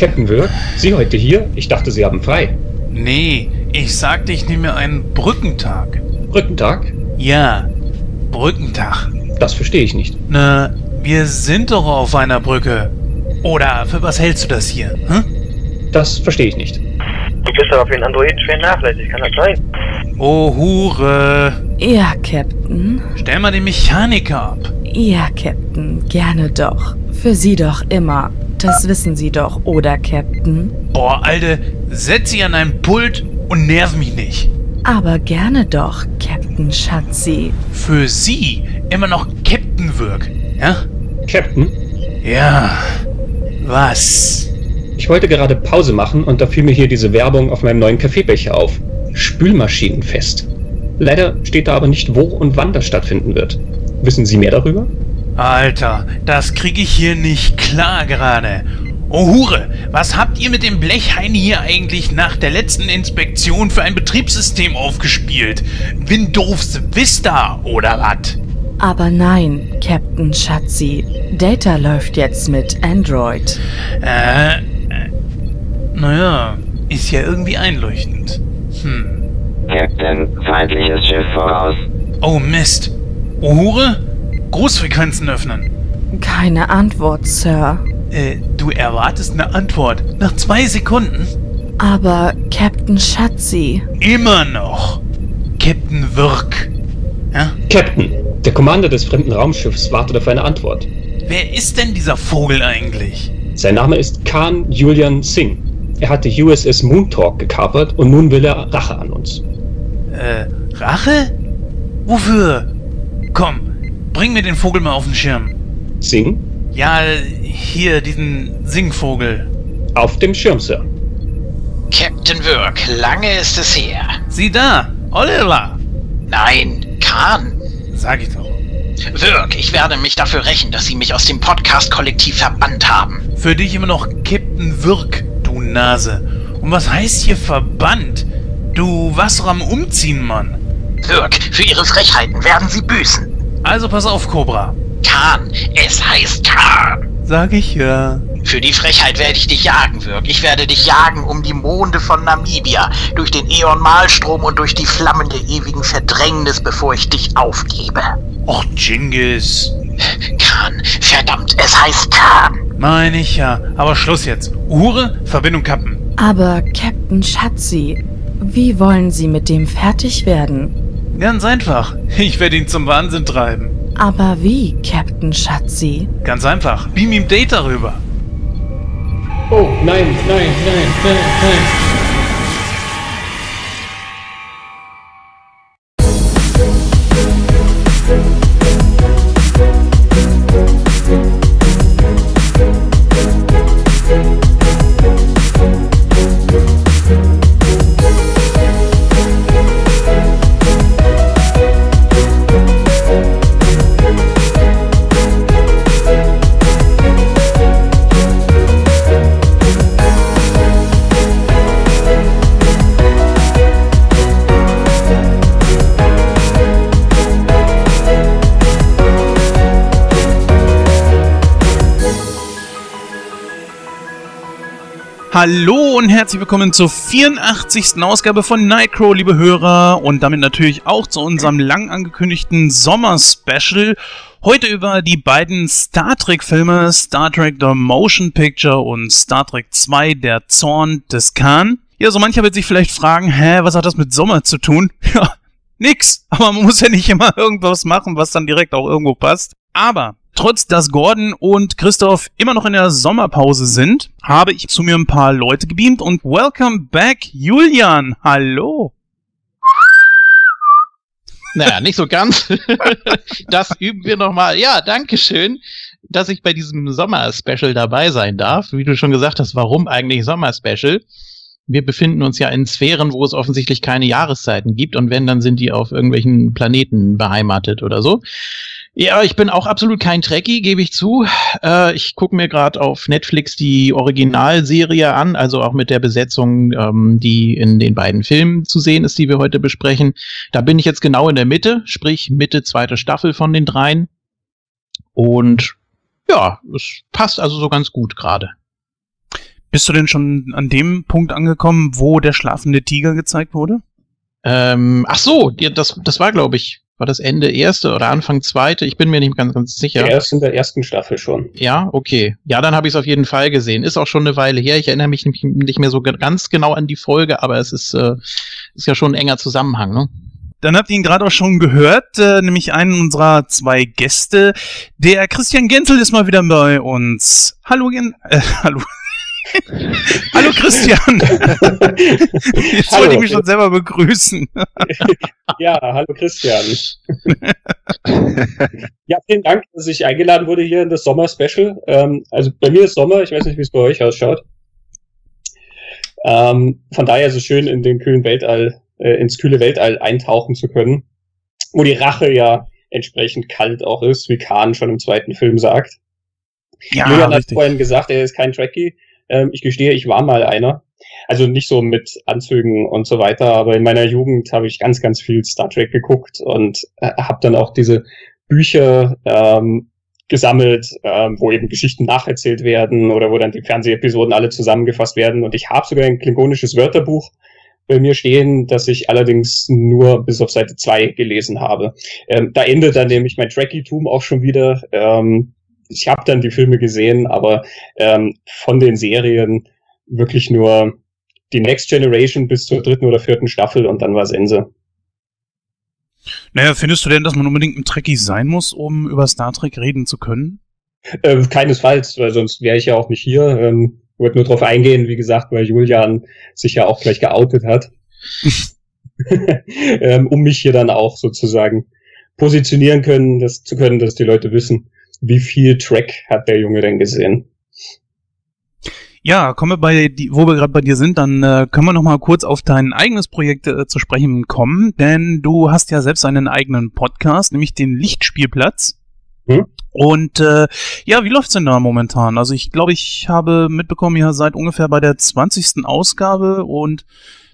Captain Wirk, Sie heute hier? Ich dachte, Sie haben frei. Nee, ich sagte, ich nehme einen Brückentag. Brückentag? Ja, Brückentag. Das verstehe ich nicht. Na, wir sind doch auf einer Brücke. Oder für was hältst du das hier? Hm? Das verstehe ich nicht. Du bist aber für einen Androiden schwer nachlässig, kann das sein? Oh, Hure. Ja, Captain. Stell mal den Mechaniker ab. Ja, Captain. Gerne doch. Für Sie doch immer. Das wissen Sie doch, oder, Captain? Boah, Alte, setz sie an ein Pult und nerv mich nicht. Aber gerne doch, Captain Schatzi. Für sie immer noch Captain Wirk, ja? Captain, Ja. Was? ich wollte gerade Pause machen und da fiel mir hier diese Werbung auf meinem neuen Kaffeebecher auf. Spülmaschinenfest. Leider steht da aber nicht, wo und wann das stattfinden wird. Wissen Sie mehr darüber? Alter, das krieg ich hier nicht klar gerade. Oh Hure, was habt ihr mit dem Blechhain hier eigentlich nach der letzten Inspektion für ein Betriebssystem aufgespielt? Windows Vista oder was? Aber nein, Captain Schatzi. Data läuft jetzt mit Android. Äh, äh, naja, ist ja irgendwie einleuchtend. Hm. Captain, feindliches Schiff voraus. Oh Mist. Oh Hure, Großfrequenzen öffnen. Keine Antwort, Sir. Äh, du erwartest eine Antwort nach zwei Sekunden? Aber Captain Schatzi. Immer noch. Captain Wirk. Ja? Captain, der Commander des fremden Raumschiffs wartet auf eine Antwort. Wer ist denn dieser Vogel eigentlich? Sein Name ist Khan Julian Singh. Er hat die USS Moontalk gekapert und nun will er Rache an uns. Äh, Rache? Wofür? Komm, bring mir den Vogel mal auf den Schirm. Singh? Ja, hier, diesen Singvogel. Auf dem Schirm, Sir. Captain Wirk, lange ist es her. Sieh da, Oliver. Nein, Khan. Sag ich doch. Wirk, ich werde mich dafür rächen, dass Sie mich aus dem Podcast-Kollektiv verbannt haben. Für dich immer noch Captain Wirk, du Nase. Und was heißt hier verbannt? Du doch am Umziehen, Mann. Wirk, für Ihre Frechheiten werden Sie büßen. Also pass auf, Cobra. Khan, es heißt Khan. Sag ich ja. Für die Frechheit werde ich dich jagen, Wirk. Ich werde dich jagen um die Monde von Namibia, durch den Äon-Malstrom und durch die Flammen der ewigen Verdrängnis, bevor ich dich aufgebe. Och, Jingis. Khan, verdammt, es heißt Khan. Meine ich ja. Aber Schluss jetzt. Hure, Verbindung kappen. Aber Captain Schatzi, wie wollen Sie mit dem fertig werden? Ganz einfach. Ich werde ihn zum Wahnsinn treiben. Aber wie, Captain Schatzi? Ganz einfach. Beam ihm Data rüber. Oh, nein, nein, nein, nein, nein. Hallo und herzlich willkommen zur 84. Ausgabe von Nightcrow, liebe Hörer, und damit natürlich auch zu unserem lang angekündigten Sommer-Special. Heute über die beiden Star Trek-Filme Star Trek The Motion Picture und Star Trek 2 Der Zorn des Khan. Ja, so mancher wird sich vielleicht fragen, hä, was hat das mit Sommer zu tun? Ja, nix. Aber man muss ja nicht immer irgendwas machen, was dann direkt auch irgendwo passt. Aber Trotz dass Gordon und Christoph immer noch in der Sommerpause sind, habe ich zu mir ein paar Leute gebeamt und welcome back, Julian. Hallo. Naja, nicht so ganz. das üben wir nochmal. Ja, danke schön, dass ich bei diesem Sommer-Special dabei sein darf. Wie du schon gesagt hast, warum eigentlich Sommer-Special? Wir befinden uns ja in Sphären, wo es offensichtlich keine Jahreszeiten gibt und wenn, dann sind die auf irgendwelchen Planeten beheimatet oder so. Ja, ich bin auch absolut kein Trekkie, gebe ich zu. Äh, ich gucke mir gerade auf Netflix die Originalserie an, also auch mit der Besetzung, ähm, die in den beiden Filmen zu sehen ist, die wir heute besprechen. Da bin ich jetzt genau in der Mitte, sprich Mitte zweite Staffel von den dreien. Und ja, es passt also so ganz gut gerade. Bist du denn schon an dem Punkt angekommen, wo der schlafende Tiger gezeigt wurde? Ähm, ach so, das, das war, glaube ich, war das Ende erste oder Anfang zweite? Ich bin mir nicht ganz, ganz sicher. Ja. Erst in der ersten Staffel schon. Ja, okay. Ja, dann habe ich es auf jeden Fall gesehen. Ist auch schon eine Weile her. Ich erinnere mich nicht, nicht mehr so ganz genau an die Folge, aber es ist, äh, ist ja schon ein enger Zusammenhang, ne? Dann habt ihr ihn gerade auch schon gehört, äh, nämlich einen unserer zwei Gäste. Der Christian Genzel ist mal wieder bei uns. Hallo, Gen äh, hallo. Hallo Christian. Jetzt wollte ich mich schon selber begrüßen. ja, hallo Christian. ja, vielen Dank, dass ich eingeladen wurde hier in das Sommer-Special. Ähm, also bei mir ist Sommer, ich weiß nicht, wie es bei euch ausschaut. Ähm, von daher es schön, in den kühlen Weltall, äh, ins kühle Weltall eintauchen zu können, wo die Rache ja entsprechend kalt auch ist, wie Khan schon im zweiten Film sagt. Ja, Julian hat vorhin gesagt, er ist kein Trekkie. Ähm, ich gestehe, ich war mal einer. Also nicht so mit Anzügen und so weiter, aber in meiner Jugend habe ich ganz, ganz viel Star Trek geguckt und äh, habe dann auch diese Bücher ähm, gesammelt, ähm, wo eben Geschichten nacherzählt werden oder wo dann die Fernsehepisoden alle zusammengefasst werden. Und ich habe sogar ein klingonisches Wörterbuch bei mir stehen, das ich allerdings nur bis auf Seite zwei gelesen habe. Ähm, da endet dann nämlich mein Trekkie-Tum auch schon wieder. Ähm, ich habe dann die Filme gesehen, aber ähm, von den Serien wirklich nur die Next Generation bis zur dritten oder vierten Staffel und dann war es Ende. Naja, findest du denn, dass man unbedingt ein Trekkie sein muss, um über Star Trek reden zu können? Äh, keinesfalls, weil sonst wäre ich ja auch nicht hier. Ähm, wollte nur darauf eingehen, wie gesagt, weil Julian sich ja auch gleich geoutet hat. ähm, um mich hier dann auch sozusagen positionieren können, das zu können, dass die Leute wissen, wie viel Track hat der Junge denn gesehen? Ja, kommen wir bei, die, wo wir gerade bei dir sind, dann äh, können wir noch mal kurz auf dein eigenes Projekt äh, zu sprechen kommen, denn du hast ja selbst einen eigenen Podcast, nämlich den Lichtspielplatz. Hm? Und äh, ja, wie läuft's denn da momentan? Also ich glaube, ich habe mitbekommen, ihr seid ungefähr bei der 20. Ausgabe und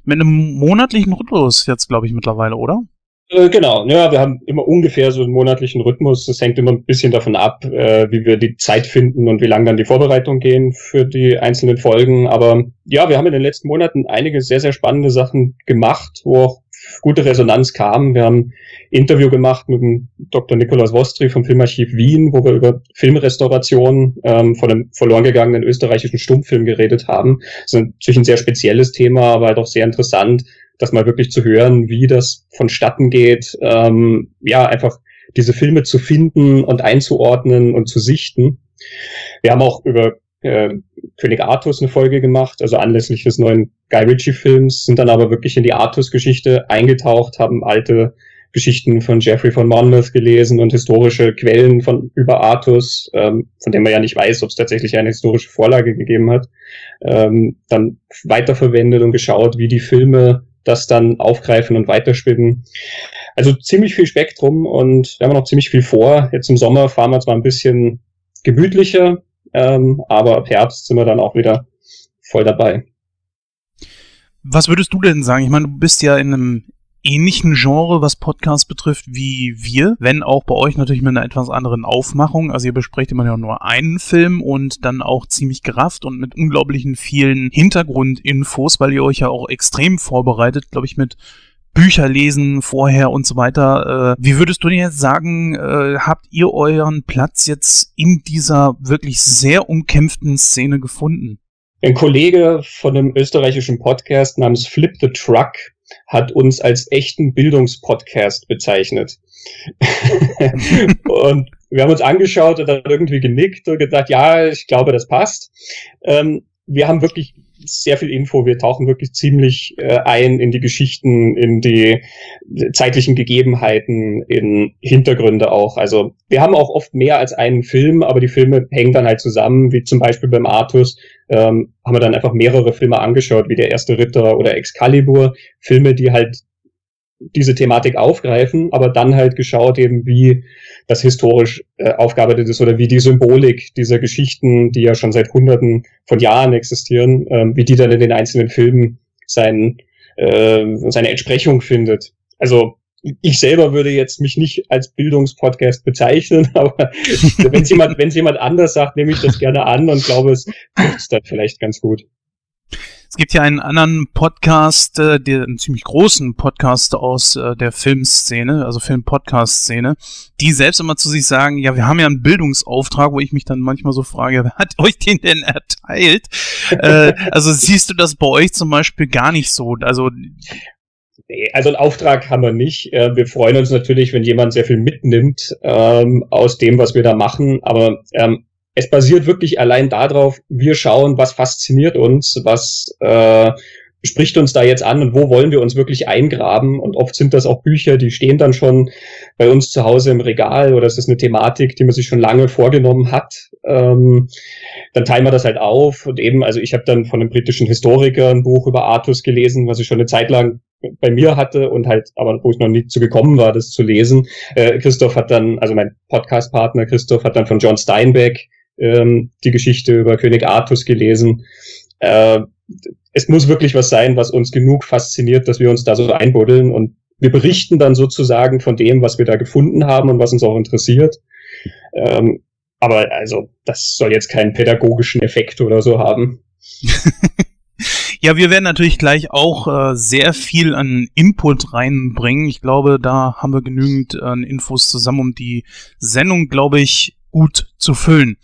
mit einem monatlichen Rhythmus jetzt, glaube ich, mittlerweile, oder? Äh, genau, ja, wir haben immer ungefähr so einen monatlichen Rhythmus. Das hängt immer ein bisschen davon ab, äh, wie wir die Zeit finden und wie lang dann die Vorbereitung gehen für die einzelnen Folgen. Aber ja, wir haben in den letzten Monaten einige sehr, sehr spannende Sachen gemacht, wo auch gute Resonanz kam. Wir haben Interview gemacht mit dem Dr. Nikolaus Wostri vom Filmarchiv Wien, wo wir über Filmrestauration ähm, von einem verloren gegangenen österreichischen Stummfilm geredet haben. Das ist natürlich ein sehr spezielles Thema, aber halt auch sehr interessant, das mal wirklich zu hören, wie das vonstatten geht, ähm, ja, einfach diese Filme zu finden und einzuordnen und zu sichten. Wir haben auch über äh, König Artus eine Folge gemacht, also anlässlich des neuen Guy Ritchie-Films, sind dann aber wirklich in die Artus-Geschichte eingetaucht, haben alte Geschichten von Jeffrey von Monmouth gelesen und historische Quellen von über Artus, ähm, von dem man ja nicht weiß, ob es tatsächlich eine historische Vorlage gegeben hat, ähm, dann weiterverwendet und geschaut, wie die Filme das dann aufgreifen und weiterspinnen. Also ziemlich viel Spektrum und wir haben noch ziemlich viel vor. Jetzt im Sommer fahren wir zwar ein bisschen gemütlicher, ähm, aber ab Herbst sind wir dann auch wieder voll dabei. Was würdest du denn sagen? Ich meine, du bist ja in einem ähnlichen Genre, was Podcasts betrifft, wie wir, wenn auch bei euch natürlich mit einer etwas anderen Aufmachung. Also ihr besprecht immer nur einen Film und dann auch ziemlich gerafft und mit unglaublichen vielen Hintergrundinfos, weil ihr euch ja auch extrem vorbereitet, glaube ich, mit Bücher lesen vorher und so weiter. Äh, wie würdest du denn jetzt sagen, äh, habt ihr euren Platz jetzt in dieser wirklich sehr umkämpften Szene gefunden? Ein Kollege von einem österreichischen Podcast namens Flip the Truck hat uns als echten Bildungspodcast bezeichnet. und wir haben uns angeschaut und dann irgendwie genickt und gedacht, ja, ich glaube, das passt. Ähm, wir haben wirklich sehr viel Info. Wir tauchen wirklich ziemlich äh, ein in die Geschichten, in die zeitlichen Gegebenheiten, in Hintergründe auch. Also wir haben auch oft mehr als einen Film, aber die Filme hängen dann halt zusammen, wie zum Beispiel beim Artus ähm, haben wir dann einfach mehrere Filme angeschaut, wie der erste Ritter oder Excalibur. Filme, die halt diese Thematik aufgreifen, aber dann halt geschaut eben, wie das historisch äh, aufgearbeitet ist oder wie die Symbolik dieser Geschichten, die ja schon seit Hunderten von Jahren existieren, ähm, wie die dann in den einzelnen Filmen sein, äh, seine Entsprechung findet. Also ich selber würde jetzt mich nicht als Bildungspodcast bezeichnen, aber wenn es jemand, wenn es jemand anders sagt, nehme ich das gerne an und glaube, es ist dann vielleicht ganz gut. Es gibt ja einen anderen Podcast, äh, der, einen ziemlich großen Podcast aus äh, der Filmszene, also Film-Podcast-Szene, die selbst immer zu sich sagen, ja, wir haben ja einen Bildungsauftrag, wo ich mich dann manchmal so frage, wer hat euch den denn erteilt? äh, also siehst du das bei euch zum Beispiel gar nicht so? Also also einen Auftrag haben wir nicht. Äh, wir freuen uns natürlich, wenn jemand sehr viel mitnimmt ähm, aus dem, was wir da machen. Aber ähm, es basiert wirklich allein darauf, wir schauen, was fasziniert uns, was äh, spricht uns da jetzt an und wo wollen wir uns wirklich eingraben. Und oft sind das auch Bücher, die stehen dann schon bei uns zu Hause im Regal oder es ist eine Thematik, die man sich schon lange vorgenommen hat. Ähm, dann teilen wir das halt auf und eben, also ich habe dann von einem britischen Historiker ein Buch über Artus gelesen, was ich schon eine Zeit lang bei mir hatte und halt, aber wo ich noch nie zu gekommen war, das zu lesen. Äh, Christoph hat dann, also mein Podcast-Partner Christoph hat dann von John Steinbeck ähm, die Geschichte über König Artus gelesen. Äh, es muss wirklich was sein, was uns genug fasziniert, dass wir uns da so einbuddeln und wir berichten dann sozusagen von dem, was wir da gefunden haben und was uns auch interessiert. Ähm, aber also, das soll jetzt keinen pädagogischen Effekt oder so haben. Ja, wir werden natürlich gleich auch äh, sehr viel an Input reinbringen. Ich glaube, da haben wir genügend äh, Infos zusammen, um die Sendung, glaube ich, gut zu füllen.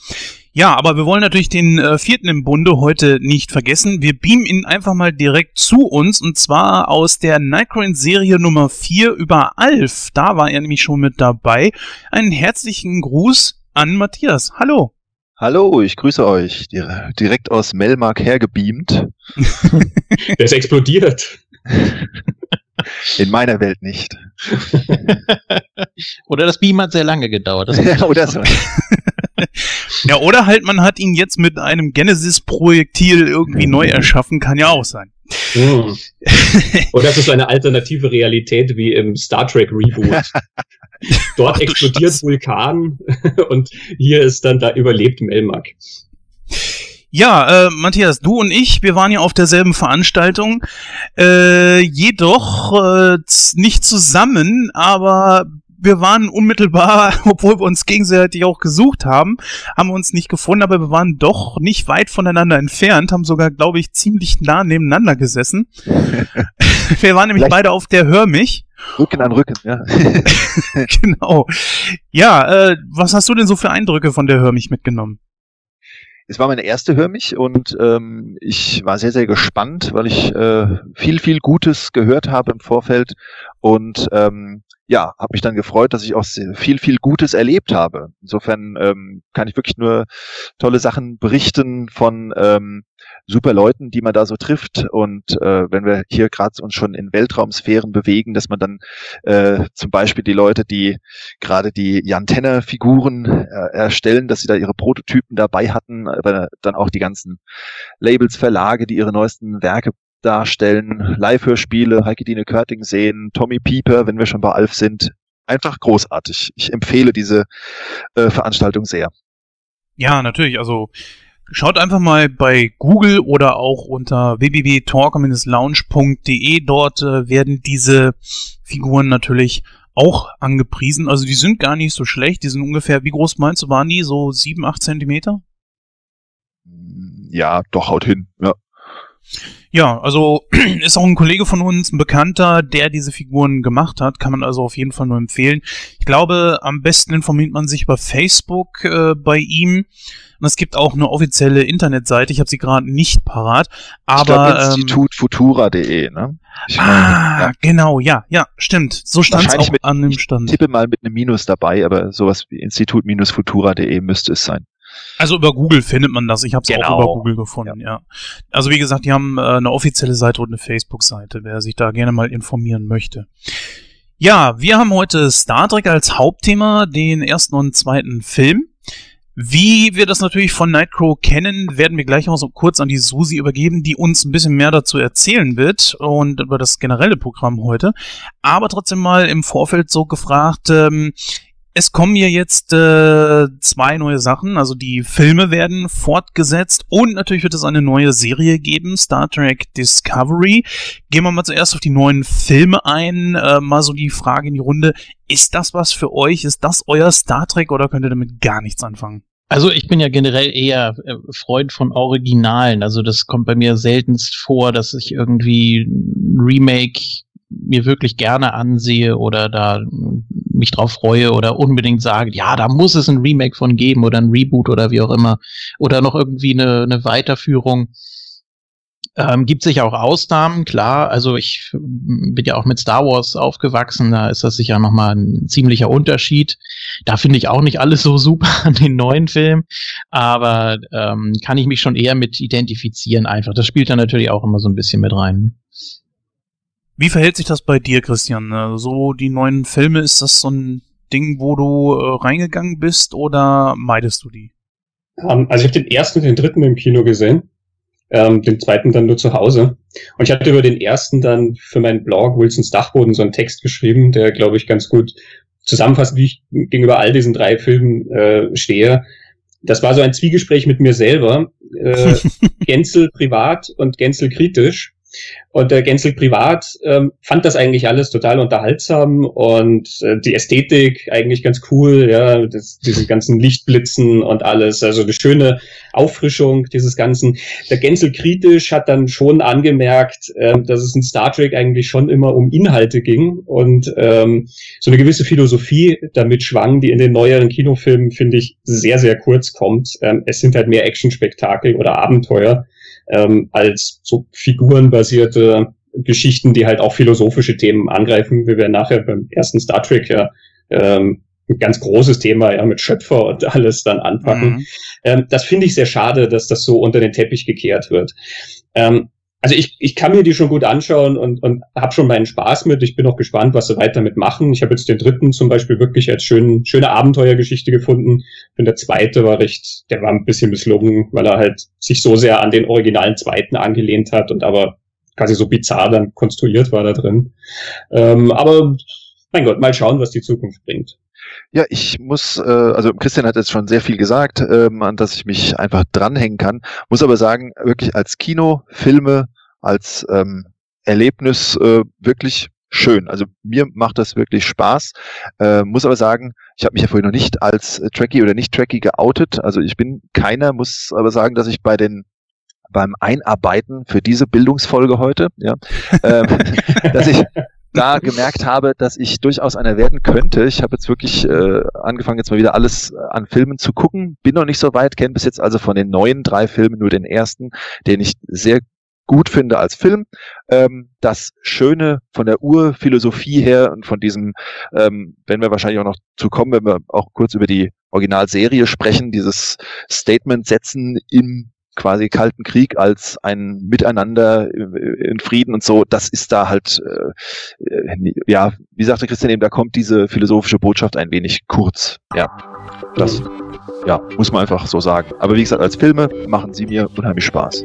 Ja, aber wir wollen natürlich den äh, vierten im Bunde heute nicht vergessen. Wir beamen ihn einfach mal direkt zu uns und zwar aus der Nightcrawling-Serie Nummer 4 über Alf. Da war er nämlich schon mit dabei. Einen herzlichen Gruß an Matthias. Hallo. Hallo, ich grüße euch. Direkt aus Melmark hergebeamt. Der ist explodiert. In meiner Welt nicht. Oder das Beam hat sehr lange gedauert. Oder so. ja, oder halt man hat ihn jetzt mit einem Genesis-Projektil irgendwie neu erschaffen, kann ja auch sein. Mm. Oder das ist eine alternative Realität wie im Star Trek Reboot. Dort explodiert. Vulkan und hier ist dann, da überlebt Melmark. Ja, äh, Matthias, du und ich, wir waren ja auf derselben Veranstaltung, äh, jedoch äh, nicht zusammen, aber wir waren unmittelbar, obwohl wir uns gegenseitig auch gesucht haben, haben wir uns nicht gefunden, aber wir waren doch nicht weit voneinander entfernt, haben sogar, glaube ich, ziemlich nah nebeneinander gesessen. wir waren nämlich Vielleicht beide auf der Hör mich. Rücken an Rücken, ja. genau. Ja, äh, was hast du denn so für Eindrücke von der Hör mich mitgenommen? Es war meine erste Hör mich und ähm, ich war sehr, sehr gespannt, weil ich äh, viel, viel Gutes gehört habe im Vorfeld und ähm, ja, habe mich dann gefreut, dass ich auch viel, viel Gutes erlebt habe. Insofern ähm, kann ich wirklich nur tolle Sachen berichten von ähm, super Leuten, die man da so trifft. Und äh, wenn wir hier gerade uns schon in Weltraumsphären bewegen, dass man dann äh, zum Beispiel die Leute, die gerade die Jan Tenner Figuren äh, erstellen, dass sie da ihre Prototypen dabei hatten, aber dann auch die ganzen Labels, Verlage, die ihre neuesten Werke darstellen, Live-Hörspiele, Heike Dine Körting sehen, Tommy Pieper, wenn wir schon bei Alf sind. Einfach großartig. Ich empfehle diese äh, Veranstaltung sehr. Ja, natürlich. Also schaut einfach mal bei Google oder auch unter www.talk-lounge.de. Dort äh, werden diese Figuren natürlich auch angepriesen. Also die sind gar nicht so schlecht. Die sind ungefähr, wie groß meinst du, waren die? So sieben, acht Zentimeter? Ja, doch, haut hin. Ja. Ja, also ist auch ein Kollege von uns, ein Bekannter, der diese Figuren gemacht hat. Kann man also auf jeden Fall nur empfehlen. Ich glaube, am besten informiert man sich über Facebook äh, bei ihm. Und es gibt auch eine offizielle Internetseite. Ich habe sie gerade nicht parat. Aber ich glaub, ähm, Futura.de, ne? Ich ah, meine, ja. genau, ja, ja, stimmt. So stand es auch mit, an dem Stand. Ich tippe mal mit einem Minus dabei, aber sowas wie Institut-Futura.de müsste es sein. Also über Google findet man das. Ich habe es genau. auch über Google gefunden, ja. ja. Also wie gesagt, die haben äh, eine offizielle Seite und eine Facebook-Seite, wer sich da gerne mal informieren möchte. Ja, wir haben heute Star Trek als Hauptthema, den ersten und zweiten Film. Wie wir das natürlich von Nightcrow kennen, werden wir gleich auch so kurz an die Susi übergeben, die uns ein bisschen mehr dazu erzählen wird und über das generelle Programm heute. Aber trotzdem mal im Vorfeld so gefragt, ähm, Es kommen ja jetzt äh, zwei neue Sachen, also die Filme werden fortgesetzt und natürlich wird es eine neue Serie geben, Star Trek Discovery. Gehen wir mal zuerst auf die neuen Filme ein, äh, mal so die Frage in die Runde, ist das was für euch, ist das euer Star Trek oder könnt ihr damit gar nichts anfangen? Also ich bin ja generell eher äh, Freund von Originalen. Also das kommt bei mir seltenst vor, dass ich irgendwie ein Remake mir wirklich gerne ansehe oder da mich drauf freue oder unbedingt sage, ja, da muss es ein Remake von geben oder ein Reboot oder wie auch immer oder noch irgendwie eine, eine Weiterführung. Ähm, gibt sich auch Ausnahmen, klar. Also ich bin ja auch mit Star Wars aufgewachsen, da ist das sicher nochmal ein ziemlicher Unterschied. Da finde ich auch nicht alles so super an den neuen Filmen, aber ähm, kann ich mich schon eher mit identifizieren einfach. Das spielt dann natürlich auch immer so ein bisschen mit rein. Wie verhält sich das bei dir, Christian? Äh, so die neuen Filme, ist das so ein Ding, wo du äh, reingegangen bist oder meidest du die? Um, ähm, also ich habe den ersten und den dritten im Kino gesehen, ähm, den zweiten dann nur zu Hause. Und ich hatte über den ersten dann für meinen Blog Wilsons Dachboden so einen Text geschrieben, der, glaube ich, ganz gut zusammenfasst, wie ich gegenüber all diesen drei Filmen äh, stehe. Das war so ein Zwiegespräch mit mir selber, äh, Gänzel privat und Gänzel kritisch. Und der Gänzel privat ähm, fand das eigentlich alles total unterhaltsam und äh, die Ästhetik eigentlich ganz cool, ja, das, diese ganzen Lichtblitzen und alles, also eine schöne Auffrischung dieses Ganzen. Der Gänzel kritisch hat dann schon angemerkt, äh, dass es in Star Trek eigentlich schon immer um Inhalte ging und ähm, so eine gewisse Philosophie damit schwang, die in den neueren Kinofilmen, finde ich, sehr, sehr kurz kommt. Ähm, es sind halt mehr Actionspektakel oder Abenteuer ähm, als so figurenbasierte Geschichten, die halt auch philosophische Themen angreifen, wie wir nachher beim ersten Star Trek ja ähm, ein ganz großes Thema ja mit Schöpfer und alles dann anpacken. Mhm. Ähm, das finde ich sehr schade, dass das so unter den Teppich gekehrt wird. Ähm, also ich, ich kann mir die schon gut anschauen und, und habe schon meinen Spaß mit. Ich bin auch gespannt, was sie weiter mit machen. Ich habe jetzt den dritten zum Beispiel wirklich als schön, schöne Abenteuergeschichte gefunden. Und der zweite war recht, der war ein bisschen misslungen, weil er halt sich so sehr an den originalen zweiten angelehnt hat und aber quasi so bizarr dann konstruiert war da drin. Ähm, aber mein Gott, mal schauen, was die Zukunft bringt. Ja, ich muss, äh, also Christian hat jetzt schon sehr viel gesagt, ähm, an das ich mich einfach dranhängen kann. Muss aber sagen, wirklich als Kino, Filme, als ähm, Erlebnis äh, wirklich schön. Also mir macht das wirklich Spaß. Äh, muss aber sagen, ich habe mich ja vorhin noch nicht als äh, Tracky oder nicht Tracky geoutet. Also ich bin keiner, muss aber sagen, dass ich bei den beim Einarbeiten für diese Bildungsfolge heute, ja, ähm, dass ich da gemerkt habe, dass ich durchaus einer werden könnte. Ich habe jetzt wirklich äh, angefangen, jetzt mal wieder alles äh, an Filmen zu gucken. Bin noch nicht so weit, kenne bis jetzt also von den neuen drei Filmen nur den ersten, den ich sehr gut finde als Film. Ähm, das Schöne von der Urphilosophie her und von diesem, ähm, wenn wir wahrscheinlich auch noch zu kommen, wenn wir auch kurz über die Originalserie sprechen, dieses Statement setzen im quasi Kalten Krieg als ein Miteinander in Frieden und so, das ist da halt, äh, ja, wie sagte Christian eben, da kommt diese philosophische Botschaft ein wenig kurz. Ja, das ja, muss man einfach so sagen. Aber wie gesagt, als Filme machen sie mir unheimlich Spaß.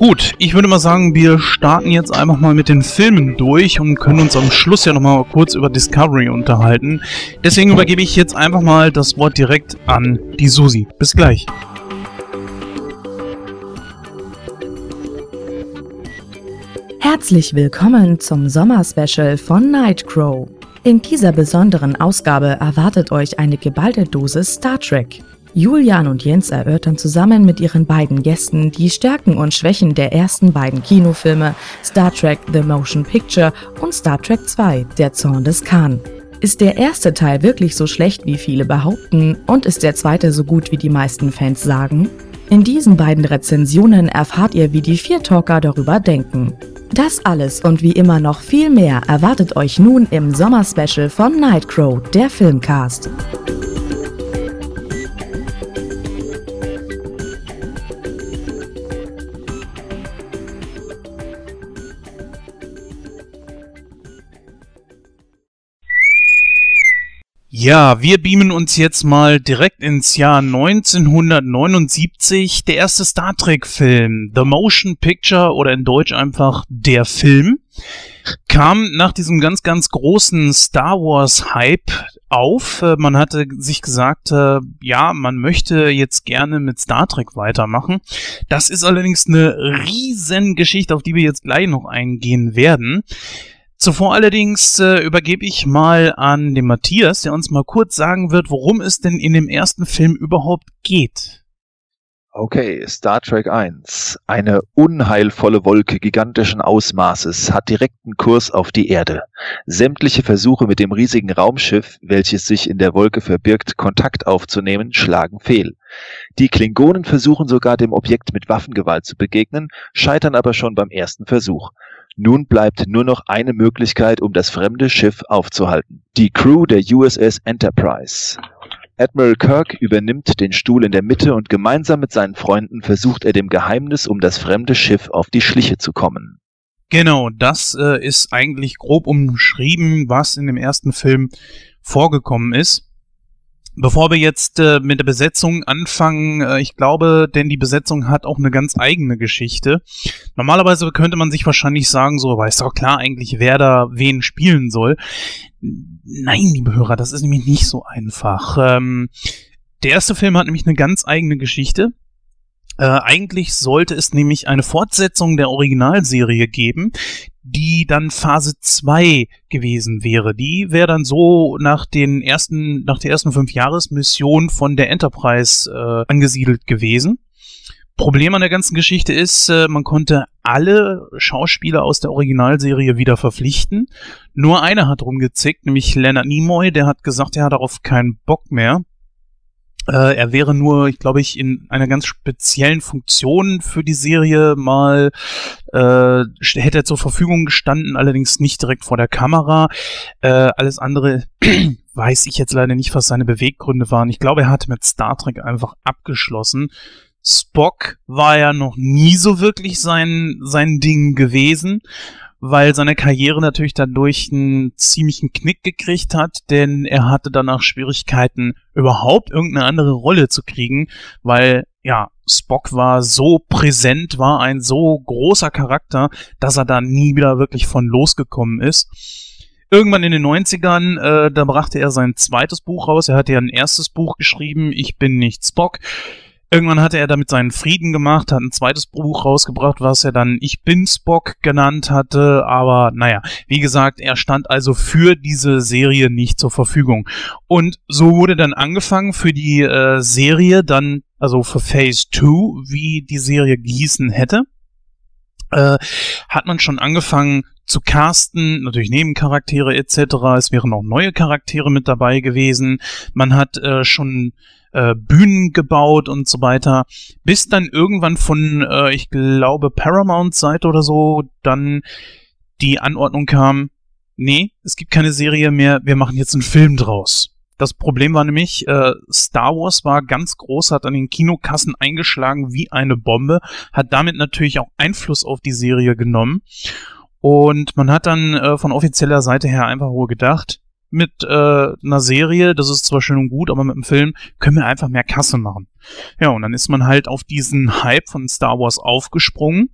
Gut, ich würde mal sagen, wir starten jetzt einfach mal mit den Filmen durch und können uns am Schluss ja nochmal kurz über Discovery unterhalten. Deswegen übergebe ich jetzt einfach mal das Wort direkt an die Susi. Bis gleich. Herzlich willkommen zum Sommerspecial von Nightcrow. In dieser besonderen Ausgabe erwartet euch eine geballte Dosis Star Trek. Julian und Jens erörtern zusammen mit ihren beiden Gästen die Stärken und Schwächen der ersten beiden Kinofilme Star Trek The Motion Picture und Star Trek 2 Der Zorn des Khan. Ist der erste Teil wirklich so schlecht, wie viele behaupten, und ist der zweite so gut, wie die meisten Fans sagen? In diesen beiden Rezensionen erfahrt ihr, wie die vier Talker darüber denken. Das alles und wie immer noch viel mehr erwartet euch nun im Sommerspecial von Nightcrow, der Filmcast. Ja, wir beamen uns jetzt mal direkt ins Jahr 1979. Der erste Star Trek-Film, The Motion Picture oder in Deutsch einfach Der Film, kam nach diesem ganz, ganz großen Star Wars-Hype auf. Äh, man hatte sich gesagt, äh, ja, man möchte jetzt gerne mit Star Trek weitermachen. Das ist allerdings eine riesen Geschichte, auf die wir jetzt gleich noch eingehen werden. Zuvor allerdings äh, übergebe ich mal an den Matthias, der uns mal kurz sagen wird, worum es denn in dem ersten Film überhaupt geht. Okay, Star Trek 1. Eine unheilvolle Wolke gigantischen Ausmaßes hat direkten Kurs auf die Erde. Sämtliche Versuche mit dem riesigen Raumschiff, welches sich in der Wolke verbirgt, Kontakt aufzunehmen, schlagen fehl. Die Klingonen versuchen sogar dem Objekt mit Waffengewalt zu begegnen, scheitern aber schon beim ersten Versuch. Nun bleibt nur noch eine Möglichkeit, um das fremde Schiff aufzuhalten. Die Crew der USS Enterprise. Admiral Kirk übernimmt den Stuhl in der Mitte und gemeinsam mit seinen Freunden versucht er dem Geheimnis um das fremde Schiff auf die Schliche zu kommen. Genau, das äh, ist eigentlich grob umschrieben, was in dem ersten Film vorgekommen ist. Bevor wir jetzt äh, mit der Besetzung anfangen, äh, ich glaube, denn die Besetzung hat auch eine ganz eigene Geschichte. Normalerweise könnte man sich wahrscheinlich sagen, so, weiß doch klar eigentlich, wer da wen spielen soll. Nein, liebe Hörer, das ist nämlich nicht so einfach. Ähm, der erste Film hat nämlich eine ganz eigene Geschichte. Äh, eigentlich sollte es nämlich eine Fortsetzung der Originalserie geben, die dann Phase 2 gewesen wäre. Die wäre dann so nach den ersten, nach der ersten fünf Jahresmission von der Enterprise äh, angesiedelt gewesen. Problem an der ganzen Geschichte ist, äh, man konnte alle Schauspieler aus der Originalserie wieder verpflichten. Nur einer hat rumgezickt, nämlich Leonard Nimoy, der hat gesagt, er hat darauf keinen Bock mehr. Äh, er wäre nur, ich glaube ich, in einer ganz speziellen Funktion für die Serie mal äh, hätte er zur Verfügung gestanden, allerdings nicht direkt vor der Kamera. Äh, alles andere weiß ich jetzt leider nicht, was seine Beweggründe waren. Ich glaube, er hat mit Star Trek einfach abgeschlossen. Spock war ja noch nie so wirklich sein, sein Ding gewesen weil seine Karriere natürlich dadurch einen ziemlichen Knick gekriegt hat, denn er hatte danach Schwierigkeiten, überhaupt irgendeine andere Rolle zu kriegen, weil ja, Spock war so präsent, war ein so großer Charakter, dass er da nie wieder wirklich von losgekommen ist. Irgendwann in den 90ern, äh, da brachte er sein zweites Buch raus. Er hatte ja ein erstes Buch geschrieben, Ich bin nicht Spock. Irgendwann hatte er damit seinen Frieden gemacht, hat ein zweites Buch rausgebracht, was er dann Ich bin Spock genannt hatte, aber naja, wie gesagt, er stand also für diese Serie nicht zur Verfügung. Und so wurde dann angefangen für die äh, Serie dann, also für Phase 2, wie die Serie gießen hätte, äh, hat man schon angefangen zu casten, natürlich Nebencharaktere etc. Es wären auch neue Charaktere mit dabei gewesen. Man hat äh, schon äh, Bühnen gebaut und so weiter, bis dann irgendwann von, äh, ich glaube, Paramount-Seite oder so dann die Anordnung kam, nee, es gibt keine Serie mehr, wir machen jetzt einen Film draus. Das Problem war nämlich, äh, Star Wars war ganz groß, hat an den Kinokassen eingeschlagen wie eine Bombe, hat damit natürlich auch Einfluss auf die Serie genommen. Und man hat dann äh, von offizieller Seite her einfach nur gedacht, mit äh, einer Serie, das ist zwar schön und gut, aber mit einem Film können wir einfach mehr Kasse machen. Ja, und dann ist man halt auf diesen Hype von Star Wars aufgesprungen.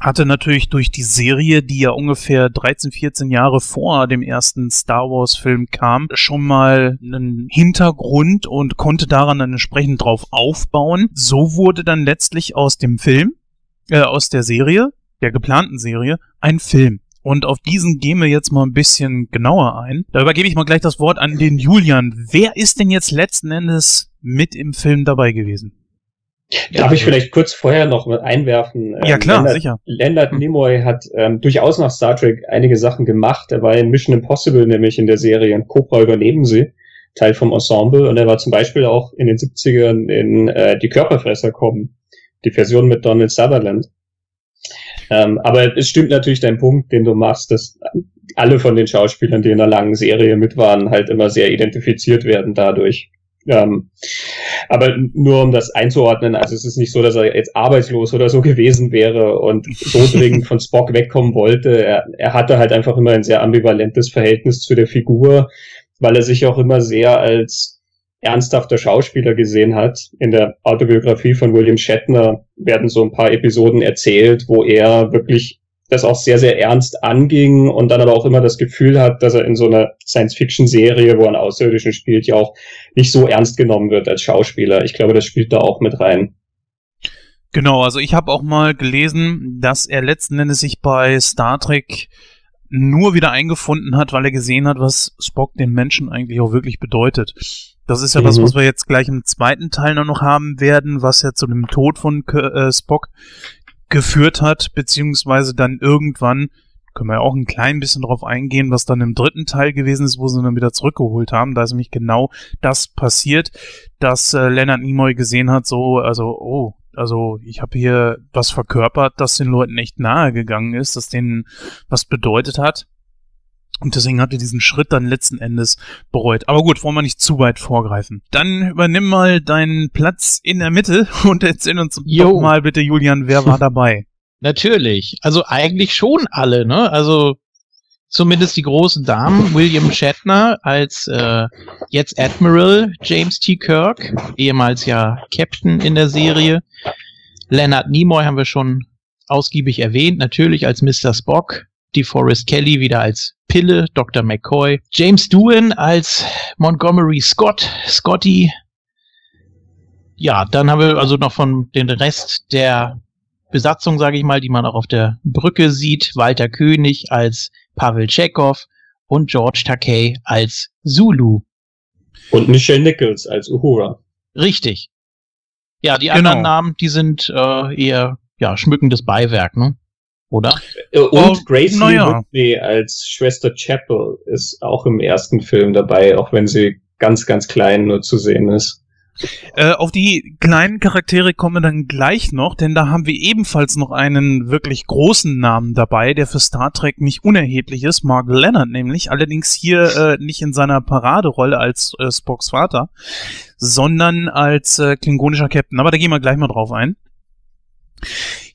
Hatte natürlich durch die Serie, die ja ungefähr 13, 14 Jahre vor dem ersten Star Wars Film kam, schon mal einen Hintergrund und konnte daran dann entsprechend drauf aufbauen. So wurde dann letztlich aus dem Film, äh, aus der Serie, der geplanten Serie, ein Film. Und auf diesen gehen wir jetzt mal ein bisschen genauer ein. Da übergebe ich mal gleich das Wort an den Julian. Wer ist denn jetzt letzten Endes mit im Film dabei gewesen? Darf ich vielleicht kurz vorher noch einwerfen? Ja ähm, klar, Leonard, sicher. Leonard Nimoy hat ähm, durchaus nach Star Trek einige Sachen gemacht. Er war in Mission Impossible nämlich in der Serie und Cobra übernehmen sie, Teil vom Ensemble. Und er war zum Beispiel auch in den 70ern in äh, Die Körperfresser kommen, die Version mit Donald Sutherland. Ähm, aber es stimmt natürlich dein Punkt, den du machst, dass alle von den Schauspielern, die in einer langen Serie mit waren, halt immer sehr identifiziert werden dadurch. Ähm, aber nur um das einzuordnen, also es ist nicht so, dass er jetzt arbeitslos oder so gewesen wäre und so dringend von Spock wegkommen wollte. Er, er hatte halt einfach immer ein sehr ambivalentes Verhältnis zu der Figur, weil er sich auch immer sehr als ernsthafter Schauspieler gesehen hat. In der Autobiografie von William Shatner werden so ein paar Episoden erzählt, wo er wirklich das auch sehr, sehr ernst anging und dann aber auch immer das Gefühl hat, dass er in so einer Science-Fiction-Serie, wo er einen Außerirdischen spielt, ja auch nicht so ernst genommen wird als Schauspieler. Ich glaube, das spielt da auch mit rein. Genau, also ich habe auch mal gelesen, dass er letzten Endes sich bei Star Trek nur wieder eingefunden hat, weil er gesehen hat, was Spock den Menschen eigentlich auch wirklich bedeutet. Das ist ja mhm. das, was wir jetzt gleich im zweiten Teil noch haben werden, was ja zu dem Tod von äh, Spock geführt hat, beziehungsweise dann irgendwann, können wir ja auch ein klein bisschen drauf eingehen, was dann im dritten Teil gewesen ist, wo sie dann wieder zurückgeholt haben. Da ist nämlich genau das passiert, dass äh, Leonard Nimoy gesehen hat, so, also, oh, also ich habe hier was verkörpert, das den Leuten echt nahe gegangen ist, das denen was bedeutet hat. Und deswegen hat er diesen Schritt dann letzten Endes bereut. Aber gut, wollen wir nicht zu weit vorgreifen. Dann übernimm mal deinen Platz in der Mitte und erzähl uns jo. doch mal bitte, Julian, wer war dabei? Natürlich. Also eigentlich schon alle, ne? Also zumindest die großen Damen. William Shatner als äh, jetzt Admiral James T. Kirk, ehemals ja Captain in der Serie. Leonard Nimoy haben wir schon ausgiebig erwähnt, natürlich als Mr. Spock. DeForest Kelly wieder als Pille, Dr. McCoy. James Doohan als Montgomery Scott, Scotty. Ja, dann haben wir also noch von den Rest der Besatzung, sage ich mal, die man auch auf der Brücke sieht. Walter König als Pavel Chekhov und George Takei als Zulu. Und Michelle Nichols als Uhura. Richtig. Ja, die genau. anderen Namen, die sind äh, eher ja, schmückendes Beiwerk, ne? Oder? Äh, und oh, Grace ja. Whitney als Schwester Chapel ist auch im ersten Film dabei, auch wenn sie ganz, ganz klein nur zu sehen ist. Äh, auf die kleinen Charaktere kommen wir dann gleich noch, denn da haben wir ebenfalls noch einen wirklich großen Namen dabei, der für Star Trek nicht unerheblich ist, Mark Leonard nämlich, allerdings hier äh, nicht in seiner Paraderolle als äh, Spocks Vater, sondern als äh, klingonischer Captain. Aber da gehen wir gleich mal drauf ein.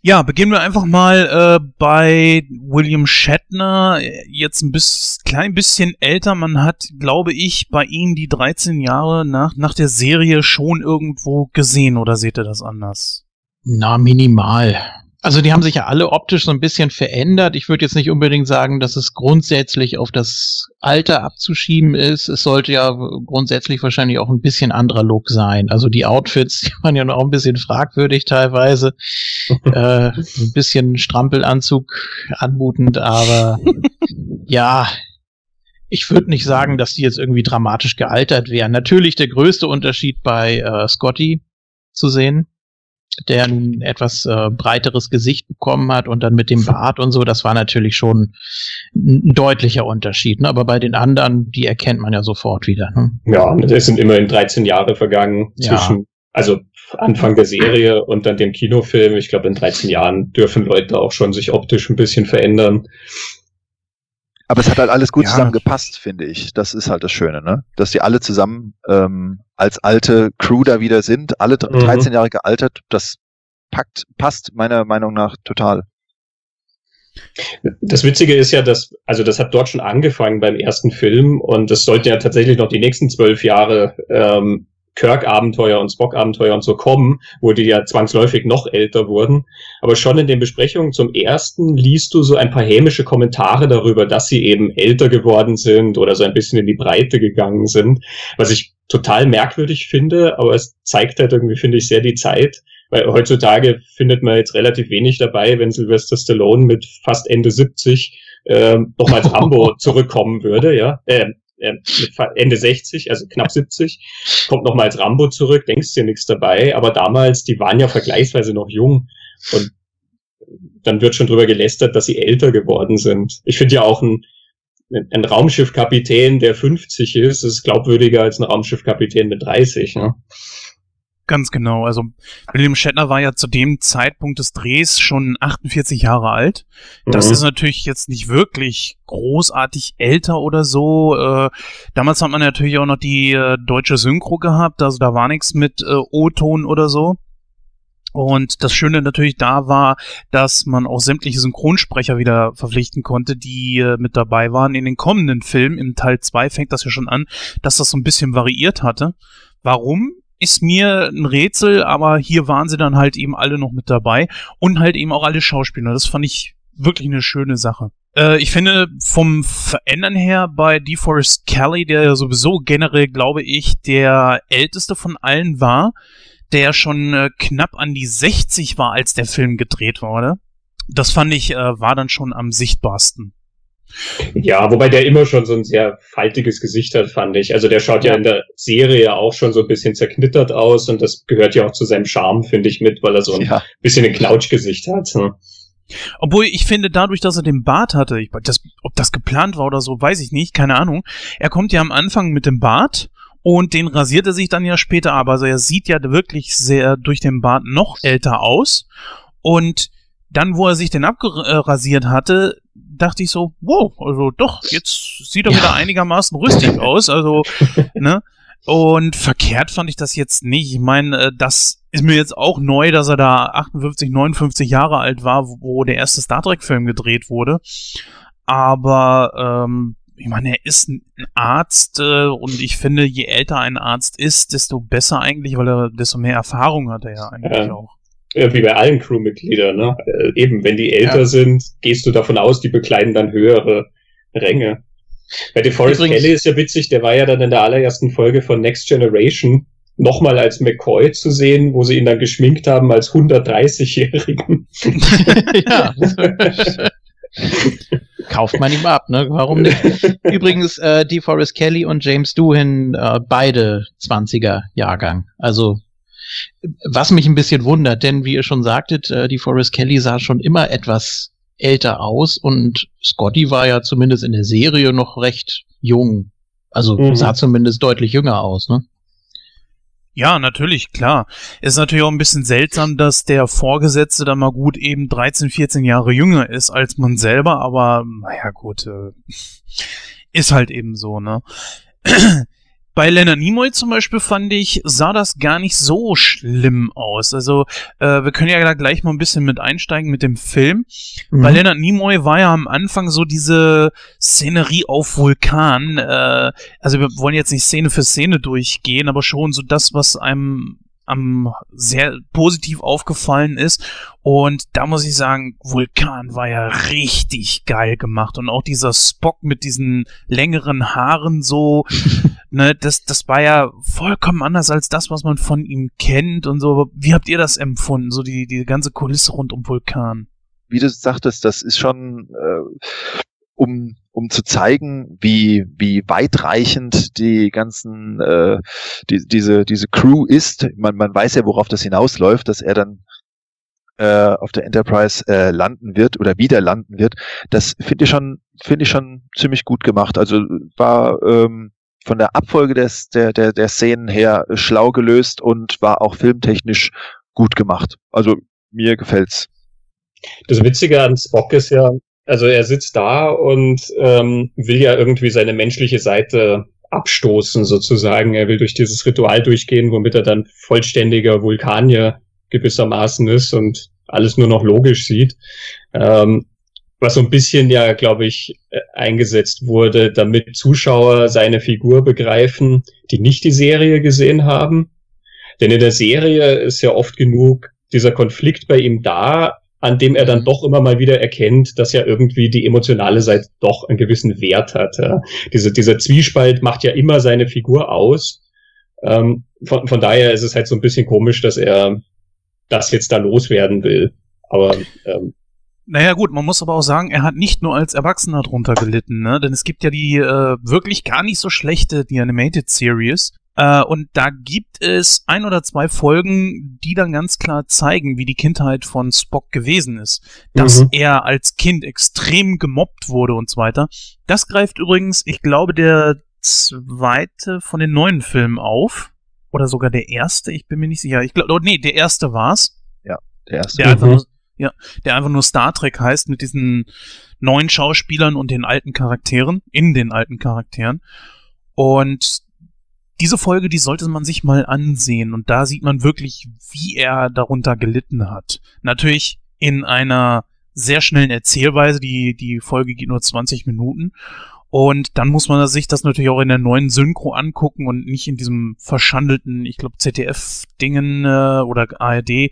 Ja, beginnen wir einfach mal äh, bei William Shatner. Jetzt ein bisschen, klein bisschen älter. Man hat, glaube ich, bei ihm die 13 Jahre nach, nach der Serie schon irgendwo gesehen. Oder seht ihr das anders? Na, minimal. Also die haben sich ja alle optisch so ein bisschen verändert. Ich würde jetzt nicht unbedingt sagen, dass es grundsätzlich auf das Alter abzuschieben ist. Es sollte ja grundsätzlich wahrscheinlich auch ein bisschen anderer Look sein. Also die Outfits, die waren ja noch ein bisschen fragwürdig teilweise. äh, ein bisschen Strampelanzug anmutend, aber ja, ich würde nicht sagen, dass die jetzt irgendwie dramatisch gealtert wären. Natürlich der größte Unterschied bei äh, Scotty zu sehen der ein etwas äh, breiteres Gesicht bekommen hat und dann mit dem Bart und so, das war natürlich schon ein deutlicher Unterschied. Ne? Aber bei den anderen, die erkennt man ja sofort wieder. Ne? Ja, es sind immerhin 13 Jahre vergangen zwischen, ja. also Anfang der Serie und dann dem Kinofilm. Ich glaube, in 13 Jahren dürfen Leute auch schon sich optisch ein bisschen verändern. Aber es hat halt alles gut ja. zusammen gepasst, finde ich. Das ist halt das Schöne, ne? Dass die alle zusammen ähm, als alte Crew da wieder sind, alle 13 mhm. Jahre gealtert, das packt, passt meiner Meinung nach total. Das Witzige ist ja, dass, also das hat dort schon angefangen beim ersten Film und das sollte ja tatsächlich noch die nächsten zwölf Jahre ähm, Kirk-Abenteuer und Spock-Abenteuer und so kommen, wo die ja zwangsläufig noch älter wurden. Aber schon in den Besprechungen zum ersten liest du so ein paar hämische Kommentare darüber, dass sie eben älter geworden sind oder so ein bisschen in die Breite gegangen sind, was ich total merkwürdig finde, aber es zeigt halt irgendwie, finde ich, sehr die Zeit. Weil heutzutage findet man jetzt relativ wenig dabei, wenn Sylvester Stallone mit fast Ende 70 äh, nochmals Rambo zurückkommen würde, ja. Äh, äh, Ende 60, also knapp 70, kommt nochmal als Rambo zurück, denkst dir nichts dabei, aber damals, die waren ja vergleichsweise noch jung und dann wird schon drüber gelästert, dass sie älter geworden sind. Ich finde ja auch ein, ein Raumschiffkapitän, der 50 ist, ist glaubwürdiger als ein Raumschiffkapitän mit 30. Ne? Ganz genau. Also William Shatner war ja zu dem Zeitpunkt des Drehs schon 48 Jahre alt. Das mhm. ist natürlich jetzt nicht wirklich großartig älter oder so. Äh, damals hat man natürlich auch noch die äh, deutsche Synchro gehabt, also da war nichts mit äh, O-Ton oder so. Und das Schöne natürlich da war, dass man auch sämtliche Synchronsprecher wieder verpflichten konnte, die äh, mit dabei waren. In den kommenden Filmen, im Teil 2 fängt das ja schon an, dass das so ein bisschen variiert hatte. Warum? Ist mir ein Rätsel, aber hier waren sie dann halt eben alle noch mit dabei und halt eben auch alle Schauspieler. Das fand ich wirklich eine schöne Sache. Äh, ich finde vom Verändern her bei DeForest Kelly, der sowieso generell, glaube ich, der älteste von allen war, der schon äh, knapp an die 60 war, als der Film gedreht wurde. Das fand ich, äh, war dann schon am sichtbarsten. Ja, wobei der immer schon so ein sehr faltiges Gesicht hat, fand ich. Also der schaut ja, ja in der Serie auch schon so ein bisschen zerknittert aus und das gehört ja auch zu seinem Charme, finde ich, mit, weil er so ein ja. bisschen ein Knautschgesicht hat. Hm. Obwohl ich finde, dadurch, dass er den Bart hatte, ich, das, ob das geplant war oder so, weiß ich nicht, keine Ahnung. Er kommt ja am Anfang mit dem Bart und den rasiert er sich dann ja später ab. Also er sieht ja wirklich sehr durch den Bart noch älter aus. Und dann, wo er sich den abgerasiert hatte, dachte ich so, wow, also doch, jetzt sieht er ja. wieder einigermaßen rüstig aus. Also, ne? Und verkehrt fand ich das jetzt nicht. Ich meine, äh, das ist mir jetzt auch neu, dass er da 58, 59 Jahre alt war, wo der erste Star Trek-Film gedreht wurde. Aber ähm, ich meine, er ist ein Arzt äh, und ich finde, je älter ein Arzt ist, desto besser eigentlich, weil er desto mehr Erfahrung hat er ja eigentlich ja. auch. Wie bei allen Crewmitgliedern, ne? Äh, eben, wenn die älter ja. sind, gehst du davon aus, die bekleiden dann höhere Ränge. Bei DeForest Kelly ist ja witzig, der war ja dann in der allerersten Folge von Next Generation nochmal als McCoy zu sehen, wo sie ihn dann geschminkt haben als 130-Jährigen. ja. Kauft man ihm ab, ne? Warum nicht? Übrigens, äh, DeForest Kelly und James Doohan, äh, beide 20er Jahrgang. Also was mich ein bisschen wundert, denn wie ihr schon sagtet, äh, die Forrest Kelly sah schon immer etwas älter aus und Scotty war ja zumindest in der Serie noch recht jung. Also mhm. sah zumindest deutlich jünger aus, ne? Ja, natürlich, klar. Ist natürlich auch ein bisschen seltsam, dass der Vorgesetzte da mal gut eben 13, 14 Jahre jünger ist als man selber, aber naja, gut, äh, ist halt eben so, ne? Bei Leonard Nimoy zum Beispiel fand ich, sah das gar nicht so schlimm aus. Also, äh, wir können ja da gleich mal ein bisschen mit einsteigen mit dem Film. Mhm. Bei Leonard Nimoy war ja am Anfang so diese Szenerie auf Vulkan. Äh, also, wir wollen jetzt nicht Szene für Szene durchgehen, aber schon so das, was einem am sehr positiv aufgefallen ist. Und da muss ich sagen, Vulkan war ja richtig geil gemacht. Und auch dieser Spock mit diesen längeren Haaren so, ne, das, das war ja vollkommen anders als das, was man von ihm kennt und so. Wie habt ihr das empfunden? So die, die ganze Kulisse rund um Vulkan? Wie du sagtest, das ist schon, äh, um um zu zeigen, wie, wie weitreichend die ganzen, äh, die, diese, diese Crew ist. Man, man weiß ja, worauf das hinausläuft, dass er dann äh, auf der Enterprise äh, landen wird oder wieder landen wird. Das finde ich schon, finde ich schon ziemlich gut gemacht. Also war ähm, von der Abfolge des, der, der, der Szenen her schlau gelöst und war auch filmtechnisch gut gemacht. Also mir gefällt's. Das Witzige an Spock ist ja, also er sitzt da und ähm, will ja irgendwie seine menschliche Seite abstoßen sozusagen. Er will durch dieses Ritual durchgehen, womit er dann vollständiger Vulkanier gewissermaßen ist und alles nur noch logisch sieht. Ähm, was so ein bisschen ja, glaube ich, äh, eingesetzt wurde, damit Zuschauer seine Figur begreifen, die nicht die Serie gesehen haben. Denn in der Serie ist ja oft genug dieser Konflikt bei ihm da, an dem er dann mhm. doch immer mal wieder erkennt, dass ja irgendwie die emotionale Seite doch einen gewissen Wert hat. Ja. Diese, dieser Zwiespalt macht ja immer seine Figur aus. Ähm, von, von daher ist es halt so ein bisschen komisch, dass er das jetzt da loswerden will. Aber ähm, naja gut, man muss aber auch sagen, er hat nicht nur als Erwachsener drunter gelitten, ne? Denn es gibt ja die äh, wirklich gar nicht so schlechte, die Animated Series, äh, und da gibt es ein oder zwei Folgen, die dann ganz klar zeigen, wie die Kindheit von Spock gewesen ist. Dass mhm. er als Kind extrem gemobbt wurde und so weiter. Das greift übrigens, ich glaube, der zweite von den neuen Filmen auf. Oder sogar der erste, ich bin mir nicht sicher. Ich glaube, oh, nee, der erste war's. Ja, der erste. Der einfach nur, ja, der einfach nur Star Trek heißt mit diesen neuen Schauspielern und den alten Charakteren, in den alten Charakteren. Und diese Folge, die sollte man sich mal ansehen und da sieht man wirklich, wie er darunter gelitten hat. Natürlich in einer sehr schnellen Erzählweise, die, die Folge geht nur 20 Minuten und dann muss man sich das natürlich auch in der neuen Synchro angucken und nicht in diesem verschandelten, ich glaube, ZDF-Dingen äh, oder ARD.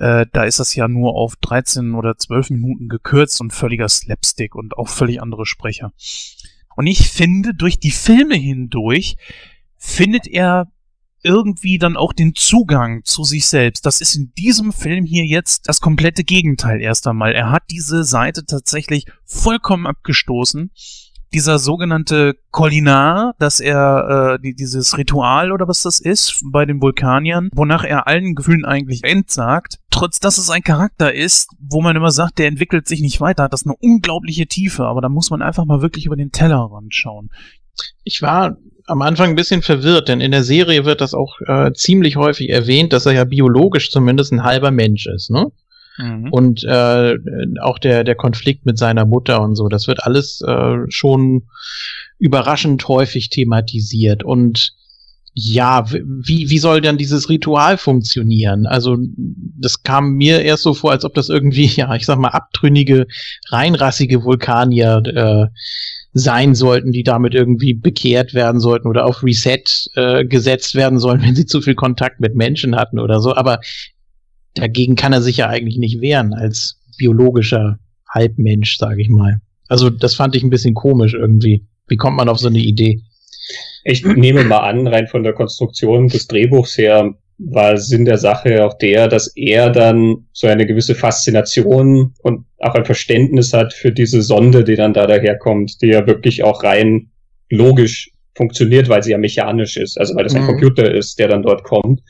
Äh, da ist das ja nur auf 13 oder 12 Minuten gekürzt und völliger Slapstick und auch völlig andere Sprecher. Und ich finde, durch die Filme hindurch findet er irgendwie dann auch den Zugang zu sich selbst. Das ist in diesem Film hier jetzt das komplette Gegenteil erst einmal. Er hat diese Seite tatsächlich vollkommen abgestoßen. Dieser sogenannte Kolinar, dass er äh, die, dieses Ritual oder was das ist bei den Vulkaniern, wonach er allen Gefühlen eigentlich entsagt, trotz dass es ein Charakter ist, wo man immer sagt, der entwickelt sich nicht weiter, hat das eine unglaubliche Tiefe, aber da muss man einfach mal wirklich über den Tellerrand schauen. Ich war am Anfang ein bisschen verwirrt, denn in der Serie wird das auch äh, ziemlich häufig erwähnt, dass er ja biologisch zumindest ein halber Mensch ist, ne? Mhm. Und äh, auch der, der Konflikt mit seiner Mutter und so, das wird alles äh, schon überraschend häufig thematisiert. Und ja, wie, wie soll dann dieses Ritual funktionieren? Also, das kam mir erst so vor, als ob das irgendwie, ja, ich sag mal, abtrünnige, reinrassige Vulkanier äh, sein sollten, die damit irgendwie bekehrt werden sollten oder auf Reset äh, gesetzt werden sollen, wenn sie zu viel Kontakt mit Menschen hatten oder so. Aber dagegen kann er sich ja eigentlich nicht wehren als biologischer Halbmensch, sage ich mal. Also das fand ich ein bisschen komisch irgendwie. Wie kommt man auf so eine Idee? Ich nehme mal an, rein von der Konstruktion des Drehbuchs her, war Sinn der Sache auch der, dass er dann so eine gewisse Faszination und auch ein Verständnis hat für diese Sonde, die dann da daherkommt, die ja wirklich auch rein logisch funktioniert, weil sie ja mechanisch ist, also weil das ein mhm. Computer ist, der dann dort kommt,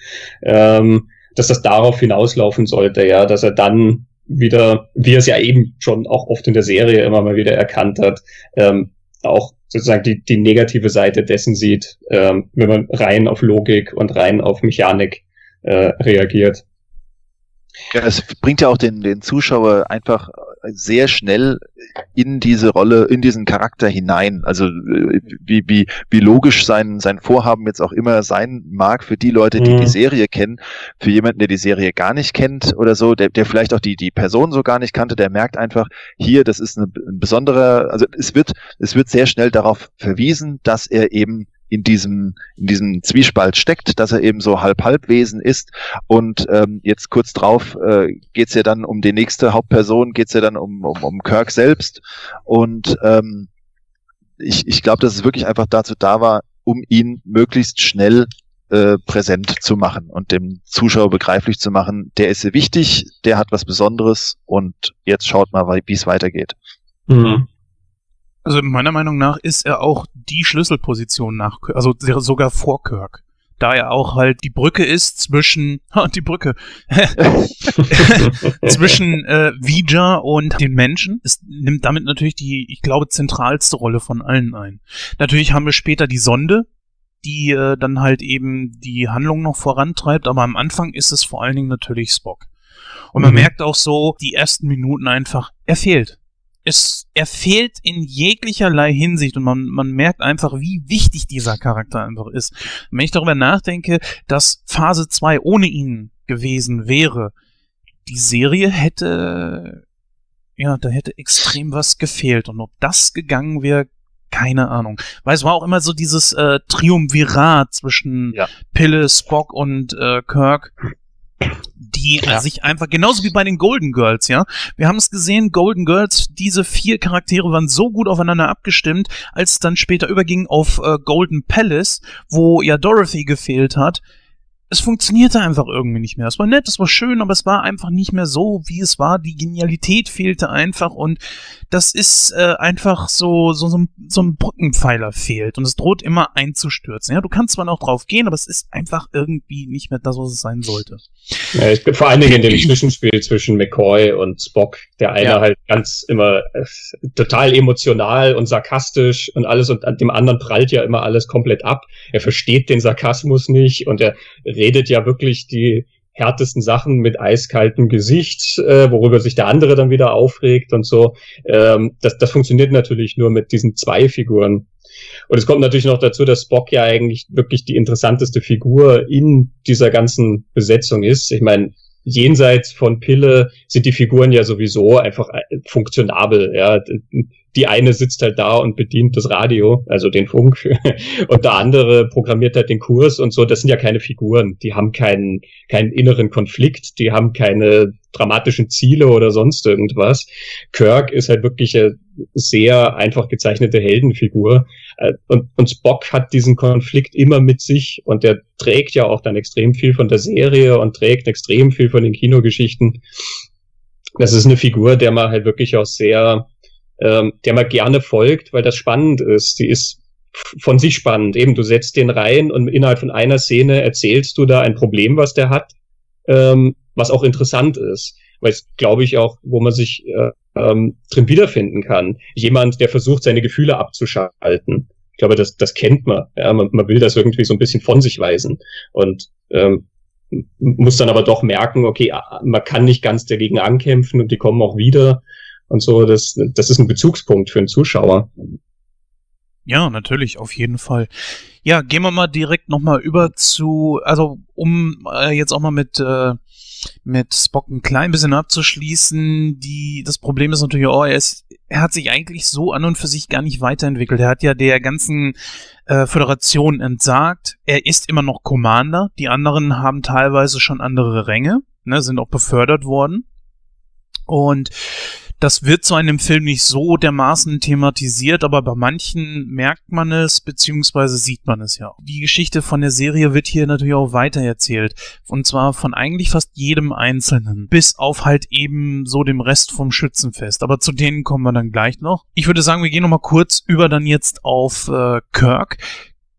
ähm, dass das darauf hinauslaufen sollte, ja, dass er dann wieder, wie er es ja eben schon auch oft in der Serie immer mal wieder erkannt hat, ähm, auch sozusagen die, die negative Seite dessen sieht, ähm, wenn man rein auf Logik und rein auf Mechanik äh, reagiert. Ja, es bringt ja auch den, den Zuschauer einfach sehr schnell in diese Rolle, in diesen Charakter hinein. Also äh, wie, wie, wie logisch sein, sein Vorhaben jetzt auch immer sein mag für die Leute, die mhm. die Serie kennen. Für jemanden, der die Serie gar nicht kennt oder so, der, der vielleicht auch die, die Person so gar nicht kannte, der merkt einfach, hier, das ist eine, ein besonderer, also es wird, es wird sehr schnell darauf verwiesen, dass er eben in diesem, in diesem Zwiespalt steckt, dass er eben so halb-halb-Wesen ist. Und ähm, jetzt kurz drauf äh, geht ja dann um die nächste Hauptperson, geht's ja dann um, um, um Kirk selbst. Und ähm, ich, ich glaube, dass es wirklich einfach dazu da war, um ihn möglichst schnell äh, präsent zu machen und dem Zuschauer begreiflich zu machen, der ist wichtig, der hat was Besonderes und jetzt schaut mal, wie es weitergeht. Mhm. Also meiner Meinung nach ist er auch die Schlüsselposition nach, also sogar vor Kirk. Da er auch halt die Brücke ist zwischen, die Brücke, zwischen äh, Vija und den Menschen. Es nimmt damit natürlich die, ich glaube, zentralste Rolle von allen ein. Natürlich haben wir später die Sonde, die äh, dann halt eben die Handlung noch vorantreibt, aber am Anfang ist es vor allen Dingen natürlich Spock. Und man mhm. merkt auch so, die ersten Minuten einfach, er fehlt es, er fehlt in jeglicherlei Hinsicht und man, man merkt einfach, wie wichtig dieser Charakter einfach ist. wenn ich darüber nachdenke, dass Phase 2 ohne ihn gewesen wäre, die Serie hätte, ja, da hätte extrem was gefehlt. Und ob das gegangen wäre, keine Ahnung. Weil es war auch immer so dieses äh, Triumvirat zwischen ja. Pille, Spock und äh, Kirk die ja. sich einfach, genauso wie bei den Golden Girls, ja. Wir haben es gesehen, Golden Girls, diese vier Charaktere waren so gut aufeinander abgestimmt, als es dann später überging auf äh, Golden Palace, wo ja Dorothy gefehlt hat, es funktionierte einfach irgendwie nicht mehr. Es war nett, es war schön, aber es war einfach nicht mehr so, wie es war. Die Genialität fehlte einfach und das ist äh, einfach so, so, so, so ein Brückenpfeiler fehlt und es droht immer einzustürzen. Ja, du kannst zwar noch drauf gehen, aber es ist einfach irgendwie nicht mehr das, was es sein sollte. Ja, ich bin vor allen Dingen in dem Zwischenspiel zwischen McCoy und Spock, der eine ja. halt ganz immer äh, total emotional und sarkastisch und alles und an dem anderen prallt ja immer alles komplett ab. Er versteht den Sarkasmus nicht und er redet ja wirklich die härtesten Sachen mit eiskaltem Gesicht, äh, worüber sich der andere dann wieder aufregt und so. Ähm, das, das funktioniert natürlich nur mit diesen zwei Figuren. Und es kommt natürlich noch dazu, dass Spock ja eigentlich wirklich die interessanteste Figur in dieser ganzen Besetzung ist. Ich meine, jenseits von Pille sind die Figuren ja sowieso einfach äh, funktionabel. Ja, die eine sitzt halt da und bedient das Radio, also den Funk, und der andere programmiert halt den Kurs und so. Das sind ja keine Figuren, die haben keinen, keinen inneren Konflikt, die haben keine dramatischen Ziele oder sonst irgendwas. Kirk ist halt wirklich eine sehr einfach gezeichnete Heldenfigur. Äh, und, und Spock hat diesen Konflikt immer mit sich und der trägt ja auch dann extrem viel von der Serie und trägt extrem viel von den Kinogeschichten. Das ist eine Figur, der man halt wirklich auch sehr, ähm, der man gerne folgt, weil das spannend ist. Die ist von sich spannend. Eben, du setzt den rein und innerhalb von einer Szene erzählst du da ein Problem, was der hat, ähm, was auch interessant ist. Weil es, glaube ich, auch, wo man sich äh, ähm, drin wiederfinden kann. Jemand, der versucht, seine Gefühle abzuschalten. Ich glaube, das, das kennt man. Ja, man. Man will das irgendwie so ein bisschen von sich weisen. Und ähm, muss dann aber doch merken, okay, man kann nicht ganz dagegen ankämpfen und die kommen auch wieder und so. Das, das ist ein Bezugspunkt für einen Zuschauer. Ja, natürlich, auf jeden Fall. Ja, gehen wir mal direkt nochmal über zu, also um äh, jetzt auch mal mit, äh, mit Spock ein klein bisschen abzuschließen, die, das Problem ist natürlich, oh, er ist, er hat sich eigentlich so an und für sich gar nicht weiterentwickelt. Er hat ja der ganzen äh, Föderation entsagt. Er ist immer noch Commander. Die anderen haben teilweise schon andere Ränge, ne, sind auch befördert worden. Und das wird so in dem Film nicht so dermaßen thematisiert, aber bei manchen merkt man es, beziehungsweise sieht man es ja. Die Geschichte von der Serie wird hier natürlich auch weitererzählt. Und zwar von eigentlich fast jedem Einzelnen. Bis auf halt eben so dem Rest vom Schützenfest. Aber zu denen kommen wir dann gleich noch. Ich würde sagen, wir gehen nochmal kurz über dann jetzt auf äh, Kirk.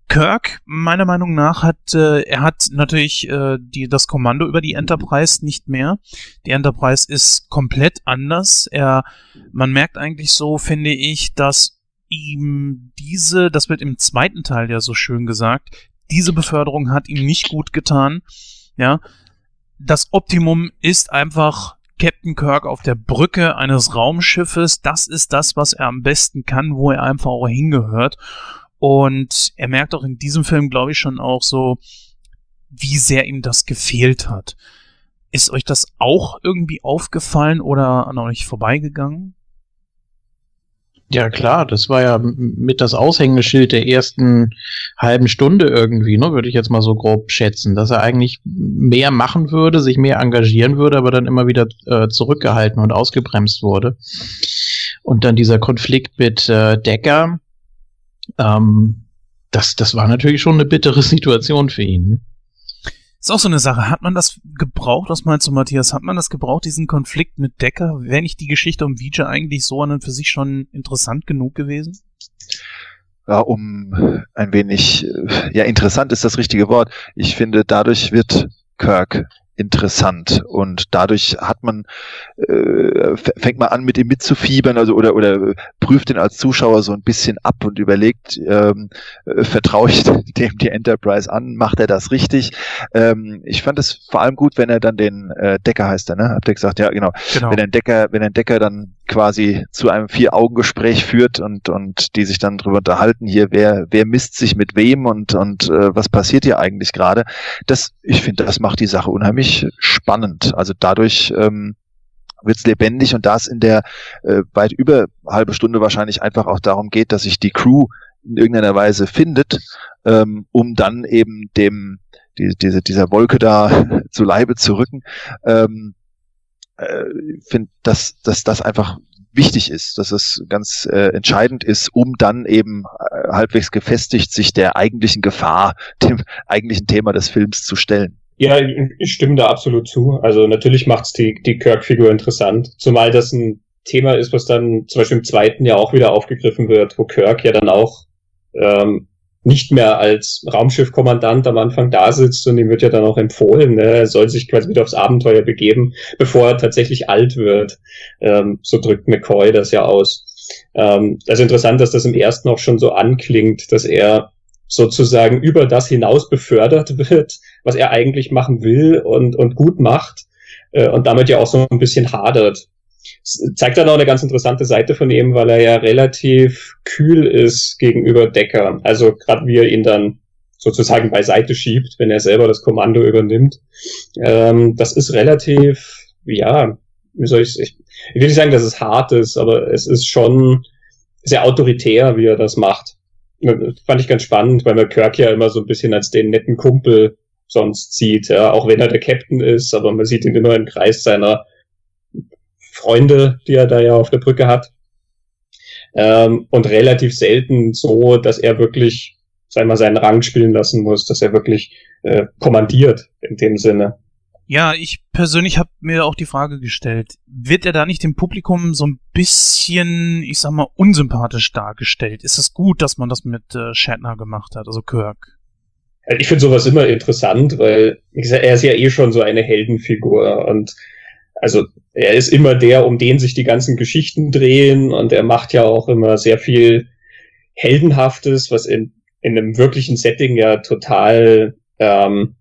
Kirk, meiner Meinung nach, hat äh, er hat natürlich äh, die, das Kommando über die Enterprise nicht mehr. Die Enterprise ist komplett anders. Er, man merkt eigentlich so, finde ich, dass ihm diese, das wird im zweiten Teil ja so schön gesagt, diese Beförderung hat ihm nicht gut getan. Ja, das Optimum ist einfach Captain Kirk auf der Brücke eines Raumschiffes. Das ist das, was er am besten kann, wo er einfach auch hingehört. Und er merkt auch in diesem Film, glaube ich, schon auch so, wie sehr ihm das gefehlt hat. Ist euch das auch irgendwie aufgefallen oder an euch vorbeigegangen? Ja, klar, das war ja mit das Aushängeschild der ersten halben Stunde irgendwie, ne, würde ich jetzt mal so grob schätzen, dass er eigentlich mehr machen würde, sich mehr engagieren würde, aber dann immer wieder äh, zurückgehalten und ausgebremst wurde. Und dann dieser Konflikt mit äh, Decker, ähm, das, das war natürlich schon eine bittere Situation für ihn. Ist auch so eine Sache. Hat man das gebraucht, was meinst du, Matthias? Hat man das gebraucht, diesen Konflikt mit Decker? Wäre nicht die Geschichte um Vijay eigentlich so an und für sich schon interessant genug gewesen? Ja, um ein wenig, äh, ja, interessant ist das richtige Wort. Ich finde, dadurch wird Kirk interessant. Und dadurch hat man äh, fängt man an mit ihm mitzufiebern also oder oder prüft ihn als Zuschauer so ein bisschen ab und überlegt ähm, äh, vertraue ich dem die Enterprise an? Macht er das richtig? Ähm, ich fand es vor allem gut wenn er dann den äh, Decker heißt er ne? Habt ihr gesagt? Ja genau, genau. wenn ein Decker wenn ein Decker dann quasi zu einem vier Augen Gespräch führt und und die sich dann darüber unterhalten hier wer wer misst sich mit wem und und äh, was passiert hier eigentlich gerade das ich finde das macht die Sache unheimlich unheimlich spannend. Also dadurch ähm, wird es lebendig und da es in der äh, weit über halbe Stunde wahrscheinlich einfach auch darum geht, dass sich die Crew in irgendeiner Weise findet, ähm, um dann eben dem die, diese, dieser Wolke da zu Leibe zu rücken, ähm, äh, finde, dass, dass das einfach wichtig ist, dass es ganz äh, entscheidend ist, um dann eben äh, halbwegs gefestigt sich der eigentlichen Gefahr, dem eigentlichen Thema des Films zu stellen. Ja, ich stimme da absolut zu. Also natürlich macht's die, die Kirk-Figur interessant, zumal das ein Thema ist, was dann zum Beispiel im zweiten Jahr auch wieder aufgegriffen wird, wo Kirk ja dann auch ähm, nicht mehr als Raumschiffkommandant am Anfang da sitzt und ihm wird ja dann auch empfohlen, ne, er soll sich quasi wieder aufs Abenteuer begeben, bevor er tatsächlich alt wird. Ähm, so drückt McCoy das ja aus. Ähm, also interessant, dass das im ersten auch schon so anklingt, dass er sozusagen über das hinaus befördert wird, was er eigentlich machen will und, und gut macht äh, und damit ja auch so ein bisschen hadert. Zeigt dann auch eine ganz interessante Seite von ihm, weil er ja relativ kühl ist gegenüber Decker. Also gerade wie er ihn dann sozusagen beiseite schiebt, wenn er selber das Kommando übernimmt. Ähm, das ist relativ, ja, wie soll ich, ich, ich will nicht sagen, dass es hart ist, aber es ist schon sehr autoritär, wie er das macht. Das fand ich ganz spannend, weil man Kirk ja immer so ein bisschen als den netten Kumpel sonst sieht, ja, auch wenn er der Captain ist, aber man sieht ihn immer im Kreis seiner Freunde, die er da ja auf der Brücke hat. Ähm, und relativ selten so, dass er wirklich, sag mal, seinen Rang spielen lassen muss, dass er wirklich äh, kommandiert in dem Sinne. Ja, ich persönlich habe mir auch die Frage gestellt, wird er da nicht dem Publikum so ein bisschen, ich sag mal, unsympathisch dargestellt? Ist es gut, dass man das mit äh, Shatner gemacht hat, also Kirk? Ich finde sowas immer interessant, weil wie gesagt, er ist ja eh schon so eine Heldenfigur und also er ist immer der, um den sich die ganzen Geschichten drehen und er macht ja auch immer sehr viel Heldenhaftes, was in, in einem wirklichen Setting ja total ähm,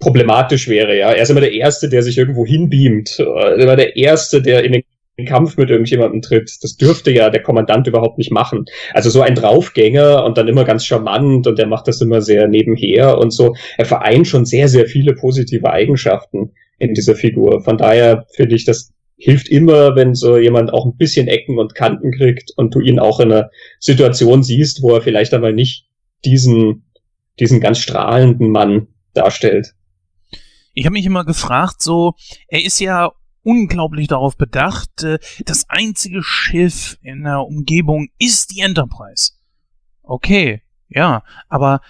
problematisch wäre. Ja, er ist immer der Erste, der sich irgendwo hinbeamt, immer der Erste, der in den Kampf mit irgendjemandem tritt. Das dürfte ja der Kommandant überhaupt nicht machen. Also so ein Draufgänger und dann immer ganz charmant und der macht das immer sehr nebenher und so. Er vereint schon sehr, sehr viele positive Eigenschaften in dieser Figur. Von daher finde ich, das hilft immer, wenn so jemand auch ein bisschen Ecken und Kanten kriegt und du ihn auch in einer Situation siehst, wo er vielleicht einmal nicht diesen, diesen ganz strahlenden Mann darstellt. Ich habe mich immer gefragt, so, er ist ja unglaublich darauf bedacht, äh, das einzige Schiff in der Umgebung ist die Enterprise. Okay, ja, aber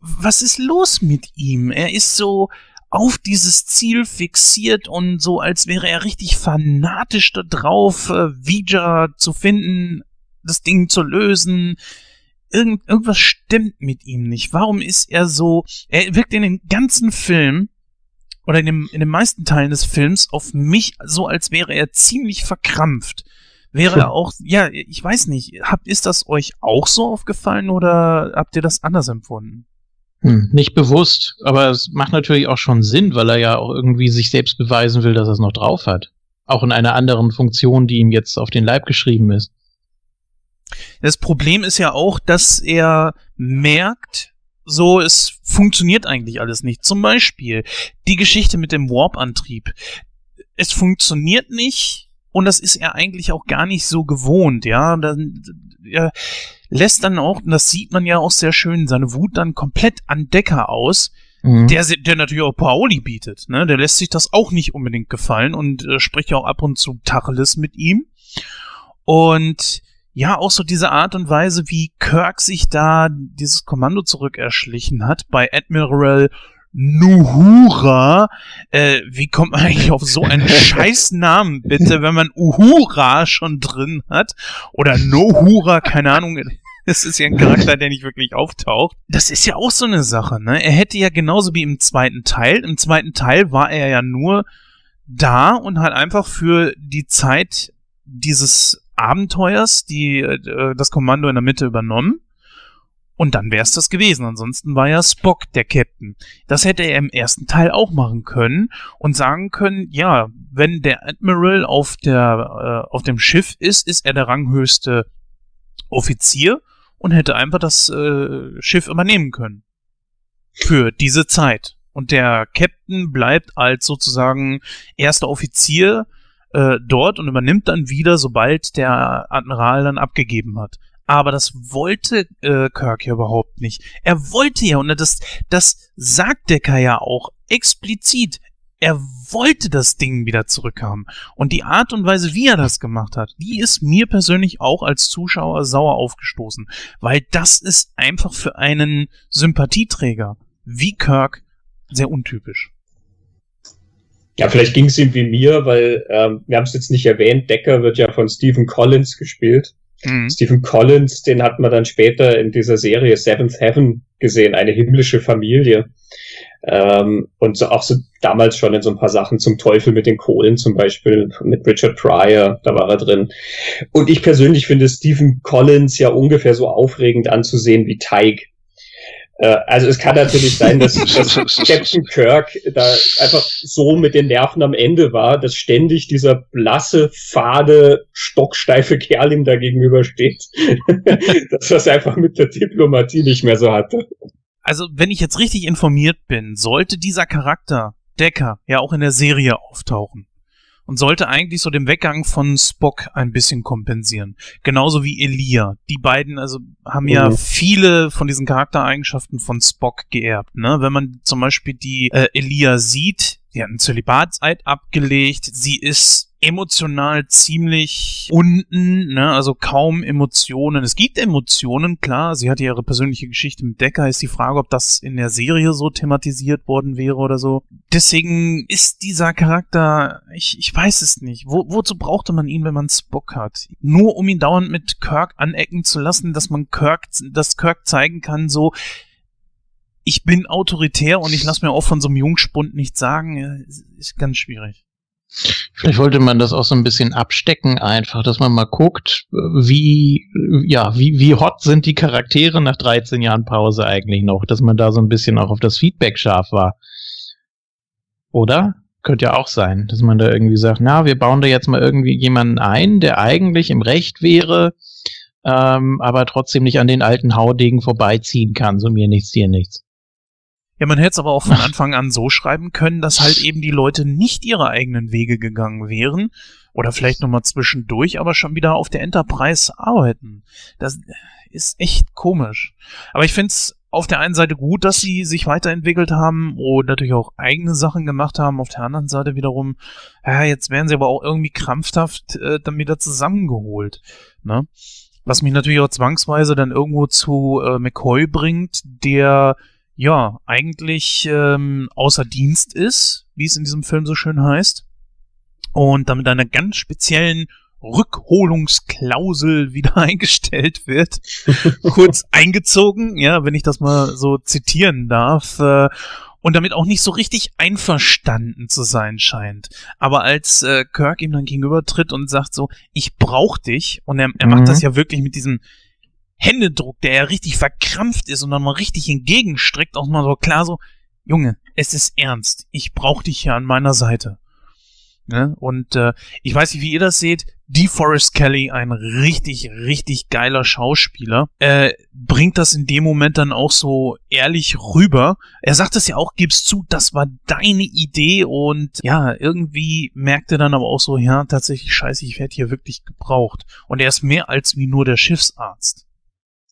was ist los mit ihm? Er ist so auf dieses Ziel fixiert und so, als wäre er richtig fanatisch da drauf, äh, Vija zu finden, das Ding zu lösen. Irgend, irgendwas stimmt mit ihm nicht. Warum ist er so? Er wirkt in dem ganzen Film oder in, dem, in den meisten Teilen des Films auf mich so, als wäre er ziemlich verkrampft. Wäre er auch, ja, ich weiß nicht, habt, ist das euch auch so aufgefallen oder habt ihr das anders empfunden? Hm, nicht bewusst, aber es macht natürlich auch schon Sinn, weil er ja auch irgendwie sich selbst beweisen will, dass er es noch drauf hat. Auch in einer anderen Funktion, die ihm jetzt auf den Leib geschrieben ist. Das Problem ist ja auch, dass er merkt, so, es funktioniert eigentlich alles nicht. Zum Beispiel die Geschichte mit dem Warp-Antrieb. Es funktioniert nicht und das ist er eigentlich auch gar nicht so gewohnt, ja. Dann, er lässt dann auch, und das sieht man ja auch sehr schön, seine Wut dann komplett an Decker aus, mhm. der, der natürlich auch Paoli bietet, ne. Der lässt sich das auch nicht unbedingt gefallen und äh, spricht ja auch ab und zu Tacheles mit ihm. Und ja, auch so diese Art und Weise, wie Kirk sich da dieses Kommando zurückerschlichen hat bei Admiral Nuhura. Äh, wie kommt man eigentlich auf so einen scheiß Namen, bitte, wenn man Uhura schon drin hat? Oder Nohura, keine Ahnung. Das ist ja ein Charakter, der nicht wirklich auftaucht. Das ist ja auch so eine Sache, ne? Er hätte ja genauso wie im zweiten Teil. Im zweiten Teil war er ja nur da und hat einfach für die Zeit dieses Abenteuers die, äh, das Kommando in der Mitte übernommen. Und dann wäre es das gewesen. Ansonsten war ja Spock der Captain. Das hätte er im ersten Teil auch machen können und sagen können, ja, wenn der Admiral auf der äh, auf dem Schiff ist, ist er der ranghöchste Offizier und hätte einfach das äh, Schiff übernehmen können für diese Zeit. Und der Captain bleibt als sozusagen erster Offizier äh, dort und übernimmt dann wieder, sobald der Admiral dann abgegeben hat. Aber das wollte äh, Kirk ja überhaupt nicht. Er wollte ja, und das, das sagt Decker ja auch explizit. Er wollte das Ding wieder zurückhaben. Und die Art und Weise, wie er das gemacht hat, die ist mir persönlich auch als Zuschauer sauer aufgestoßen. Weil das ist einfach für einen Sympathieträger wie Kirk sehr untypisch. Ja, vielleicht ging es ihm wie mir, weil ähm, wir haben es jetzt nicht erwähnt, Decker wird ja von Stephen Collins gespielt. Mhm. Stephen Collins, den hat man dann später in dieser Serie Seventh Heaven gesehen, eine himmlische Familie. Ähm, und so auch so damals schon in so ein paar Sachen zum Teufel mit den Kohlen zum Beispiel, mit Richard Pryor, da war er drin. Und ich persönlich finde Stephen Collins ja ungefähr so aufregend anzusehen wie Teig also es kann natürlich sein, dass, dass Captain Kirk da einfach so mit den Nerven am Ende war, dass ständig dieser blasse, fade, stocksteife Kerl ihm da gegenübersteht. dass das einfach mit der Diplomatie nicht mehr so hatte. Also, wenn ich jetzt richtig informiert bin, sollte dieser Charakter, Decker, ja auch in der Serie auftauchen. Und sollte eigentlich so den Weggang von Spock ein bisschen kompensieren. Genauso wie Elia. Die beiden also haben ja Mhm. viele von diesen Charaktereigenschaften von Spock geerbt. Ne? Wenn man zum Beispiel die äh, Elia sieht, die hat einen Zölibatseid abgelegt, sie ist emotional ziemlich unten, ne? also kaum Emotionen. Es gibt Emotionen, klar, sie hat ihre persönliche Geschichte mit Decker, ist die Frage, ob das in der Serie so thematisiert worden wäre oder so. Deswegen ist dieser Charakter, ich, ich weiß es nicht. Wo, wozu brauchte man ihn, wenn man Spock hat? Nur um ihn dauernd mit Kirk anecken zu lassen, dass man Kirk, dass Kirk zeigen kann, so, ich bin autoritär und ich lasse mir auch von so einem Jungspund nichts sagen, ist, ist ganz schwierig. Vielleicht wollte man das auch so ein bisschen abstecken, einfach, dass man mal guckt, wie, ja, wie, wie hot sind die Charaktere nach 13 Jahren Pause eigentlich noch, dass man da so ein bisschen auch auf das Feedback scharf war. Oder? Könnte ja auch sein, dass man da irgendwie sagt, na, wir bauen da jetzt mal irgendwie jemanden ein, der eigentlich im Recht wäre, ähm, aber trotzdem nicht an den alten Haudegen vorbeiziehen kann, so mir nichts, dir nichts. Ja, man hätte es aber auch von Anfang an so schreiben können, dass halt eben die Leute nicht ihre eigenen Wege gegangen wären oder vielleicht nochmal zwischendurch, aber schon wieder auf der Enterprise arbeiten. Das ist echt komisch. Aber ich find's auf der einen Seite gut, dass sie sich weiterentwickelt haben und natürlich auch eigene Sachen gemacht haben. Auf der anderen Seite wiederum, ja, jetzt werden sie aber auch irgendwie krampfhaft äh, dann wieder zusammengeholt. Ne? Was mich natürlich auch zwangsweise dann irgendwo zu äh, McCoy bringt, der ja eigentlich ähm, außer Dienst ist, wie es in diesem Film so schön heißt, und damit einer ganz speziellen Rückholungsklausel wieder eingestellt wird, kurz eingezogen, ja, wenn ich das mal so zitieren darf, äh, und damit auch nicht so richtig einverstanden zu sein scheint. Aber als äh, Kirk ihm dann gegenübertritt und sagt so, ich brauch dich, und er, er Mhm. macht das ja wirklich mit diesem Händedruck, der ja richtig verkrampft ist und dann mal richtig entgegenstreckt, auch mal so klar so, Junge, es ist ernst, ich brauch dich hier an meiner Seite. Ne? Und äh, ich weiß nicht, wie ihr das seht. DeForest Kelly, ein richtig, richtig geiler Schauspieler, äh, bringt das in dem Moment dann auch so ehrlich rüber. Er sagt es ja auch, gibst zu, das war deine Idee und ja, irgendwie merkt er dann aber auch so, ja, tatsächlich scheiße, ich werde hier wirklich gebraucht. Und er ist mehr als wie nur der Schiffsarzt.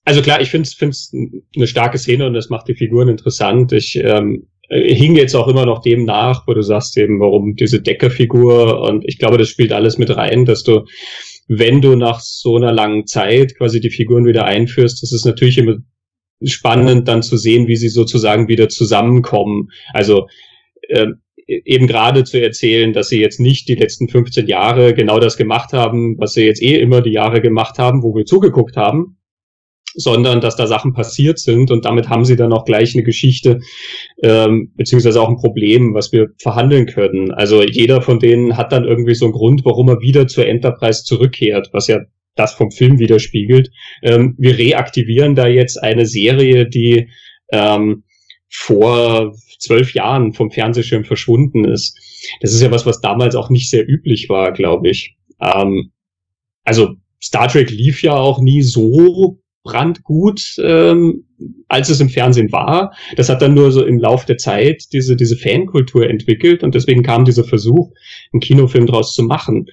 Also klar, ich finde es eine starke Szene und das macht die Figuren interessant. Ich ähm, äh, hing jetzt auch immer noch dem nach, wo du sagst eben, warum diese Deckerfigur und ich glaube, das spielt alles mit rein, dass du, wenn du nach so einer langen Zeit quasi die Figuren wieder einführst, das ist natürlich immer spannend dann zu sehen, wie sie sozusagen wieder zusammenkommen. Also ähm, eben gerade zu erzählen, dass sie jetzt nicht die letzten 15 Jahre genau das gemacht haben, was sie jetzt eh immer die Jahre gemacht haben, wo wir zugeguckt haben, sondern dass da Sachen passiert sind und damit haben sie dann auch gleich eine Geschichte ähm, beziehungsweise auch ein Problem, was wir verhandeln können. Also jeder von denen hat dann irgendwie so einen Grund, warum er wieder zur Enterprise zurückkehrt, was ja das vom Film widerspiegelt. Ähm, wir reaktivieren da jetzt eine Serie, die ähm, vor zwölf Jahren vom Fernsehschirm verschwunden ist. Das ist ja was, was damals auch nicht sehr üblich war, glaube ich. Ähm, also Star Trek lief ja auch nie so brandgut, ähm, als es im Fernsehen war. Das hat dann nur so im Lauf der Zeit diese, diese Fankultur entwickelt und deswegen kam dieser Versuch, einen Kinofilm draus zu machen.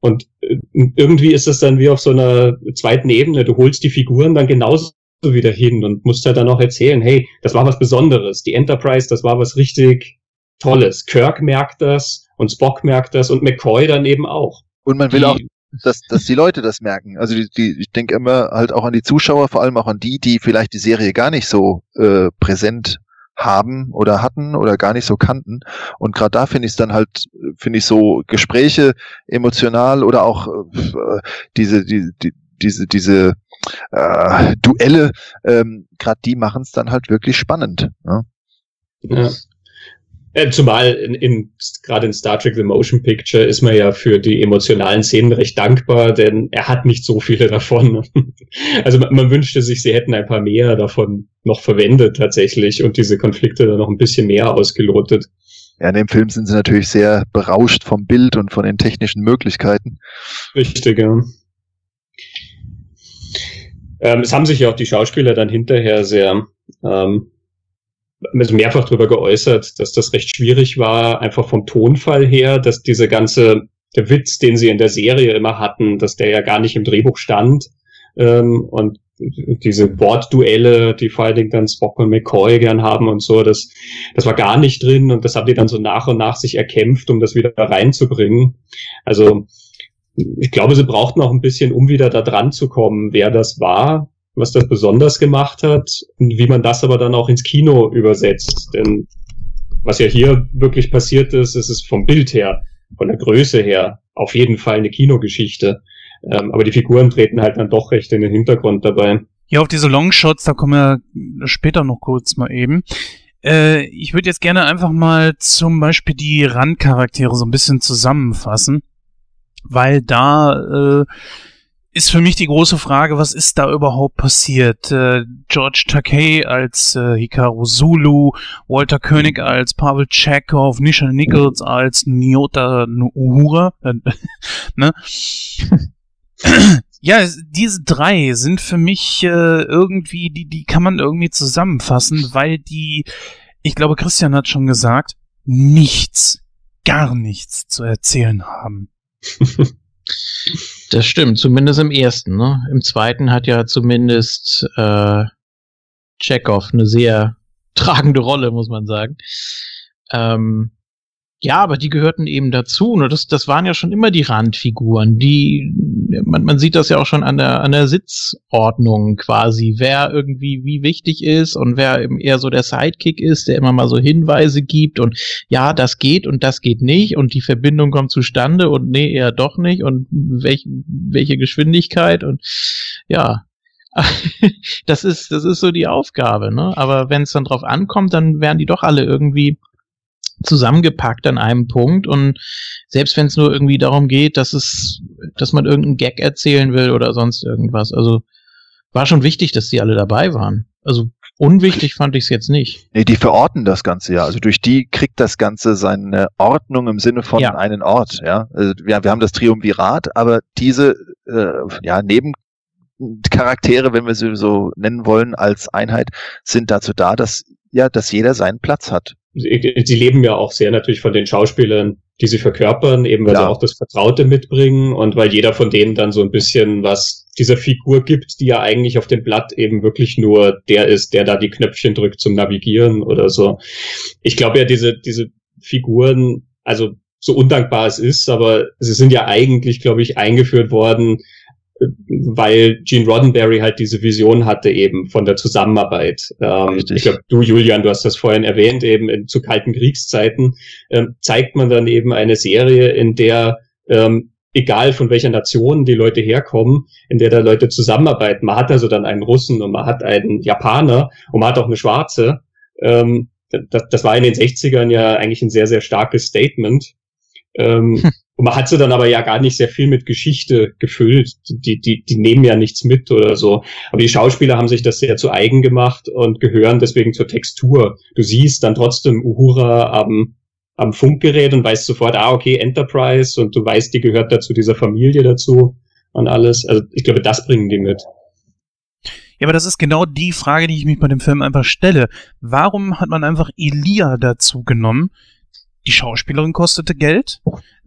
Und äh, irgendwie ist das dann wie auf so einer zweiten Ebene. Du holst die Figuren dann genauso wieder hin und musst ja dann auch erzählen, hey, das war was Besonderes. Die Enterprise, das war was richtig Tolles. Kirk merkt das und Spock merkt das und McCoy dann eben auch. Und man will Die- auch, dass, dass die Leute das merken. Also die, die, ich denke immer halt auch an die Zuschauer, vor allem auch an die, die vielleicht die Serie gar nicht so äh, präsent haben oder hatten oder gar nicht so kannten. Und gerade da finde ich es dann halt, finde ich so Gespräche emotional oder auch äh, diese, die, die, diese, diese äh, Duelle, ähm, gerade die machen es dann halt wirklich spannend. Ne? Ja. Äh, Zumal in, in gerade in Star Trek The Motion Picture ist man ja für die emotionalen Szenen recht dankbar, denn er hat nicht so viele davon. Also man, man wünschte sich, sie hätten ein paar mehr davon noch verwendet tatsächlich und diese Konflikte dann noch ein bisschen mehr ausgelotet. Ja, in dem Film sind sie natürlich sehr berauscht vom Bild und von den technischen Möglichkeiten. Richtig, ja. Ähm, es haben sich ja auch die Schauspieler dann hinterher sehr ähm, also mehrfach darüber geäußert, dass das recht schwierig war, einfach vom Tonfall her, dass diese ganze, der Witz, den sie in der Serie immer hatten, dass der ja gar nicht im Drehbuch stand. Ähm, und diese Wortduelle, die vor allen Dingen dann Spock und McCoy gern haben und so, das, das war gar nicht drin und das haben die dann so nach und nach sich erkämpft, um das wieder reinzubringen. Also ich glaube, sie brauchten auch ein bisschen, um wieder da dran zu kommen, wer das war, was das besonders gemacht hat und wie man das aber dann auch ins Kino übersetzt. Denn was ja hier wirklich passiert ist, ist es vom Bild her, von der Größe her, auf jeden Fall eine Kinogeschichte. Ähm, aber die Figuren treten halt dann doch recht in den Hintergrund dabei. Ja, auf diese Longshots, da kommen wir später noch kurz mal eben. Äh, ich würde jetzt gerne einfach mal zum Beispiel die Randcharaktere so ein bisschen zusammenfassen, weil da äh, ist für mich die große Frage, was ist da überhaupt passiert? Äh, George Takei als äh, Hikaru Zulu, Walter König als Pavel Chekhov, Nisha Nichols als Nyota Uhura, äh, ne? ja, diese drei sind für mich äh, irgendwie, die, die kann man irgendwie zusammenfassen, weil die, ich glaube, Christian hat schon gesagt, nichts, gar nichts zu erzählen haben. Das stimmt, zumindest im ersten. Ne? Im zweiten hat ja zumindest äh, Chekhov eine sehr tragende Rolle, muss man sagen. Ähm, ja, aber die gehörten eben dazu. Ne? Das, das waren ja schon immer die Randfiguren. Die, man, man sieht das ja auch schon an der, an der Sitzordnung quasi, wer irgendwie wie wichtig ist und wer eben eher so der Sidekick ist, der immer mal so Hinweise gibt und ja, das geht und das geht nicht und die Verbindung kommt zustande und nee, eher doch nicht und welch, welche Geschwindigkeit und ja, das ist, das ist so die Aufgabe, ne? Aber wenn es dann drauf ankommt, dann werden die doch alle irgendwie zusammengepackt an einem Punkt und selbst wenn es nur irgendwie darum geht, dass es, dass man irgendeinen Gag erzählen will oder sonst irgendwas. Also war schon wichtig, dass die alle dabei waren. Also unwichtig fand ich es jetzt nicht. Nee, die verorten das Ganze ja. Also durch die kriegt das Ganze seine Ordnung im Sinne von ja. einen Ort. Ja, also wir, wir haben das Triumvirat, aber diese äh, ja neben Charaktere, wenn wir sie so nennen wollen, als Einheit, sind dazu da, dass ja, dass jeder seinen Platz hat sie leben ja auch sehr natürlich von den Schauspielern, die sie verkörpern, eben weil ja. sie auch das Vertraute mitbringen und weil jeder von denen dann so ein bisschen was dieser Figur gibt, die ja eigentlich auf dem Blatt eben wirklich nur der ist, der da die Knöpfchen drückt zum Navigieren oder so. Ich glaube ja, diese, diese Figuren, also so undankbar es ist, aber sie sind ja eigentlich, glaube ich, eingeführt worden, weil Gene Roddenberry halt diese Vision hatte eben von der Zusammenarbeit. Ähm, ich glaube, du, Julian, du hast das vorhin erwähnt, eben in, zu kalten Kriegszeiten ähm, zeigt man dann eben eine Serie, in der ähm, egal von welcher Nation die Leute herkommen, in der da Leute zusammenarbeiten. Man hat also dann einen Russen und man hat einen Japaner und man hat auch eine Schwarze. Ähm, das, das war in den 60ern ja eigentlich ein sehr, sehr starkes Statement. Ähm, hm. Und man hat sie dann aber ja gar nicht sehr viel mit Geschichte gefüllt. Die, die, die nehmen ja nichts mit oder so. Aber die Schauspieler haben sich das sehr zu eigen gemacht und gehören deswegen zur Textur. Du siehst dann trotzdem Uhura am, am Funkgerät und weißt sofort, ah, okay, Enterprise und du weißt, die gehört dazu dieser Familie dazu und alles. Also ich glaube, das bringen die mit. Ja, aber das ist genau die Frage, die ich mich bei dem Film einfach stelle. Warum hat man einfach Elia dazu genommen? Die Schauspielerin kostete Geld,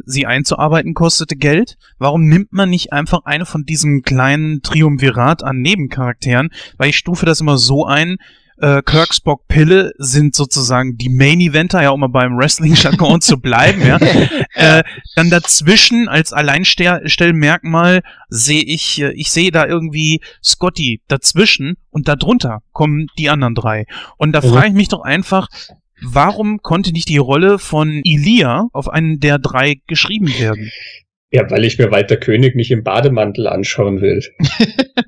sie einzuarbeiten kostete Geld. Warum nimmt man nicht einfach eine von diesem kleinen Triumvirat an Nebencharakteren? Weil ich stufe das immer so ein, äh, Kirk, Spock, Pille sind sozusagen die Main-Eventer, ja, um mal beim Wrestling-Jargon zu bleiben, ja. Äh, dann dazwischen als Alleinstellmerkmal sehe ich, äh, ich sehe da irgendwie Scotty dazwischen und darunter kommen die anderen drei. Und da mhm. frage ich mich doch einfach, Warum konnte nicht die Rolle von Ilia auf einen der drei geschrieben werden? Ja, weil ich mir Walter König nicht im Bademantel anschauen will.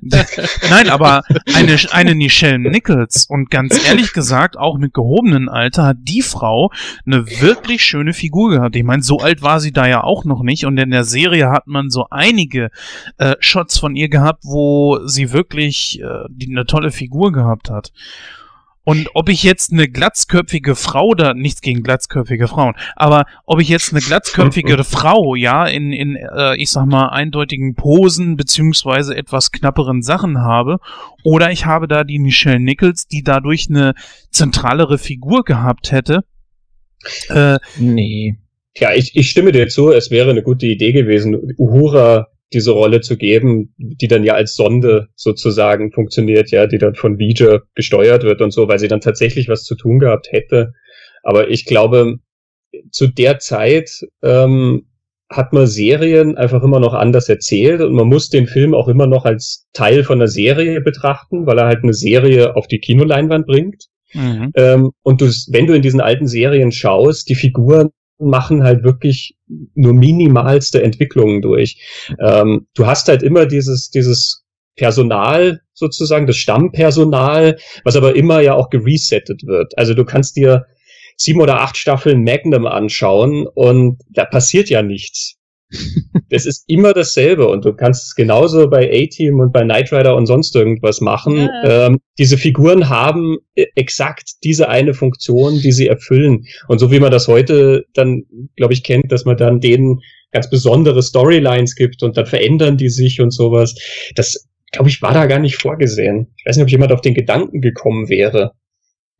Nein, aber eine, eine Nichelle Nichols und ganz ehrlich gesagt, auch mit gehobenem Alter hat die Frau eine wirklich schöne Figur gehabt. Ich meine, so alt war sie da ja auch noch nicht und in der Serie hat man so einige äh, Shots von ihr gehabt, wo sie wirklich äh, die, eine tolle Figur gehabt hat. Und ob ich jetzt eine glatzköpfige Frau da, nichts gegen glatzköpfige Frauen, aber ob ich jetzt eine glatzköpfige Frau, ja, in, in äh, ich sag mal, eindeutigen Posen beziehungsweise etwas knapperen Sachen habe, oder ich habe da die Michelle Nichols, die dadurch eine zentralere Figur gehabt hätte. Äh, nee. Ja, ich, ich stimme dir zu, es wäre eine gute Idee gewesen, Uhura diese Rolle zu geben, die dann ja als Sonde sozusagen funktioniert, ja, die dann von Vija gesteuert wird und so, weil sie dann tatsächlich was zu tun gehabt hätte. Aber ich glaube, zu der Zeit ähm, hat man Serien einfach immer noch anders erzählt und man muss den Film auch immer noch als Teil von einer Serie betrachten, weil er halt eine Serie auf die Kinoleinwand bringt. Mhm. Ähm, und du, wenn du in diesen alten Serien schaust, die Figuren machen halt wirklich nur minimalste Entwicklungen durch. Ähm, du hast halt immer dieses, dieses Personal sozusagen, das Stammpersonal, was aber immer ja auch geresettet wird. Also du kannst dir sieben oder acht Staffeln Magnum anschauen und da passiert ja nichts. Das ist immer dasselbe und du kannst es genauso bei A-Team und bei Knight Rider und sonst irgendwas machen. Ja. Ähm, diese Figuren haben e, exakt diese eine Funktion, die sie erfüllen. Und so wie man das heute dann, glaube ich, kennt, dass man dann denen ganz besondere Storylines gibt und dann verändern die sich und sowas. Das, glaube ich, war da gar nicht vorgesehen. Ich weiß nicht, ob jemand auf den Gedanken gekommen wäre.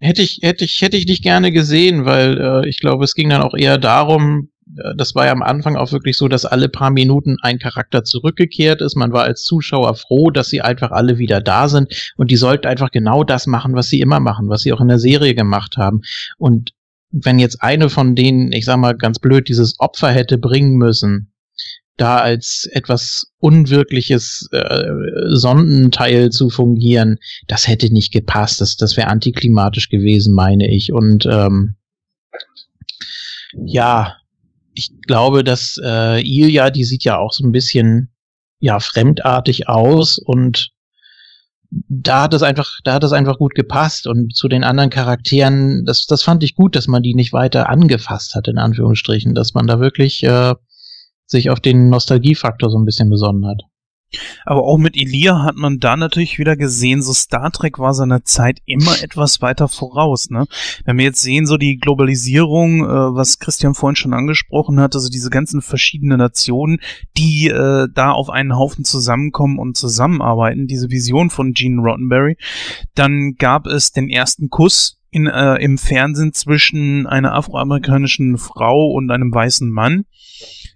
Hätte ich, hätte ich, hätte ich nicht gerne gesehen, weil äh, ich glaube, es ging dann auch eher darum, äh, das war ja am Anfang auch wirklich so, dass alle paar Minuten ein Charakter zurückgekehrt ist. Man war als Zuschauer froh, dass sie einfach alle wieder da sind und die sollten einfach genau das machen, was sie immer machen, was sie auch in der Serie gemacht haben. Und wenn jetzt eine von denen, ich sag mal ganz blöd, dieses Opfer hätte bringen müssen, da als etwas unwirkliches äh, Sondenteil zu fungieren, das hätte nicht gepasst. Das, das wäre antiklimatisch gewesen, meine ich. Und ähm, ja, ich glaube, dass äh, Ilja, die sieht ja auch so ein bisschen ja fremdartig aus und da hat es einfach, da hat es einfach gut gepasst und zu den anderen Charakteren, das, das fand ich gut, dass man die nicht weiter angefasst hat, in Anführungsstrichen, dass man da wirklich äh, sich auf den Nostalgiefaktor so ein bisschen besonnen hat. Aber auch mit Elia hat man da natürlich wieder gesehen, so Star Trek war seiner Zeit immer etwas weiter voraus. Ne? Wenn wir jetzt sehen, so die Globalisierung, äh, was Christian vorhin schon angesprochen hat, also diese ganzen verschiedenen Nationen, die äh, da auf einen Haufen zusammenkommen und zusammenarbeiten, diese Vision von Gene Roddenberry, dann gab es den ersten Kuss in, äh, im Fernsehen zwischen einer afroamerikanischen Frau und einem weißen Mann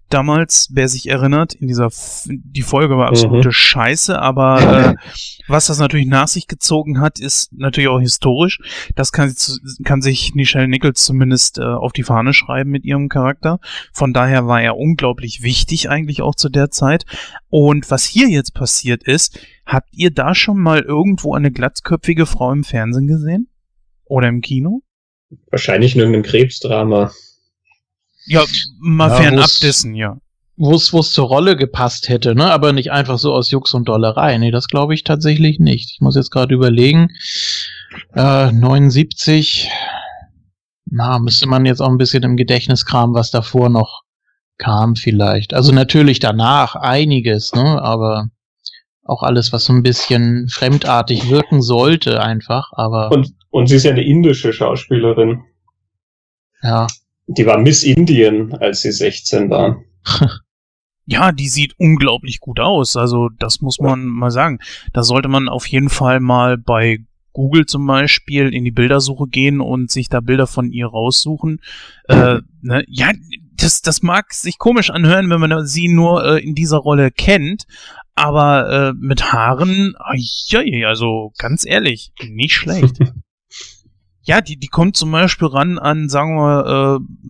damals, wer sich erinnert, in dieser, F die Folge war absolute mhm. Scheiße, aber äh, was das natürlich nach sich gezogen hat, ist natürlich auch historisch. Das kann, kann sich Nichelle Nichols zumindest äh, auf die Fahne schreiben mit ihrem Charakter. Von daher war er unglaublich wichtig eigentlich auch zu der Zeit. Und was hier jetzt passiert ist, habt ihr da schon mal irgendwo eine glatzköpfige Frau im Fernsehen gesehen? Oder im Kino? Wahrscheinlich in irgendeinem Krebsdrama. Ja, mal ja, fernab dessen, ja. Wo es zur Rolle gepasst hätte, ne? Aber nicht einfach so aus Jux und Dollerei. Nee, das glaube ich tatsächlich nicht. Ich muss jetzt gerade überlegen. Äh, 79. Na, müsste man jetzt auch ein bisschen im Gedächtnis kramen, was davor noch kam vielleicht. Also natürlich danach einiges, ne? Aber auch alles, was so ein bisschen fremdartig wirken sollte, einfach. Aber und und sie ist ja eine indische Schauspielerin. Ja. Die war Miss Indien, als sie 16 war. Ja, die sieht unglaublich gut aus. Also das muss man mal sagen. Da sollte man auf jeden Fall mal bei Google zum Beispiel in die Bildersuche gehen und sich da Bilder von ihr raussuchen. Äh, ne? Ja, das, das mag sich komisch anhören, wenn man sie nur äh, in dieser Rolle kennt, aber äh, mit Haaren, ja, also ganz ehrlich, nicht schlecht. Ja, die, die kommt zum Beispiel ran an, sagen wir, äh,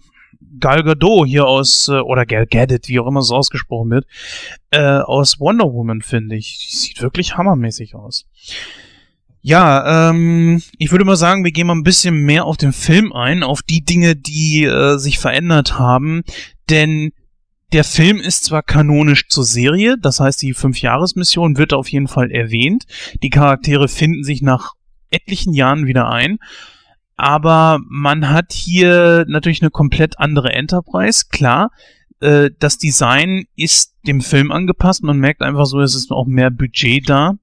Gal Gadot hier aus, äh, oder Gal Gadot, wie auch immer so ausgesprochen wird, äh, aus Wonder Woman, finde ich. Die sieht wirklich hammermäßig aus. Ja, ähm, ich würde mal sagen, wir gehen mal ein bisschen mehr auf den Film ein, auf die Dinge, die äh, sich verändert haben, denn der Film ist zwar kanonisch zur Serie, das heißt, die Fünf-Jahres-Mission wird auf jeden Fall erwähnt. Die Charaktere finden sich nach etlichen Jahren wieder ein aber man hat hier natürlich eine komplett andere Enterprise, klar. Äh, das Design ist dem Film angepasst, man merkt einfach so, es ist auch mehr Budget da.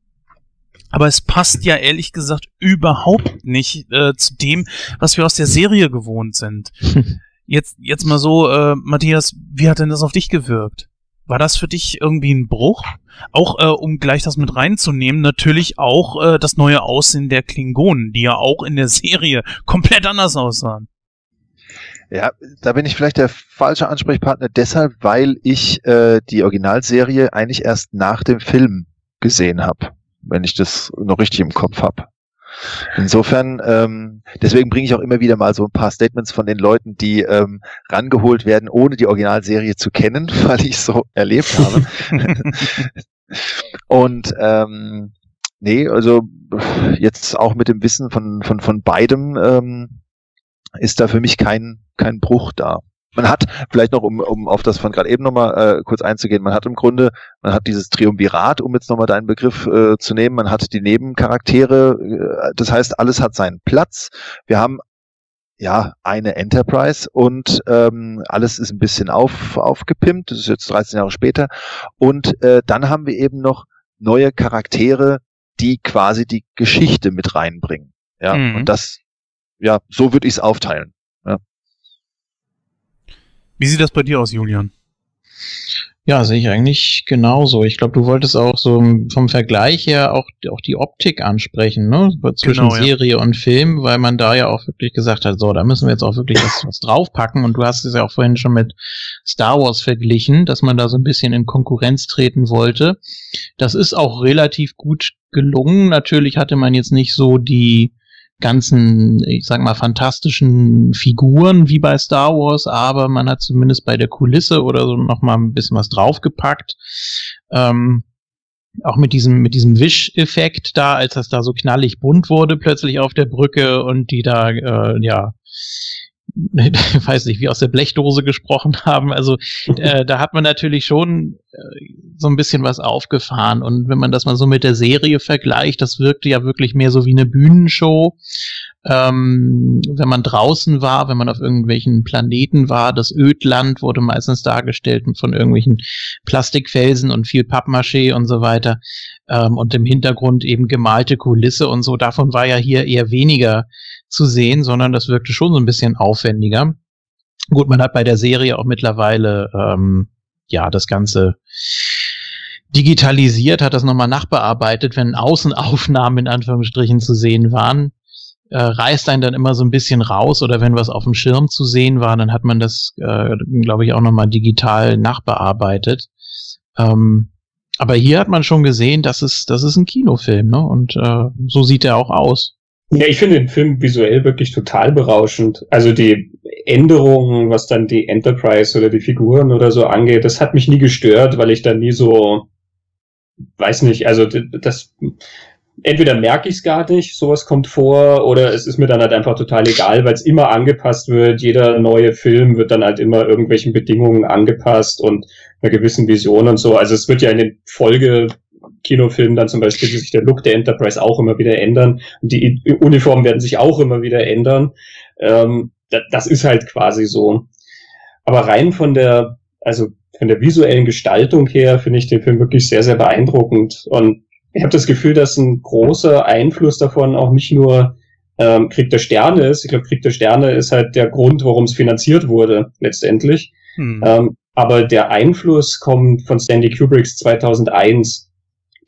Aber es passt ja ehrlich gesagt überhaupt nicht äh, zu dem, was wir aus der Serie gewohnt sind. Jetzt, jetzt mal so, äh, Matthias, wie hat denn das auf dich gewirkt? War das für dich irgendwie ein Bruch? Auch äh, um gleich das mit reinzunehmen, natürlich auch äh, das neue Aussehen der Klingonen, die ja auch in der Serie komplett anders aussahen. Ja, da bin ich vielleicht der falsche Ansprechpartner deshalb, weil ich äh, die Originalserie eigentlich erst nach dem Film gesehen habe, wenn ich das noch richtig im Kopf habe. Insofern, ähm, deswegen bringe ich auch immer wieder mal so ein paar Statements von den Leuten, die ähm, rangeholt werden, ohne die Originalserie zu kennen, weil ich es so erlebt habe. Und ähm, nee, also jetzt auch mit dem Wissen von, von, von beidem ähm, ist da für mich kein, kein Bruch da. Man hat, vielleicht noch, um, um auf das von gerade eben nochmal äh, kurz einzugehen, man hat im Grunde, man hat dieses Triumvirat, um jetzt nochmal deinen Begriff äh, zu nehmen, man hat die Nebencharaktere, äh, das heißt, alles hat seinen Platz. Wir haben ja, eine Enterprise und ähm, alles ist ein bisschen auf, aufgepimpt, das ist jetzt 13 Jahre später. Und äh, dann haben wir eben noch neue Charaktere, die quasi die Geschichte mit reinbringen. Ja, mhm. und das, ja, so würde ich es aufteilen. Wie sieht das bei dir aus, Julian? Ja, sehe ich eigentlich genauso. Ich glaube, du wolltest auch so vom Vergleich her auch, auch die Optik ansprechen, ne? Zwischen genau, Serie ja. und Film, weil man da ja auch wirklich gesagt hat, so, da müssen wir jetzt auch wirklich was, was draufpacken. Und du hast es ja auch vorhin schon mit Star Wars verglichen, dass man da so ein bisschen in Konkurrenz treten wollte. Das ist auch relativ gut gelungen. Natürlich hatte man jetzt nicht so die, ganzen, ich sag mal, fantastischen Figuren wie bei Star Wars, aber man hat zumindest bei der Kulisse oder so noch mal ein bisschen was draufgepackt. Ähm, auch mit diesem, mit diesem Wisch-Effekt da, als das da so knallig bunt wurde plötzlich auf der Brücke und die da, äh, ja, ich weiß nicht, wie aus der Blechdose gesprochen haben. Also äh, da hat man natürlich schon äh, so ein bisschen was aufgefahren. Und wenn man das mal so mit der Serie vergleicht, das wirkte ja wirklich mehr so wie eine Bühnenshow. Ähm, wenn man draußen war, wenn man auf irgendwelchen Planeten war, das Ödland wurde meistens dargestellt von irgendwelchen Plastikfelsen und viel Pappmaché und so weiter. Ähm, und im Hintergrund eben gemalte Kulisse und so. Davon war ja hier eher weniger zu sehen, sondern das wirkte schon so ein bisschen aufwendiger. Gut, man hat bei der Serie auch mittlerweile ähm, ja das Ganze digitalisiert, hat das nochmal nachbearbeitet, wenn Außenaufnahmen in Anführungsstrichen zu sehen waren. Äh, reißt einen dann immer so ein bisschen raus oder wenn was auf dem Schirm zu sehen war, dann hat man das, äh, glaube ich, auch nochmal digital nachbearbeitet. Ähm, aber hier hat man schon gesehen, dass es, das ist ein Kinofilm, ne? Und äh, so sieht er auch aus. Ja, ich finde den Film visuell wirklich total berauschend. Also die Änderungen, was dann die Enterprise oder die Figuren oder so angeht, das hat mich nie gestört, weil ich da nie so, weiß nicht, also das, entweder merke ich es gar nicht, sowas kommt vor, oder es ist mir dann halt einfach total egal, weil es immer angepasst wird. Jeder neue Film wird dann halt immer irgendwelchen Bedingungen angepasst und einer gewissen Vision und so. Also es wird ja in den Folge Kinofilmen dann zum Beispiel sich der Look der Enterprise auch immer wieder ändern. Und die Uniformen werden sich auch immer wieder ändern. Ähm, das ist halt quasi so. Aber rein von der, also von der visuellen Gestaltung her finde ich den Film wirklich sehr, sehr beeindruckend. Und ich habe das Gefühl, dass ein großer Einfluss davon auch nicht nur ähm, Krieg der Sterne ist. Ich glaube, Krieg der Sterne ist halt der Grund, warum es finanziert wurde, letztendlich. Hm. Ähm, aber der Einfluss kommt von Stanley Kubricks 2001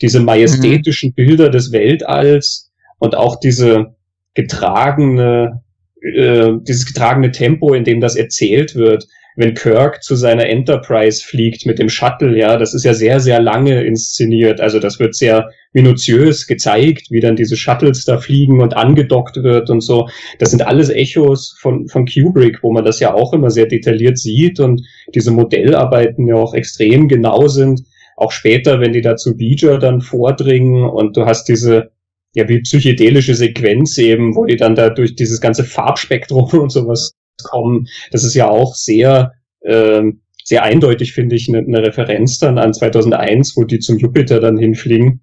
diese majestätischen mhm. Bilder des Weltalls und auch diese getragene, äh, dieses getragene Tempo, in dem das erzählt wird. Wenn Kirk zu seiner Enterprise fliegt mit dem Shuttle, ja, das ist ja sehr, sehr lange inszeniert. Also das wird sehr minutiös gezeigt, wie dann diese Shuttles da fliegen und angedockt wird und so. Das sind alles Echos von, von Kubrick, wo man das ja auch immer sehr detailliert sieht und diese Modellarbeiten ja auch extrem genau sind auch später, wenn die da zu Beecher dann vordringen und du hast diese, ja, wie psychedelische Sequenz eben, wo die dann da durch dieses ganze Farbspektrum und sowas kommen, das ist ja auch sehr, äh, sehr eindeutig, finde ich, eine, eine Referenz dann an 2001, wo die zum Jupiter dann hinfliegen.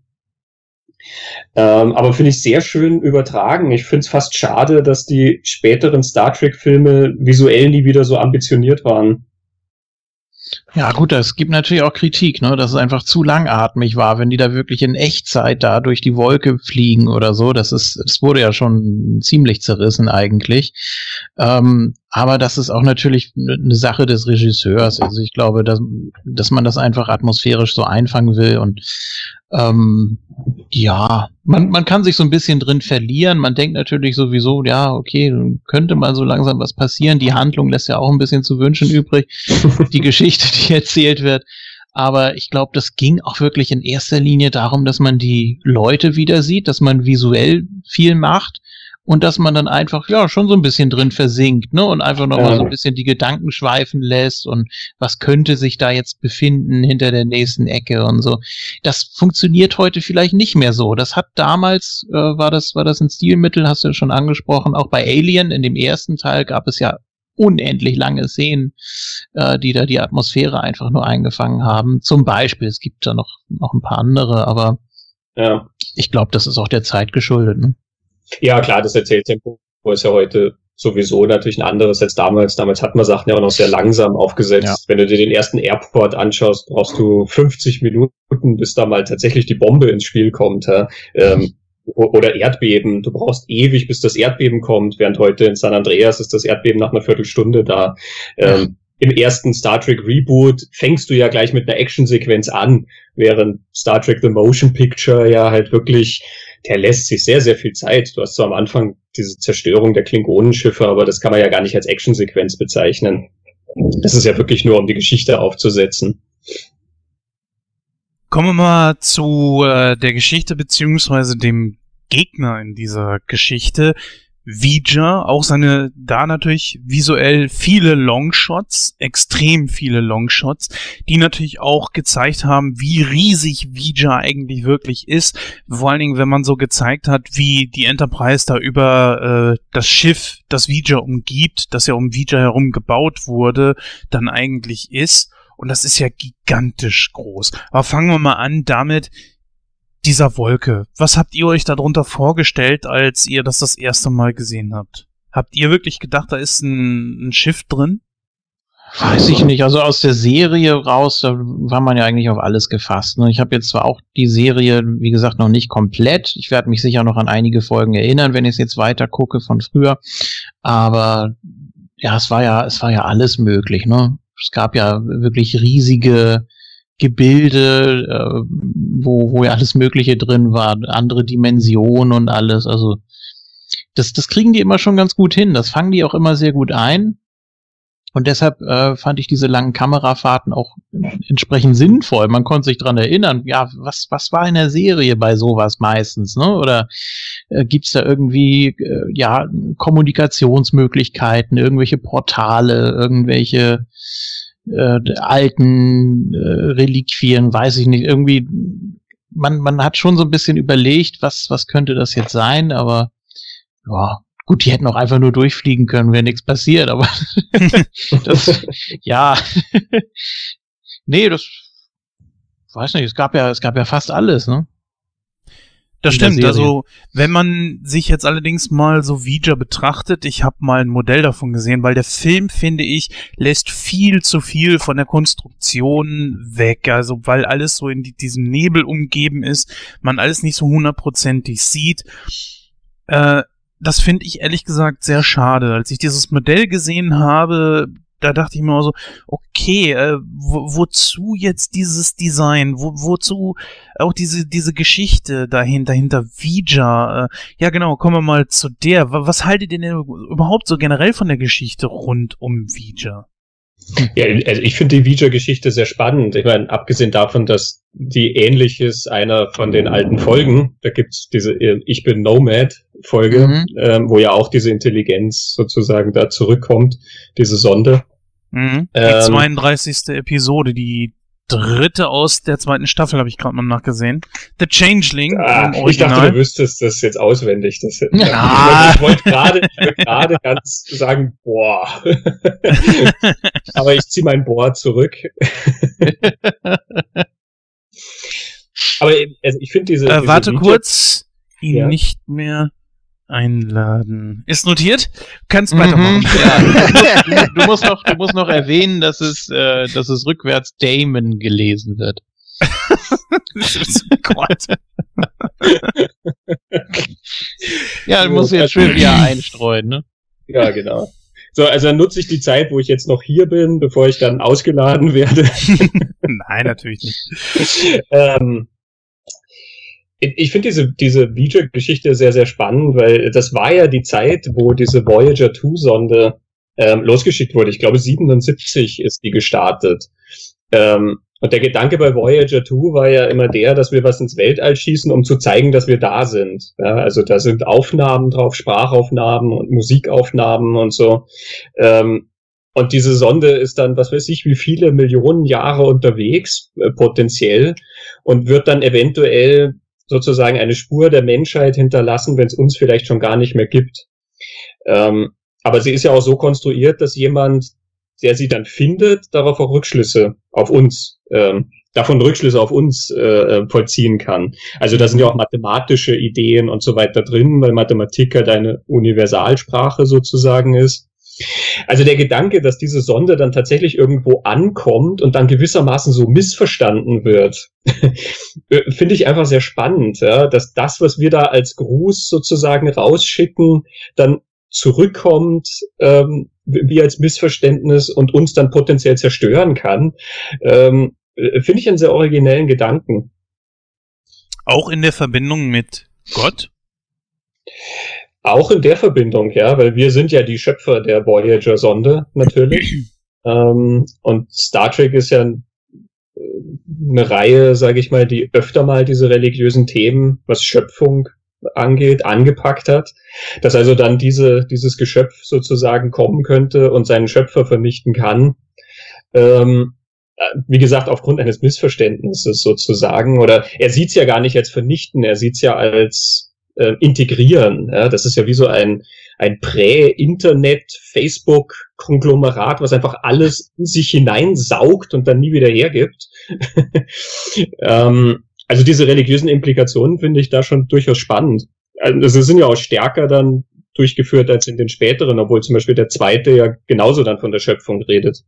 Ähm, aber finde ich sehr schön übertragen. Ich finde es fast schade, dass die späteren Star Trek-Filme visuell nie wieder so ambitioniert waren. Ja, gut, es gibt natürlich auch Kritik, ne, dass es einfach zu langatmig war, wenn die da wirklich in Echtzeit da durch die Wolke fliegen oder so. Das ist, das wurde ja schon ziemlich zerrissen eigentlich. Ähm, aber das ist auch natürlich eine Sache des Regisseurs. Also ich glaube, dass, dass man das einfach atmosphärisch so einfangen will und ähm, ja, man, man kann sich so ein bisschen drin verlieren. Man denkt natürlich sowieso, ja, okay, könnte mal so langsam was passieren. Die Handlung lässt ja auch ein bisschen zu wünschen übrig. Die Geschichte, die erzählt wird. Aber ich glaube, das ging auch wirklich in erster Linie darum, dass man die Leute wieder sieht, dass man visuell viel macht und dass man dann einfach ja schon so ein bisschen drin versinkt, ne? Und einfach nochmal ja. so ein bisschen die Gedanken schweifen lässt und was könnte sich da jetzt befinden hinter der nächsten Ecke und so. Das funktioniert heute vielleicht nicht mehr so. Das hat damals äh, war das war das ein Stilmittel, hast du ja schon angesprochen. Auch bei Alien in dem ersten Teil gab es ja unendlich lange Szenen, äh, die da die Atmosphäre einfach nur eingefangen haben. Zum Beispiel, es gibt da noch noch ein paar andere, aber ja. ich glaube, das ist auch der Zeit geschuldet. Ne? Ja, klar, das Erzähltempo ist ja heute sowieso natürlich ein anderes als damals. Damals hat man Sachen ja auch noch sehr langsam aufgesetzt. Ja. Wenn du dir den ersten Airport anschaust, brauchst du 50 Minuten, bis da mal tatsächlich die Bombe ins Spiel kommt. Ja? Ähm, oder Erdbeben. Du brauchst ewig, bis das Erdbeben kommt, während heute in San Andreas ist das Erdbeben nach einer Viertelstunde da. Ähm, Im ersten Star Trek Reboot fängst du ja gleich mit einer Actionsequenz an, während Star Trek The Motion Picture ja halt wirklich der lässt sich sehr, sehr viel Zeit. Du hast zwar am Anfang diese Zerstörung der Klingonenschiffe, aber das kann man ja gar nicht als Actionsequenz bezeichnen. Das ist ja wirklich nur, um die Geschichte aufzusetzen. Kommen wir mal zu äh, der Geschichte beziehungsweise dem Gegner in dieser Geschichte. Vija, auch seine, da natürlich visuell viele Longshots, extrem viele Longshots, die natürlich auch gezeigt haben, wie riesig Vija eigentlich wirklich ist. Vor allen Dingen, wenn man so gezeigt hat, wie die Enterprise da über äh, das Schiff, das Vija umgibt, das ja um Vija herum gebaut wurde, dann eigentlich ist. Und das ist ja gigantisch groß. Aber fangen wir mal an damit, dieser Wolke. Was habt ihr euch darunter vorgestellt, als ihr das das erste Mal gesehen habt? Habt ihr wirklich gedacht, da ist ein, ein Schiff drin? Weiß ich nicht. Also aus der Serie raus, da war man ja eigentlich auf alles gefasst. Ne? Ich habe jetzt zwar auch die Serie, wie gesagt, noch nicht komplett. Ich werde mich sicher noch an einige Folgen erinnern, wenn ich es jetzt weiter gucke von früher. Aber ja, es war ja, es war ja alles möglich. Ne? Es gab ja wirklich riesige Gebilde, äh, wo, wo ja alles Mögliche drin war, andere Dimensionen und alles. Also das, das kriegen die immer schon ganz gut hin. Das fangen die auch immer sehr gut ein. Und deshalb äh, fand ich diese langen Kamerafahrten auch entsprechend sinnvoll. Man konnte sich dran erinnern, ja, was, was war in der Serie bei sowas meistens, ne? Oder äh, gibt's da irgendwie äh, ja Kommunikationsmöglichkeiten, irgendwelche Portale, irgendwelche äh, alten äh, Reliquien, weiß ich nicht, irgendwie, man, man hat schon so ein bisschen überlegt, was, was könnte das jetzt sein, aber ja, gut, die hätten auch einfach nur durchfliegen können, wäre nichts passiert, aber das, ja, nee, das, weiß nicht, es gab ja, es gab ja fast alles, ne? Das stimmt. Also, wenn man sich jetzt allerdings mal so Vija betrachtet, ich habe mal ein Modell davon gesehen, weil der Film, finde ich, lässt viel zu viel von der Konstruktion weg. Also, weil alles so in die, diesem Nebel umgeben ist, man alles nicht so hundertprozentig sieht. Äh, das finde ich ehrlich gesagt sehr schade. Als ich dieses Modell gesehen habe, da dachte ich mir so, okay, äh, wo, wozu jetzt dieses Design? Wo, wozu auch diese, diese Geschichte dahinter, hinter Vija? Äh, ja, genau, kommen wir mal zu der. Was haltet ihr denn überhaupt so generell von der Geschichte rund um Vija? Ja, also ich finde die Vija-Geschichte sehr spannend. Ich meine, abgesehen davon, dass die ähnlich ist einer von den alten Folgen, da gibt's diese äh, Ich bin Nomad-Folge, mhm. ähm, wo ja auch diese Intelligenz sozusagen da zurückkommt, diese Sonde. Mhm. Die ähm, 32. Episode, die dritte aus der zweiten Staffel, habe ich gerade mal nachgesehen. The Changeling. Ah, ich dachte, du wüsstest das jetzt auswendig. Das, ja. Ich wollte gerade gerade ganz sagen, boah. Aber ich ziehe mein Bohr zurück. Aber also ich finde diese, äh, diese. Warte Video kurz. Ihn ja? nicht mehr Einladen. Ist notiert? Kannst Mhm, weitermachen. ja. du, musst noch, du musst noch erwähnen, dass es, äh, dass es rückwärts Damon gelesen wird. Gott. Ja, du musst jetzt Trivia einstreuen, ne? Ja, genau. So, also dann nutze ich die Zeit, wo ich jetzt noch hier bin, bevor ich dann ausgeladen werde. Nein, natürlich nicht. ähm, ich finde diese, diese Voyager-Geschichte sehr, sehr spannend, weil das war ja die Zeit, wo diese Voyager 2-Sonde ähm, losgeschickt wurde. Ich glaube, 77 ist die gestartet. Ähm, und der Gedanke bei Voyager 2 war ja immer der, dass wir was ins Weltall schießen, um zu zeigen, dass wir da sind. Ja, also da sind Aufnahmen drauf, Sprachaufnahmen und Musikaufnahmen und so. Ähm, und diese Sonde ist dann, was weiß ich, wie viele Millionen Jahre unterwegs, äh, potenziell, und wird dann eventuell sozusagen eine Spur der Menschheit hinterlassen, wenn es uns vielleicht schon gar nicht mehr gibt. Ähm, aber sie ist ja auch so konstruiert, dass jemand, der sie dann findet, darauf auch Rückschlüsse auf uns, ähm, davon Rückschlüsse auf uns äh, vollziehen kann. Also da sind ja auch mathematische Ideen und so weiter drin, weil Mathematik halt eine Universalsprache sozusagen ist. Also der Gedanke, dass diese Sonde dann tatsächlich irgendwo ankommt und dann gewissermaßen so missverstanden wird, finde ich einfach sehr spannend, ja, dass das, was wir da als Gruß sozusagen rausschicken, dann zurückkommt ähm, wie als Missverständnis und uns dann potenziell zerstören kann, ähm, finde ich einen sehr originellen Gedanken. Auch in der Verbindung mit Gott? Auch in der Verbindung, ja, weil wir sind ja die Schöpfer der Voyager-Sonde natürlich. ähm, und Star Trek ist ja eine Reihe, sage ich mal, die öfter mal diese religiösen Themen, was Schöpfung angeht, angepackt hat, dass also dann diese, dieses Geschöpf sozusagen kommen könnte und seinen Schöpfer vernichten kann. Ähm, wie gesagt, aufgrund eines Missverständnisses sozusagen, oder er sieht es ja gar nicht als vernichten, er sieht es ja als äh, integrieren. Ja? Das ist ja wie so ein, ein Prä-Internet-Facebook-Konglomerat, was einfach alles in sich hineinsaugt und dann nie wieder hergibt. ähm, also diese religiösen Implikationen finde ich da schon durchaus spannend. Also sie sind ja auch stärker dann durchgeführt als in den späteren, obwohl zum Beispiel der zweite ja genauso dann von der Schöpfung redet.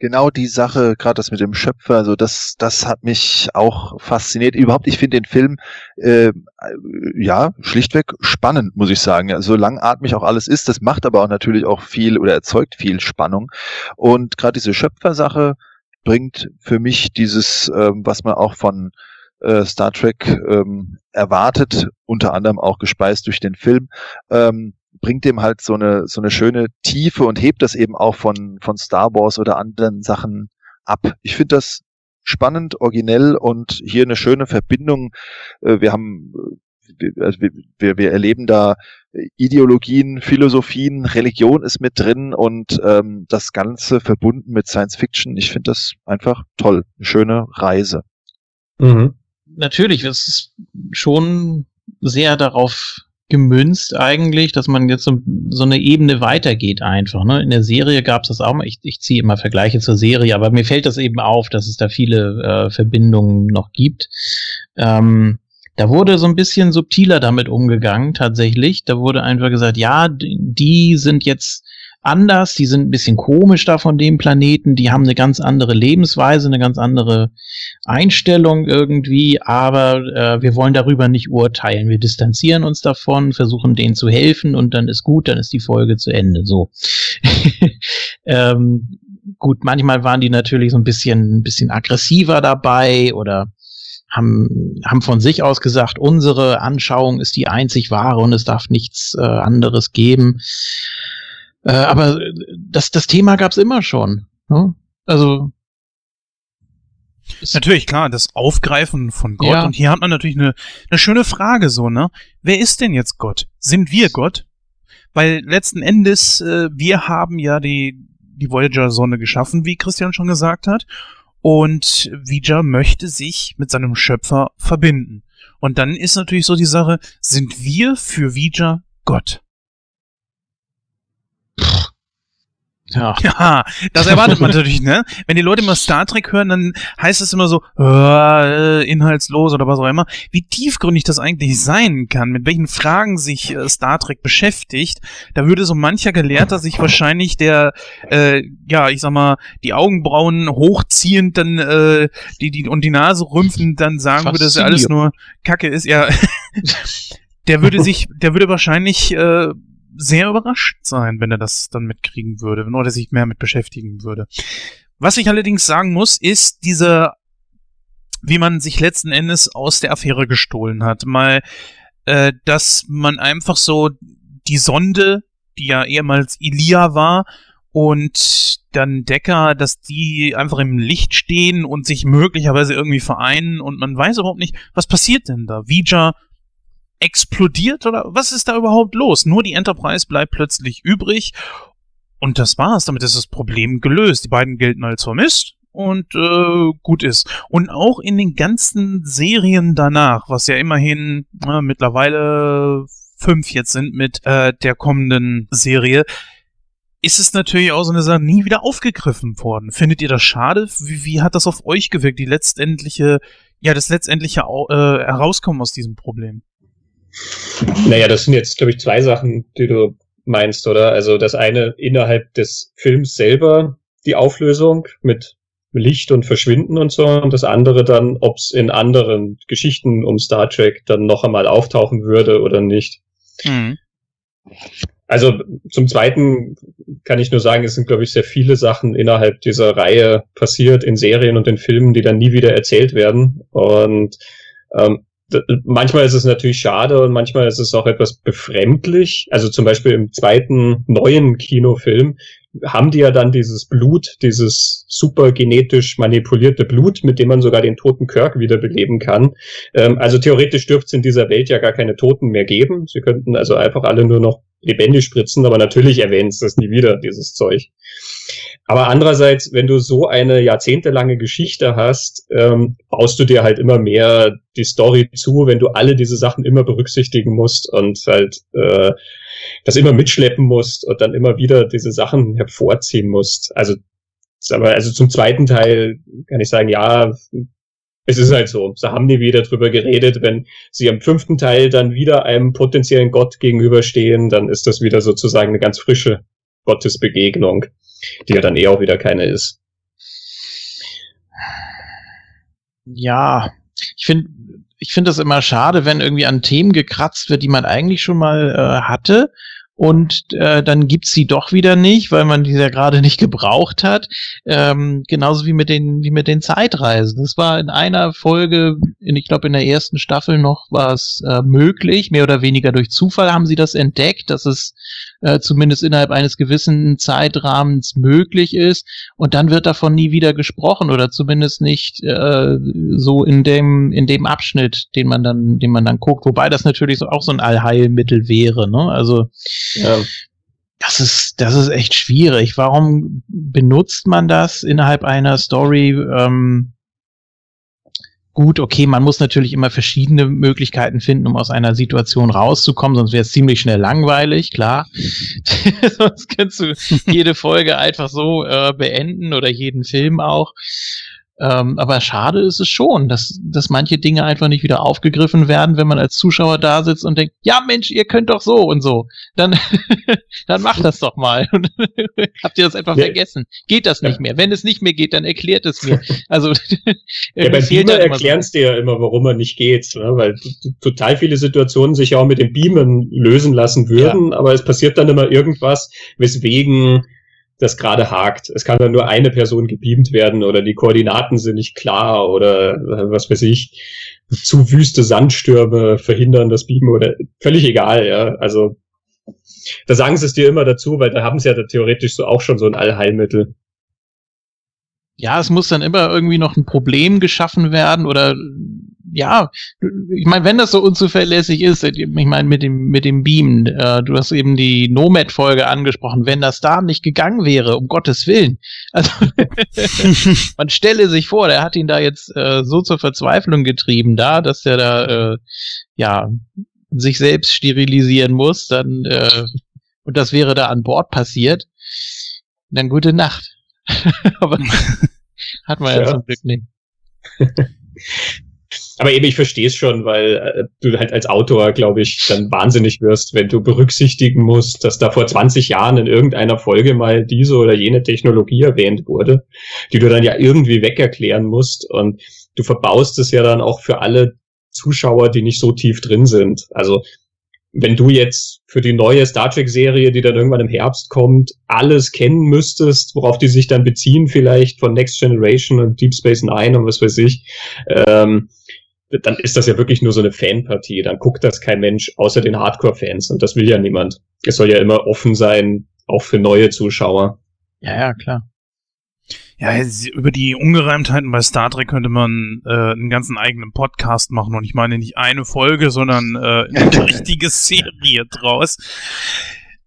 Genau die Sache, gerade das mit dem Schöpfer, also das, das hat mich auch fasziniert. Überhaupt, ich finde den Film äh, ja schlichtweg spannend, muss ich sagen. So langatmig auch alles ist, das macht aber auch natürlich auch viel oder erzeugt viel Spannung. Und gerade diese Schöpfersache bringt für mich dieses, ähm, was man auch von äh, Star Trek ähm, erwartet, unter anderem auch gespeist durch den Film, ähm, bringt dem halt so eine so eine schöne Tiefe und hebt das eben auch von von Star Wars oder anderen Sachen ab. Ich finde das spannend, originell und hier eine schöne Verbindung. Äh, wir haben also wir, wir erleben da Ideologien, Philosophien, Religion ist mit drin und ähm, das Ganze verbunden mit Science Fiction. Ich finde das einfach toll, eine schöne Reise. Mhm natürlich, es ist schon sehr darauf gemünzt eigentlich, dass man jetzt so, so eine Ebene weitergeht einfach. Ne? In der Serie gab es das auch mal, ich, ich ziehe immer Vergleiche zur Serie, aber mir fällt das eben auf, dass es da viele äh, Verbindungen noch gibt. Ähm, da wurde so ein bisschen subtiler damit umgegangen, tatsächlich. Da wurde einfach gesagt, ja, die sind jetzt anders, die sind ein bisschen komisch da von dem Planeten, die haben eine ganz andere Lebensweise, eine ganz andere Einstellung irgendwie, aber äh, wir wollen darüber nicht urteilen. Wir distanzieren uns davon, versuchen denen zu helfen und dann ist gut, dann ist die Folge zu Ende. So. ähm, gut, manchmal waren die natürlich so ein bisschen, ein bisschen aggressiver dabei oder haben, haben von sich aus gesagt, unsere Anschauung ist die einzig wahre und es darf nichts äh, anderes geben. Äh, aber das, das Thema gab's immer schon. Ne? Also Natürlich, klar, das Aufgreifen von Gott. Ja. Und hier hat man natürlich eine, eine schöne Frage so, ne? Wer ist denn jetzt Gott? Sind wir Gott? Weil letzten Endes, äh, wir haben ja die, die Voyager-Sonne geschaffen, wie Christian schon gesagt hat. Und Vija möchte sich mit seinem Schöpfer verbinden. Und dann ist natürlich so die Sache, sind wir für Vija Gott? Ja. Ja, das erwartet man natürlich, ne? Wenn die Leute immer Star Trek hören, dann heißt es immer so, äh, inhaltslos oder was auch immer. Wie tiefgründig das eigentlich sein kann, mit welchen Fragen sich äh, Star Trek beschäftigt, da würde so mancher Gelehrter sich wahrscheinlich der, äh, ja, ich sag mal, die Augenbrauen hochziehend dann, äh, die, die, und die Nase rümpfend dann sagen würde, dass alles nur Kacke ist, ja. der würde sich, der würde wahrscheinlich, äh, sehr überrascht sein, wenn er das dann mitkriegen würde, wenn er sich mehr mit beschäftigen würde. Was ich allerdings sagen muss, ist diese, wie man sich letzten Endes aus der Affäre gestohlen hat. Mal, äh, dass man einfach so die Sonde, die ja ehemals Ilia war, und dann Decker, dass die einfach im Licht stehen und sich möglicherweise irgendwie vereinen und man weiß überhaupt nicht, was passiert denn da? Vija explodiert oder was ist da überhaupt los? Nur die Enterprise bleibt plötzlich übrig und das war's. Damit ist das Problem gelöst. Die beiden gelten als vermisst und äh, gut ist. Und auch in den ganzen Serien danach, was ja immerhin äh, mittlerweile fünf jetzt sind mit äh, der kommenden Serie, ist es natürlich auch so eine Sache nie wieder aufgegriffen worden. Findet ihr das schade? Wie, wie hat das auf euch gewirkt, die letztendliche, ja, das letztendliche äh, Herauskommen aus diesem Problem? Naja, das sind jetzt, glaube ich, zwei Sachen, die du meinst, oder? Also das eine innerhalb des Films selber, die Auflösung mit Licht und Verschwinden und so, und das andere dann, ob es in anderen Geschichten um Star Trek dann noch einmal auftauchen würde oder nicht. Mhm. Also zum Zweiten kann ich nur sagen, es sind, glaube ich, sehr viele Sachen innerhalb dieser Reihe passiert in Serien und in Filmen, die dann nie wieder erzählt werden. Und ähm, manchmal ist es natürlich schade und manchmal ist es auch etwas befremdlich. Also zum Beispiel im zweiten neuen Kinofilm haben die ja dann dieses Blut, dieses super genetisch manipulierte Blut, mit dem man sogar den toten Kirk wiederbeleben kann. Ähm, also theoretisch dürfte es in dieser Welt ja gar keine Toten mehr geben. Sie könnten also einfach alle nur noch lebendig spritzen, aber natürlich erwähnst du das nie wieder, dieses Zeug. Aber andererseits, wenn du so eine jahrzehntelange Geschichte hast, ähm, baust du dir halt immer mehr die Story zu, wenn du alle diese Sachen immer berücksichtigen musst und halt äh, das immer mitschleppen musst und dann immer wieder diese Sachen hervorziehen musst. Also, aber also zum zweiten Teil kann ich sagen, ja, es ist halt so. Da haben die wieder drüber geredet. Wenn sie am fünften Teil dann wieder einem potenziellen Gott gegenüberstehen, dann ist das wieder sozusagen eine ganz frische Gottesbegegnung, die ja dann eh auch wieder keine ist. Ja, ich finde, ich finde das immer schade, wenn irgendwie an Themen gekratzt wird, die man eigentlich schon mal äh, hatte und äh, dann gibt's sie doch wieder nicht, weil man die ja gerade nicht gebraucht hat. Ähm, genauso wie mit den wie mit den Zeitreisen. Das war in einer Folge, in, ich glaube in der ersten Staffel noch, war es äh, möglich, mehr oder weniger durch Zufall haben sie das entdeckt, dass es äh, zumindest innerhalb eines gewissen Zeitrahmens möglich ist. Und dann wird davon nie wieder gesprochen oder zumindest nicht äh, so in dem in dem Abschnitt, den man dann den man dann guckt. Wobei das natürlich so, auch so ein Allheilmittel wäre. Ne? Also ja. Das ist, das ist echt schwierig. Warum benutzt man das innerhalb einer Story? Ähm, gut, okay, man muss natürlich immer verschiedene Möglichkeiten finden, um aus einer Situation rauszukommen, sonst wäre es ziemlich schnell langweilig, klar. sonst kannst du jede Folge einfach so äh, beenden oder jeden Film auch. Ähm, aber schade ist es schon, dass, dass manche Dinge einfach nicht wieder aufgegriffen werden, wenn man als Zuschauer da sitzt und denkt, ja Mensch, ihr könnt doch so und so. Dann, dann macht das doch mal. Habt ihr das einfach ja. vergessen? Geht das nicht ja. mehr? Wenn es nicht mehr geht, dann erklärt es mir. Also ja, bei Beamer erklären es dir ja immer, warum er nicht geht, ne? weil total viele Situationen sich ja auch mit dem Beamen lösen lassen würden, aber es passiert dann immer irgendwas, weswegen das gerade hakt. Es kann dann nur eine Person gebeamt werden oder die Koordinaten sind nicht klar oder äh, was weiß ich, zu wüste Sandstürme verhindern das Beamen oder völlig egal, ja. Also da sagen sie es dir immer dazu, weil da haben sie ja theoretisch so auch schon so ein Allheilmittel. Ja, es muss dann immer irgendwie noch ein Problem geschaffen werden oder ja, ich meine, wenn das so unzuverlässig ist, ich meine mit dem mit dem Beamen, äh, du hast eben die Nomad-Folge angesprochen, wenn das da nicht gegangen wäre, um Gottes Willen, also man stelle sich vor, der hat ihn da jetzt äh, so zur Verzweiflung getrieben, da, dass der da äh, ja sich selbst sterilisieren muss, dann äh, und das wäre da an Bord passiert Dann gute Nacht. Aber hat man ja, Ja. zum Glück nicht. Aber eben, ich verstehe es schon, weil äh, du halt als Autor, glaube ich, dann wahnsinnig wirst, wenn du berücksichtigen musst, dass da vor 20 Jahren in irgendeiner Folge mal diese oder jene Technologie erwähnt wurde, die du dann ja irgendwie wegerklären musst. Und du verbaust es ja dann auch für alle Zuschauer, die nicht so tief drin sind. Also wenn du jetzt für die neue Star Trek-Serie, die dann irgendwann im Herbst kommt, alles kennen müsstest, worauf die sich dann beziehen, vielleicht von Next Generation und Deep Space Nine und was weiß ich, ähm, dann ist das ja wirklich nur so eine Fanpartie. Dann guckt das kein Mensch außer den Hardcore-Fans und das will ja niemand. Es soll ja immer offen sein, auch für neue Zuschauer. Ja, ja, klar. Ja, über die Ungereimtheiten bei Star Trek könnte man äh, einen ganzen eigenen Podcast machen und ich meine nicht eine Folge, sondern äh, eine richtige Serie draus.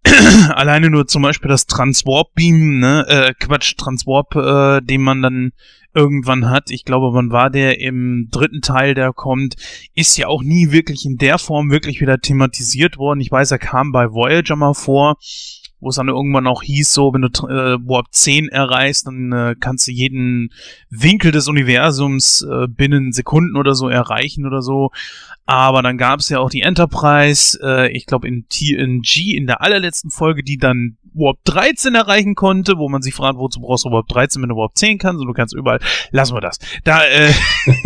Alleine nur zum Beispiel das Transwarp-Beam, ne, äh, Quatsch, Transwarp, äh, den man dann irgendwann hat. Ich glaube, wann war der im dritten Teil, der kommt, ist ja auch nie wirklich in der Form wirklich wieder thematisiert worden. Ich weiß, er kam bei Voyager mal vor, wo es dann irgendwann auch hieß, so, wenn du äh, Warp 10 erreichst, dann äh, kannst du jeden Winkel des Universums äh, binnen Sekunden oder so erreichen oder so. Aber dann gab es ja auch die Enterprise, äh, ich glaube in TNG in der allerletzten Folge, die dann Warp 13 erreichen konnte, wo man sich fragt, wozu brauchst du Warp 13, wenn du Warp 10 kannst und du kannst überall. Lassen wir das. Da, äh,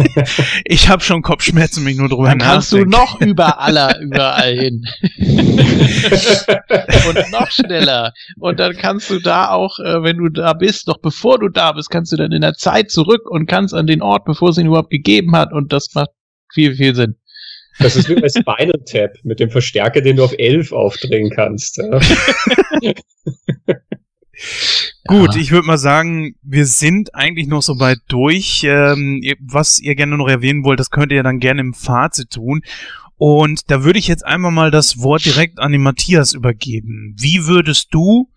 ich habe schon Kopfschmerzen, wenn ich nur drüber Dann kannst du noch überall, überall hin. und noch schneller. Und dann kannst du da auch, äh, wenn du da bist, noch bevor du da bist, kannst du dann in der Zeit zurück und kannst an den Ort, bevor es ihn überhaupt gegeben hat. Und das macht viel, viel Sinn. Das ist wie bei Spinal Tap mit dem Verstärker, den du auf 11 aufdrehen kannst. Ja. Gut, ich würde mal sagen, wir sind eigentlich noch so weit durch. Ähm, was ihr gerne noch erwähnen wollt, das könnt ihr dann gerne im Fazit tun. Und da würde ich jetzt einmal mal das Wort direkt an den Matthias übergeben. Wie würdest du,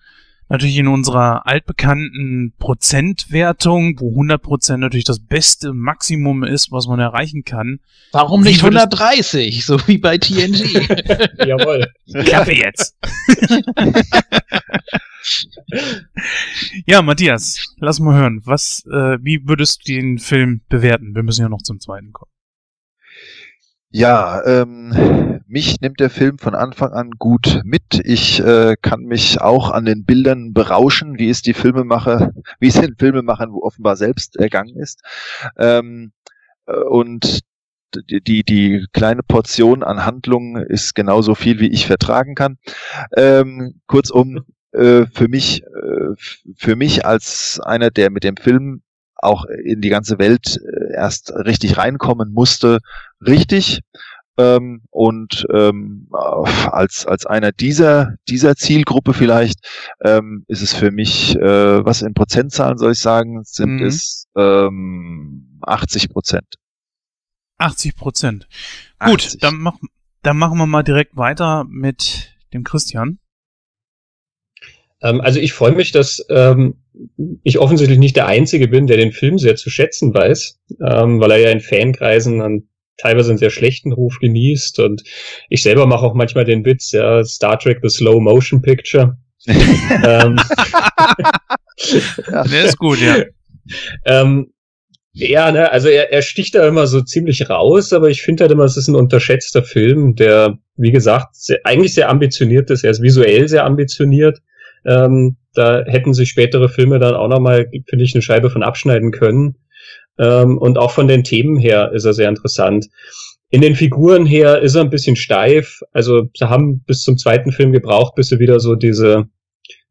natürlich in unserer altbekannten Prozentwertung, wo 100% natürlich das beste Maximum ist, was man erreichen kann, Warum nicht würdest- 130, so wie bei TNG? Jawohl. Klappe jetzt! ja, Matthias, lass mal hören. Was, äh, wie würdest du den Film bewerten? Wir müssen ja noch zum zweiten kommen. Ja, ähm, mich nimmt der Film von Anfang an gut mit. Ich äh, kann mich auch an den Bildern berauschen, wie es die Filmemacher, wie es den Filmemachern offenbar selbst ergangen ist. Ähm, äh, und die, die, die kleine Portion an Handlung ist genauso viel, wie ich vertragen kann. Ähm, kurzum, äh, für mich, äh, für mich als einer, der mit dem Film auch in die ganze Welt äh, erst richtig reinkommen musste, richtig. Ähm, und ähm, äh, als, als einer dieser, dieser Zielgruppe vielleicht ähm, ist es für mich, äh, was in Prozentzahlen soll ich sagen, sind Mhm. es ähm, 80 Prozent. 80 Prozent. Gut, 80. dann, mach, dann machen wir mal direkt weiter mit dem Christian. Ähm, also ich freue mich, dass ähm, ich offensichtlich nicht der Einzige bin, der den Film sehr zu schätzen weiß, ähm, weil er ja in Fankreisen einen teilweise einen sehr schlechten Ruf genießt und ich selber mache auch manchmal den Witz, ja, Star Trek The Slow Motion Picture. ähm, Der ist gut, ja. ähm, ja, ne, also er, er sticht da immer so ziemlich raus, aber ich finde halt immer, es ist ein unterschätzter Film, der, wie gesagt, sehr, eigentlich sehr ambitioniert ist. Er ist visuell sehr ambitioniert. Ähm, da hätten sich spätere Filme dann auch nochmal, finde ich, eine Scheibe von abschneiden können. Ähm, und auch von den Themen her ist er sehr interessant. In den Figuren her ist er ein bisschen steif. Also sie haben bis zum zweiten Film gebraucht, bis sie wieder so diese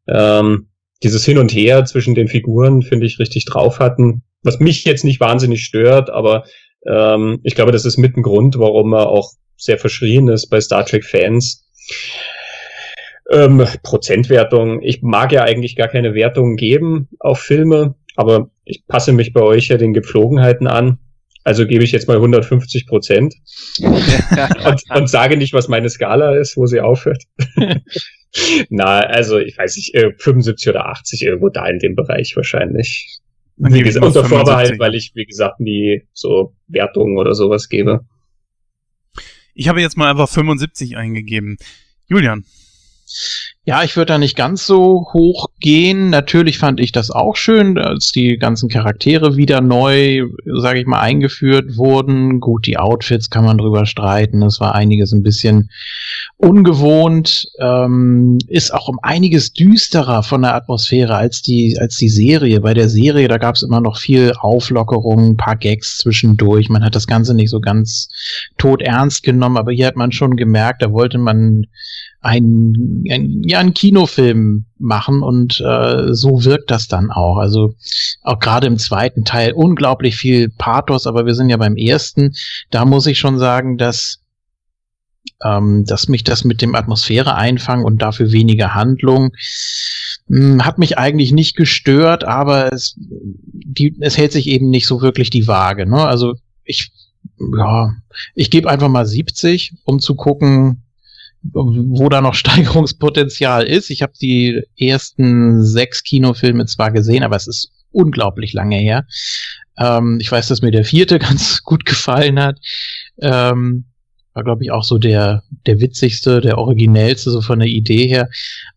ähm, dieses Hin und Her zwischen den Figuren, finde ich, richtig drauf hatten. Was mich jetzt nicht wahnsinnig stört, aber ähm, ich glaube, das ist mit ein Grund, warum er auch sehr verschrien ist bei Star Trek-Fans. Ähm, Prozentwertung. Ich mag ja eigentlich gar keine Wertungen geben auf Filme, aber ich passe mich bei euch ja den Gepflogenheiten an. Also gebe ich jetzt mal 150 Prozent und, und sage nicht, was meine Skala ist, wo sie aufhört. Na, also ich weiß nicht, äh, 75 oder 80 irgendwo da in dem Bereich wahrscheinlich. Dann Wie gesagt, unter 75. Vorbehalt, weil ich, wie gesagt, nie so Wertungen oder sowas gebe. Ich habe jetzt mal einfach 75 eingegeben. Julian. Ja, ich würde da nicht ganz so hoch gehen. Natürlich fand ich das auch schön, als die ganzen Charaktere wieder neu, sage ich mal, eingeführt wurden. Gut, die Outfits kann man drüber streiten. Das war einiges ein bisschen ungewohnt. Ähm, ist auch um einiges düsterer von der Atmosphäre als die als die Serie. Bei der Serie da gab es immer noch viel Auflockerung, ein paar Gags zwischendurch. Man hat das Ganze nicht so ganz tot ernst genommen, aber hier hat man schon gemerkt, da wollte man ein, ein, ja, einen Kinofilm machen und äh, so wirkt das dann auch. Also auch gerade im zweiten Teil unglaublich viel Pathos, aber wir sind ja beim ersten. Da muss ich schon sagen, dass ähm, dass mich das mit dem Atmosphäre einfangen und dafür weniger Handlung mh, hm, hat mich eigentlich nicht gestört, aber es, die, es hält sich eben nicht so wirklich die Waage. Ne? Also ich ja, ich gebe einfach mal 70, um zu gucken, wo da noch Steigerungspotenzial ist. Ich habe die ersten sechs Kinofilme zwar gesehen, aber es ist unglaublich lange her. Ähm, ich weiß, dass mir der vierte ganz gut gefallen hat. Ähm, war, glaube ich, auch so der, der witzigste, der originellste, so von der Idee her.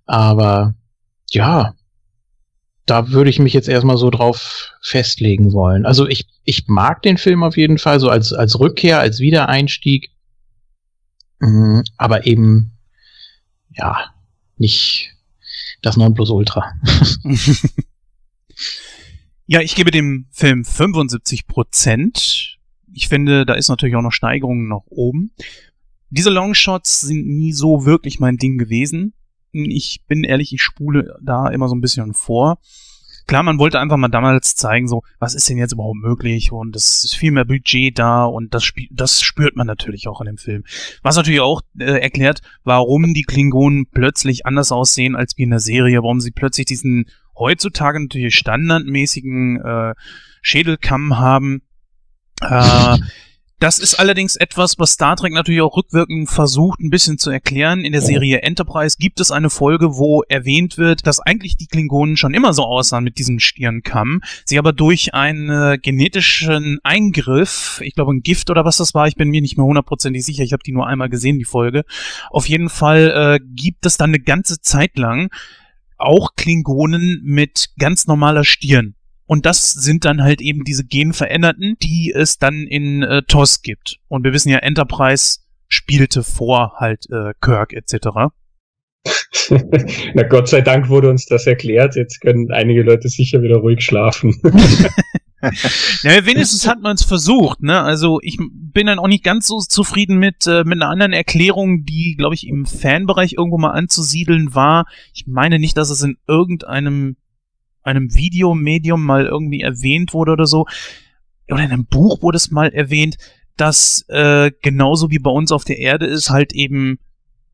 Aber ja, da würde ich mich jetzt erstmal so drauf festlegen wollen. Also ich, ich mag den Film auf jeden Fall, so als, als Rückkehr, als Wiedereinstieg. Mhm, aber eben, ja, nicht das Nonplusultra. ja, ich gebe dem Film 75 Prozent. Ich finde, da ist natürlich auch noch Steigerungen nach oben. Diese Longshots sind nie so wirklich mein Ding gewesen. Ich bin ehrlich, ich spule da immer so ein bisschen vor klar, man wollte einfach mal damals zeigen, so, was ist denn jetzt überhaupt möglich und es ist viel mehr Budget da und das, das spürt man natürlich auch in dem Film. Was natürlich auch äh, erklärt, warum die Klingonen plötzlich anders aussehen als wie in der Serie, warum sie plötzlich diesen heutzutage natürlich standardmäßigen äh, Schädelkamm haben. Äh, Das ist allerdings etwas, was Star Trek natürlich auch rückwirkend versucht, ein bisschen zu erklären. In der Serie Enterprise gibt es eine Folge, wo erwähnt wird, dass eigentlich die Klingonen schon immer so aussahen mit diesem Stirnkamm. Sie aber durch einen genetischen Eingriff, ich glaube ein Gift oder was das war, ich bin mir nicht mehr hundertprozentig sicher, ich habe die nur einmal gesehen, die Folge. Auf jeden Fall äh, gibt es dann eine ganze Zeit lang auch Klingonen mit ganz normaler Stirn. Und das sind dann halt eben diese Genveränderten, die es dann in äh, TOS gibt. Und wir wissen ja, Enterprise spielte vor halt äh, Kirk etc. Na Gott sei Dank wurde uns das erklärt. Jetzt können einige Leute sicher wieder ruhig schlafen. ja, wenigstens hat man es versucht, ne? Also ich bin dann auch nicht ganz so zufrieden mit, äh, mit einer anderen Erklärung, die, glaube ich, im Fanbereich irgendwo mal anzusiedeln war. Ich meine nicht, dass es in irgendeinem einem Videomedium mal irgendwie erwähnt wurde oder so, oder in einem Buch wurde es mal erwähnt, dass äh, genauso wie bei uns auf der Erde ist, halt eben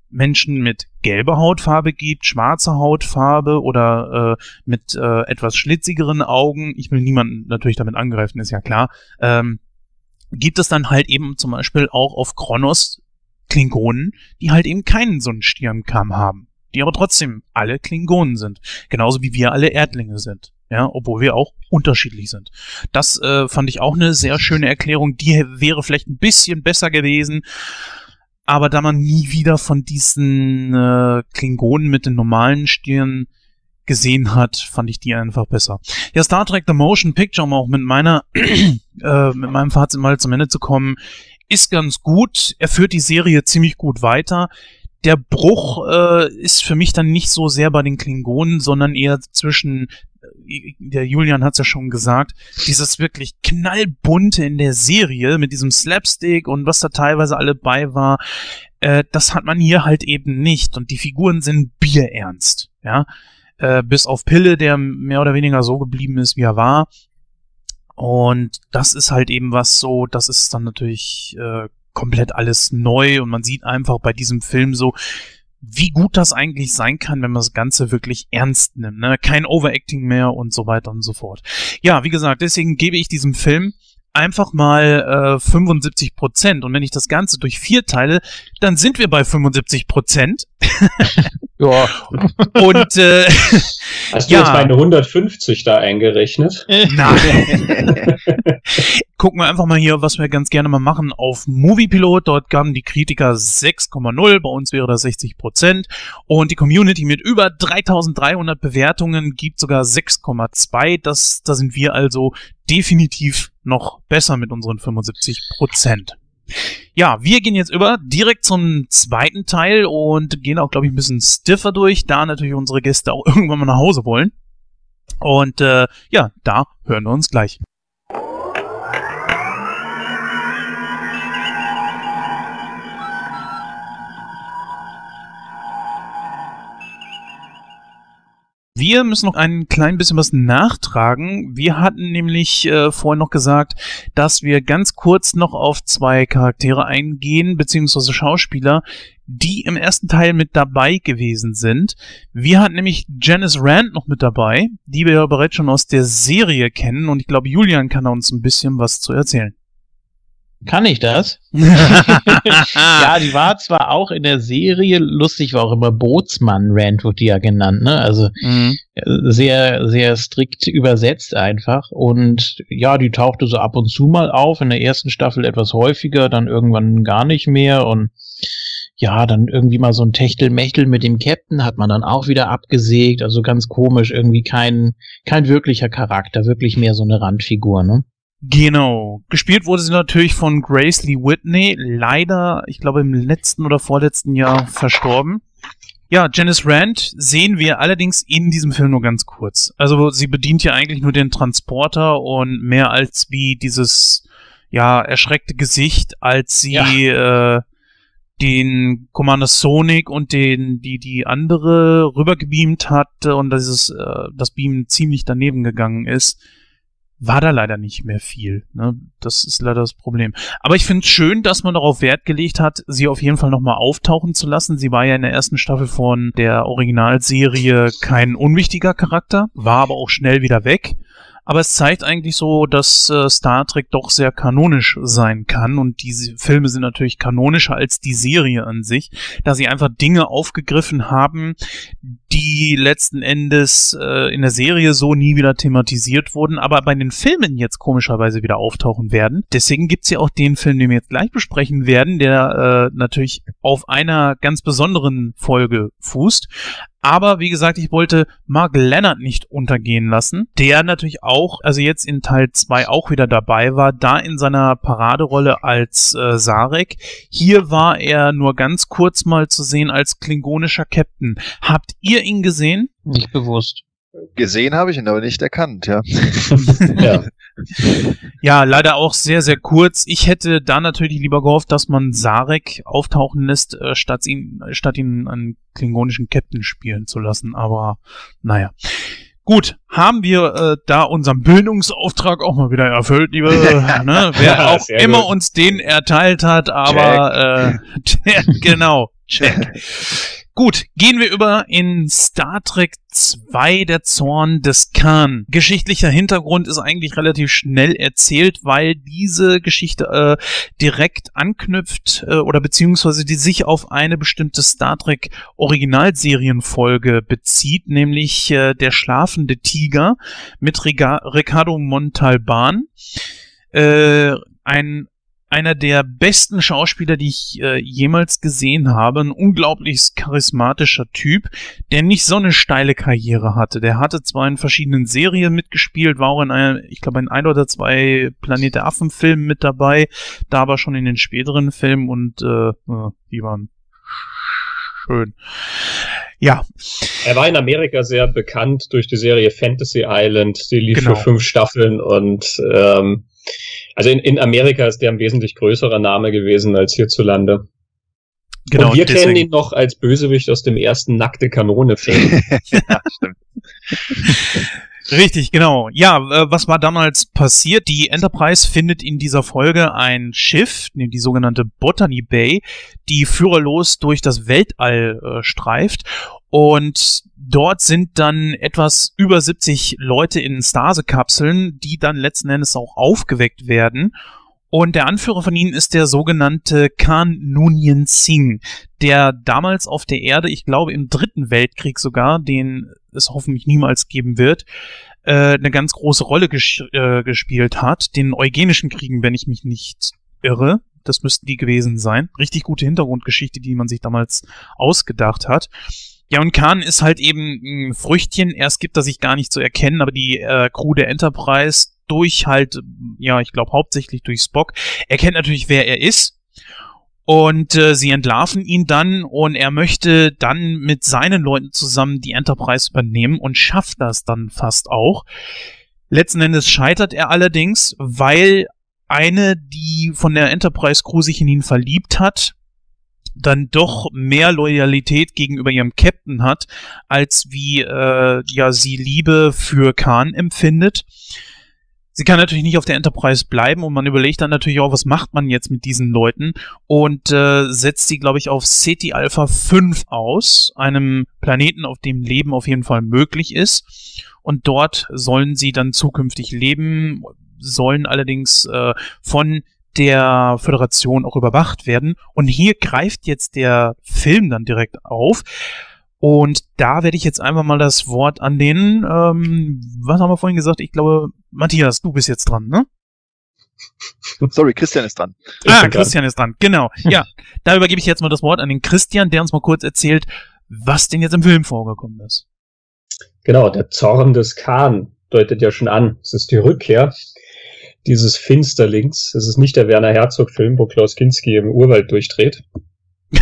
Menschen mit gelber Hautfarbe gibt, schwarze Hautfarbe oder äh, mit äh, etwas schlitzigeren Augen. Ich will niemanden natürlich damit angreifen, ist ja klar. Ähm, gibt es dann halt eben zum Beispiel auch auf Kronos Klingonen, die halt eben keinen so einen Stirnkamm haben die aber trotzdem alle Klingonen sind. Genauso wie wir alle Erdlinge sind. Ja, obwohl wir auch unterschiedlich sind. Das äh, fand ich auch eine sehr schöne Erklärung. Die wäre vielleicht ein bisschen besser gewesen. Aber da man nie wieder von diesen äh, Klingonen mit den normalen Stirnen gesehen hat, fand ich die einfach besser. Ja, Star Trek The Motion Picture, um auch mit meiner, äh, mit meinem Fazit mal zum Ende zu kommen, ist ganz gut. Er führt die Serie ziemlich gut weiter der Bruch äh, ist für mich dann nicht so sehr bei den Klingonen, sondern eher zwischen, äh, der Julian hat es ja schon gesagt, dieses wirklich knallbunte in der Serie mit diesem Slapstick und was da teilweise alle bei war, äh, das hat man hier halt eben nicht. Und die Figuren sind bierernst, ja. Äh, bis auf Pille, der mehr oder weniger so geblieben ist, wie er war. Und das ist halt eben was so, das ist dann natürlich äh, komplett alles neu und man sieht einfach bei diesem Film so, wie gut das eigentlich sein kann, wenn man das Ganze wirklich ernst nimmt. Ne? Kein Overacting mehr und so weiter und so fort. Ja, wie gesagt, deswegen gebe ich diesem Film einfach mal äh, 75 Prozent. Und wenn ich das Ganze durch vier teile, dann sind wir bei 75 Prozent. Ja. Und äh, hast du ja. jetzt meine 150 da eingerechnet? Nein. gucken wir einfach mal hier, was wir ganz gerne mal machen auf Moviepilot. Dort gaben die Kritiker 6,0, bei uns wäre das 60 Prozent. Und die Community mit über 3300 Bewertungen gibt sogar 6,2. Das, da sind wir also definitiv noch besser mit unseren 75 Prozent. Ja, wir gehen jetzt über direkt zum zweiten Teil und gehen auch, glaube ich, ein bisschen stiffer durch, da natürlich unsere Gäste auch irgendwann mal nach Hause wollen. Und äh, ja, da hören wir uns gleich. Wir müssen noch ein klein bisschen was nachtragen. Wir hatten nämlich äh, vorhin noch gesagt, dass wir ganz kurz noch auf zwei Charaktere eingehen, beziehungsweise Schauspieler, die im ersten Teil mit dabei gewesen sind. Wir hatten nämlich Janice Rand noch mit dabei, die wir ja bereits schon aus der Serie kennen und ich glaube, Julian kann uns ein bisschen was zu erzählen. Kann ich das? ja, die war zwar auch in der Serie, lustig war auch immer Bootsmann, Rand wird die ja genannt, ne? Also mhm. sehr, sehr strikt übersetzt einfach. Und ja, die tauchte so ab und zu mal auf, in der ersten Staffel etwas häufiger, dann irgendwann gar nicht mehr und ja, dann irgendwie mal so ein Techtelmechtel mit dem Captain hat man dann auch wieder abgesägt, also ganz komisch, irgendwie kein, kein wirklicher Charakter, wirklich mehr so eine Randfigur, ne? Genau. Gespielt wurde sie natürlich von Grace Lee Whitney. Leider, ich glaube, im letzten oder vorletzten Jahr verstorben. Ja, Janice Rand sehen wir allerdings in diesem Film nur ganz kurz. Also sie bedient ja eigentlich nur den Transporter und mehr als wie dieses, ja, erschreckte Gesicht, als sie ja. äh, den Commander Sonic und den, die, die andere rübergebeamt hat und dieses, äh, das Beam ziemlich daneben gegangen ist war da leider nicht mehr viel. Ne? Das ist leider das Problem. Aber ich finde es schön, dass man darauf Wert gelegt hat, sie auf jeden Fall nochmal auftauchen zu lassen. Sie war ja in der ersten Staffel von der Originalserie kein unwichtiger Charakter, war aber auch schnell wieder weg. Aber es zeigt eigentlich so, dass äh, Star Trek doch sehr kanonisch sein kann. Und diese Filme sind natürlich kanonischer als die Serie an sich, da sie einfach Dinge aufgegriffen haben, die letzten Endes äh, in der Serie so nie wieder thematisiert wurden, aber bei den Filmen jetzt komischerweise wieder auftauchen werden. Deswegen gibt's ja auch den Film, den wir jetzt gleich besprechen werden, der äh, natürlich auf einer ganz besonderen Folge fußt. Aber wie gesagt, ich wollte Mark Leonard nicht untergehen lassen, der natürlich auch, also jetzt in Teil 2 auch wieder dabei war, da in seiner Paraderolle als äh, Sarek. Hier war er nur ganz kurz mal zu sehen als klingonischer Captain. Habt ihr ihn gesehen? Nicht bewusst. Gesehen habe ich ihn, aber nicht erkannt, ja. ja. ja, leider auch sehr, sehr kurz. Ich hätte da natürlich lieber gehofft, dass man Sarek auftauchen lässt, äh, statt ihn, statt ihn einen klingonischen Captain spielen zu lassen. Aber naja. Gut, haben wir äh, da unseren Bildungsauftrag auch mal wieder erfüllt, liebe, ne, wer auch immer gut. uns den erteilt hat, aber äh, genau, check. Gut, gehen wir über in Star Trek 2, der Zorn des Khan. Geschichtlicher Hintergrund ist eigentlich relativ schnell erzählt, weil diese Geschichte äh, direkt anknüpft äh, oder beziehungsweise die sich auf eine bestimmte Star Trek Originalserienfolge bezieht, nämlich äh, Der schlafende Tiger mit Riga Ricardo Montalban. Äh, ein einer der besten Schauspieler, die ich äh, jemals gesehen habe. Ein unglaublich charismatischer Typ, der nicht so eine steile Karriere hatte. Der hatte zwar in verschiedenen Serien mitgespielt, war auch in einer, ich glaube, in ein oder zwei Planet der Affen Filmen mit dabei, da aber schon in den späteren Filmen und äh, die waren schön. Ja. Er war in Amerika sehr bekannt durch die Serie Fantasy Island. Die lief genau. für fünf Staffeln und ähm, also in, in Amerika ist der ein wesentlich größerer Name gewesen als hierzulande. Genau, und wir deswegen. kennen ihn noch als Bösewicht aus dem ersten Nackte Kanone-Film. ja, stimmt. Richtig, genau. Ja, äh, was war damals passiert? Die Enterprise findet in dieser Folge ein Schiff, die sogenannte Botany Bay, die führerlos durch das Weltall äh, streift und dort sind dann etwas über 70 Leute in Stase-Kapseln, die dann letzten Endes auch aufgeweckt werden. Und der Anführer von ihnen ist der sogenannte Khan Noonien Singh, der damals auf der Erde, ich glaube im dritten Weltkrieg sogar, den es hoffentlich niemals geben wird, äh, eine ganz große Rolle ges äh, gespielt hat. Den Eugenischen Kriegen, wenn ich mich nicht irre. Das müssten die gewesen sein. Richtig gute Hintergrundgeschichte, die man sich damals ausgedacht hat. Ja, und Khan ist halt eben ein Früchtchen. Erst gibt er sich gar nicht zu erkennen, aber die äh, Crew der Enterprise durch halt, ja, ich glaube hauptsächlich durch Spock, erkennt natürlich, wer er ist. Und äh, sie entlarven ihn dann und er möchte dann mit seinen Leuten zusammen die Enterprise übernehmen und schafft das dann fast auch. Letzten Endes scheitert er allerdings, weil eine, die von der Enterprise Crew sich in ihn verliebt hat, dann doch mehr Loyalität gegenüber ihrem Captain hat, als wie äh, ja sie Liebe für Khan empfindet. Sie kann natürlich nicht auf der Enterprise bleiben und man überlegt dann natürlich auch, was macht man jetzt mit diesen Leuten und äh, setzt sie, glaube ich, auf SETI Alpha 5 aus, einem Planeten, auf dem Leben auf jeden Fall möglich ist. Und dort sollen sie dann zukünftig leben, sollen allerdings äh, von der Föderation auch überwacht werden. Und hier greift jetzt der Film dann direkt auf. Und da werde ich jetzt einfach mal das Wort an den, ähm, was haben wir vorhin gesagt? Ich glaube, Matthias, du bist jetzt dran, ne? Sorry, Christian ist dran. ah, Christian ist dran, genau. Ja, da übergebe ich jetzt mal das Wort an den Christian, der uns mal kurz erzählt, was denn jetzt im Film vorgekommen ist. Genau, der Zorn des Khan deutet ja schon an. Es ist die Rückkehr dieses Finsterlings. Es ist nicht der Werner Herzog-Film, wo Klaus Kinski im Urwald durchdreht.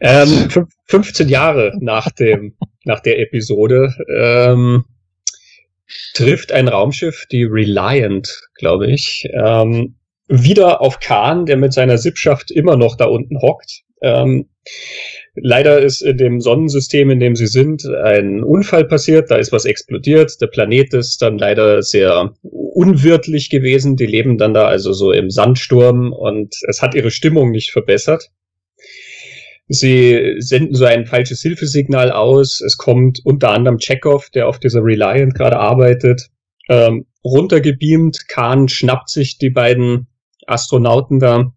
ähm, 15 Jahre nach dem, nach der Episode, ähm, trifft ein Raumschiff, die Reliant, glaube ich, ähm, wieder auf Khan, der mit seiner Sippschaft immer noch da unten hockt. Ähm, leider ist in dem Sonnensystem, in dem sie sind, ein Unfall passiert, da ist was explodiert. Der Planet ist dann leider sehr unwirtlich gewesen. Die leben dann da also so im Sandsturm und es hat ihre Stimmung nicht verbessert. Sie senden so ein falsches Hilfesignal aus. Es kommt unter anderem Chekhov, der auf dieser Reliant gerade arbeitet, ähm, runtergebeamt. Khan schnappt sich die beiden Astronauten da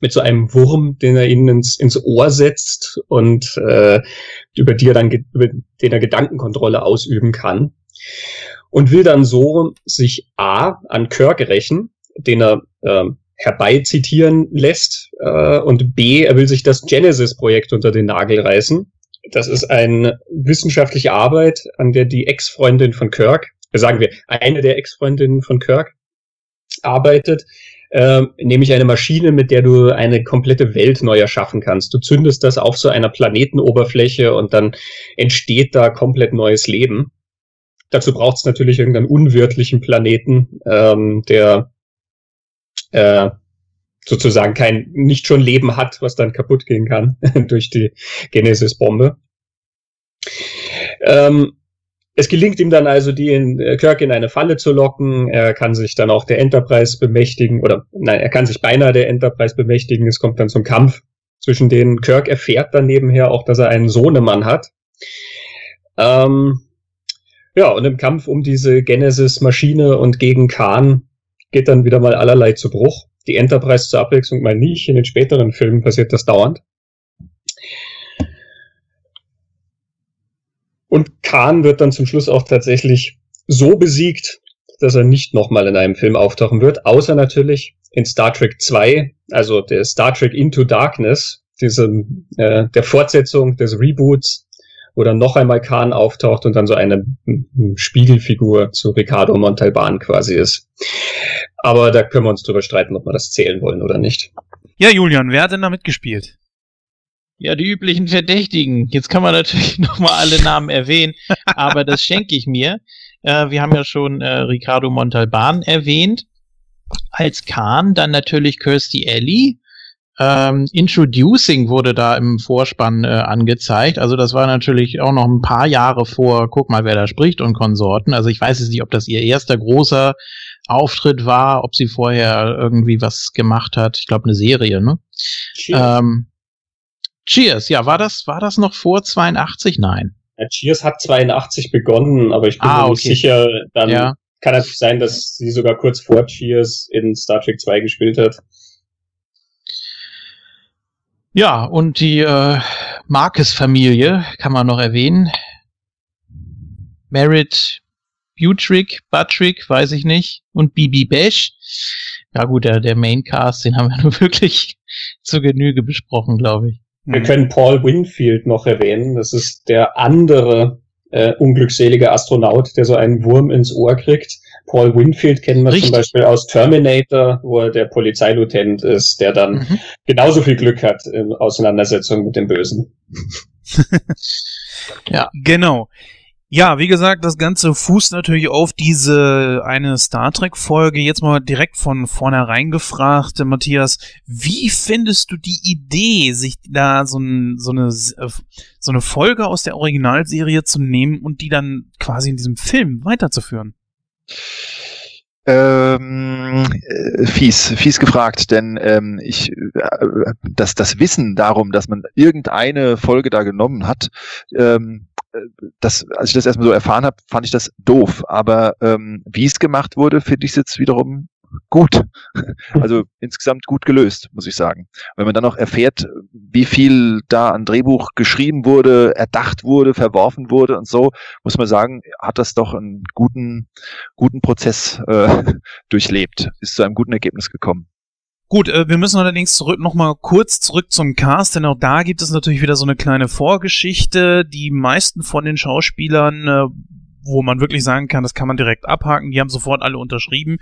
mit so einem Wurm, den er ihnen ins, ins Ohr setzt und äh, über die er dann über den er Gedankenkontrolle ausüben kann. Und will dann so sich A an Kirk rächen, den er äh, herbeizitieren lässt äh, und B, er will sich das Genesis-Projekt unter den Nagel reißen. Das ist eine wissenschaftliche Arbeit, an der die Ex-Freundin von Kirk, äh, sagen wir, eine der Ex-Freundinnen von Kirk arbeitet, äh, nämlich eine Maschine, mit der du eine komplette Welt neu erschaffen kannst. Du zündest das auf so einer Planetenoberfläche und dann entsteht da komplett neues Leben. Dazu braucht es natürlich irgendeinen unwirtlichen Planeten, ähm, der äh, sozusagen kein, nicht schon Leben hat, was dann kaputt gehen kann durch die Genesis-Bombe. Ähm, es gelingt ihm dann also, die in, äh, Kirk in eine Falle zu locken. Er kann sich dann auch der Enterprise bemächtigen, oder nein, er kann sich beinahe der Enterprise bemächtigen. Es kommt dann zum Kampf zwischen denen. Kirk erfährt dann nebenher auch, dass er einen Sohnemann hat. Ähm, ja, und im Kampf um diese Genesis-Maschine und gegen Khan geht dann wieder mal allerlei zu Bruch. Die Enterprise zur Abwechslung mal nicht. In den späteren Filmen passiert das dauernd. Und Khan wird dann zum Schluss auch tatsächlich so besiegt, dass er nicht nochmal in einem Film auftauchen wird, außer natürlich in Star Trek 2, also der Star Trek Into Darkness, diese, äh, der Fortsetzung des Reboots, wo dann noch einmal Khan auftaucht und dann so eine Spiegelfigur zu Ricardo Montalban quasi ist. Aber da können wir uns drüber streiten, ob wir das zählen wollen oder nicht. Ja, Julian, wer hat denn da mitgespielt? Ja, die üblichen Verdächtigen. Jetzt kann man natürlich nochmal alle Namen erwähnen, aber das schenke ich mir. Äh, wir haben ja schon äh, Ricardo Montalban erwähnt als Khan, dann natürlich Kirsty Ellie. Ähm, Introducing wurde da im Vorspann äh, angezeigt. Also das war natürlich auch noch ein paar Jahre vor, guck mal, wer da spricht und Konsorten. Also ich weiß jetzt nicht, ob das ihr erster großer Auftritt war, ob sie vorher irgendwie was gemacht hat. Ich glaube, eine Serie, ne? Ähm, Cheers, ja, war das, war das noch vor 82? Nein. Ja, Cheers hat 82 begonnen, aber ich bin Ah, mir nicht okay. sicher, dann Ja. kann natürlich sein, dass sie sogar kurz vor Cheers in Star Trek 2 gespielt hat. Ja, und die äh, Marcus-Familie kann man noch erwähnen. Merritt, Butrick, Buttrick, weiß ich nicht, und Bibi Bash. Ja gut, der, der Maincast, den haben wir nur wirklich zur Genüge besprochen, glaube ich. Wir können Paul Winfield noch erwähnen. Das ist der andere äh, unglückselige Astronaut, der so einen Wurm ins Ohr kriegt. Paul Winfield kennen wir Richtig. zum Beispiel aus Terminator, wo er der Polizeilutenant ist, der dann Mhm. genauso viel Glück hat in Auseinandersetzung mit dem Bösen. Genau. Ja, wie gesagt, das Ganze fußt natürlich auf diese eine Star Trek-Folge. Jetzt mal direkt von vornherein gefragt, äh, Matthias, wie findest du die Idee, sich da so, ein, so, eine, äh, so eine Folge aus der Originalserie zu nehmen und die dann quasi in diesem Film weiterzuführen? Ähm, äh, fies, fies gefragt, denn ähm, ich, äh, das, das Wissen darum, dass man irgendeine Folge da genommen hat, ähm, äh, das, als ich das erstmal so erfahren habe, fand ich das doof. Aber ähm, wie es gemacht wurde, finde ich es jetzt wiederum gut. Also insgesamt gut gelöst, muss ich sagen. Wenn man dann noch erfährt, wie viel da an Drehbuch geschrieben wurde, erdacht wurde, verworfen wurde und so, muss man sagen, hat das doch einen guten, guten Prozess äh, durchlebt, ist zu einem guten Ergebnis gekommen. Gut, äh, wir müssen allerdings zurück noch mal kurz zurück zum Cast, denn auch da gibt es natürlich wieder so eine kleine Vorgeschichte. Die meisten von den Schauspielern, äh, wo man wirklich sagen kann, das kann man direkt abhaken, die haben sofort alle unterschrieben.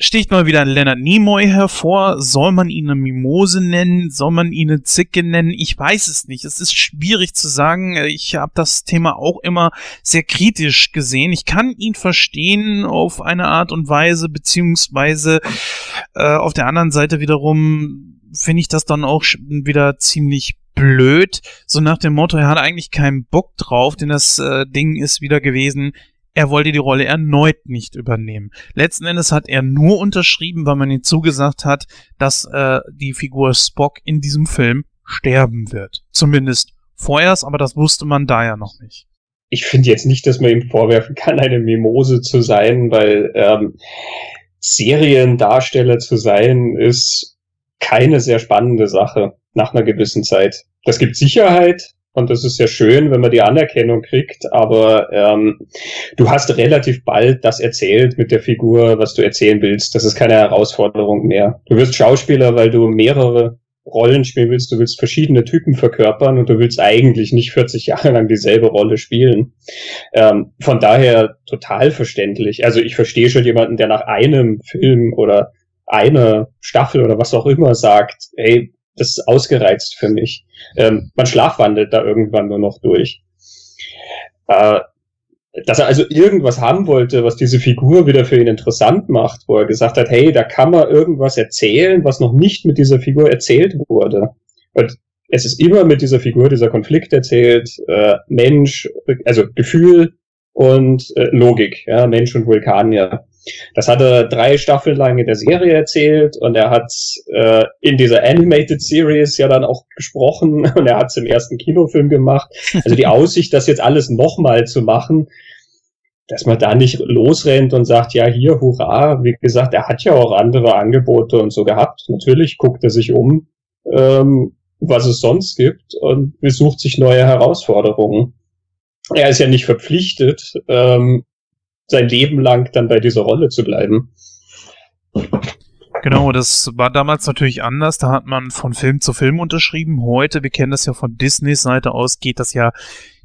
Sticht mal wieder Leonard Nimoy hervor. Soll man ihn eine Mimose nennen? Soll man ihn eine Zicke nennen? Ich weiß es nicht. Es ist schwierig zu sagen. Ich habe das Thema auch immer sehr kritisch gesehen. Ich kann ihn verstehen auf eine Art und Weise, beziehungsweise äh, auf der anderen Seite wiederum finde ich das dann auch wieder ziemlich blöd. So nach dem Motto, er hat eigentlich keinen Bock drauf, denn das äh, Ding ist wieder gewesen, er wollte die Rolle erneut nicht übernehmen. Letzten Endes hat er nur unterschrieben, weil man ihm zugesagt hat, dass äh, die Figur Spock in diesem Film sterben wird. Zumindest vorerst, aber das wusste man da ja noch nicht. Ich finde jetzt nicht, dass man ihm vorwerfen kann, eine Mimose zu sein, weil ähm, Seriendarsteller zu sein ist keine sehr spannende Sache nach einer gewissen Zeit. Das gibt Sicherheit und das ist ja schön, wenn man die Anerkennung kriegt, aber ähm, du hast relativ bald das erzählt mit der Figur, was du erzählen willst. Das ist keine Herausforderung mehr. Du wirst Schauspieler, weil du mehrere Rollen spielen willst, du willst verschiedene Typen verkörpern und du willst eigentlich nicht 40 Jahre lang dieselbe Rolle spielen. Ähm, von daher total verständlich. Also ich verstehe schon jemanden, der nach einem Film oder einer Staffel oder was auch immer sagt, hey, das ist ausgereizt für mich. Ähm, man schlafwandelt da irgendwann nur noch durch. Äh, dass er also irgendwas haben wollte, was diese Figur wieder für ihn interessant macht, wo er gesagt hat, hey, da kann man irgendwas erzählen, was noch nicht mit dieser Figur erzählt wurde. Und es ist immer mit dieser Figur dieser Konflikt erzählt, äh, Mensch, also Gefühl und äh, Logik, ja, Mensch und Vulkanier. Das hat er drei Staffeln lang in der Serie erzählt und er hat äh, in dieser Animated Series ja dann auch gesprochen und er hat es im ersten Kinofilm gemacht. Also die Aussicht, das jetzt alles nochmal zu machen, dass man da nicht losrennt und sagt, ja, hier, hurra. Wie gesagt, er hat ja auch andere Angebote und so gehabt. Natürlich guckt er sich um, ähm, was es sonst gibt und besucht sich neue Herausforderungen. Er ist ja nicht verpflichtet, ähm, sein Leben lang dann bei dieser Rolle zu bleiben. Genau, das war damals natürlich anders. Da hat man von Film zu Film unterschrieben. Heute, wir kennen das ja von Disneys Seite aus, geht das ja,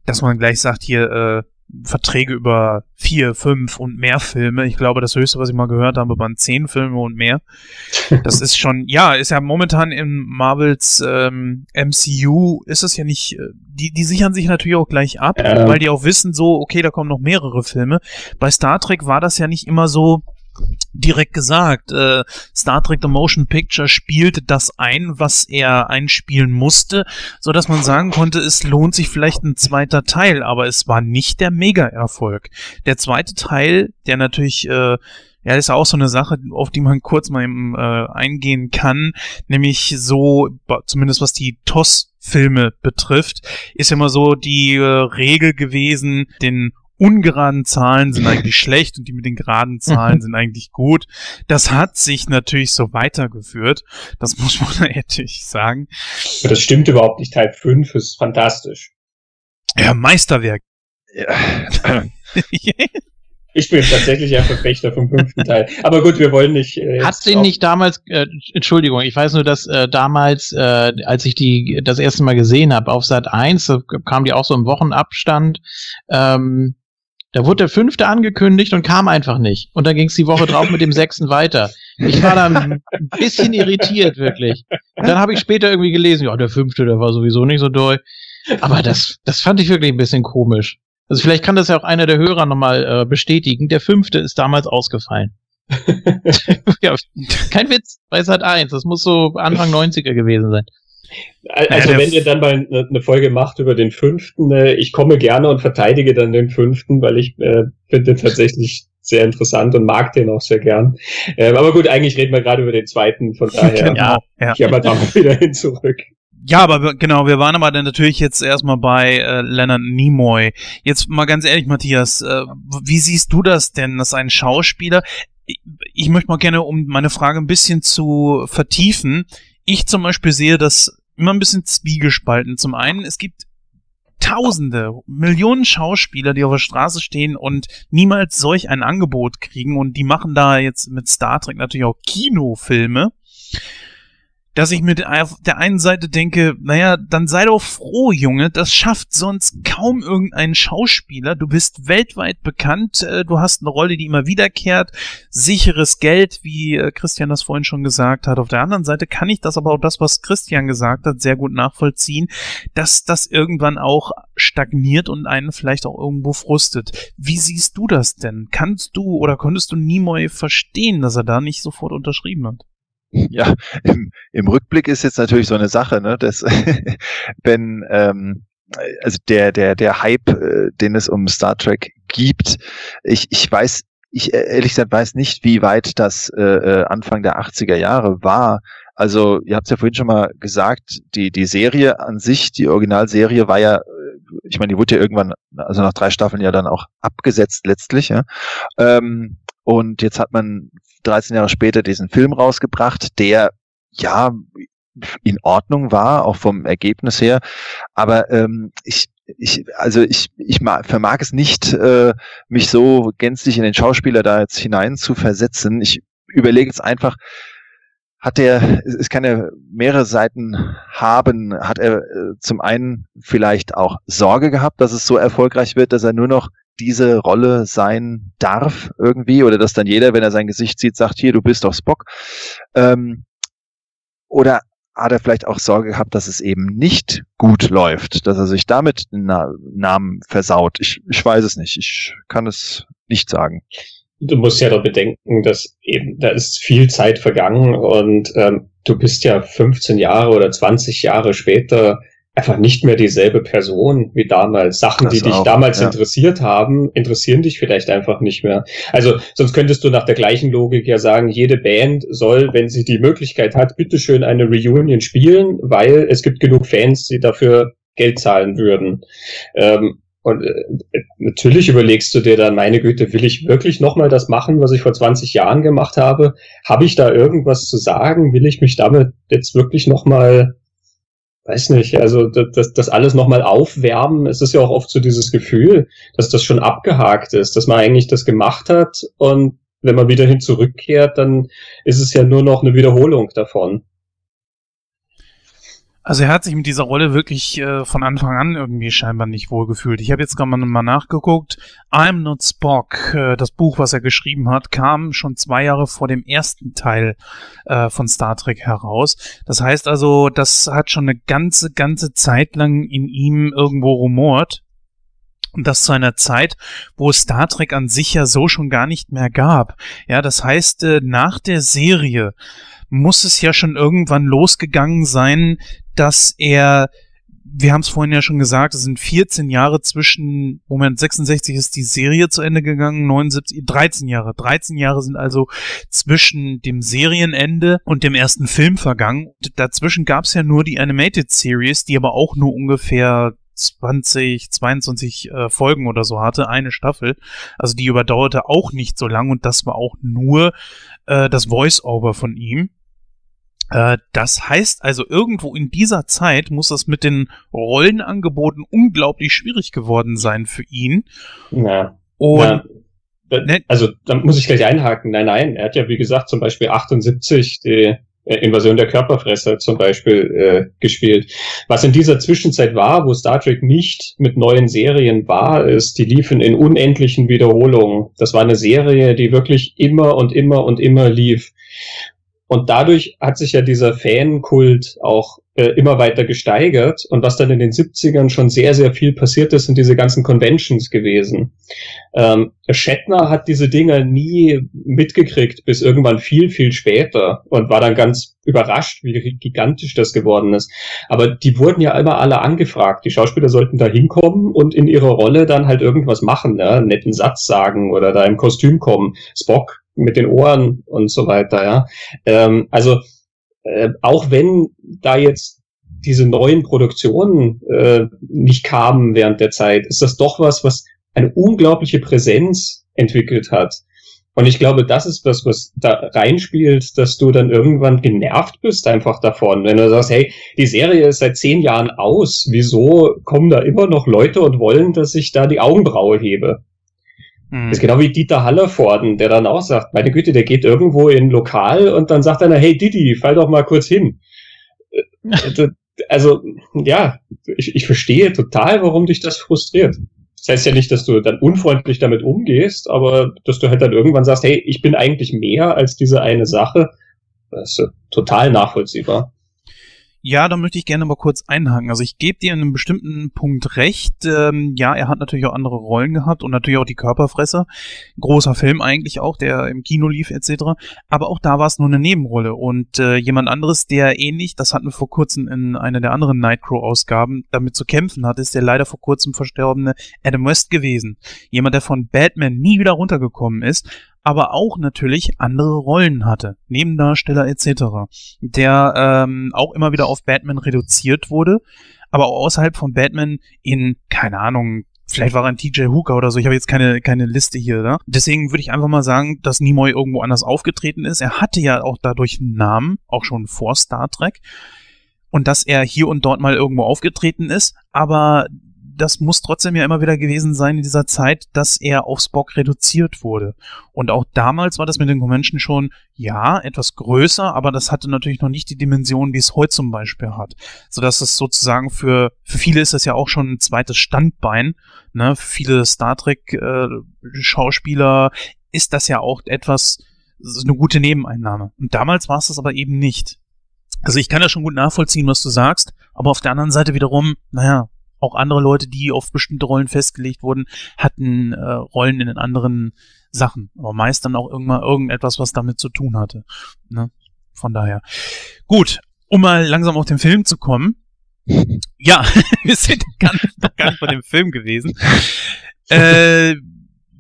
dass man gleich sagt, hier äh, Verträge über vier, fünf und mehr Filme. Ich glaube, das höchste, was ich mal gehört habe, waren zehn Filme und mehr. Das ist schon, ja, ist ja momentan in Marvels ähm, MCU ist es ja nicht, äh, die, die sichern sich natürlich auch gleich ab, Ja. weil die auch wissen, so, okay, da kommen noch mehrere Filme. Bei Star Trek war das ja nicht immer so direkt gesagt. Äh, Star Trek The Motion Picture spielte das ein, was er einspielen musste, so dass man sagen konnte, es lohnt sich vielleicht ein zweiter Teil, aber es war nicht der Mega-Erfolg. Der zweite Teil, der natürlich äh, ja, das ist auch so eine Sache, auf die man kurz mal eben, äh, eingehen kann, nämlich so, zumindest was die TOS-Filme betrifft, ist immer so die äh, Regel gewesen, den ungeraden Zahlen sind eigentlich schlecht und die mit den geraden Zahlen sind eigentlich gut. Das hat sich natürlich so weitergeführt. Das muss man ehrlich sagen. Das stimmt überhaupt nicht. Teil 5 ist fantastisch. Ja, Meisterwerk. Ja. Ich bin tatsächlich ein Verfechter vom fünften Teil. Aber gut, wir wollen nicht. Äh, Hat den nicht damals, äh, Entschuldigung, ich weiß nur, dass äh, damals, äh, als ich die das erste Mal gesehen habe, auf Sat 1, da kam die auch so im Wochenabstand, ähm, da wurde der fünfte angekündigt und kam einfach nicht. Und dann ging es die Woche drauf mit dem sechsten weiter. Ich war dann ein bisschen irritiert, wirklich. Und dann habe ich später irgendwie gelesen, ja, der fünfte, der war sowieso nicht so doll. Aber das, das fand ich wirklich ein bisschen komisch. Also vielleicht kann das ja auch einer der Hörer nochmal äh, bestätigen. Der fünfte ist damals ausgefallen. ja, kein Witz, bei Sat 1. Das muss so Anfang 90er gewesen sein. Also ja, wenn ihr dann mal eine Folge macht über den fünften, äh, ich komme gerne und verteidige dann den fünften, weil ich äh, finde den tatsächlich sehr interessant und mag den auch sehr gern. Ähm, aber gut, eigentlich reden wir gerade über den zweiten, von daher genau, ja. ich aber da mal wieder hin zurück. Ja, aber genau, wir waren aber dann natürlich jetzt erstmal bei äh, Leonard Nimoy. Jetzt mal ganz ehrlich, Matthias, äh, wie siehst du das denn, dass ein Schauspieler, ich, ich möchte mal gerne, um meine Frage ein bisschen zu vertiefen, ich zum Beispiel sehe das immer ein bisschen zwiegespalten. Zum einen, es gibt Tausende, Millionen Schauspieler, die auf der Straße stehen und niemals solch ein Angebot kriegen und die machen da jetzt mit Star Trek natürlich auch Kinofilme dass ich mit der einen Seite denke, naja, dann sei doch froh, Junge, das schafft sonst kaum irgendein Schauspieler. Du bist weltweit bekannt, äh, du hast eine Rolle, die immer wiederkehrt, sicheres Geld, wie äh, Christian das vorhin schon gesagt hat. Auf der anderen Seite kann ich das aber auch das, was Christian gesagt hat, sehr gut nachvollziehen, dass das irgendwann auch stagniert und einen vielleicht auch irgendwo frustet. Wie siehst du das denn? Kannst du oder konntest du Nimoy verstehen, dass er da nicht sofort unterschrieben hat? Ja, im, im Rückblick ist jetzt natürlich so eine Sache, ne, dass wenn ähm, also der der der Hype, äh, den es um Star Trek gibt, ich ich weiß ich äh, ehrlich gesagt weiß nicht, wie weit das äh, äh Anfang der 80er Jahre war. Also, ihr habt es ja vorhin schon mal gesagt, die, die Serie an sich, die Originalserie war ja, ich meine, die wurde ja irgendwann, also nach drei Staffeln ja dann auch abgesetzt letztlich, ja. Ähm, und jetzt hat man 13 Jahre später diesen Film rausgebracht, der ja in Ordnung war, auch vom Ergebnis her. Aber ähm, ich, ich, also ich, ich vermag es nicht, äh, mich so gänzlich in den Schauspieler da jetzt hinein zu versetzen. Ich überlege jetzt einfach, hat er, es kann ja mehrere Seiten haben, hat er äh, zum einen vielleicht auch Sorge gehabt, dass es so erfolgreich wird, dass er nur noch diese Rolle sein darf irgendwie oder dass dann jeder, wenn er sein Gesicht sieht, sagt, hier, du bist doch Spock. Ähm, oder hat er vielleicht auch Sorge gehabt, dass es eben nicht gut läuft, dass er sich damit Na Namen versaut. Ich, ich weiß es nicht. Ich kann es nicht sagen. Du musst ja doch bedenken, dass eben, da ist viel Zeit vergangen und ähm, du bist ja 15 Jahre oder 20 Jahre später einfach nicht mehr dieselbe Person wie damals. Sachen, das die dich auch, damals ja. interessiert haben, interessieren dich vielleicht einfach nicht mehr. Also sonst könntest du nach der gleichen Logik ja sagen, jede Band soll, wenn sie die Möglichkeit hat, bitteschön eine Reunion spielen, weil es gibt genug Fans, die dafür Geld zahlen würden. Ähm, und äh, natürlich überlegst du dir dann, meine Güte, will ich wirklich nochmal das machen, was ich vor 20 Jahren gemacht habe? Habe ich da irgendwas zu sagen? Will ich mich damit jetzt wirklich nochmal weiß nicht, also das, das alles nochmal aufwärmen, es ist ja auch oft so dieses Gefühl, dass das schon abgehakt ist, dass man eigentlich das gemacht hat und wenn man wieder hin zurückkehrt, dann ist es ja nur noch eine Wiederholung davon. Also er hat sich mit dieser Rolle wirklich äh, von Anfang an irgendwie scheinbar nicht wohlgefühlt. Ich habe jetzt gerade mal nachgeguckt. I'm Not Spock, äh, das Buch, was er geschrieben hat, kam schon zwei Jahre vor dem ersten Teil äh, von Star Trek heraus. Das heißt also, das hat schon eine ganze, ganze Zeit lang in ihm irgendwo rumort. Und das zu einer Zeit, wo Star Trek an sich ja so schon gar nicht mehr gab. Ja, das heißt, äh, nach der Serie muss es ja schon irgendwann losgegangen sein, dass er, wir haben es vorhin ja schon gesagt, es sind 14 Jahre zwischen, Moment, 66 ist die Serie zu Ende gegangen, 79, 13 Jahre. 13 Jahre sind also zwischen dem Serienende und dem ersten Film vergangen. Dazwischen gab es ja nur die Animated Series, die aber auch nur ungefähr 20, 22 äh, Folgen oder so hatte, eine Staffel. Also die überdauerte auch nicht so lang und das war auch nur äh, das Voice-Over von ihm. Äh, das heißt also, irgendwo in dieser Zeit muss das mit den Rollenangeboten unglaublich schwierig geworden sein für ihn. Ja. Und ja. Ne? Also, da muss ich gleich einhaken. Nein, nein, er hat ja, wie gesagt, zum Beispiel 78 die äh, Invasion der Körperfresser zum Beispiel äh, gespielt. Was in dieser Zwischenzeit war, wo Star Trek nicht mit neuen Serien war, ist, die liefen in unendlichen Wiederholungen. Das war eine Serie, die wirklich immer und immer und immer lief. Und dadurch hat sich ja dieser Fankult auch äh, immer weiter gesteigert. Und was dann in den 70ern schon sehr, sehr viel passiert ist, sind diese ganzen Conventions gewesen. Ähm, Shatner hat diese Dinger nie mitgekriegt, bis irgendwann viel, viel später und war dann ganz überrascht, wie gigantisch das geworden ist. Aber die wurden ja immer alle angefragt. Die Schauspieler sollten da hinkommen und in ihrer Rolle dann halt irgendwas machen, ne? einen netten Satz sagen oder da im Kostüm kommen. Spock mit den Ohren und so weiter, ja. Ähm, also äh, auch wenn da jetzt diese neuen Produktionen äh, nicht kamen während der Zeit, ist das doch was, was eine unglaubliche Präsenz entwickelt hat. Und ich glaube, das ist das, was da reinspielt, dass du dann irgendwann genervt bist einfach davon. Wenn du sagst, hey, die Serie ist seit zehn Jahren aus, wieso kommen da immer noch Leute und wollen, dass ich da die Augenbraue hebe? Mhm. Das ist genau wie Dieter Hallervorden, der dann auch sagt, meine Güte, der geht irgendwo in Lokal und dann sagt einer, hey Didi, fall doch mal kurz hin. Äh, also, ja, ich, ich verstehe total, warum dich das frustriert. Das heißt ja nicht, dass du dann unfreundlich damit umgehst, aber dass du halt dann irgendwann sagst, hey, ich bin eigentlich mehr als diese eine Sache. Das ist total nachvollziehbar. Ja, da möchte ich gerne mal kurz einhaken. Also ich gebe dir in einem bestimmten Punkt recht. Ähm, ja, er hat natürlich auch andere Rollen gehabt und natürlich auch die Körperfresser. Großer Film eigentlich auch, der im Kino lief etc. Aber auch da war es nur eine Nebenrolle. Und äh, jemand anderes, der ähnlich, das hatten wir vor kurzem in einer der anderen Nightcrow-Ausgaben, damit zu kämpfen hat, ist der leider vor kurzem verstorbene Adam West gewesen. Jemand, der von Batman nie wieder runtergekommen ist aber auch natürlich andere Rollen hatte, Nebendarsteller etc., der ähm, auch immer wieder auf Batman reduziert wurde, aber auch außerhalb von Batman in, keine Ahnung, vielleicht war er ein TJ Hooker oder so, ich habe jetzt keine, keine Liste hier, ne? Deswegen würde ich einfach mal sagen, dass Nimoy irgendwo anders aufgetreten ist. Er hatte ja auch dadurch einen Namen, auch schon vor Star Trek. Und dass er hier und dort mal irgendwo aufgetreten ist, aber das muss trotzdem ja immer wieder gewesen sein in dieser Zeit, dass er auf Spock reduziert wurde. Und auch damals war das mit den Convention schon, ja, etwas größer, aber das hatte natürlich noch nicht die Dimension, wie es heute zum Beispiel hat. Sodass es sozusagen für, für viele ist das ja auch schon ein zweites Standbein. Ne? Für viele Star Trek äh, ist das ja auch etwas, eine gute Nebeneinnahme. Und damals war es das aber eben nicht. Also ich kann ja schon gut nachvollziehen, was du sagst, aber auf der anderen Seite wiederum, naja, auch andere Leute, die auf bestimmte Rollen festgelegt wurden, hatten äh, Rollen in den anderen Sachen. Aber meist dann auch irgendwann irgendetwas, was damit zu tun hatte. Ne? Von daher. Gut, um mal langsam auf den Film zu kommen. Ja, wir sind gar nicht bei dem Film gewesen. Äh,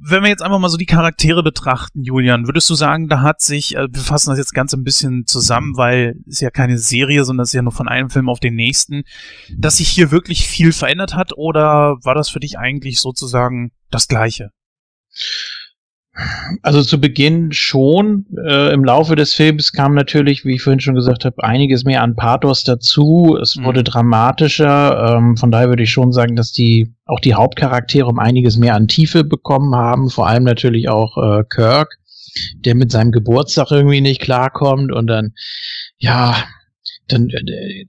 wenn wir jetzt einfach mal so die Charaktere betrachten, Julian, würdest du sagen, da hat sich, äh, wir fassen das jetzt ganz ein bisschen zusammen, weil es ja keine Serie, sondern es ist ja nur von einem Film auf den nächsten, dass sich hier wirklich viel verändert hat oder war das für dich eigentlich sozusagen das Gleiche? Also zu Beginn schon. Äh, Im Laufe des Films kam natürlich, wie ich vorhin schon gesagt habe, einiges mehr an Pathos dazu. Es mhm. wurde dramatischer. Ähm, von daher würde ich schon sagen, dass die auch die Hauptcharaktere um einiges mehr an Tiefe bekommen haben. Vor allem natürlich auch äh, Kirk, der mit seinem Geburtstag irgendwie nicht klarkommt und dann ja dann äh,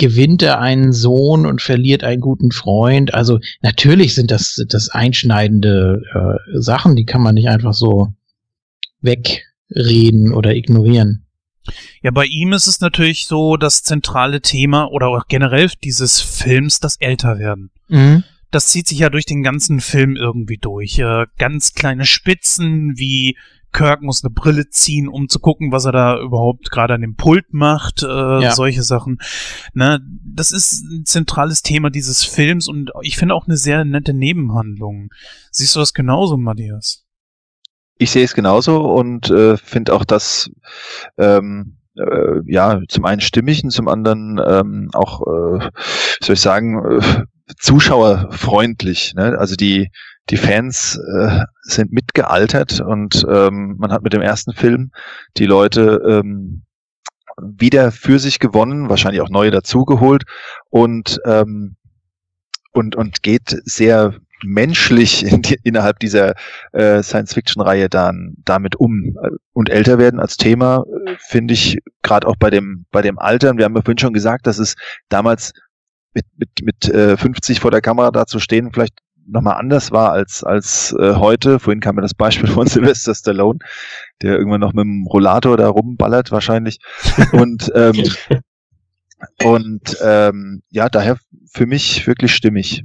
gewinnt er einen Sohn und verliert einen guten Freund. Also natürlich sind das, das einschneidende äh, Sachen, die kann man nicht einfach so wegreden oder ignorieren. Ja, bei ihm ist es natürlich so das zentrale Thema oder auch generell dieses Films das Älterwerden. Mhm. Das zieht sich ja durch den ganzen Film irgendwie durch. Äh, ganz kleine Spitzen wie Kirk muss eine Brille ziehen, um zu gucken, was er da überhaupt gerade an dem Pult macht, äh, ja. solche Sachen. Ne, das ist ein zentrales Thema dieses Films und ich finde auch eine sehr nette Nebenhandlung. Siehst du das genauso, Matthias? Ich sehe es genauso und äh, finde auch das ähm, äh, ja zum einen stimmig und zum anderen ähm, auch, äh, soll ich sagen, äh, zuschauerfreundlich. Ne? Also die die Fans äh, sind mitgealtert und ähm, man hat mit dem ersten Film die Leute ähm, wieder für sich gewonnen, wahrscheinlich auch neue dazugeholt und ähm, und und geht sehr menschlich in die, innerhalb dieser äh, Science-Fiction-Reihe dann damit um äh, und älter werden als Thema, äh, finde ich gerade auch bei dem bei dem Alter. Und wir haben ja vorhin schon gesagt, dass es damals mit mit mit äh, 50 vor der Kamera da zu stehen vielleicht nochmal anders war als als äh, heute. Vorhin kam mir das Beispiel von Sylvester Stallone, der irgendwann noch mit dem Rollator da rumballert wahrscheinlich. Und ähm, und ähm, ja, daher für mich wirklich stimmig.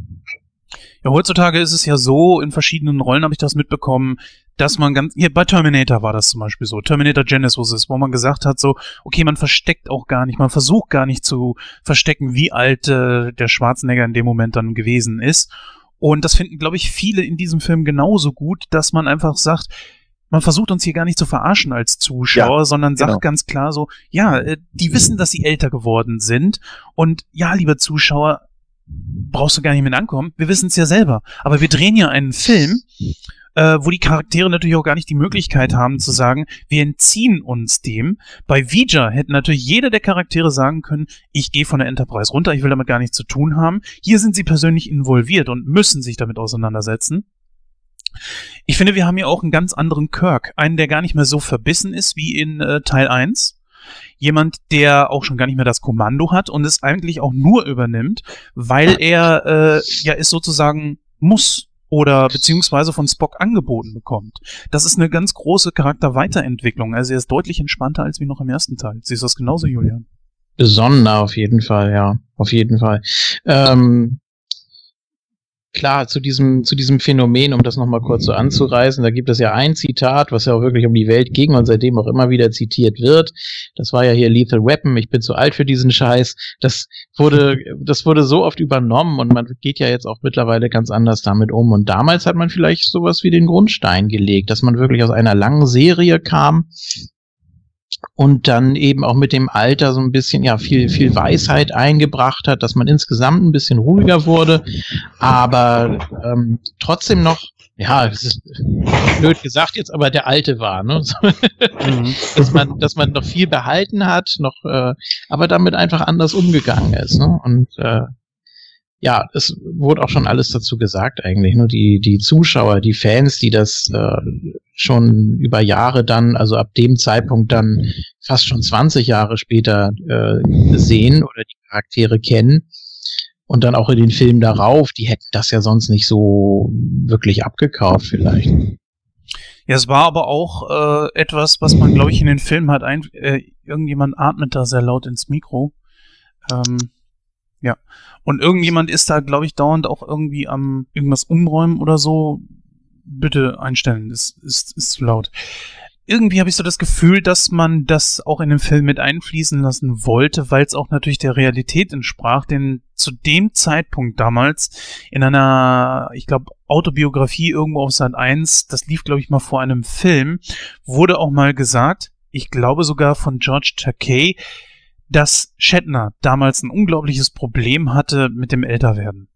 Ja, heutzutage ist es ja so, in verschiedenen Rollen habe ich das mitbekommen, dass man ganz, hier bei Terminator war das zum Beispiel so, Terminator Genesis, wo man gesagt hat so, okay, man versteckt auch gar nicht, man versucht gar nicht zu verstecken, wie alt äh, der Schwarzenegger in dem Moment dann gewesen ist. Und das finden, glaube ich, viele in diesem Film genauso gut, dass man einfach sagt, man versucht uns hier gar nicht zu verarschen als Zuschauer, ja, sondern sagt genau. ganz klar so, ja, äh, die wissen, dass sie älter geworden sind und ja, lieber Zuschauer, brauchst du gar nicht mit ankommen. Wir wissen es ja selber. Aber wir drehen ja einen Film, äh, wo die Charaktere natürlich auch gar nicht die Möglichkeit haben zu sagen, wir entziehen uns dem. Bei Vija hätte natürlich jeder der Charaktere sagen können, ich gehe von der Enterprise runter, ich will damit gar nichts zu tun haben. Hier sind sie persönlich involviert und müssen sich damit auseinandersetzen. Ich finde, wir haben hier auch einen ganz anderen Kirk. Einen, der gar nicht mehr so verbissen ist wie in äh, Teil 1 jemand, der auch schon gar nicht mehr das Kommando hat und es eigentlich auch nur übernimmt, weil er äh, ja es sozusagen muss oder beziehungsweise von Spock angeboten bekommt. Das ist eine ganz große Charakterweiterentwicklung. Also er ist deutlich entspannter als wie noch im ersten Teil. Siehst du das genauso, Julian? Besonderer auf jeden Fall, ja. Auf jeden Fall. Ähm, klar, zu diesem, zu diesem Phänomen, um das nochmal kurz so anzureißen, da gibt es ja ein Zitat, was ja auch wirklich um die Welt ging und seitdem auch immer wieder zitiert wird. Das war ja hier Lethal Weapon, ich bin zu alt für diesen Scheiß. Das wurde, das wurde so oft übernommen und man geht ja jetzt auch mittlerweile ganz anders damit um. Und damals hat man vielleicht sowas wie den Grundstein gelegt, dass man wirklich aus einer langen Serie kam, und dann eben auch mit dem Alter so ein bisschen ja viel viel Weisheit eingebracht hat, dass man insgesamt ein bisschen ruhiger wurde, aber ähm, trotzdem noch ja, es ist blöd gesagt jetzt, aber der alte war, ne? Mhm. dass man, dass man noch viel behalten hat, noch, äh, aber damit einfach anders umgegangen ist, ne? Und äh, ja, es wurde auch schon alles dazu gesagt eigentlich. Nur die, die Zuschauer, die Fans, die das äh, schon über Jahre dann, also ab dem Zeitpunkt dann fast schon 20 Jahre später äh, sehen oder die Charaktere kennen und dann auch in den Filmen darauf, die hätten das ja sonst nicht so wirklich abgekauft vielleicht. Ja, es war aber auch äh, etwas, was man, glaube ich, in den Filmen hat. Ein, äh, irgendjemand atmet da sehr laut ins Mikro. Ähm, ja. Und irgendjemand ist da, glaube ich, dauernd auch irgendwie am irgendwas umräumen oder so. Bitte einstellen, ist, ist, ist zu laut. Irgendwie habe ich so das Gefühl, dass man das auch in den Film mit einfließen lassen wollte, weil es auch natürlich der Realität entsprach, denn zu dem Zeitpunkt damals in einer, ich glaube, Autobiografie irgendwo auf Sat 1, das lief, glaube ich, mal vor einem Film, wurde auch mal gesagt, ich glaube sogar von George Takei, dass Shatner damals ein unglaubliches Problem hatte mit dem Älterwerden.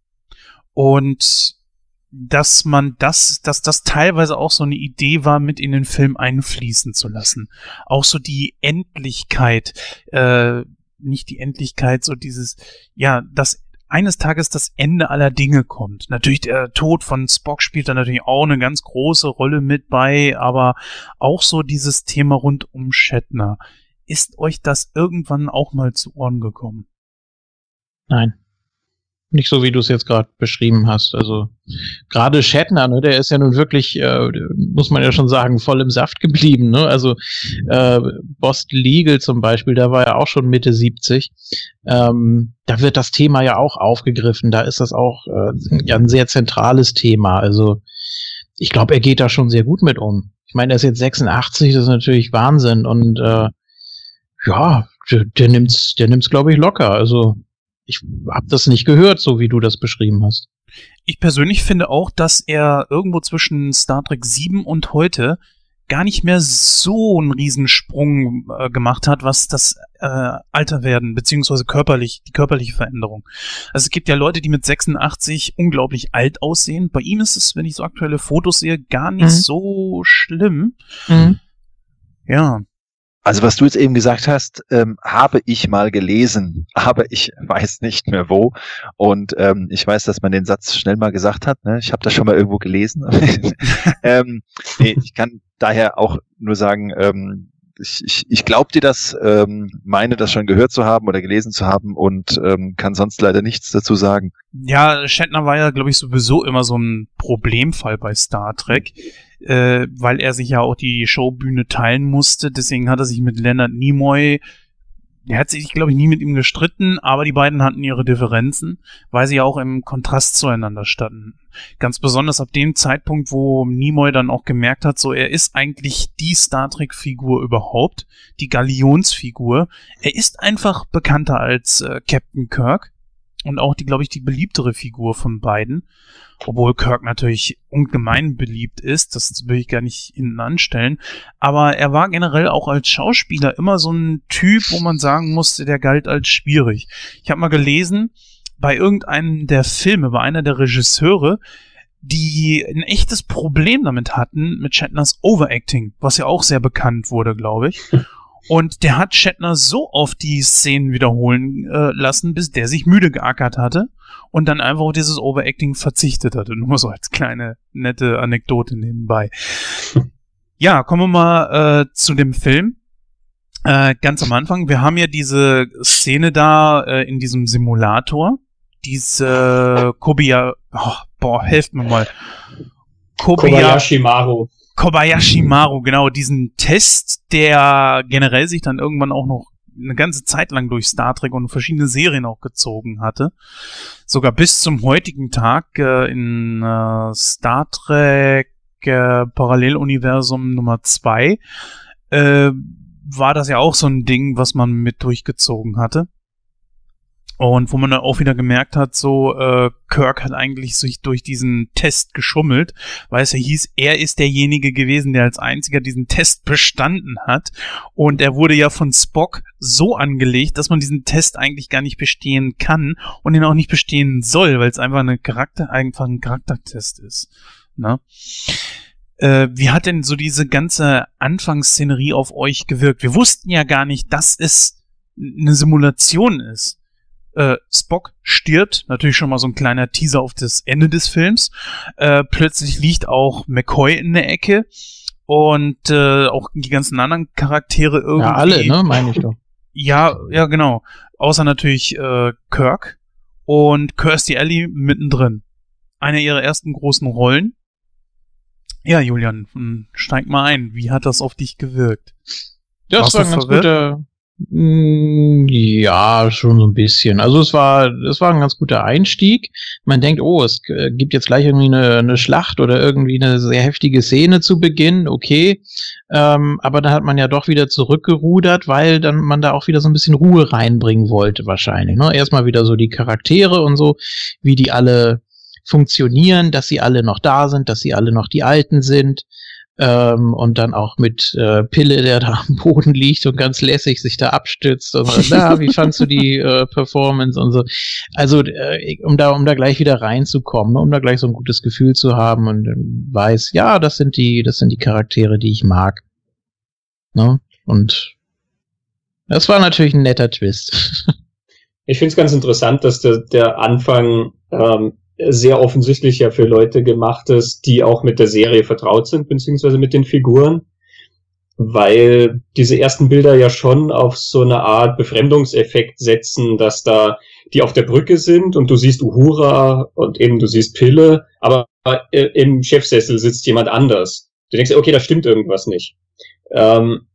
Und dass man das, dass das teilweise auch so eine Idee war, mit in den Film einfließen zu lassen. Auch so die Endlichkeit, äh, nicht die Endlichkeit, so dieses, ja, dass eines Tages das Ende aller Dinge kommt. Natürlich der Tod von Spock spielt da natürlich auch eine ganz große Rolle mit bei, aber auch so dieses Thema rund um Shatner. Ist euch das irgendwann auch mal zu Ohren gekommen? Nein. Nicht so, wie du es jetzt gerade beschrieben hast. Also gerade Shatner, ne, der ist ja nun wirklich, äh, muss man ja schon sagen, voll im Saft geblieben. Ne? Also äh, Boston Legal zum Beispiel, da war ja auch schon Mitte 70. Ähm, da wird das Thema ja auch aufgegriffen. Da ist das auch äh, ja, ein sehr zentrales Thema. Also ich glaube, er geht da schon sehr gut mit um. Ich meine, er ist jetzt 86, das ist natürlich Wahnsinn. Und äh, ja, der, der nimmt's, der nimmt's, glaube ich, locker. Also ich habe das nicht gehört, so wie du das beschrieben hast. Ich persönlich finde auch, dass er irgendwo zwischen Star Trek 7 und heute gar nicht mehr so einen Riesensprung äh, gemacht hat, was das äh, Alterwerden beziehungsweise körperlich die körperliche Veränderung. Also es gibt ja Leute, die mit 86 unglaublich alt aussehen. Bei ihm ist es, wenn ich so aktuelle Fotos sehe, gar nicht mhm. so schlimm. Mhm. Ja, Also was du jetzt eben gesagt hast, ähm, habe ich mal gelesen, aber ich weiß nicht mehr wo. Und ähm, ich weiß, dass man den Satz schnell mal gesagt hat. Ne? Ich habe das schon mal irgendwo gelesen. ähm, nee, ich kann daher auch nur sagen, ähm, ich, ich, ich glaube dir das, ähm, meine das schon gehört zu haben oder gelesen zu haben und ähm, kann sonst leider nichts dazu sagen. Ja, Shatner war ja, glaube ich, sowieso immer so ein Problemfall bei Star Trek, äh, weil er sich ja auch die Showbühne teilen musste. Deswegen hat er sich mit Leonard Nimoy er hat sich, glaube ich, nie mit ihm gestritten, aber die beiden hatten ihre Differenzen, weil sie ja auch im Kontrast zueinander standen. Ganz besonders ab dem Zeitpunkt, wo Nimoy dann auch gemerkt hat, so er ist eigentlich die Star Trek-Figur überhaupt, die Galionsfigur. Er ist einfach bekannter als äh, Captain Kirk und auch die, glaube ich, die beliebtere Figur von beiden. Obwohl Kirk natürlich ungemein beliebt ist, das will ich gar nicht hinten anstellen. Aber er war generell auch als Schauspieler immer so ein Typ, wo man sagen musste, der galt als schwierig. Ich habe mal gelesen, bei irgendeinem der Filme, bei einer der Regisseure, die ein echtes Problem damit hatten mit Shatners Overacting, was ja auch sehr bekannt wurde, glaube ich. Und der hat Shatner so oft die Szenen wiederholen äh, lassen, bis der sich müde geackert hatte und dann einfach auf dieses Overacting verzichtet hatte. Nur so als kleine nette Anekdote nebenbei. ja, kommen wir mal äh, zu dem Film. Äh, ganz am Anfang, wir haben ja diese Szene da äh, in diesem Simulator. Diese Kobiya, oh, boah, helft mir mal. Kobiya Kobayashi Maru. Kobayashi Maru, genau, diesen Test, der generell sich dann irgendwann auch noch eine ganze Zeit lang durch Star Trek und verschiedene Serien auch gezogen hatte. Sogar bis zum heutigen Tag äh, in äh, Star Trek äh, Paralleluniversum Nummer zwei äh, war das ja auch so ein Ding, was man mit durchgezogen hatte. Und wo man dann auch wieder gemerkt hat, so äh, Kirk hat eigentlich sich durch diesen Test geschummelt, weil es ja hieß, er ist derjenige gewesen, der als einziger diesen Test bestanden hat. Und er wurde ja von Spock so angelegt, dass man diesen Test eigentlich gar nicht bestehen kann und ihn auch nicht bestehen soll, weil es einfach eine Charakter, einfach ein Charaktertest ist. Ne? Äh, wie hat denn so diese ganze Anfangsszenerie auf euch gewirkt? Wir wussten ja gar nicht, dass es eine Simulation ist äh, Spock stirbt, natürlich schon mal so ein kleiner Teaser auf das Ende des Films. Äh, plötzlich liegt auch McCoy in der Ecke und äh, auch die ganzen anderen Charaktere irgendwie. Ja, alle, ne, meine ich doch. Ja, ja, genau. Außer natürlich äh, Kirk und Kirstie Alley mittendrin. Eine ihrer ersten großen Rollen. Ja, Julian, hm, steig mal ein. Wie hat das auf dich gewirkt? Ja, das war ein ganz guter, ja, schon so ein bisschen. Also es war, es war ein ganz guter Einstieg. Man denkt, oh, es äh, gibt jetzt gleich irgendwie eine, eine Schlacht oder irgendwie eine sehr heftige Szene zu Beginn, okay. Ähm, aber dann hat man ja doch wieder zurückgerudert, weil dann man da auch wieder so ein bisschen Ruhe reinbringen wollte, wahrscheinlich. Ne? Erstmal wieder so die Charaktere und so, wie die alle funktionieren, dass sie alle noch da sind, dass sie alle noch die Alten sind ähm, und dann auch mit äh, Pille, der da am Boden liegt und ganz lässig sich da abstützt und so, na, wie fandst du die äh, Performance und so. Also äh, um da um da gleich wieder reinzukommen, um da gleich so ein gutes Gefühl zu haben und äh, weiß, ja, das sind die das sind die Charaktere, die ich mag. Ne? Und das war natürlich ein netter Twist. ich finde es ganz interessant, dass der, der Anfang ähm, sehr offensichtlich ja für Leute gemacht ist, die auch mit der Serie vertraut sind, beziehungsweise mit den Figuren, weil diese ersten Bilder ja schon auf so eine Art Befremdungseffekt setzen, dass da die auf der Brücke sind und du siehst Uhura und eben du siehst Pille, aber im Chefsessel sitzt jemand anders. Du denkst, okay, da stimmt irgendwas nicht. Ähm,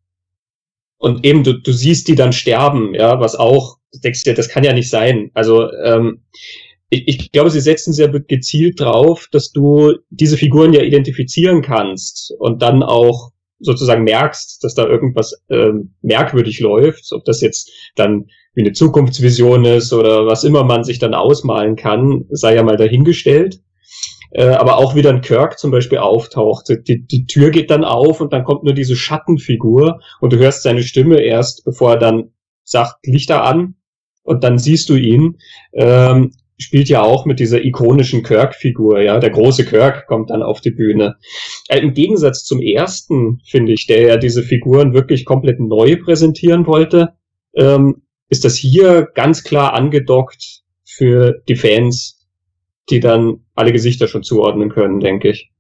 und eben du, du siehst die dann sterben, ja, was auch, du denkst dir, das kann ja nicht sein. Also ähm, ich, glaube, sie setzen sehr gezielt drauf, dass du diese Figuren ja identifizieren kannst und dann auch sozusagen merkst, dass da irgendwas äh, merkwürdig läuft, ob das jetzt dann wie eine Zukunftsvision ist oder was immer man sich dann ausmalen kann, sei ja mal dahingestellt. Äh, aber auch wie dann Kirk zum Beispiel auftaucht. Die, die Tür geht dann auf und dann kommt nur diese Schattenfigur und du hörst seine Stimme erst, bevor er dann sagt, Lichter an und dann siehst du ihn. Ähm, spielt ja auch mit dieser ikonischen Kirk-Figur, ja. Der große Kirk kommt dann auf die Bühne. äh, im Gegensatz zum ersten, finde ich, der ja diese Figuren wirklich komplett neu präsentieren wollte, ähm, ist das hier ganz klar angedockt für die Fans, die dann alle Gesichter schon zuordnen können, denke ich.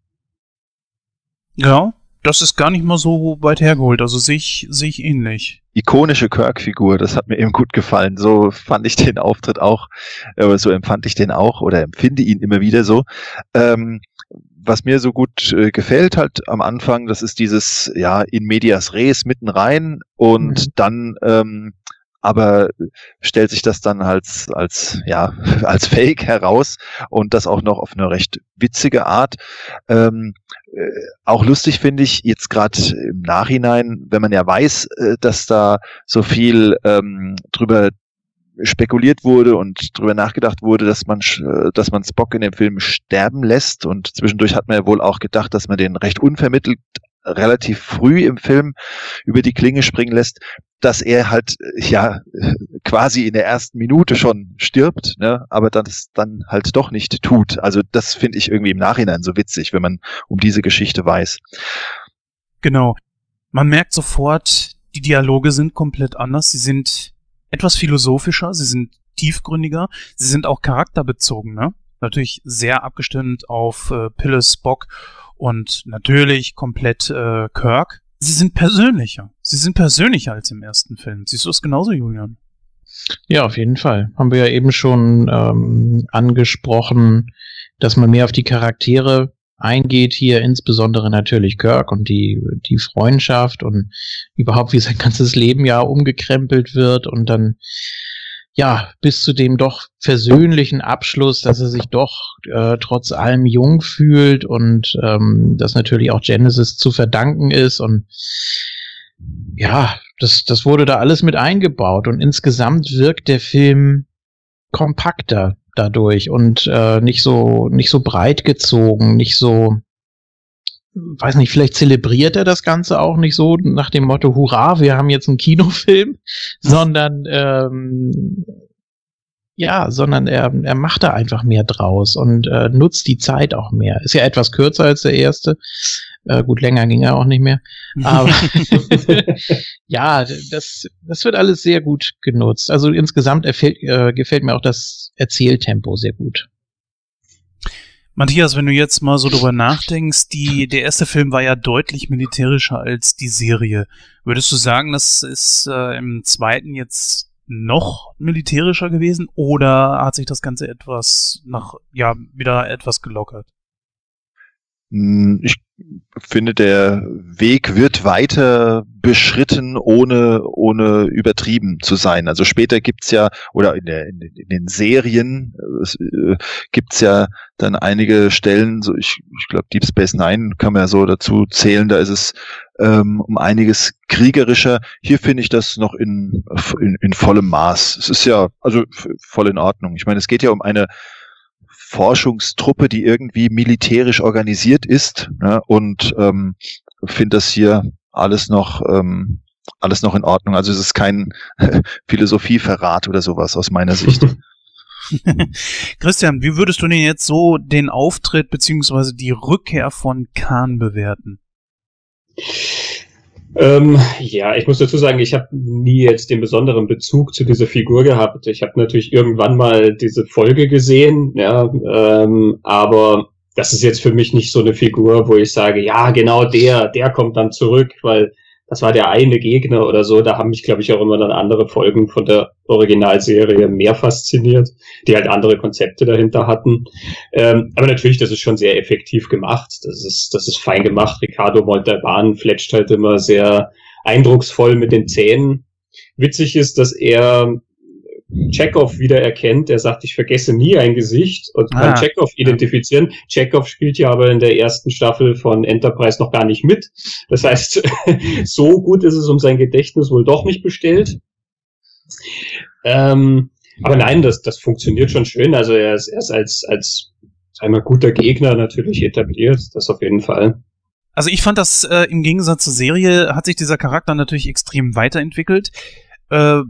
Ja, das ist gar nicht mal so weit hergeholt. Also sehe ich, sehe ich ähnlich. Ikonische Kirk-Figur, das hat mir eben gut gefallen. So fand ich den Auftritt auch, äh, so empfand ich den auch oder empfinde ihn immer wieder so. Ähm, was mir so gut äh, gefällt halt am Anfang, das ist dieses, ja, in medias res mitten rein und mhm. dann ähm, aber stellt sich das dann als, als, ja, als Fake heraus und das auch noch auf eine recht witzige Art. Ähm, äh, auch lustig finde ich jetzt gerade im Nachhinein, wenn man ja weiß, äh, dass da so viel ähm, drüber spekuliert wurde und drüber nachgedacht wurde, dass man, äh, dass man Spock in dem Film sterben lässt. Und zwischendurch hat man ja wohl auch gedacht, dass man den recht unvermittelt relativ früh im Film über die Klinge springen lässt, dass er halt ja quasi in der ersten Minute schon stirbt, ne, aber das dann halt doch nicht tut. Also das finde ich irgendwie im Nachhinein so witzig, wenn man um diese Geschichte weiß. Genau. Man merkt sofort, die Dialoge sind komplett anders. Sie sind etwas philosophischer, sie sind tiefgründiger, sie sind auch charakterbezogen, ne? Natürlich sehr abgestimmt auf äh, Pilles, Spock und natürlich komplett äh, Kirk. Sie sind persönlicher. Sie sind persönlicher als im ersten Film. Siehst du es genauso, Julian? Ja, auf jeden Fall. Haben wir ja eben schon ähm, angesprochen, dass man mehr auf die Charaktere eingeht, hier insbesondere natürlich Kirk und die, die Freundschaft und überhaupt, wie sein ganzes Leben ja umgekrempelt wird und dann ja, bis zu dem doch versöhnlichen Abschluss, dass er sich doch äh, trotz allem jung fühlt und ähm, das natürlich auch Genesis zu verdanken ist und ja, das, das wurde da alles mit eingebaut und insgesamt wirkt der Film kompakter dadurch und äh, nicht so nicht so breit gezogen, nicht so weiß nicht, vielleicht zelebriert er das Ganze auch nicht so nach dem Motto, hurra, wir haben jetzt einen Kinofilm, sondern ähm, ja, sondern er, er macht da einfach mehr draus und äh, nutzt die Zeit auch mehr. Ist ja etwas kürzer als der erste. Äh, gut, länger ging er auch nicht mehr. Aber ja, das, das wird alles sehr gut genutzt. Also insgesamt erfällt, äh, gefällt mir auch das Erzähltempo sehr gut. Matthias, wenn du jetzt mal so drüber nachdenkst, die, der erste Film war ja deutlich militärischer als die Serie. Würdest du sagen, das ist äh, im zweiten jetzt noch militärischer gewesen oder hat sich das Ganze etwas nach, ja, wieder etwas gelockert? Hm, ich finde, der Weg wird weiter beschritten, ohne, ohne übertrieben zu sein. Also später gibt's ja, oder in, der, in, in den Serien äh, gibt's ja dann einige Stellen, so ich, ich glaube Deep Space Nine kann man ja so dazu zählen, da ist es ähm, um einiges kriegerischer. Hier finde ich das noch in, in, in vollem Maß. Es ist ja, also voll in Ordnung. Ich meine, es geht ja um eine Forschungstruppe, die irgendwie militärisch organisiert ist ne, und ähm, finde das hier alles noch ähm, alles noch in Ordnung. Also es ist kein Philosophieverrat oder sowas aus meiner Sicht. Christian, wie würdest du denn jetzt so den Auftritt beziehungsweise die Rückkehr von Khan bewerten? Ähm, ja, ich muss dazu sagen, ich habe nie jetzt den besonderen Bezug zu dieser Figur gehabt. Ich habe natürlich irgendwann mal diese Folge gesehen, ja, ähm, aber das ist jetzt für mich nicht so eine Figur, wo ich sage, ja, genau der, der kommt dann zurück, weil das war der eine Gegner oder so. Da haben mich, glaube ich, auch immer dann andere Folgen von der Originalserie mehr fasziniert, die halt andere Konzepte dahinter hatten. Ähm, aber natürlich, das ist schon sehr effektiv gemacht. Das ist, das ist fein gemacht. Ricardo Montalban fletscht halt immer sehr eindrucksvoll mit den Zähnen. Witzig ist, dass er Chekhov wieder erkennt. Er sagt, ich vergesse nie ein Gesicht und kann ah, Chekhov identifizieren. Chekhov spielt ja aber in der ersten Staffel von Enterprise noch gar nicht mit. Das heißt, so gut ist es um sein Gedächtnis wohl doch nicht bestellt. Ähm, aber nein, das, das funktioniert schon schön. Also er ist, er ist als, als einmal guter Gegner natürlich etabliert, das auf jeden Fall. Also ich fand das äh, im Gegensatz zur Serie hat sich dieser Charakter natürlich extrem weiterentwickelt. Äh,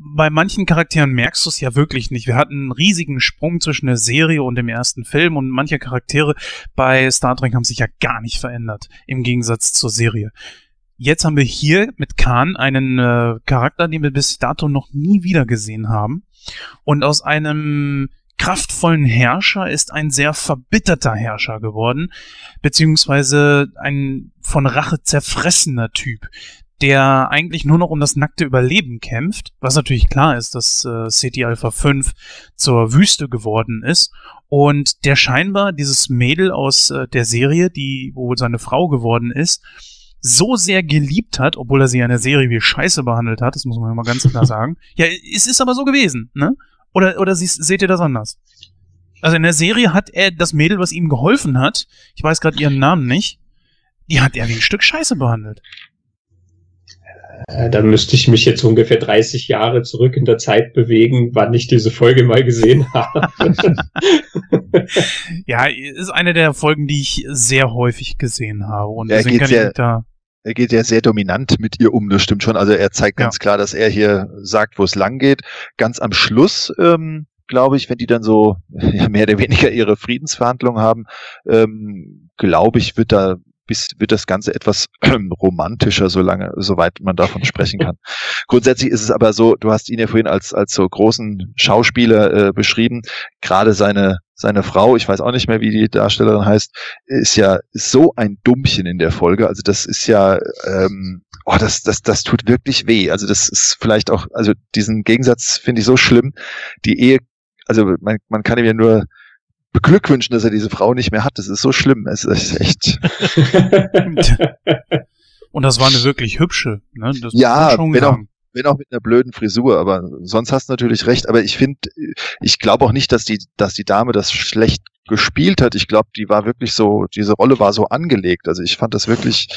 bei manchen Charakteren merkst du es ja wirklich nicht. Wir hatten einen riesigen Sprung zwischen der Serie und dem ersten Film und manche Charaktere bei Star Trek haben sich ja gar nicht verändert, im Gegensatz zur Serie. Jetzt haben wir hier mit Khan einen äh, Charakter, den wir bis dato noch nie wieder gesehen haben. Und aus einem kraftvollen Herrscher ist ein sehr verbitterter Herrscher geworden, beziehungsweise ein von Rache zerfressener Typ, der eigentlich nur noch um das nackte Überleben kämpft, was natürlich klar ist, dass äh, City Alpha 5 zur Wüste geworden ist und der scheinbar dieses Mädel aus äh, der Serie, die wohl seine Frau geworden ist, so sehr geliebt hat, obwohl er sie in der Serie wie Scheiße behandelt hat, das muss man mal ganz klar sagen. Ja, es ist aber so gewesen, ne? Oder, oder seht ihr das anders? Also in der Serie hat er das Mädel, was ihm geholfen hat, ich weiß gerade ihren Namen nicht, die hat er wie ein Stück Scheiße behandelt. Äh, da müsste ich mich jetzt ungefähr 30 Jahre zurück in der Zeit bewegen, wann ich diese Folge mal gesehen habe. ja, ist eine der Folgen, die ich sehr häufig gesehen habe. Und er geht sehr, da er geht ja sehr dominant mit ihr um, das stimmt schon. Also er zeigt ganz ja. klar, dass er hier sagt, wo es lang geht. Ganz am Schluss, ähm, glaube ich, wenn die dann so ja, mehr oder weniger ihre Friedensverhandlungen haben, ähm, glaube ich, wird da bis wird das Ganze etwas romantischer, solange, soweit man davon sprechen kann. Grundsätzlich ist es aber so, du hast ihn ja vorhin als, als so großen Schauspieler äh, beschrieben. Gerade seine, seine Frau, ich weiß auch nicht mehr, wie die Darstellerin heißt, ist ja so ein Dummchen in der Folge. Also das ist ja, ähm, oh, das, das, das tut wirklich weh. Also das ist vielleicht auch, also diesen Gegensatz finde ich so schlimm. Die Ehe, also man, man kann ihm ja nur beglückwünschen, dass er diese Frau nicht mehr hat. Das ist so schlimm. Es ist echt. Und das war eine wirklich hübsche. Ne? Das ja, wenn auch, wenn auch mit einer blöden Frisur, aber sonst hast du natürlich recht. Aber ich finde, ich glaube auch nicht, dass die, dass die Dame das schlecht gespielt hat. Ich glaube, die war wirklich so, diese Rolle war so angelegt. Also ich fand das wirklich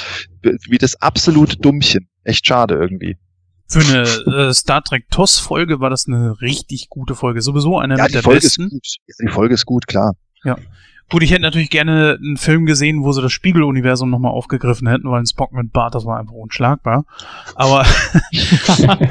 wie das absolute Dummchen. Echt schade irgendwie. Für eine äh, Star Trek TOS Folge war das eine richtig gute Folge. Sowieso eine ja, mit der Folge besten. Ist gut. Ja, die Folge ist gut, klar. Ja. Gut, ich hätte natürlich gerne einen Film gesehen, wo sie das Spiegeluniversum nochmal aufgegriffen hätten, weil ein Spock mit Bart, das war einfach unschlagbar. Aber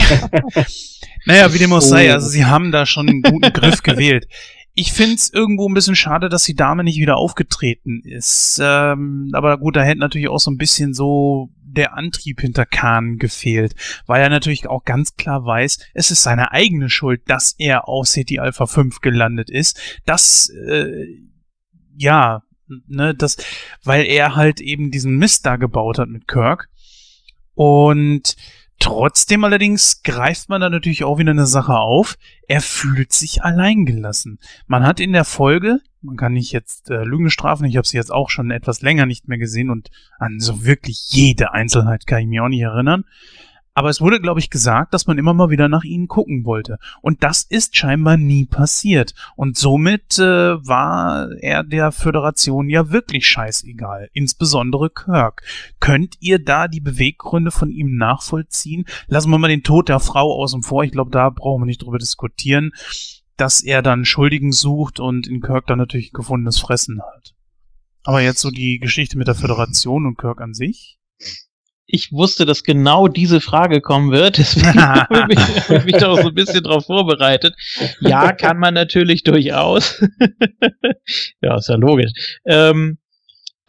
naja, wie dem auch sei, also sie haben da schon einen guten Griff gewählt. Ich find's irgendwo ein bisschen schade, dass die Dame nicht wieder aufgetreten ist. Ähm, aber gut, da hätte natürlich auch so ein bisschen so der Antrieb hinter Khan gefehlt, weil er natürlich auch ganz klar weiß, es ist seine eigene Schuld, dass er auf City Alpha 5 gelandet ist. Das, äh, ja, ne, das, weil er halt eben diesen Mist da gebaut hat mit Kirk. Und Trotzdem allerdings greift man da natürlich auch wieder eine Sache auf. Er fühlt sich alleingelassen. Man hat in der Folge, man kann nicht jetzt äh, Lügen strafen, ich habe sie jetzt auch schon etwas länger nicht mehr gesehen und an so wirklich jede Einzelheit kann ich mich auch nicht erinnern. Aber es wurde, glaube ich, gesagt, dass man immer mal wieder nach ihnen gucken wollte. Und das ist scheinbar nie passiert. Und somit äh, war er der Föderation ja wirklich scheißegal. Insbesondere Kirk. Könnt ihr da die Beweggründe von ihm nachvollziehen? Lassen wir mal den Tod der Frau außen vor. Ich glaube, da brauchen wir nicht drüber diskutieren, dass er dann Schuldigen sucht und in Kirk dann natürlich gefundenes Fressen hat. Aber jetzt so die Geschichte mit der Föderation und Kirk an sich? ich wusste, dass genau diese Frage kommen wird. Deswegen habe ich, hab ich mich da auch so ein bisschen drauf vorbereitet. Ja, kann man natürlich durchaus. ja, ist ja logisch. Ähm,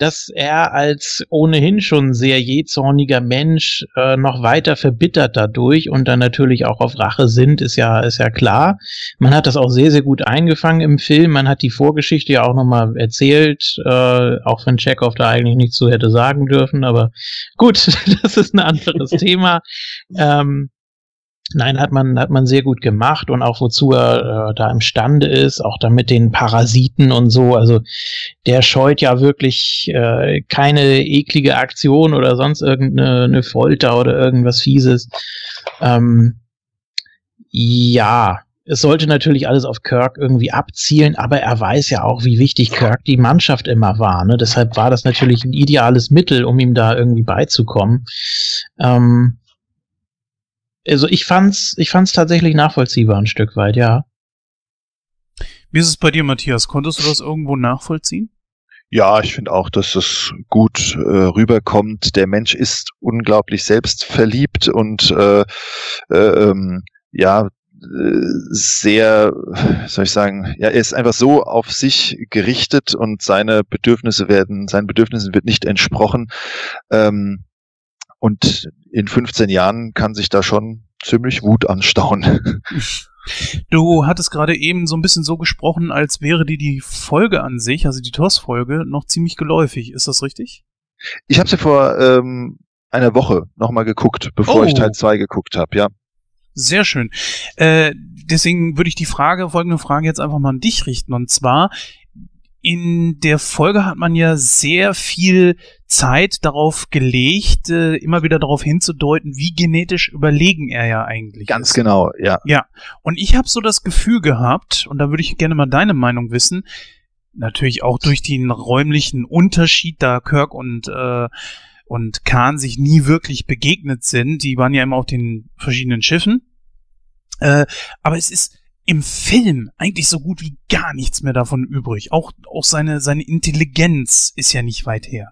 dass er als ohnehin schon sehr jähzorniger Mensch äh, noch weiter verbittert dadurch und dann natürlich auch auf Rache sind, ist ja, ist ja klar. Man hat das auch sehr, sehr gut eingefangen im Film. Man hat die Vorgeschichte ja auch nochmal erzählt, äh, auch wenn Chekhov da eigentlich nichts so hätte sagen dürfen, aber gut, das ist ein anderes Thema. Ähm, Nein, hat man, hat man sehr gut gemacht und auch wozu er äh, da imstande ist, auch da mit den Parasiten und so. Also der scheut ja wirklich äh, keine eklige Aktion oder sonst irgendeine Folter oder irgendwas Fieses. Ähm, ja, es sollte natürlich alles auf Kirk irgendwie abzielen, aber er weiß ja auch, wie wichtig Kirk die Mannschaft immer war. Ne? Deshalb war das natürlich ein ideales Mittel, um ihm da irgendwie beizukommen. Ähm, also ich fand's, ich fand's tatsächlich nachvollziehbar ein Stück weit, ja. Wie ist es bei dir, Matthias? Konntest du das irgendwo nachvollziehen? Ja, ich finde auch, dass es gut äh, rüberkommt. Der Mensch ist unglaublich selbstverliebt und äh, äh, ähm, ja, äh, sehr, soll ich sagen, ja, er ist einfach so auf sich gerichtet und seine Bedürfnisse werden, seinen Bedürfnissen wird nicht entsprochen. Ähm, und in 15 Jahren kann sich da schon ziemlich Wut anstauen. Du hattest gerade eben so ein bisschen so gesprochen, als wäre dir die Folge an sich, also die TOS-Folge, noch ziemlich geläufig. Ist das richtig? Ich habe sie vor ähm, einer Woche nochmal geguckt, bevor Oh. ich Teil 2 geguckt habe, ja. Sehr schön. Äh, deswegen würde ich die Frage, folgende Frage jetzt einfach mal an dich richten. Und zwar, in der Folge hat man ja sehr viel Zeit darauf gelegt, äh, immer wieder darauf hinzudeuten, wie genetisch überlegen er ja eigentlich Ganz ist. genau, ja. Und ich habe so das Gefühl gehabt, und da würde ich gerne mal deine Meinung wissen, natürlich auch durch den räumlichen Unterschied, da Kirk und, äh, und Khan sich nie wirklich begegnet sind, die waren ja immer auf den verschiedenen Schiffen. Äh, aber es ist im Film eigentlich so gut wie gar nichts mehr davon übrig. Auch, auch seine, seine Intelligenz ist ja nicht weit her.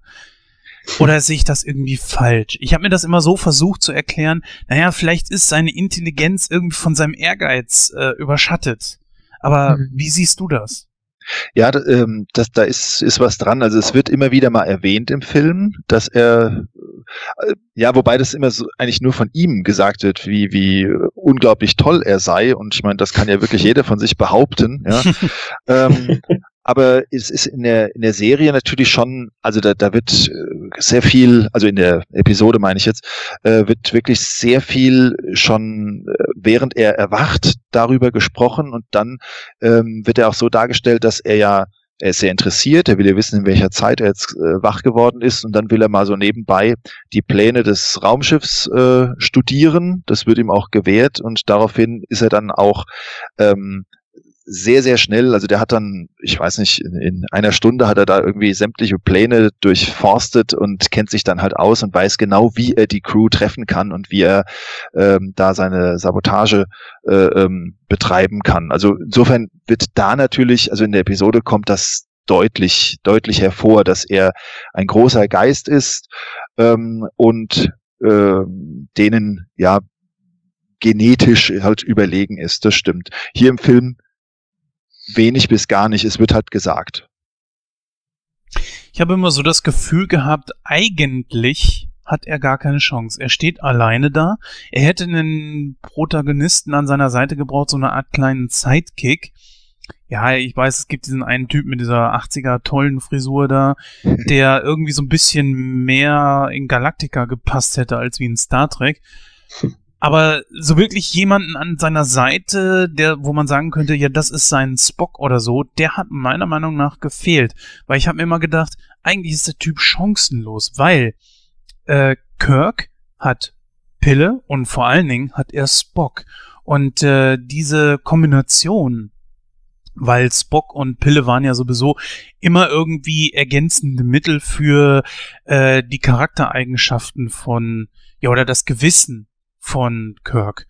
Oder sehe ich das irgendwie falsch? Ich habe mir das immer so versucht zu erklären, naja, vielleicht ist seine Intelligenz irgendwie von seinem Ehrgeiz äh, überschattet. Aber Mhm. wie siehst du das? Ja, ähm, das, da ist, ist was dran. Also es wird immer wieder mal erwähnt im Film, dass er, äh, ja, wobei das immer so eigentlich nur von ihm gesagt wird, wie, wie unglaublich toll er sei. Und ich meine, das kann ja wirklich jeder von sich behaupten. Ja. ähm, aber es ist in der, in der Serie natürlich schon, also da, da wird äh, sehr viel, also in der Episode meine ich jetzt, äh, wird wirklich sehr viel schon, äh, während er erwacht, darüber gesprochen und dann ähm, wird er auch so dargestellt, dass er ja, er ist sehr interessiert, er will ja wissen, in welcher Zeit er jetzt äh, wach geworden ist und dann will er mal so nebenbei die Pläne des Raumschiffs äh, studieren. Das wird ihm auch gewährt und daraufhin ist er dann auch ähm, sehr, sehr schnell, also der hat dann, ich weiß nicht, in, in einer Stunde hat er da irgendwie sämtliche Pläne durchforstet und kennt sich dann halt aus und weiß genau, wie er die Crew treffen kann und wie er ähm, da seine Sabotage äh, ähm, betreiben kann. Also insofern wird da natürlich, also in der Episode kommt das deutlich, deutlich hervor, dass er ein großer Geist ist ähm, und ähm, denen ja genetisch halt überlegen ist. Das stimmt. Hier im Film wenig bis gar nicht. Es wird halt gesagt. Ich habe immer so das Gefühl gehabt, eigentlich hat er gar keine Chance. Er steht alleine da. Er hätte einen Protagonisten an seiner Seite gebraucht, so eine Art kleinen Sidekick. Ja, ich weiß, es gibt diesen einen Typ mit dieser 80er tollen Frisur da, der irgendwie so ein bisschen mehr in Galactica gepasst hätte als wie in Star Trek. Aber so wirklich jemanden an seiner Seite, der, wo man sagen könnte, ja, das ist sein Spock oder so, der hat meiner Meinung nach gefehlt. Weil ich habe mir immer gedacht, eigentlich ist der Typ chancenlos, weil äh, Kirk hat Pille und vor allen Dingen hat er Spock. Und äh, diese Kombination, weil Spock und Pille waren ja sowieso immer irgendwie ergänzende Mittel für äh, die Charaktereigenschaften von, ja, oder das Gewissen von Kirk.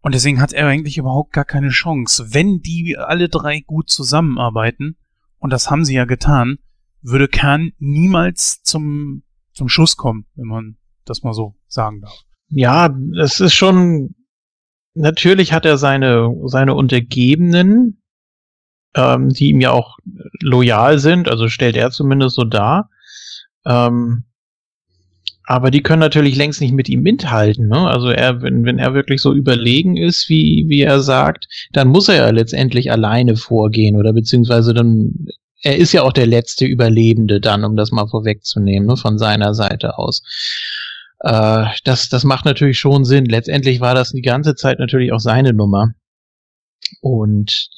Und deswegen hat er eigentlich überhaupt gar keine Chance. Wenn die alle drei gut zusammenarbeiten, und das haben sie ja getan, würde Khan niemals zum, zum Schuss kommen, wenn man das mal so sagen darf. Ja, es ist schon, natürlich hat er seine, seine Untergebenen, ähm, die ihm ja auch loyal sind, also stellt er zumindest so dar. Ähm, aber die können natürlich längst nicht mit ihm mithalten. Ne? Also er, wenn, wenn er wirklich so überlegen ist, wie, wie er sagt, dann muss er ja letztendlich alleine vorgehen oder beziehungsweise dann, er ist ja auch der letzte Überlebende dann, um das mal vorwegzunehmen, ne, von seiner Seite aus. Äh, das, das macht natürlich schon Sinn. Letztendlich war das die ganze Zeit natürlich auch seine Nummer. Und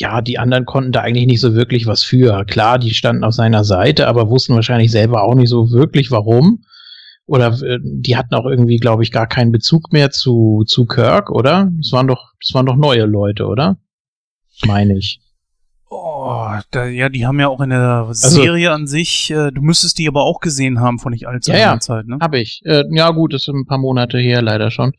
ja, die anderen konnten da eigentlich nicht so wirklich was für. Klar, die standen auf seiner Seite, aber wussten wahrscheinlich selber auch nicht so wirklich warum. Oder äh, die hatten auch irgendwie, glaube ich, gar keinen Bezug mehr zu, zu Kirk, oder? Das waren doch, waren doch neue Leute, oder? Meine ich. Oh, da, ja, die haben ja auch in der Serie an sich, äh, du müsstest die aber auch gesehen haben von nicht allzu langer ja. Zeit, ne? Hab ich. Äh, ja, gut, das ist ein paar Monate her, leider schon.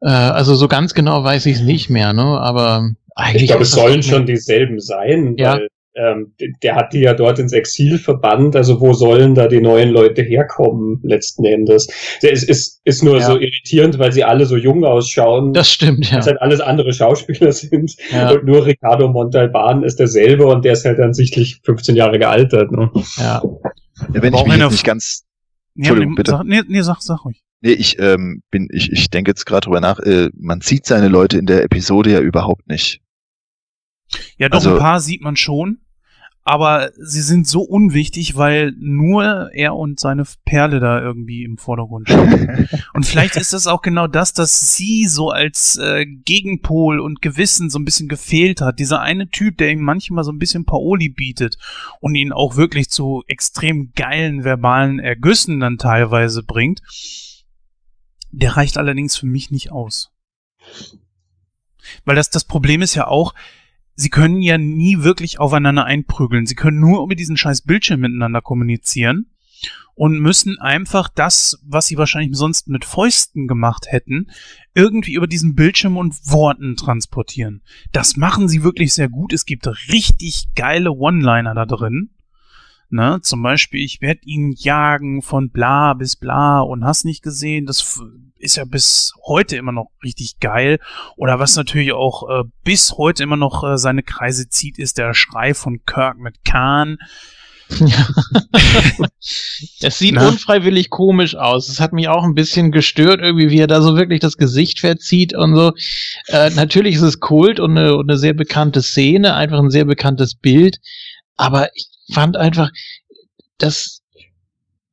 Äh, also so ganz genau weiß ich es nicht mehr, ne? Aber eigentlich. Ich glaube, es sollen nicht- schon dieselben sein, Ja. weil ähm, der hat die ja dort ins Exil verbannt. Also wo sollen da die neuen Leute herkommen letzten Endes? Es ist, ist nur Ja. so irritierend, weil sie alle so jung ausschauen. Das stimmt, ja. dass halt alles andere Schauspieler sind. Ja. Und nur Ricardo Montalban ist derselbe und der ist halt dann sichtlich 15 Jahre gealtert. Ne? ja. Ja, wenn ich auch mich nicht ganz Entschuldigung, bitte. Sag, nee, nee, sag, sag ruhig. Nee, ich ähm, bin, ich, ich denke jetzt gerade drüber nach, äh, man sieht seine Leute in der Episode ja überhaupt nicht. Ja, doch, Also- ein paar sieht man schon. Aber sie sind so unwichtig, weil nur er und seine Perle da irgendwie im Vordergrund stehen. und vielleicht ist das auch genau das, dass sie so als äh, Gegenpol und Gewissen so ein bisschen gefehlt hat. Dieser eine Typ, der ihm manchmal so ein bisschen Paoli bietet und ihn auch wirklich zu extrem geilen verbalen Ergüssen dann teilweise bringt. Der reicht allerdings für mich nicht aus. Weil das, das Problem ist ja auch, sie können ja nie wirklich aufeinander einprügeln. Sie können nur über diesen scheiß Bildschirm miteinander kommunizieren und müssen einfach das, was sie wahrscheinlich sonst mit Fäusten gemacht hätten, irgendwie über diesen Bildschirm und Worten transportieren. Das machen sie wirklich sehr gut. Es gibt richtig geile One-Liner da drin. Ne, zum Beispiel, ich werde ihn jagen von bla bis bla und hast nicht gesehen. Das ist ja bis heute immer noch richtig geil. Oder was natürlich auch äh, bis heute immer noch äh, seine Kreise zieht, ist der Schrei von Kirk mit Khan. Es sieht Na? unfreiwillig komisch aus. Es hat mich auch ein bisschen gestört, irgendwie, wie er da so wirklich das Gesicht verzieht und so. Äh, natürlich ist es Kult und eine, und eine sehr bekannte Szene, einfach ein sehr bekanntes Bild. Aber ich fand einfach, dass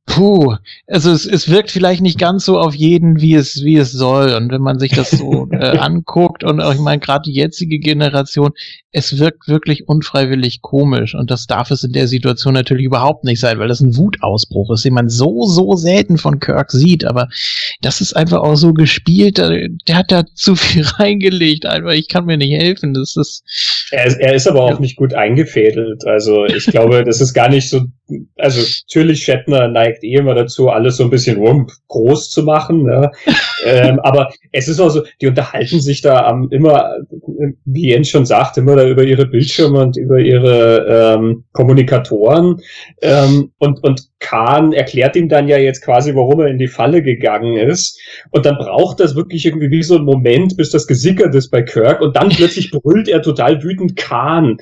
Puh, also es, es wirkt vielleicht nicht ganz so auf jeden, wie es, wie es soll. Und wenn man sich das so äh, anguckt und auch, ich meine, gerade die jetzige Generation, es wirkt wirklich unfreiwillig komisch. Und das darf es in der Situation natürlich überhaupt nicht sein, weil das ein Wutausbruch ist, den man so, so selten von Kirk sieht. Aber das ist einfach auch so gespielt, der, der hat da zu viel reingelegt. Einfach, ich kann mir nicht helfen. Das ist, Er, ist- er ist aber auch nicht gut eingefädelt. Also ich glaube, das ist gar nicht so. Also natürlich Shatner neigt eh immer dazu, alles so ein bisschen rump groß zu machen. Ne? ähm, aber es ist auch so, die unterhalten sich da am immer, wie Jens schon sagt, immer da über ihre Bildschirme und über ihre ähm, Kommunikatoren. Ähm, und, und Khan erklärt ihm dann ja jetzt quasi, warum er in die Falle gegangen ist. Und dann braucht das wirklich irgendwie wie so ein Moment, bis das gesickert ist bei Kirk. Und dann plötzlich brüllt er total wütend Khan.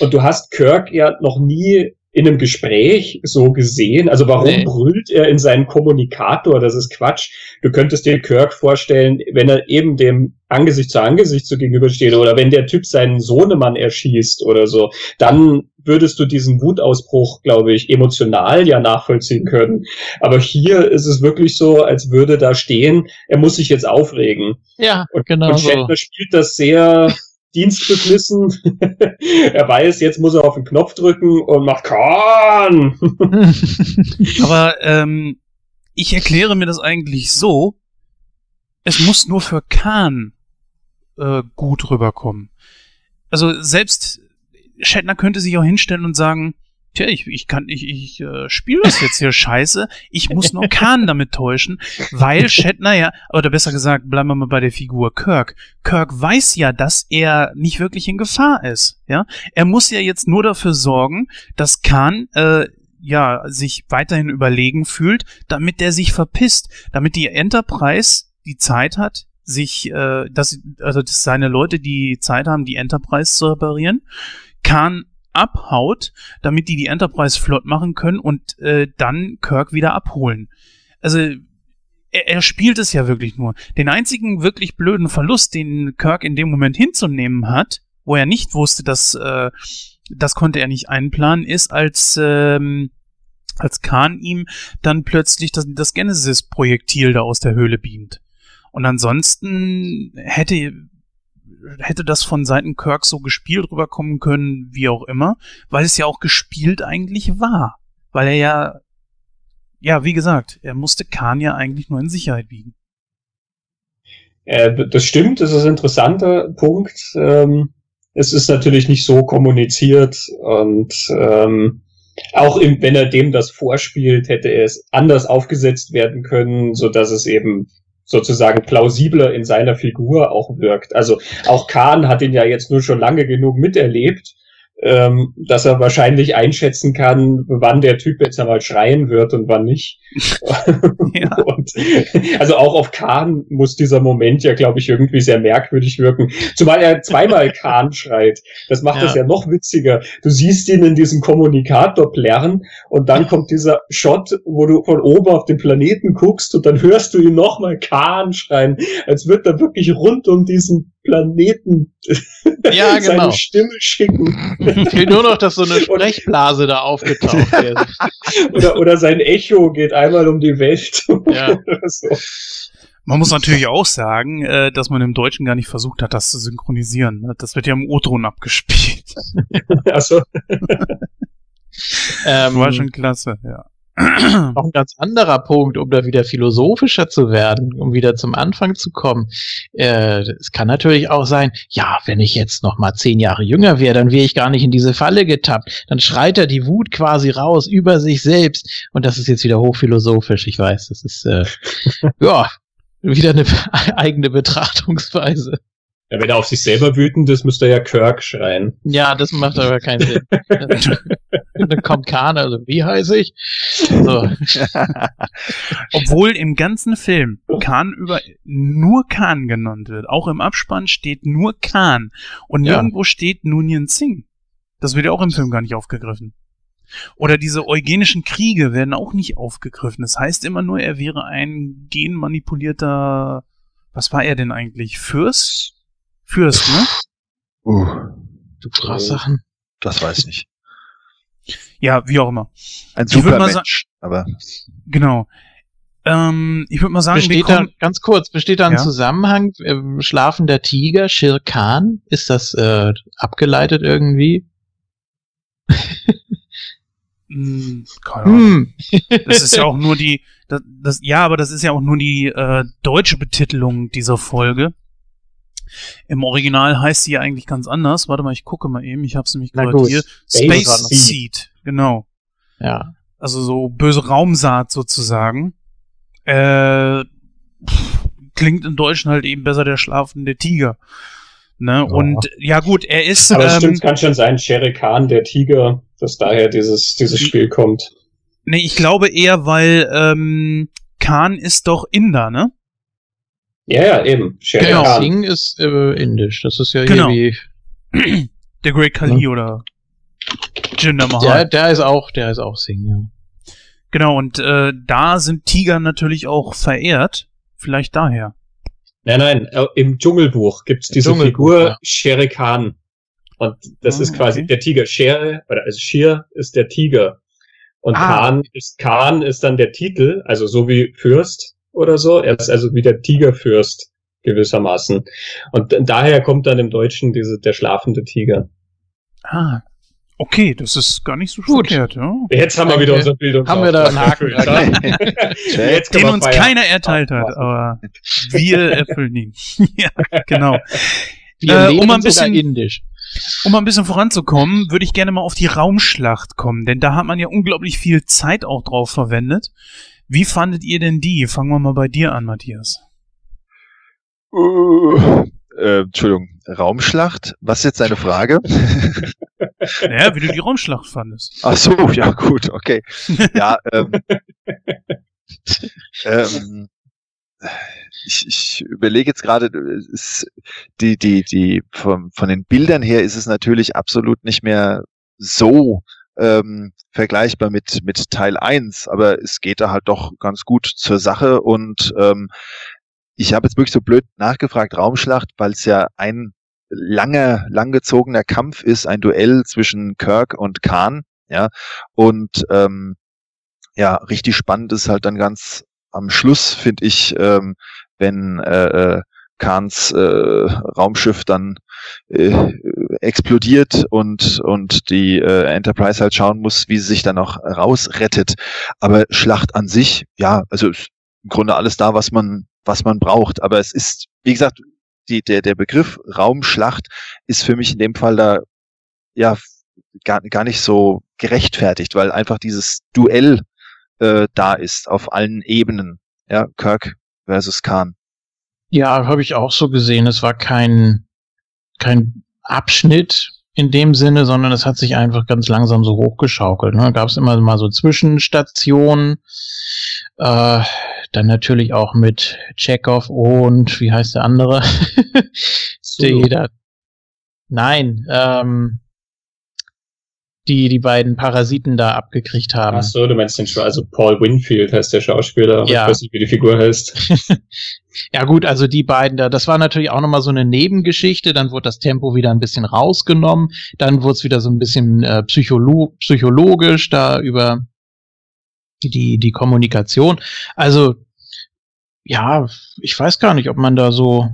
Und du hast Kirk ja noch nie in einem Gespräch so gesehen. Also warum Nee. brüllt er in seinen Kommunikator? Das ist Quatsch. Du könntest dir Kirk vorstellen, wenn er eben dem Angesicht zu Angesicht so gegenübersteht oder wenn der Typ seinen Sohnemann erschießt oder so, dann würdest du diesen Wutausbruch, glaube ich, emotional ja nachvollziehen können. Aber hier ist es wirklich so, als würde da stehen, er muss sich jetzt aufregen. ja, Und, genau und so. Shatner spielt das sehr dienstbeflissen. er weiß, jetzt muss er auf den Knopf drücken und macht Kahn. Aber ähm, ich erkläre mir das eigentlich so, es muss nur für Khan äh, gut rüberkommen. Also selbst Shatner könnte sich auch hinstellen und sagen, tja, ich, ich kann, ich, ich äh, spiele das jetzt hier scheiße, ich muss nur Khan damit täuschen, weil Shatner ja, oder besser gesagt, bleiben wir mal bei der Figur Kirk. Kirk weiß ja, dass er nicht wirklich in Gefahr ist, ja. Er muss ja jetzt nur dafür sorgen, dass Khan, äh, ja, sich weiterhin überlegen fühlt, damit der sich verpisst, damit die Enterprise die Zeit hat, sich, äh, dass, also dass seine Leute die Zeit haben, die Enterprise zu reparieren, Khan abhaut, damit die die Enterprise flott machen können und äh, dann Kirk wieder abholen. Also er, er spielt es ja wirklich nur. Den einzigen wirklich blöden Verlust, den Kirk in dem Moment hinzunehmen hat, wo er nicht wusste, dass äh, das konnte er nicht einplanen, ist als ähm, als Khan ihm dann plötzlich das, das Genesis-Projektil da aus der Höhle beamt. Und ansonsten hätte hätte das von Seiten Kirk so gespielt rüberkommen können, wie auch immer, weil es ja auch gespielt eigentlich war. Weil er ja, ja, wie gesagt, er musste Khan ja eigentlich nur in Sicherheit wiegen. Äh, das stimmt, das ist ein interessanter Punkt. Ähm, es ist natürlich nicht so kommuniziert und ähm, auch wenn er dem das vorspielt, hätte es anders aufgesetzt werden können, so dass es eben sozusagen plausibler in seiner Figur auch wirkt. Also auch Khan hat ihn ja jetzt nur schon lange genug miterlebt, ähm, dass er wahrscheinlich einschätzen kann, wann der Typ jetzt einmal schreien wird und wann nicht. ja. und, also auch auf Khan muss dieser Moment ja, glaube ich, irgendwie sehr merkwürdig wirken. Zumal er zweimal Khan schreit. Das macht es ja. ja noch witziger. Du siehst ihn in diesem Kommunikator plärren und dann kommt dieser Shot, wo du von oben auf den Planeten guckst und dann hörst du ihn nochmal Khan schreien, als wird er wirklich rund um diesen Planeten ja, genau. seine Stimme schicken. Fehlt nur noch, dass so eine Sprechblase da aufgetaucht wird. oder, oder sein Echo geht einmal um die Welt. Ja. so. Man muss natürlich auch sagen, äh, dass man im Deutschen gar nicht versucht hat, das zu synchronisieren. Ne? Das wird ja im O-Ton abgespielt. Achso. ähm, war schon klasse, ja. Auch ein ganz anderer Punkt, um da wieder philosophischer zu werden, um wieder zum Anfang zu kommen. Äh, es kann natürlich auch sein, ja, wenn ich jetzt noch mal zehn Jahre jünger wäre, dann wäre ich gar nicht in diese Falle getappt. Dann schreit er die Wut quasi raus über sich selbst. Und das ist jetzt wieder hochphilosophisch, ich weiß. Das ist äh, ja wieder eine eigene Betrachtungsweise. Ja, wenn er auf sich selber wütend ist, müsste er ja Kirk schreien. Ja, das macht aber keinen Sinn. Dann kommt Khan, also wie heiße ich? So. Obwohl im ganzen Film Khan über nur Khan genannt wird. Auch im Abspann steht nur Khan. Und ja. nirgendwo steht Nunyan Singh. Das wird ja auch im Film gar nicht aufgegriffen. Oder diese eugenischen Kriege werden auch nicht aufgegriffen. Das heißt immer nur, er wäre ein genmanipulierter, was war er denn eigentlich? Fürst? Fürst, ne? Uh, du Sachen. Das weiß ich nicht. Ja, wie auch immer. Ein Supermensch, aber. Genau. Ähm, ich würde mal sagen, besteht da, ganz kurz, besteht da ein ja? Zusammenhang, äh, schlafender Tiger, Shir Khan? Ist das äh, abgeleitet irgendwie? hm, keine Ahnung. Hm. das ist ja auch nur die, das, das, ja, aber das ist ja auch nur die äh, deutsche Betitelung dieser Folge. Im Original heißt sie ja eigentlich ganz anders. Warte mal, ich gucke mal eben. Ich habe es nämlich gerade hier. Space, Space Seed, genau. Ja. Also so böse Raumsaat sozusagen. Äh, pff, klingt in Deutschen halt eben besser der schlafende Tiger. Ne? Oh. Und ja gut, er ist. Aber es ähm, stimmt, kann schon sein, Shere Khan, der Tiger, dass daher dieses, dieses Spiel kommt. Nee, ich glaube eher, weil ähm, Khan ist doch Inder, ne? Ja, ja, eben. Shere genau. Khan. Singh ist äh, indisch. Das ist ja genau. wie. Der Great Kali ja. oder Jinder Mahal. Der, der ist auch, der ist auch Singh, ja. Genau, und äh, da sind Tiger natürlich auch verehrt. Vielleicht daher. Nein, nein, äh, im Dschungelbuch gibt's diese Figur ja. Shere Khan. Und das ah, ist quasi okay. der Tiger. Shere, oder also Shir ist der Tiger. Und ah. Khan ist Khan ist dann der Titel, also so wie Fürst oder so. Er ist also wie der Tigerfürst gewissermaßen. Und daher kommt dann im Deutschen diese, der schlafende Tiger. Ah, okay, das ist gar nicht so Gut. verkehrt. Ja. Jetzt haben wir wieder unser Bildung. Haben wir da einen Haken. Den uns keiner erteilt hat, aber wir erfüllen ihn. ja, genau. Wir äh, um ein bisschen indisch. Um ein bisschen voranzukommen, würde ich gerne mal auf die Raumschlacht kommen, denn da hat man ja unglaublich viel Zeit auch drauf verwendet. Wie fandet ihr denn die? Fangen wir mal bei dir an, Matthias. Uh, äh, Entschuldigung, Raumschlacht? Was ist jetzt deine Frage? naja, wie du die Raumschlacht fandest. Ach so, ja gut, okay. Ja, ähm, ähm, ich, ich überlege jetzt gerade, die, die, die, von, von den Bildern her ist es natürlich absolut nicht mehr so ähm, vergleichbar mit, mit Teil 1, aber es geht da halt doch ganz gut zur Sache und ähm, ich habe jetzt wirklich so blöd nachgefragt, Raumschlacht, weil es ja ein langer, langgezogener Kampf ist, ein Duell zwischen Kirk und Khan, ja, und ähm, ja, richtig spannend ist halt dann ganz am Schluss, finde ich, ähm, wenn äh, äh Kahns äh, Raumschiff dann äh, explodiert und und die äh, Enterprise halt schauen muss, wie sie sich dann noch rausrettet. Aber Schlacht an sich, ja, also im Grunde alles da, was man was man braucht. Aber es ist, wie gesagt, die, der der Begriff Raumschlacht ist für mich in dem Fall da ja gar, gar nicht so gerechtfertigt, weil einfach dieses Duell äh, da ist auf allen Ebenen. Ja, Kirk versus Khan. Ja, habe ich auch so gesehen. Es war kein, kein Abschnitt in dem Sinne, sondern es hat sich einfach ganz langsam so hochgeschaukelt. Ne? Gab es immer mal so Zwischenstationen, äh, dann natürlich auch mit Chekhov und wie heißt der andere? die da, nein, ähm, die die beiden Parasiten da abgekriegt haben. Ach so, du meinst den Schau also Paul Winfield heißt der Schauspieler, Ja. ich weiß nicht, wie die Figur heißt. Ja gut, also die beiden da, das war natürlich auch nochmal so eine Nebengeschichte, dann wurde das Tempo wieder ein bisschen rausgenommen, dann wurde es wieder so ein bisschen äh, psycholo psychologisch da über die, die Kommunikation. Also, ja, ich weiß gar nicht, ob man da so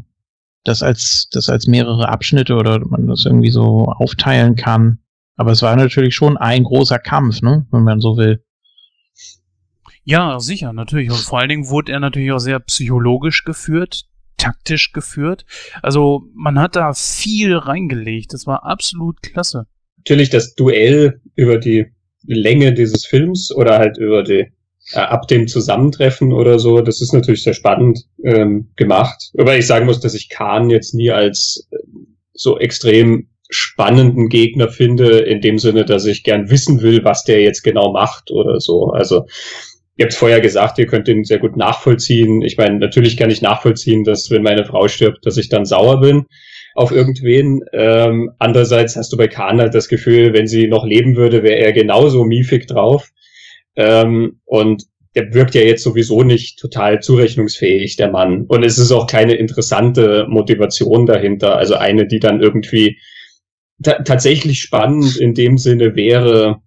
das als, das als mehrere Abschnitte oder man das irgendwie so aufteilen kann. Aber es war natürlich schon ein großer Kampf, ne, wenn man so will. Ja, sicher, natürlich. Und vor allen Dingen wurde er natürlich auch sehr psychologisch geführt, taktisch geführt. Also man hat da viel reingelegt. Das war absolut klasse. Natürlich das Duell über die Länge dieses Films oder halt über die äh, ab dem Zusammentreffen oder so, das ist natürlich sehr spannend ähm, gemacht. Wobei ich sagen muss, dass ich Khan jetzt nie als äh, so extrem spannenden Gegner finde, in dem Sinne, dass ich gern wissen will, was der jetzt genau macht oder so. Also ihr habt vorher gesagt, ihr könnt ihn sehr gut nachvollziehen. Ich meine, natürlich kann ich nachvollziehen, dass wenn meine Frau stirbt, dass ich dann sauer bin auf irgendwen. Ähm, andererseits hast du bei Khan halt das Gefühl, wenn sie noch leben würde, wäre er genauso miefig drauf. Ähm, und der wirkt ja jetzt sowieso nicht total zurechnungsfähig, der Mann. Und es ist auch keine interessante Motivation dahinter. Also eine, die dann irgendwie tatsächlich spannend in dem Sinne wäre,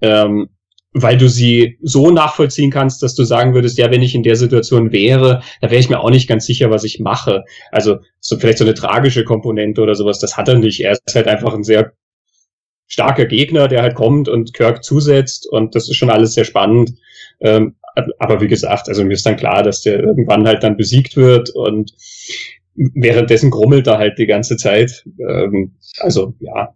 ähm, weil du sie so nachvollziehen kannst, dass du sagen würdest, ja, wenn ich in der Situation wäre, da wäre ich mir auch nicht ganz sicher, was ich mache. Also so vielleicht so eine tragische Komponente oder sowas, das hat er nicht. Er ist halt einfach ein sehr starker Gegner, der halt kommt und Kirk zusetzt und das ist schon alles sehr spannend. Ähm, aber wie gesagt, also mir ist dann klar, dass der irgendwann halt dann besiegt wird und währenddessen grummelt er halt die ganze Zeit. Ähm, also ja,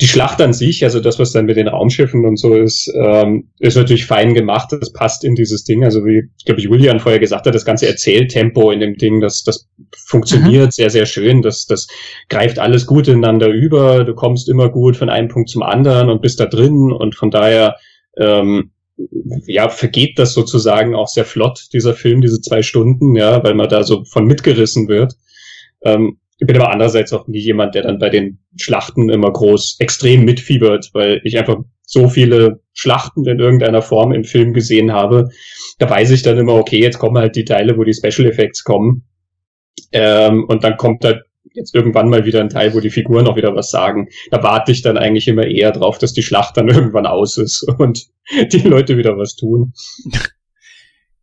die Schlacht an sich, also das, was dann mit den Raumschiffen und so ist, ähm, ist natürlich fein gemacht. Das passt in dieses Ding. Also wie, ich glaube, Julian vorher gesagt hat, das ganze Erzähltempo in dem Ding, das, das funktioniert sehr, sehr schön. Das, das greift alles gut ineinander über. Du kommst immer gut von einem Punkt zum anderen und bist da drin und von daher ähm, ja, vergeht das sozusagen auch sehr flott, dieser Film, diese zwei Stunden, ja, weil man da so von mitgerissen wird. Ähm, ich bin aber andererseits auch nie jemand, der dann bei den Schlachten immer groß extrem mitfiebert, weil ich einfach so viele Schlachten in irgendeiner Form im Film gesehen habe. Da weiß ich dann immer, okay, jetzt kommen halt die Teile, wo die Special Effects kommen. Ähm, und dann kommt da jetzt irgendwann mal wieder ein Teil, wo die Figuren auch wieder was sagen. Da warte ich dann eigentlich immer eher drauf, dass die Schlacht dann irgendwann aus ist und die Leute wieder was tun.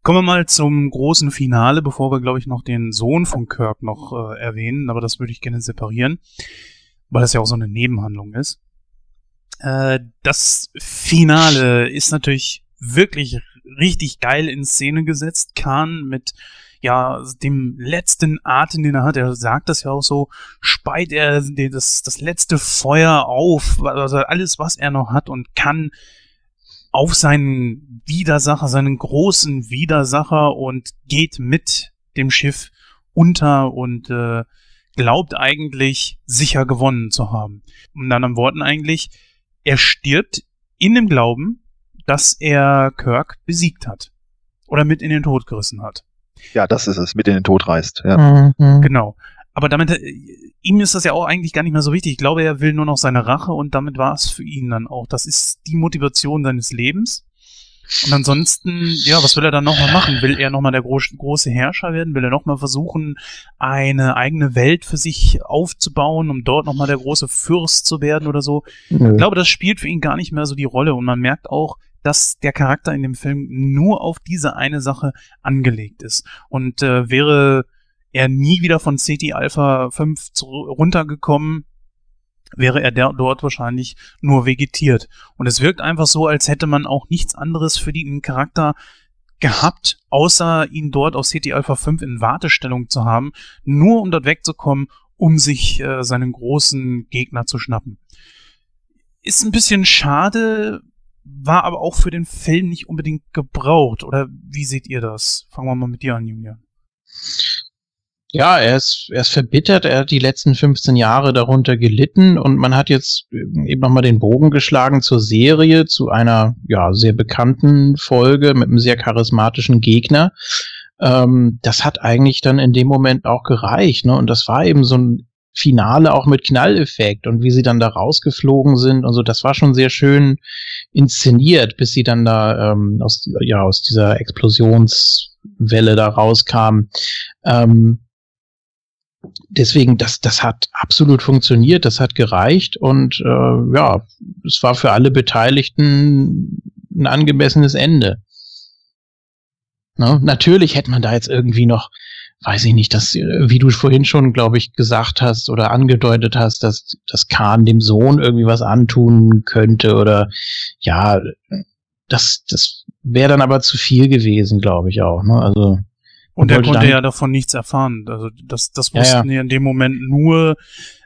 Kommen wir mal zum großen Finale, bevor wir, glaube ich, noch den Sohn von Kirk noch äh, erwähnen, aber das würde ich gerne separieren, weil das ja auch so eine Nebenhandlung ist. Äh, das Finale ist natürlich wirklich richtig geil in Szene gesetzt. Khan mit ja, dem letzten Atem, den er hat, er sagt das ja auch so, speit er das, das letzte Feuer auf, also alles, was er noch hat und kann auf seinen Widersacher, seinen großen Widersacher und geht mit dem Schiff unter und äh, glaubt eigentlich sicher gewonnen zu haben. In anderen Worten eigentlich, er stirbt in dem Glauben, dass er Kirk besiegt hat oder mit in den Tod gerissen hat. Ja, das ist es, mit in den Tod reißt. Ja. Mhm. Genau. Aber damit, äh, ihm ist das ja auch eigentlich gar nicht mehr so wichtig. Ich glaube, er will nur noch seine Rache und damit war es für ihn dann auch. Das ist die Motivation seines Lebens. Und ansonsten, ja, was will er dann nochmal machen? Will er nochmal der groß, große Herrscher werden? Will er nochmal versuchen, eine eigene Welt für sich aufzubauen, um dort nochmal der große Fürst zu werden oder so? Ich glaube, das spielt für ihn gar nicht mehr so die Rolle und man merkt auch, dass der Charakter in dem Film nur auf diese eine Sache angelegt ist. Und äh, wäre er nie wieder von CT Alpha 5 zu, runtergekommen, wäre er der, dort wahrscheinlich nur vegetiert. Und es wirkt einfach so, als hätte man auch nichts anderes für den Charakter gehabt, außer ihn dort aus CT Alpha 5 in Wartestellung zu haben, nur um dort wegzukommen, um sich äh, seinen großen Gegner zu schnappen. Ist ein bisschen schade, war aber auch für den Film nicht unbedingt gebraucht. Oder wie seht ihr das? Fangen wir mal mit dir an, Julian. Ja, er ist, er ist verbittert, er hat die letzten 15 Jahre darunter gelitten und man hat jetzt eben nochmal den Bogen geschlagen zur Serie, zu einer ja sehr bekannten Folge mit einem sehr charismatischen Gegner. Ähm, das hat eigentlich dann in dem Moment auch gereicht, ne? Und das war eben so ein Finale auch mit Knalleffekt und wie sie dann da rausgeflogen sind und so, das war schon sehr schön inszeniert, bis sie dann da ähm, aus, ja, aus dieser Explosionswelle da rauskam. Ähm, deswegen, das, das hat absolut funktioniert, das hat gereicht und äh, ja, es war für alle Beteiligten ein angemessenes Ende. Ne? Natürlich hätte man da jetzt irgendwie noch, weiß ich nicht, dass, wie du vorhin schon, glaube ich, gesagt hast oder angedeutet hast, dass, dass Kahn dem Sohn irgendwie was antun könnte oder ja, das, das wäre dann aber zu viel gewesen, glaube ich auch. Ne? Also und er konnte ja davon nichts erfahren. Also das, das wussten ja, ja. ja in dem Moment nur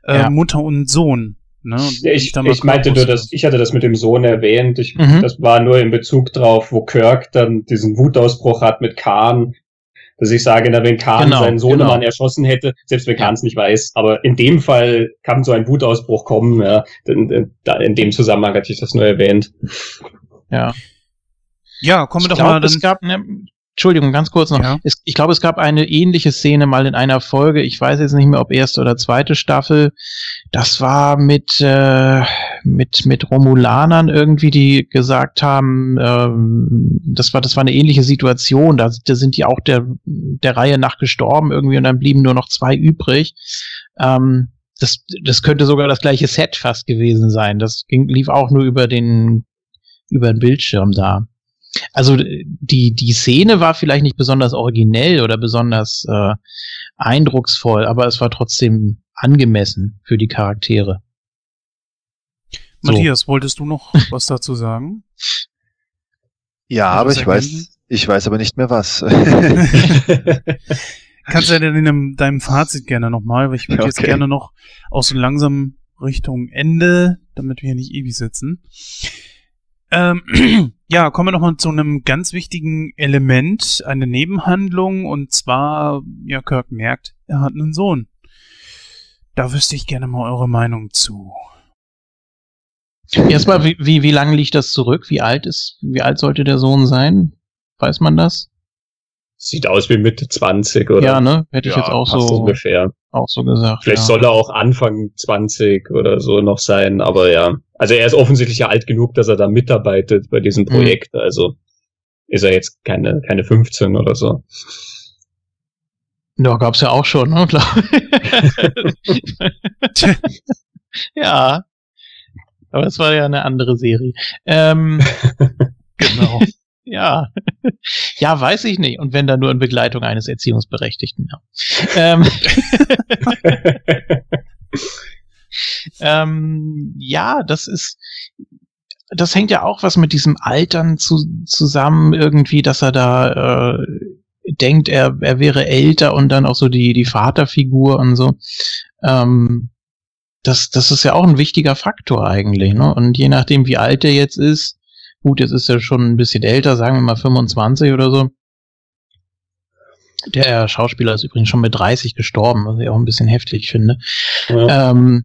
äh, ja. Mutter und Sohn. Ne? Und ich, ich meinte nur, dass ich hatte das mit dem Sohn erwähnt. Ich, mhm. Das war nur in Bezug drauf, wo Kirk dann diesen Wutausbruch hat mit Khan. Dass ich sage, na, wenn Khan genau, seinen Sohnemann genau. erschossen hätte, selbst wenn Khan es nicht weiß, aber in dem Fall kann so ein Wutausbruch kommen. Ja, in, in, in dem Zusammenhang hatte ich das nur erwähnt. Ja. Ja, kommen wir doch glaub, mal. Es gab, ne, Entschuldigung, ganz kurz noch. Ja. Es, ich glaube, es gab eine ähnliche Szene mal in einer Folge. Ich weiß jetzt nicht mehr, ob erste oder zweite Staffel. Das war mit äh, mit mit Romulanern irgendwie, die gesagt haben, ähm, das war das war eine ähnliche Situation. Da, da sind die auch der der Reihe nach gestorben irgendwie und dann blieben nur noch zwei übrig. Ähm, das, das könnte sogar das gleiche Set fast gewesen sein. Das ging, lief auch nur über den über den Bildschirm da. Also die, die Szene war vielleicht nicht besonders originell oder besonders äh, eindrucksvoll, aber es war trotzdem angemessen für die Charaktere. Matthias, so. wolltest du noch was dazu sagen? Ja, aber ich weiß, ich weiß aber nicht mehr was. Kannst du ja denn in deinem Fazit gerne nochmal, weil ich würde okay. jetzt gerne noch aus so langsam Richtung Ende, damit wir hier nicht ewig sitzen. Ähm, ja, kommen wir nochmal zu einem ganz wichtigen Element, eine Nebenhandlung, und zwar, ja, Kirk merkt, er hat einen Sohn. Da wüsste ich gerne mal eure Meinung zu. Erstmal, wie, wie, wie lange liegt das zurück? Wie alt ist, wie alt sollte der Sohn sein? Weiß man das? Sieht aus wie Mitte 20, oder? Ja, ne? Hätte ich ja, jetzt auch so ungefähr. Auch so gesagt. Vielleicht ja. soll er auch Anfang 20 oder so noch sein, aber ja. Also er ist offensichtlich ja alt genug, dass er da mitarbeitet bei diesem mhm. Projekt. Mhm. Also ist er jetzt keine, keine 15 oder so. Ja, gab's ja auch schon, ne? Klar. ja. Aber es war ja eine andere Serie. Ähm, genau. Ja. Ja, weiß ich nicht. Und wenn dann nur in Begleitung eines Erziehungsberechtigten. Ja, ähm, ähm, ja das ist, das hängt ja auch was mit diesem Altern zu, zusammen irgendwie, dass er da äh, denkt, er, er wäre älter und dann auch so die, die Vaterfigur und so. Ähm, das, das ist ja auch ein wichtiger Faktor eigentlich. Ne? Und je nachdem, wie alt er jetzt ist, Gut, jetzt ist er schon ein bisschen älter, sagen wir mal 25 oder so. Der Schauspieler ist übrigens schon mit 30 gestorben, was ich auch ein bisschen heftig finde. Ja. Ähm,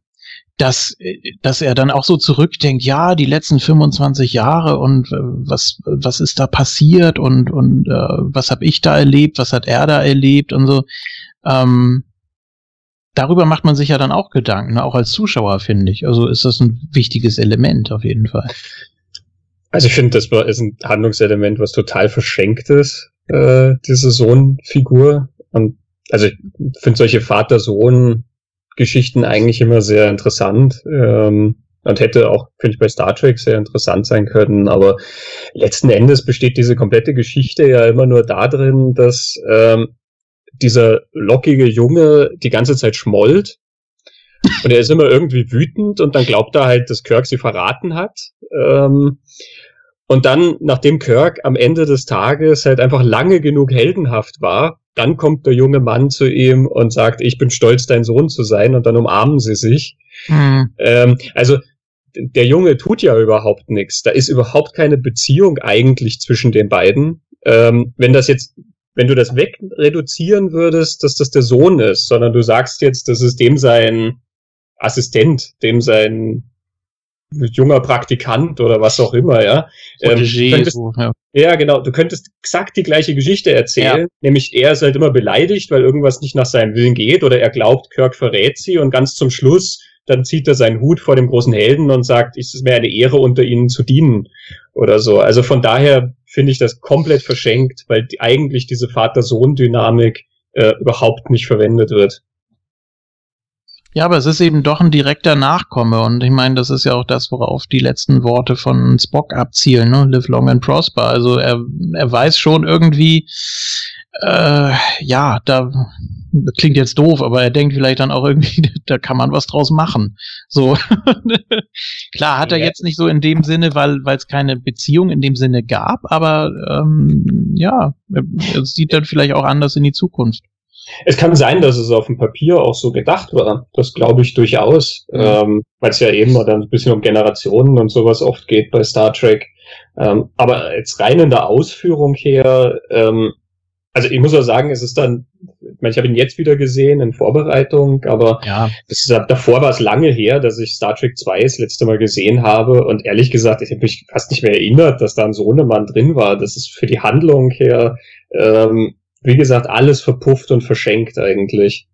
dass, dass er dann auch so zurückdenkt, ja, die letzten 25 Jahre und äh, was, was ist da passiert und, und äh, was habe ich da erlebt, was hat er da erlebt und so. Ähm, darüber macht man sich ja dann auch Gedanken, ne? auch als Zuschauer, finde ich. Also ist das ein wichtiges Element auf jeden Fall. Also ich finde, das ist ein Handlungselement, was total verschenkt ist, äh, diese Sohnfigur. Und also ich finde solche Vater-Sohn-Geschichten eigentlich immer sehr interessant. Ähm, und hätte auch, finde ich, bei Star Trek sehr interessant sein können. Aber letzten Endes besteht diese komplette Geschichte ja immer nur darin, dass ähm, dieser lockige Junge die ganze Zeit schmollt. Und er ist immer irgendwie wütend und dann glaubt er halt, dass Kirk sie verraten hat. Ähm, und dann, nachdem Kirk am Ende des Tages halt einfach lange genug heldenhaft war, dann kommt der junge Mann zu ihm und sagt, ich bin stolz, dein Sohn zu sein, und dann umarmen sie sich. Mhm. Ähm, also der Junge tut ja überhaupt nichts. Da ist überhaupt keine Beziehung eigentlich zwischen den beiden. Ähm, wenn das jetzt wenn du das wegreduzieren würdest, dass das der Sohn ist, sondern du sagst jetzt, das ist dem sein Assistent, dem sein junger Praktikant oder was auch immer, ja. Ähm, könntest, so, ja. ja, genau. Du könntest exakt die gleiche Geschichte erzählen, nämlich er ist halt immer beleidigt, weil irgendwas nicht nach seinem Willen geht oder er glaubt, Kirk verrät sie und ganz zum Schluss dann zieht er seinen Hut vor dem großen Helden und sagt, es ist mir eine Ehre, unter ihnen zu dienen oder so. Also von daher finde ich das komplett verschenkt, weil die, eigentlich diese Vater-Sohn-Dynamik äh, überhaupt nicht verwendet wird. Ja, aber es ist eben doch ein direkter Nachkomme und ich meine, das ist ja auch das, worauf die letzten Worte von Spock abzielen, ne? Live long and prosper. Also er, er weiß schon irgendwie, äh, ja, da das klingt jetzt doof, aber er denkt vielleicht dann auch irgendwie, da kann man was draus machen. So klar hat er Ja. jetzt nicht so in dem Sinne, weil weil es keine Beziehung in dem Sinne gab, aber ähm, ja, er sieht dann vielleicht auch anders in die Zukunft. Es kann sein, dass es auf dem Papier auch so gedacht war. Das glaube ich durchaus, ähm, weil es ja eben dann ein bisschen um Generationen und sowas oft geht bei Star Trek. Ähm, aber jetzt rein in der Ausführung her, ähm, also ich muss auch sagen, es ist dann, ich meine, ich habe ihn jetzt wieder gesehen in Vorbereitung, aber Ja, ist, davor war es lange her, dass ich Star Trek 2 das letzte Mal gesehen habe und ehrlich gesagt, ich habe mich fast nicht mehr erinnert, dass da ein Sohnemann drin war. Das ist für die Handlung her, ähm, wie gesagt, alles verpufft und verschenkt eigentlich.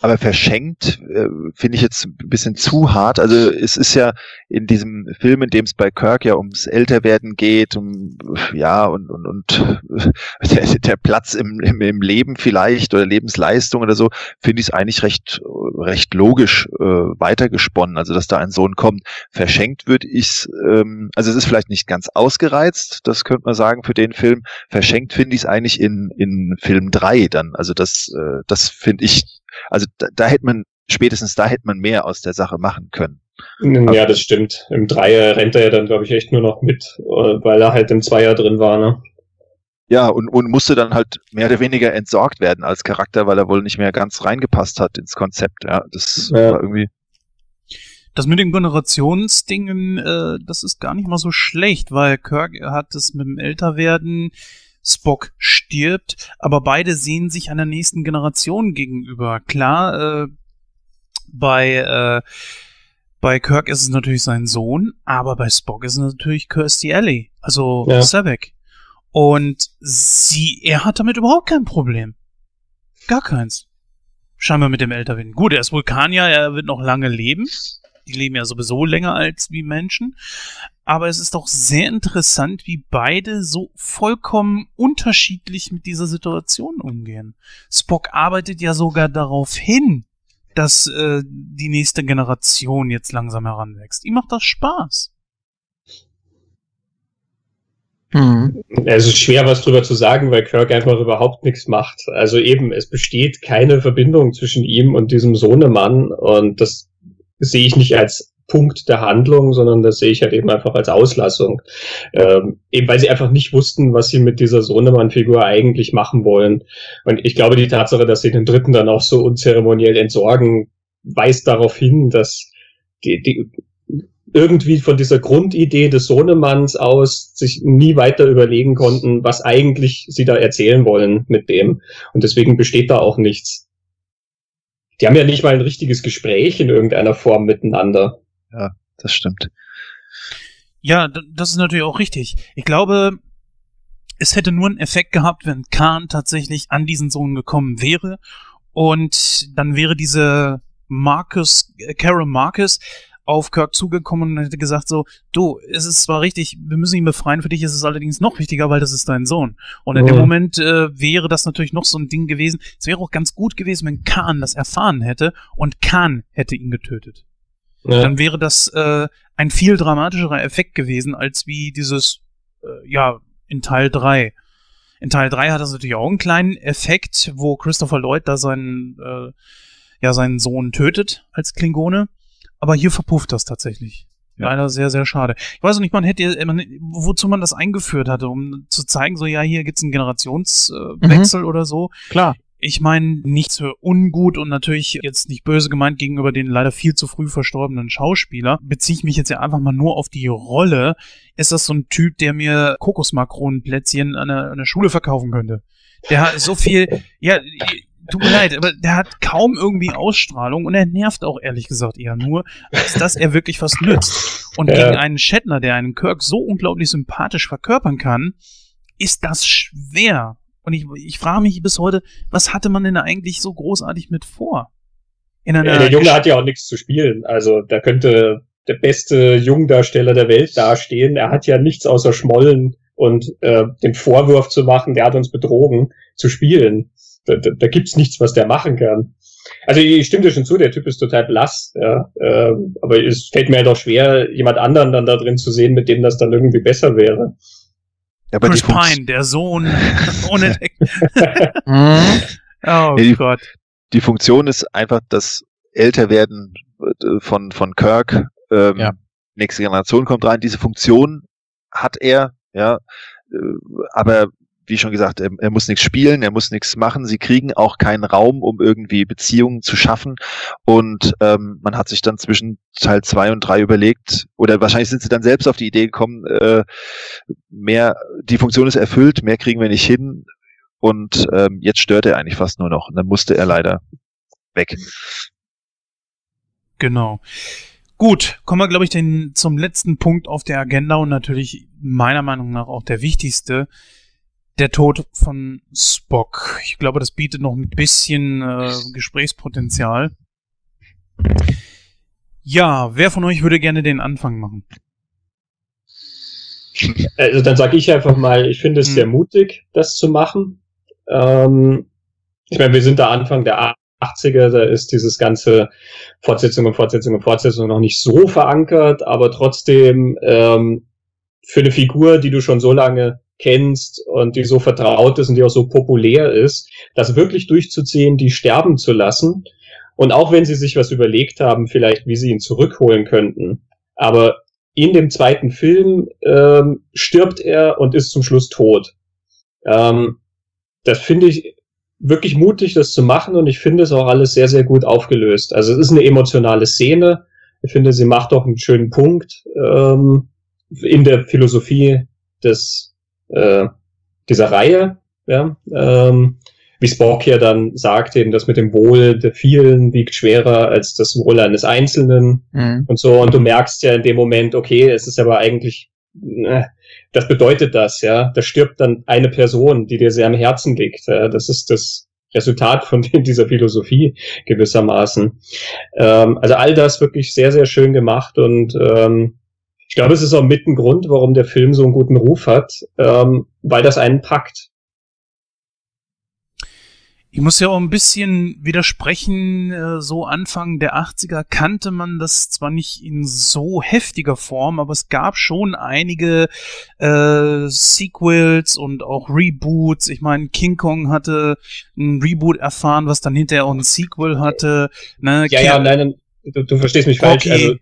Aber verschenkt äh, finde ich jetzt ein bisschen zu hart. Also es ist ja in diesem Film, in dem es bei Kirk ja ums Älterwerden geht, um ja und und, und der, der Platz im, im, im Leben vielleicht oder Lebensleistung oder so, finde ich es eigentlich recht recht logisch äh, weitergesponnen. Also dass da ein Sohn kommt. Verschenkt würde ich ähm, also es ist vielleicht nicht ganz ausgereizt, das könnte man sagen für den Film. Verschenkt finde ich es eigentlich in in Film 3 dann. Also das äh, das finde ich also da, da hätte man, spätestens da hätte man mehr aus der Sache machen können. Ja, das stimmt. Im Dreier rennt er ja dann, glaube ich, echt nur noch mit, äh, weil er halt im Zweier drin war, ne? Ja, und, und musste dann halt mehr oder weniger entsorgt werden als Charakter, weil er wohl nicht mehr ganz reingepasst hat ins Konzept. Ja, das Ja. war irgendwie. Das mit den Generationsdingen, äh, das ist gar nicht mal so schlecht, weil Kirk hat es mit dem Älterwerden, Spock stirbt, aber beide sehen sich einer nächsten Generation gegenüber. Klar, äh, bei, äh, bei Kirk ist es natürlich sein Sohn, aber bei Spock ist es natürlich Kirstie Alley, also Ja. Sabek. Und sie, er hat damit überhaupt kein Problem. Gar keins. Scheinbar mit dem Älterwerden. Gut, er ist Vulkanier, er wird noch lange leben. Die leben ja sowieso länger als wie Menschen. Aber es ist doch sehr interessant, wie beide so vollkommen unterschiedlich mit dieser Situation umgehen. Spock arbeitet ja sogar darauf hin, dass äh, die nächste Generation jetzt langsam heranwächst. Ihm macht das Spaß. Hm. Es ist schwer, was drüber zu sagen, weil Kirk einfach überhaupt nichts macht. Also eben, es besteht keine Verbindung zwischen ihm und diesem Sohnemann und das sehe ich nicht als Punkt der Handlung, sondern das sehe ich halt eben einfach als Auslassung. Ähm, eben weil sie einfach nicht wussten, was sie mit dieser Sohnemann-Figur eigentlich machen wollen. Und ich glaube, die Tatsache, dass sie den dritten dann auch so unzeremoniell entsorgen, weist darauf hin, dass die, die irgendwie von dieser Grundidee des Sohnemanns aus sich nie weiter überlegen konnten, was eigentlich sie da erzählen wollen mit dem. Und deswegen besteht da auch nichts. Die haben ja nicht mal ein richtiges Gespräch in irgendeiner Form miteinander. Das stimmt. Ja, das ist natürlich auch richtig. Ich glaube, es hätte nur einen Effekt gehabt, wenn Khan tatsächlich an diesen Sohn gekommen wäre und dann wäre diese Marcus, äh, Carol Marcus auf Kirk zugekommen und hätte gesagt so, du, es ist zwar richtig, wir müssen ihn befreien, für dich ist es allerdings noch wichtiger, weil das ist dein Sohn. Und in dem Mhm. Moment äh, wäre das natürlich noch so ein Ding gewesen. Es wäre auch ganz gut gewesen, wenn Khan das erfahren hätte und Khan hätte ihn getötet Ja. dann wäre das äh, ein viel dramatischerer Effekt gewesen, als wie dieses, äh, ja, in Teil 3. In Teil 3 hat das natürlich auch einen kleinen Effekt, wo Christopher Lloyd da seinen, äh, ja, seinen Sohn tötet als Klingone. Aber hier verpufft das tatsächlich. Ja. Leider sehr, sehr schade. Ich weiß auch nicht, man hätte, man, wozu man das eingeführt hatte, um zu zeigen, so, ja, hier gibt's einen Generationswechsel äh, Wechsel oder so. Klar. Ich meine, nichts für ungut und natürlich jetzt nicht böse gemeint gegenüber den leider viel zu früh verstorbenen Schauspieler. Beziehe ich mich jetzt ja einfach mal nur auf die Rolle. Ist das so ein Typ, der mir Kokosmakronenplätzchen an der, an der Schule verkaufen könnte? Der hat so viel, ja, tut mir leid, aber der hat kaum irgendwie Ausstrahlung und er nervt auch ehrlich gesagt eher nur, als dass er wirklich was nützt. Und Ja. gegen einen Shatner, der einen Kirk so unglaublich sympathisch verkörpern kann, ist das schwer. Und ich, ich frage mich bis heute, was hatte man denn da eigentlich so großartig mit vor? In einer Ja, der Junge hat ja auch nichts zu spielen. Also da könnte der beste Jungdarsteller der Welt dastehen. Er hat ja nichts außer Schmollen und äh, den Vorwurf zu machen, der hat uns betrogen, zu spielen. Da, da, da gibt's nichts, was der machen kann. Also ich stimme dir schon zu, der Typ ist total blass, ja. Äh, aber es fällt mir ja doch schwer, jemand anderen dann da drin zu sehen, mit dem das dann irgendwie besser wäre. Ja, aber Chris Pine, der Sohn ohne Deck. Mhm. Oh Nee, die- Gott. die Funktion ist einfach das Älterwerden äh, von, von Kirk. Ähm, Ja. Nächste Generation kommt rein. Diese Funktion hat er, ja. Äh, Aber wie schon gesagt, er, er muss nichts spielen, er muss nichts machen. Sie kriegen auch keinen Raum, um irgendwie Beziehungen zu schaffen. Und ähm, man hat sich dann zwischen Teil zwei und drei überlegt, oder wahrscheinlich sind sie dann selbst auf die Idee gekommen, äh, mehr, die Funktion ist erfüllt, mehr kriegen wir nicht hin. Und ähm, jetzt stört er eigentlich fast nur noch. Und dann musste er leider weg. Genau. Gut, kommen wir, glaube ich, den, zum letzten Punkt auf der Agenda und natürlich meiner Meinung nach auch der wichtigste. Der Tod von Spock. Ich glaube, das bietet noch ein bisschen äh, Gesprächspotenzial. Ja, wer von euch würde gerne den Anfang machen? Also dann sage ich einfach mal, ich finde es Hm. sehr mutig, das zu machen. Ähm, ich meine, wir sind da Anfang der 80er, da ist dieses ganze Fortsetzung und Fortsetzung und Fortsetzung noch nicht so verankert, aber trotzdem ähm, für eine Figur, die du schon so lange kennst und die so vertraut ist und die auch so populär ist, das wirklich durchzuziehen, die sterben zu lassen. Und auch wenn sie sich was überlegt haben, vielleicht wie sie ihn zurückholen könnten, aber in dem zweiten Film ähm, stirbt er und ist zum Schluss tot. Ähm, das finde ich wirklich mutig, das zu machen und ich finde es auch alles sehr, sehr gut aufgelöst. Also es ist eine emotionale Szene. Ich finde, sie macht auch einen schönen Punkt ähm, in der Philosophie des äh, dieser Reihe. Ja, ähm, wie Spock ja dann sagt, eben das mit dem Wohl der vielen wiegt schwerer als das Wohl eines Einzelnen Mhm. und so. Und du merkst ja in dem Moment, okay, es ist aber eigentlich, äh, das bedeutet das, ja. Da stirbt dann eine Person, die dir sehr am Herzen liegt. Ja? Das ist das Resultat von dieser Philosophie gewissermaßen. Ähm, also all das wirklich sehr, sehr schön gemacht und ähm, ich glaube, es ist auch mit ein Grund, warum der Film so einen guten Ruf hat, ähm, weil das einen packt. Ich muss ja auch ein bisschen widersprechen, äh, so Anfang der 80er kannte man das zwar nicht in so heftiger Form, aber es gab schon einige äh, Sequels und auch Reboots. Ich meine, King Kong hatte ein Reboot erfahren, was dann hinterher auch ein Sequel hatte. Ne? Ja, Ki- ja, nein, nein, du, du verstehst mich falsch. Okay. Also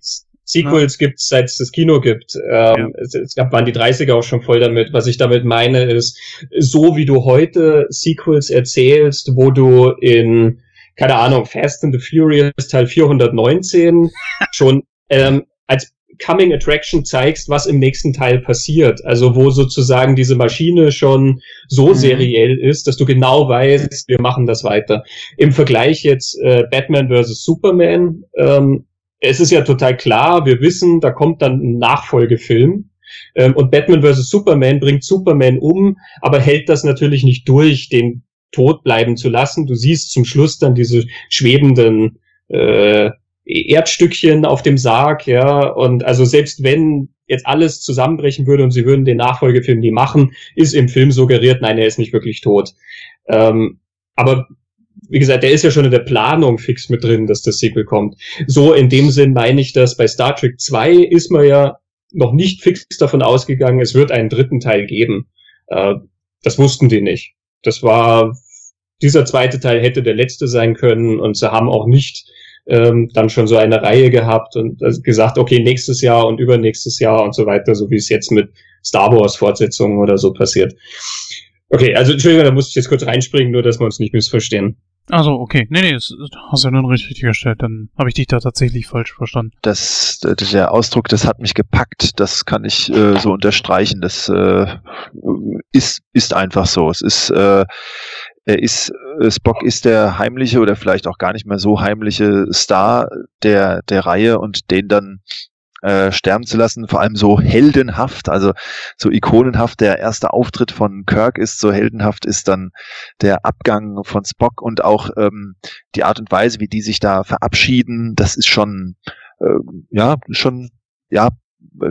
Sequels gibt's seit es das Kino gibt. Ähm, es, es gab, waren die 30er auch schon voll damit. Was ich damit meine ist, so wie du heute Sequels erzählst, wo du in, keine Ahnung, Fast and the Furious Teil 419 schon ähm, als Coming Attraction zeigst, was im nächsten Teil passiert. Also wo sozusagen diese Maschine schon so Mhm. seriell ist, dass du genau weißt, wir machen das weiter. Im Vergleich jetzt äh, Batman vs. Superman, ähm, es ist ja total klar, wir wissen, da kommt dann ein Nachfolgefilm. Ähm, und Batman vs. Superman bringt Superman um, aber hält das natürlich nicht durch, den tot bleiben zu lassen. Du siehst zum Schluss dann diese schwebenden äh, Erdstückchen auf dem Sarg, ja, und also selbst wenn jetzt alles zusammenbrechen würde und sie würden den Nachfolgefilm nie machen, ist im Film suggeriert, nein, er ist nicht wirklich tot. Ähm, aber wie gesagt, der ist ja schon in der Planung fix mit drin, dass das Sequel kommt. So in dem Sinn meine ich, dass bei Star Trek 2 ist man ja noch nicht fix davon ausgegangen, es wird einen dritten Teil geben. Äh, das wussten die nicht. Das war, dieser zweite Teil hätte der letzte sein können und sie haben auch nicht ähm, dann schon so eine Reihe gehabt und äh, gesagt, okay, nächstes Jahr und übernächstes Jahr und so weiter, so wie es jetzt mit Star Wars Fortsetzungen oder so passiert. Okay, also Entschuldigung, da muss ich jetzt kurz reinspringen, nur dass wir uns nicht missverstehen. Also, okay. Nee, nee, das hast du ja nun richtig gestellt. Dann habe ich dich da tatsächlich falsch verstanden. Das, äh, der Ausdruck, das hat mich gepackt, das kann ich äh, so unterstreichen. Das äh, ist, ist einfach so. Es ist, äh, er ist, äh, Spock ist der heimliche oder vielleicht auch gar nicht mehr so heimliche Star der, der Reihe und den dann äh, sterben zu lassen, vor allem so heldenhaft, also so ikonenhaft. Der erste Auftritt von Kirk ist, so heldenhaft ist dann der Abgang von Spock und auch ähm, die Art und Weise, wie die sich da verabschieden, das ist schon, äh, ja, schon, ja,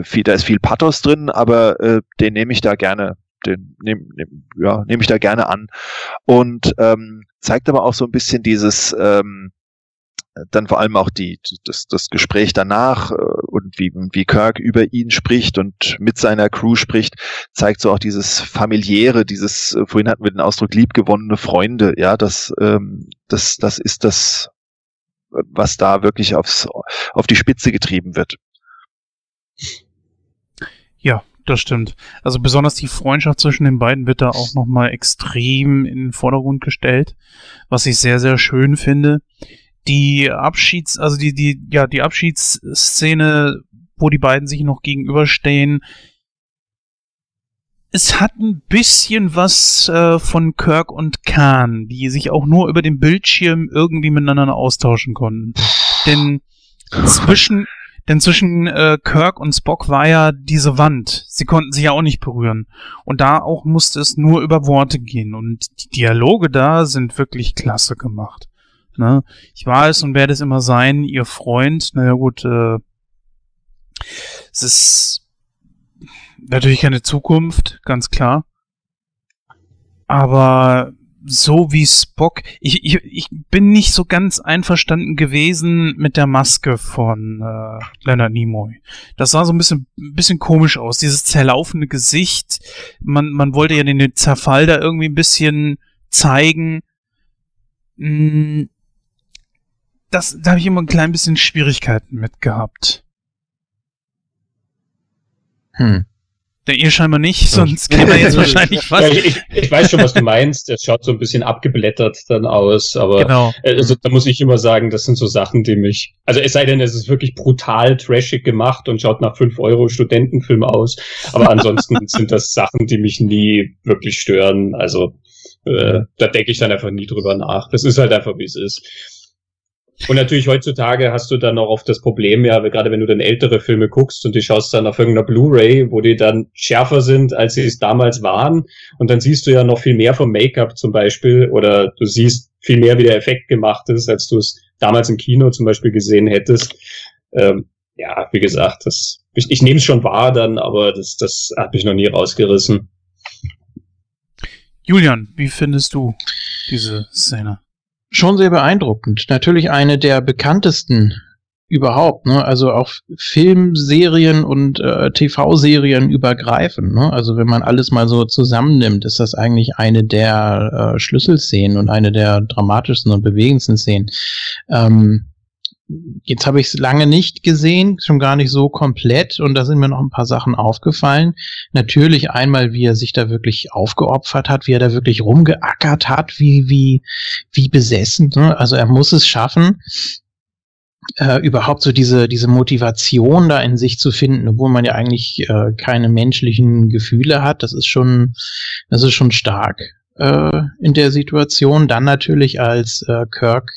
viel, da ist viel Pathos drin, aber äh, den nehme ich da gerne, den nehme nehm, ja, nehme ich da gerne an. Und ähm, zeigt aber auch so ein bisschen dieses ähm, dann vor allem auch die, das, das Gespräch danach äh, und wie, wie Kirk über ihn spricht und mit seiner Crew spricht, zeigt so auch dieses familiäre, dieses, äh, vorhin hatten wir den Ausdruck liebgewonnene Freunde, ja, das, ähm, das, das ist das, was da wirklich aufs, auf die Spitze getrieben wird. Ja, das stimmt. Also besonders die Freundschaft zwischen den beiden wird da auch nochmal extrem in den Vordergrund gestellt, was ich sehr, sehr schön finde die Abschieds, also die, die, ja, die Abschiedsszene, wo die beiden sich noch gegenüberstehen, es hat ein bisschen was äh, von Kirk und Khan, die sich auch nur über den Bildschirm irgendwie miteinander austauschen konnten. Denn zwischen, denn zwischen äh, Kirk und Spock war ja diese Wand. Sie konnten sich ja auch nicht berühren. Und da auch musste es nur über Worte gehen. Und die Dialoge da sind wirklich klasse gemacht. Ne? Ich war es und werde es immer sein, ihr Freund. Naja gut, äh, es ist natürlich keine Zukunft, ganz klar. Aber so wie Spock, ich, ich, ich bin nicht so ganz einverstanden gewesen mit der Maske von äh, Leonard Nimoy. Das sah so ein bisschen, ein bisschen komisch aus, dieses zerlaufende Gesicht. Man, man wollte ja den Zerfall da irgendwie ein bisschen zeigen. Hm, das, da habe ich immer ein klein bisschen Schwierigkeiten mit gehabt. Hm. Der ihr scheinbar nicht, sonst käme er jetzt wahrscheinlich fast. Ja, ich, ich, weiß schon, was du meinst. Es schaut so ein bisschen abgeblättert dann aus, aber genau. also, da muss ich immer sagen, das sind so Sachen, die mich. Also es sei denn, es ist wirklich brutal trashig gemacht und schaut nach 5 Euro Studentenfilm aus. Aber ansonsten sind das Sachen, die mich nie wirklich stören. Also äh, da denke ich dann einfach nie drüber nach. Das ist halt einfach, wie es ist. Und natürlich heutzutage hast du dann auch oft das Problem, ja, gerade wenn du dann ältere Filme guckst und die schaust dann auf irgendeiner Blu-ray, wo die dann schärfer sind, als sie es damals waren. Und dann siehst du ja noch viel mehr vom Make-up zum Beispiel oder du siehst viel mehr, wie der Effekt gemacht ist, als du es damals im Kino zum Beispiel gesehen hättest. Ähm, ja, wie gesagt, das, ich, ich nehme es schon wahr dann, aber das, das hat mich noch nie rausgerissen. Julian, wie findest du diese Szene? Schon sehr beeindruckend. Natürlich eine der bekanntesten überhaupt, ne? Also auch Filmserien und äh, TV-Serien übergreifend, ne? Also wenn man alles mal so zusammennimmt, ist das eigentlich eine der äh, Schlüsselszenen und eine der dramatischsten und bewegendsten Szenen. Ähm, Jetzt habe ich es lange nicht gesehen, schon gar nicht so komplett und da sind mir noch ein paar Sachen aufgefallen. Natürlich einmal, wie er sich da wirklich aufgeopfert hat, wie er da wirklich rumgeackert hat, wie, wie, wie besessen. Ne? Also er muss es schaffen, äh, überhaupt so diese, diese Motivation da in sich zu finden, obwohl man ja eigentlich äh, keine menschlichen Gefühle hat. Das ist schon, das ist schon stark äh, in der Situation. Dann natürlich als äh, Kirk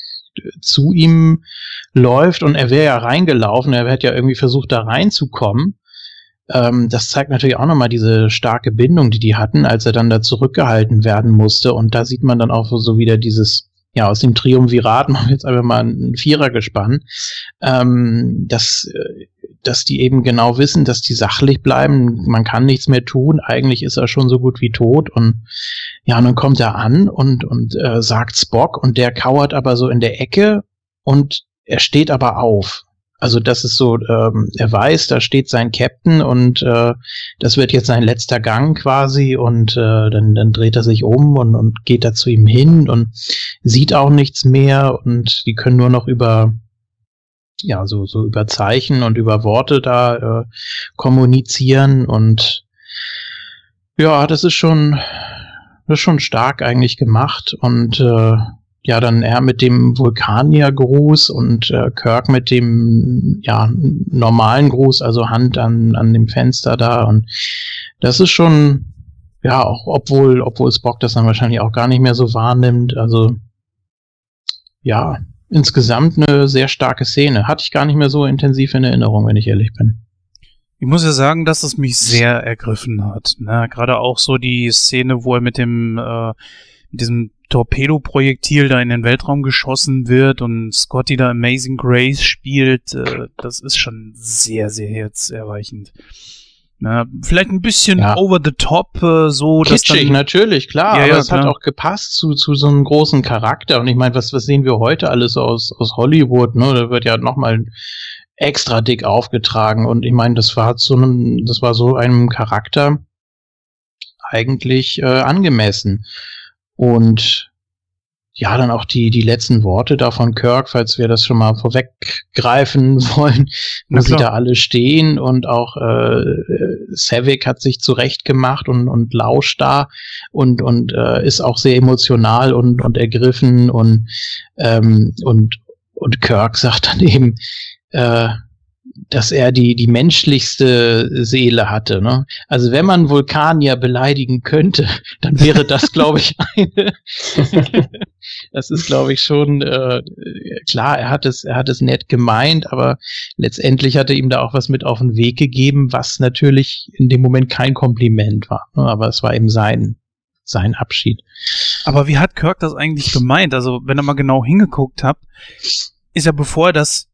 zu ihm läuft und er wäre ja reingelaufen, er hätte ja irgendwie versucht, da reinzukommen. Ähm, das zeigt natürlich auch nochmal diese starke Bindung, die die hatten, als er dann da zurückgehalten werden musste. Und da sieht man dann auch so wieder dieses, ja, aus dem Triumvirat machen wir jetzt einfach mal ein Vierer gespannt, ähm, dass, äh, dass die eben genau wissen, dass die sachlich bleiben, man kann nichts mehr tun, eigentlich ist er schon so gut wie tot und ja, dann kommt er an und, und äh, sagt Spock und der kauert aber so in der Ecke und er steht aber auf. Also das ist so, ähm, er weiß, da steht sein Captain und äh, das wird jetzt sein letzter Gang quasi und äh, dann, dann dreht er sich um und, und geht da zu ihm hin und sieht auch nichts mehr und die können nur noch über ja so so über Zeichen und über Worte da äh, kommunizieren und ja, das ist schon das ist schon stark eigentlich gemacht und äh, ja, dann er mit dem Vulkaniergruß und äh, Kirk mit dem ja normalen Gruß, also Hand an, an dem Fenster da und das ist schon ja, auch obwohl obwohl Spock das dann wahrscheinlich auch gar nicht mehr so wahrnimmt, also ja, insgesamt eine sehr starke Szene. Hatte ich gar nicht mehr so intensiv in Erinnerung, wenn ich ehrlich bin. Ich muss ja sagen, dass es mich sehr ergriffen hat. Ne? Gerade auch so die Szene, wo er mit dem äh, mit diesem Torpedo-Projektil da in den Weltraum geschossen wird und Scotty da Amazing Grace spielt, äh, das ist schon sehr, sehr herzerweichend. Na, vielleicht ein bisschen ja. over the top, äh, so Kitschig, dann, natürlich, klar, ja, aber ja, es klar. hat auch gepasst zu, zu so einem großen Charakter. Und ich meine, was, was sehen wir heute alles aus, aus Hollywood, ne? Da wird ja nochmal extra dick aufgetragen. Und ich meine, das war so einem, das war so einem Charakter eigentlich äh, angemessen. Und ja, dann auch die, die letzten Worte da von Kirk, falls wir das schon mal vorweggreifen wollen, wo sie da alle stehen und auch äh, Savick hat sich zurecht gemacht und, und lauscht da und, und äh, ist auch sehr emotional und, und ergriffen und, ähm, und, und Kirk sagt dann eben, äh, dass er die, die menschlichste Seele hatte. Ne? Also wenn man Vulkanier beleidigen könnte, dann wäre das, glaube ich, eine. das ist, glaube ich, schon äh, klar, er hat es, er hat es nett gemeint, aber letztendlich hat er ihm da auch was mit auf den Weg gegeben, was natürlich in dem Moment kein Kompliment war. Ne? Aber es war eben sein, sein Abschied. Aber wie hat Kirk das eigentlich gemeint? Also, wenn er mal genau hingeguckt hat, ist er, bevor er das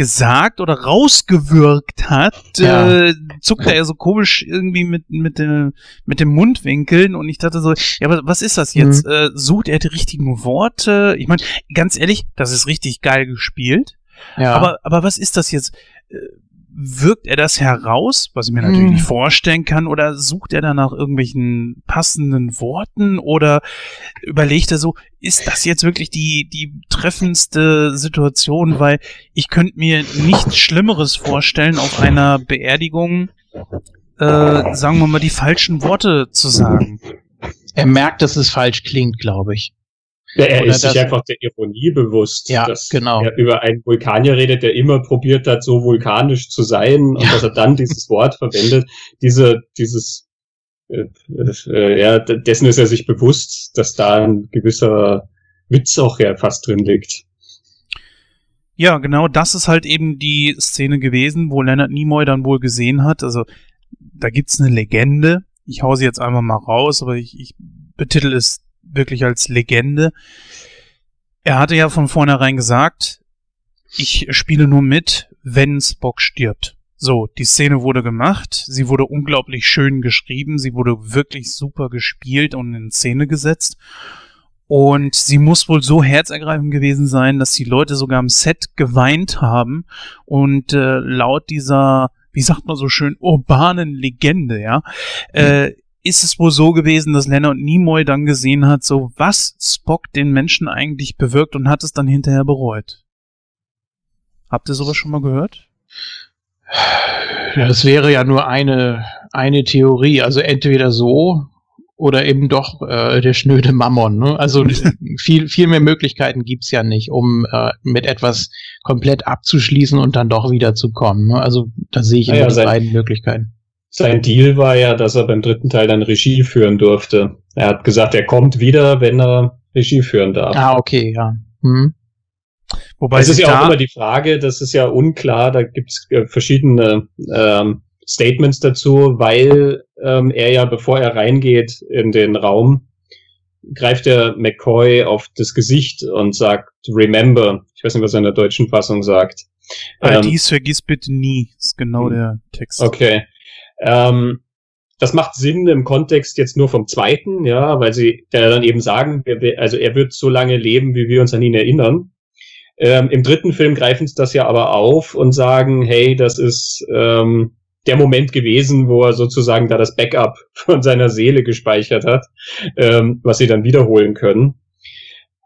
gesagt oder rausgewirkt hat, ja. äh, zuckte er so komisch irgendwie mit, mit, dem, mit dem Mundwinkeln und ich dachte so, ja, aber was ist das jetzt? Mhm. Äh, sucht er die richtigen Worte? Ich meine, ganz ehrlich, das ist richtig geil gespielt. Ja. Aber, aber was ist das jetzt? Wirkt er das heraus, was ich mir natürlich hm. nicht vorstellen kann, oder sucht er dann nach irgendwelchen passenden Worten oder überlegt er so, ist das jetzt wirklich die, die treffendste Situation, weil ich könnte mir nichts Schlimmeres vorstellen, auf einer Beerdigung, äh, sagen wir mal, die falschen Worte zu sagen. Er merkt, dass es falsch klingt, glaube ich. Ja, er Oder ist sich einfach der Ironie bewusst, ja, dass genau. er über einen Vulkanier redet, der immer probiert hat, so vulkanisch zu sein und ja. dass er dann dieses Wort verwendet. Diese, dieses, äh, äh, ja, dessen ist er sich bewusst, dass da ein gewisser Witz auch ja fast drin liegt. Ja, genau, das ist halt eben die Szene gewesen, wo Leonard Nimoy dann wohl gesehen hat. Also, da gibt's eine Legende. Ich hau sie jetzt einfach mal raus, aber ich, ich betitel es wirklich als Legende. Er hatte ja von vornherein gesagt, ich spiele nur mit, wenn Spock stirbt. So, die Szene wurde gemacht, sie wurde unglaublich schön geschrieben, sie wurde wirklich super gespielt und in Szene gesetzt. Und sie muss wohl so herzergreifend gewesen sein, dass die Leute sogar am Set geweint haben und äh, laut dieser, wie sagt man so schön, urbanen Legende, ja, äh, ist es wohl so gewesen, dass Leonard Nimoy dann gesehen hat, so was Spock den Menschen eigentlich bewirkt und hat es dann hinterher bereut. Habt ihr sowas schon mal gehört? Ja, es wäre ja nur eine, eine Theorie. Also entweder so oder eben doch äh, der schnöde Mammon. Ne? Also viel, viel mehr Möglichkeiten gibt's ja nicht, um äh, mit etwas komplett abzuschließen und dann doch wiederzukommen. Ne? Also da sehe ich ja, immer ja, beiden Möglichkeiten. Sein Deal war ja, dass er beim dritten Teil dann Regie führen durfte. Er hat gesagt, er kommt wieder, wenn er Regie führen darf. Ah, okay, ja. Hm. Wobei es ist ja auch immer die Frage, das ist ja unklar, da gibt es äh, verschiedene ähm, Statements dazu, weil ähm, er ja, bevor er reingeht in den Raum, greift der McCoy auf das Gesicht und sagt, remember. Ich weiß nicht, was er in der deutschen Fassung sagt. Ähm, dies vergiss bitte nie, ist genau hm. der Text. Okay. Ähm, das macht Sinn im Kontext jetzt nur vom zweiten, ja, weil sie ja dann eben sagen, also er wird so lange leben, wie wir uns an ihn erinnern. Ähm, Im dritten Film greifen sie das ja aber auf und sagen, hey, das ist ähm, der Moment gewesen, wo er sozusagen da das Backup von seiner Seele gespeichert hat, ähm, was sie dann wiederholen können.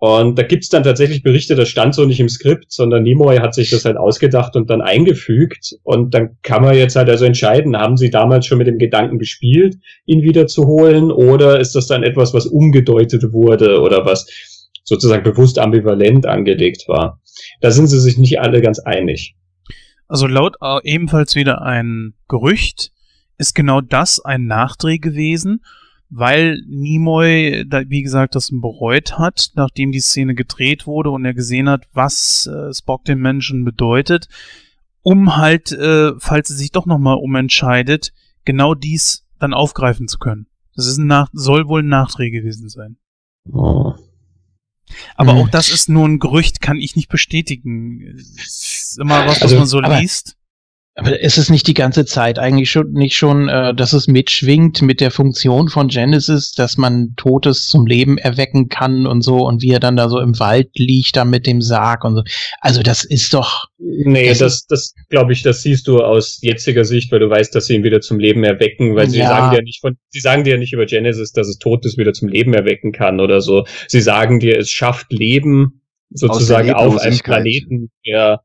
Und da gibt's dann tatsächlich Berichte, das stand so nicht im Skript, sondern Nimoy hat sich das halt ausgedacht und dann eingefügt. Und dann kann man jetzt halt also entscheiden, haben sie damals schon mit dem Gedanken gespielt, ihn wiederzuholen, oder ist das dann etwas, was umgedeutet wurde oder was sozusagen bewusst ambivalent angelegt war? Da sind sie sich nicht alle ganz einig. Also laut äh, ebenfalls wieder ein Gerücht ist genau das ein Nachdreh gewesen weil Nimoy, da, wie gesagt, das bereut hat, nachdem die Szene gedreht wurde und er gesehen hat, was äh, Spock den Menschen bedeutet, um halt, äh, falls er sich doch nochmal umentscheidet, genau dies dann aufgreifen zu können. Das ist ein Nach soll wohl ein Nachdreh gewesen sein. Oh. Aber hm. auch das ist nur ein Gerücht, kann ich nicht bestätigen. ist immer was, was also, man so liest. Aber ist es nicht die ganze Zeit eigentlich schon nicht schon, äh, dass es mitschwingt mit der Funktion von Genesis, dass man Totes zum Leben erwecken kann und so und wie er dann da so im Wald liegt da mit dem Sarg und so. Also das ist doch. Nee, das, das, das glaube ich, das siehst du aus jetziger Sicht, weil du weißt, dass sie ihn wieder zum Leben erwecken, weil sie ja. sagen dir nicht von, sie sagen dir nicht über Genesis, dass es Totes wieder zum Leben erwecken kann oder so. Sie sagen dir, es schafft Leben sozusagen auf einem Planeten, der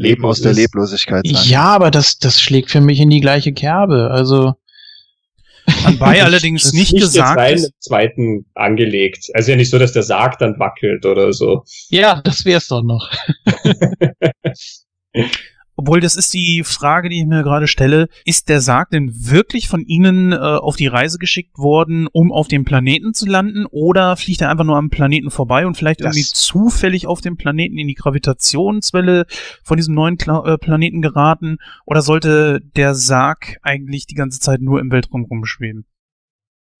Leben aus der Leblosigkeit sein. Ja, aber das, das schlägt für mich in die gleiche Kerbe. Also. Anbei allerdings das nicht, nicht gesagt. Jetzt ist zweiten angelegt. Also ja nicht so, dass der Sarg dann wackelt oder so. Ja, das wär's doch noch. Obwohl, das ist die Frage, die ich mir gerade stelle. Ist der Sarg denn wirklich von Ihnen äh, auf die Reise geschickt worden, um auf dem Planeten zu landen? Oder fliegt er einfach nur am Planeten vorbei und vielleicht das irgendwie zufällig auf dem Planeten in die Gravitationswelle von diesem neuen Kla äh, Planeten geraten? Oder sollte der Sarg eigentlich die ganze Zeit nur im Weltraum rumschweben?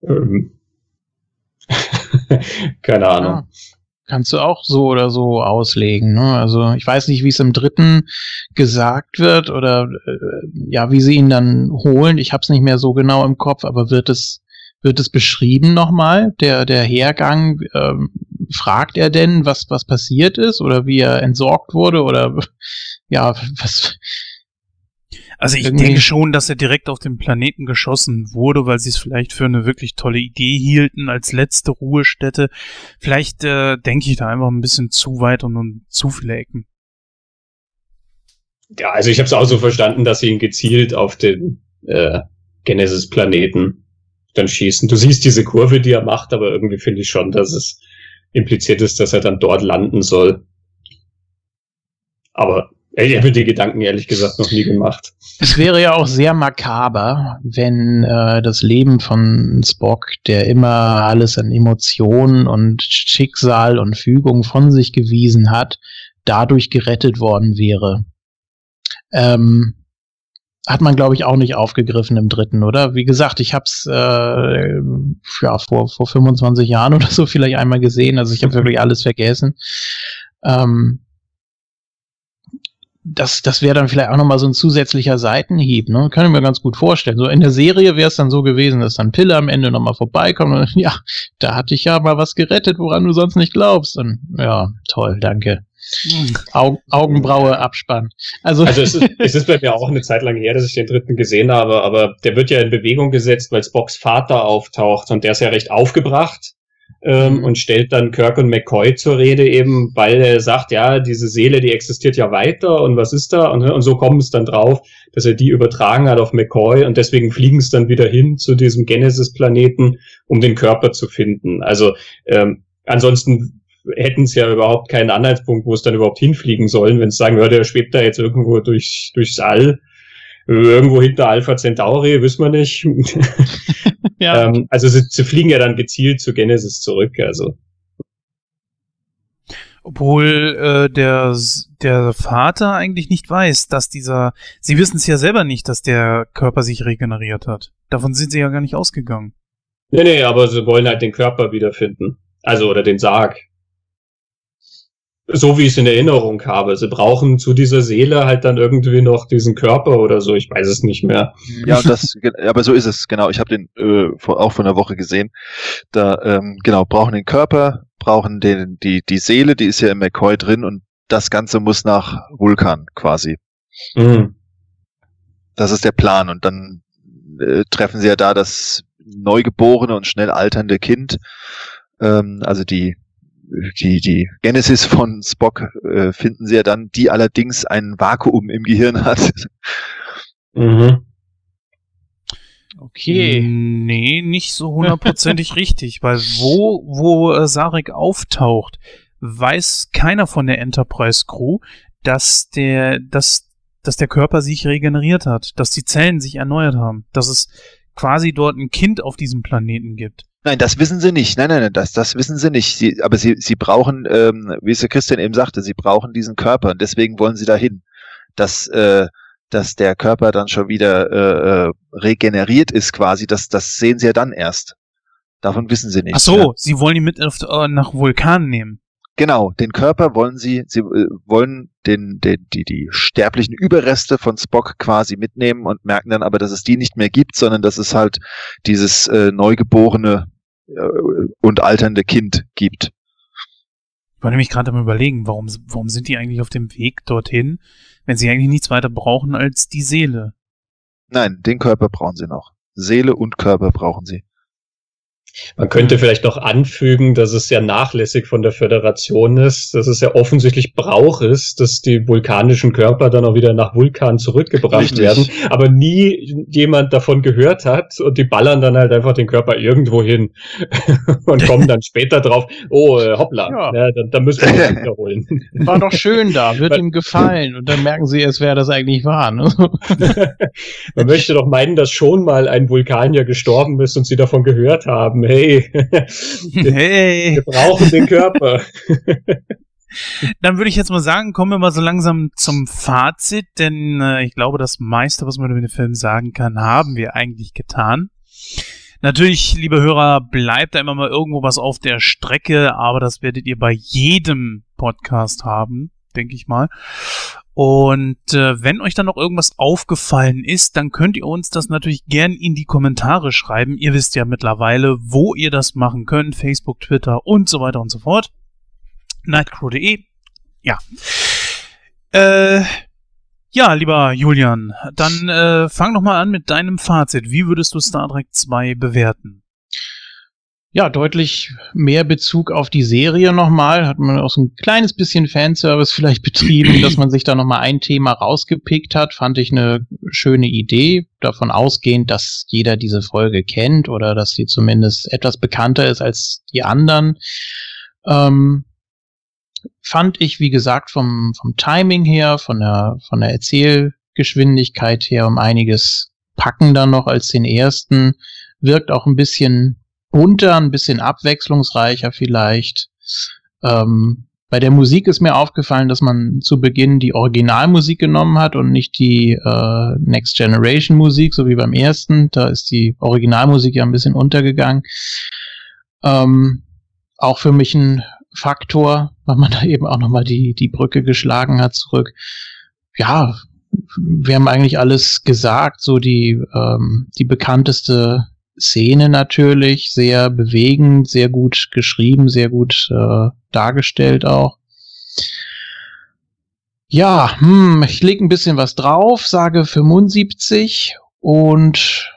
Ähm. Keine Ahnung. Ja kannst du auch so oder so auslegen. Ne? Also ich weiß nicht, wie es im dritten gesagt wird oder äh, ja, wie sie ihn dann holen. Ich habe es nicht mehr so genau im Kopf, aber wird es wird es beschrieben nochmal der der Hergang? Ähm, fragt er denn, was was passiert ist oder wie er entsorgt wurde oder ja was also ich Irgendwie denke schon, dass er direkt auf den Planeten geschossen wurde, weil sie es vielleicht für eine wirklich tolle Idee hielten als letzte Ruhestätte. Vielleicht äh, denke ich da einfach ein bisschen zu weit und, und zu viele Ecken. Ja, also ich habe es auch so verstanden, dass sie ihn gezielt auf den äh, Genesis-Planeten dann schießen. Du siehst diese Kurve, die er macht, aber irgendwie finde ich schon, dass es impliziert ist, dass er dann dort landen soll. Aber ich habe die Gedanken ehrlich gesagt noch nie gemacht. Es wäre ja auch sehr makaber, wenn äh, das Leben von Spock, der immer alles an Emotionen und Schicksal und Fügung von sich gewiesen hat, dadurch gerettet worden wäre. Ähm, hat man, glaube ich, auch nicht aufgegriffen im dritten, oder? Wie gesagt, ich habe es äh, ja, vor, vor 25 Jahren oder so vielleicht einmal gesehen, also ich habe wirklich alles vergessen. Ähm, das, das wäre dann vielleicht auch nochmal so ein zusätzlicher Seitenhieb, ne? Kann ich mir ganz gut vorstellen. So in der Serie wäre es dann so gewesen, dass dann Pille am Ende nochmal vorbeikommt und ja, da hatte ich ja mal was gerettet, woran du sonst nicht glaubst. Und ja, toll, danke. Hm. Aug Augenbraue Abspann. Also, also es, ist, es ist bei mir auch eine Zeit lang her, dass ich den dritten gesehen habe, aber der wird ja in Bewegung gesetzt, weil Spocks Vater auftaucht und der ist ja recht aufgebracht ähm, und stellt dann Kirk und McCoy zur Rede eben, weil er sagt, ja, diese Seele, die existiert ja weiter und was ist da? Und, und so kommt es dann drauf, dass er die übertragen hat auf McCoy und deswegen fliegen es dann wieder hin zu diesem Genesis-Planeten, um den Körper zu finden. Also ähm, ansonsten hätten es ja überhaupt keinen Anhaltspunkt, wo es dann überhaupt hinfliegen sollen, wenn es sagen würde, er schwebt da jetzt irgendwo durch, durchs All irgendwo hinter Alpha Centauri, wissen wir nicht. ja. ähm, also sie, sie fliegen ja dann gezielt zu Genesis zurück, also. Obwohl äh, der, der Vater eigentlich nicht weiß, dass dieser. Sie wissen es ja selber nicht, dass der Körper sich regeneriert hat. Davon sind sie ja gar nicht ausgegangen. Nee, nee, aber sie wollen halt den Körper wiederfinden. Also, oder den Sarg so wie ich es in Erinnerung habe. Sie brauchen zu dieser Seele halt dann irgendwie noch diesen Körper oder so. Ich weiß es nicht mehr. Ja, das, aber so ist es, genau. Ich habe den äh, auch vor einer Woche gesehen. Da, ähm, genau, brauchen den Körper, brauchen den, die, die Seele, die ist ja im McCoy drin und das Ganze muss nach Vulkan quasi. Mhm. Das ist der Plan. Und dann äh, treffen sie ja da das neugeborene und schnell alternde Kind, ähm, also die die, die Genesis von Spock äh, finden sie ja dann, die allerdings ein Vakuum im Gehirn hat. Mhm. Okay. Nee, nicht so hundertprozentig richtig, weil wo, wo äh, Sarek auftaucht, weiß keiner von der Enterprise Crew, dass der, dass, dass der Körper sich regeneriert hat, dass die Zellen sich erneuert haben, dass es quasi dort ein Kind auf diesem Planeten gibt. Nein, das wissen sie nicht. Nein, nein, nein, das, das wissen sie nicht. Sie, aber sie, sie brauchen, ähm, wie es der Christian eben sagte, sie brauchen diesen Körper und deswegen wollen sie dahin. Dass, äh, dass der Körper dann schon wieder äh, äh, regeneriert ist quasi, das, das sehen sie ja dann erst. Davon wissen sie nicht. Ach so, Ja. sie wollen ihn mit auf, äh, nach Vulkan nehmen. Genau, den Körper wollen sie, sie äh, wollen den, den, die, die sterblichen Überreste von Spock quasi mitnehmen und merken dann aber, dass es die nicht mehr gibt, sondern dass es halt dieses äh, neugeborene äh, und alternde Kind gibt. Ich war nämlich gerade am überlegen, warum, warum sind die eigentlich auf dem Weg dorthin, wenn sie eigentlich nichts weiter brauchen als die Seele? Nein, den Körper brauchen sie noch. Seele und Körper brauchen sie. Man könnte vielleicht noch anfügen, dass es sehr nachlässig von der Föderation ist, dass es ja offensichtlich Brauch ist, dass die vulkanischen Körper dann auch wieder nach Vulkan zurückgebracht Richtig. werden, aber nie jemand davon gehört hat und die ballern dann halt einfach den Körper irgendwo hin und kommen dann später drauf, oh, äh, hoppla, Ja. ja. dann, dann müssen wir das wiederholen. War doch schön da, wird ihm gefallen. Und dann merken sie erst, wer das eigentlich war. Ne? Man möchte doch meinen, dass schon mal ein Vulkanier gestorben ist und sie davon gehört haben, hey, wir, Hey! wir brauchen den Körper. Dann würde ich jetzt mal sagen, kommen wir mal so langsam zum Fazit, denn äh, ich glaube, das meiste, was man über den Film sagen kann, haben wir eigentlich getan. Natürlich, liebe Hörer, bleibt da immer mal irgendwo was auf der Strecke, aber das werdet ihr bei jedem Podcast haben, denke ich mal. Und äh, wenn euch dann noch irgendwas aufgefallen ist, dann könnt ihr uns das natürlich gern in die Kommentare schreiben. Ihr wisst ja mittlerweile, wo ihr das machen könnt. Facebook, Twitter und so weiter und so fort. Nightcrow.de. Ja. Äh, ja, lieber Julian, dann äh, fang doch mal an mit deinem Fazit. Wie würdest du Star Trek 2 bewerten? Ja, deutlich mehr Bezug auf die Serie nochmal. Hat man auch so ein kleines bisschen Fanservice vielleicht betrieben, dass man sich da nochmal ein Thema rausgepickt hat. Fand ich eine schöne Idee. Davon ausgehend, dass jeder diese Folge kennt oder dass sie zumindest etwas bekannter ist als die anderen. Ähm, fand ich, wie gesagt, vom, vom Timing her, von der, von der Erzählgeschwindigkeit her um einiges packender noch als den ersten. Wirkt auch ein bisschen bunter, ein bisschen abwechslungsreicher vielleicht. Ähm, bei der Musik ist mir aufgefallen, dass man zu Beginn die Originalmusik genommen hat und nicht die äh, Next Generation Musik, so wie beim ersten. Da ist die Originalmusik ja ein bisschen untergegangen. Ähm, auch für mich ein Faktor, weil man da eben auch nochmal die, die Brücke geschlagen hat zurück. Ja, wir haben eigentlich alles gesagt, so die, ähm, die bekannteste Szene natürlich, sehr bewegend, sehr gut geschrieben, sehr gut äh, dargestellt auch. Ja, hm, ich lege ein bisschen was drauf, sage 75 und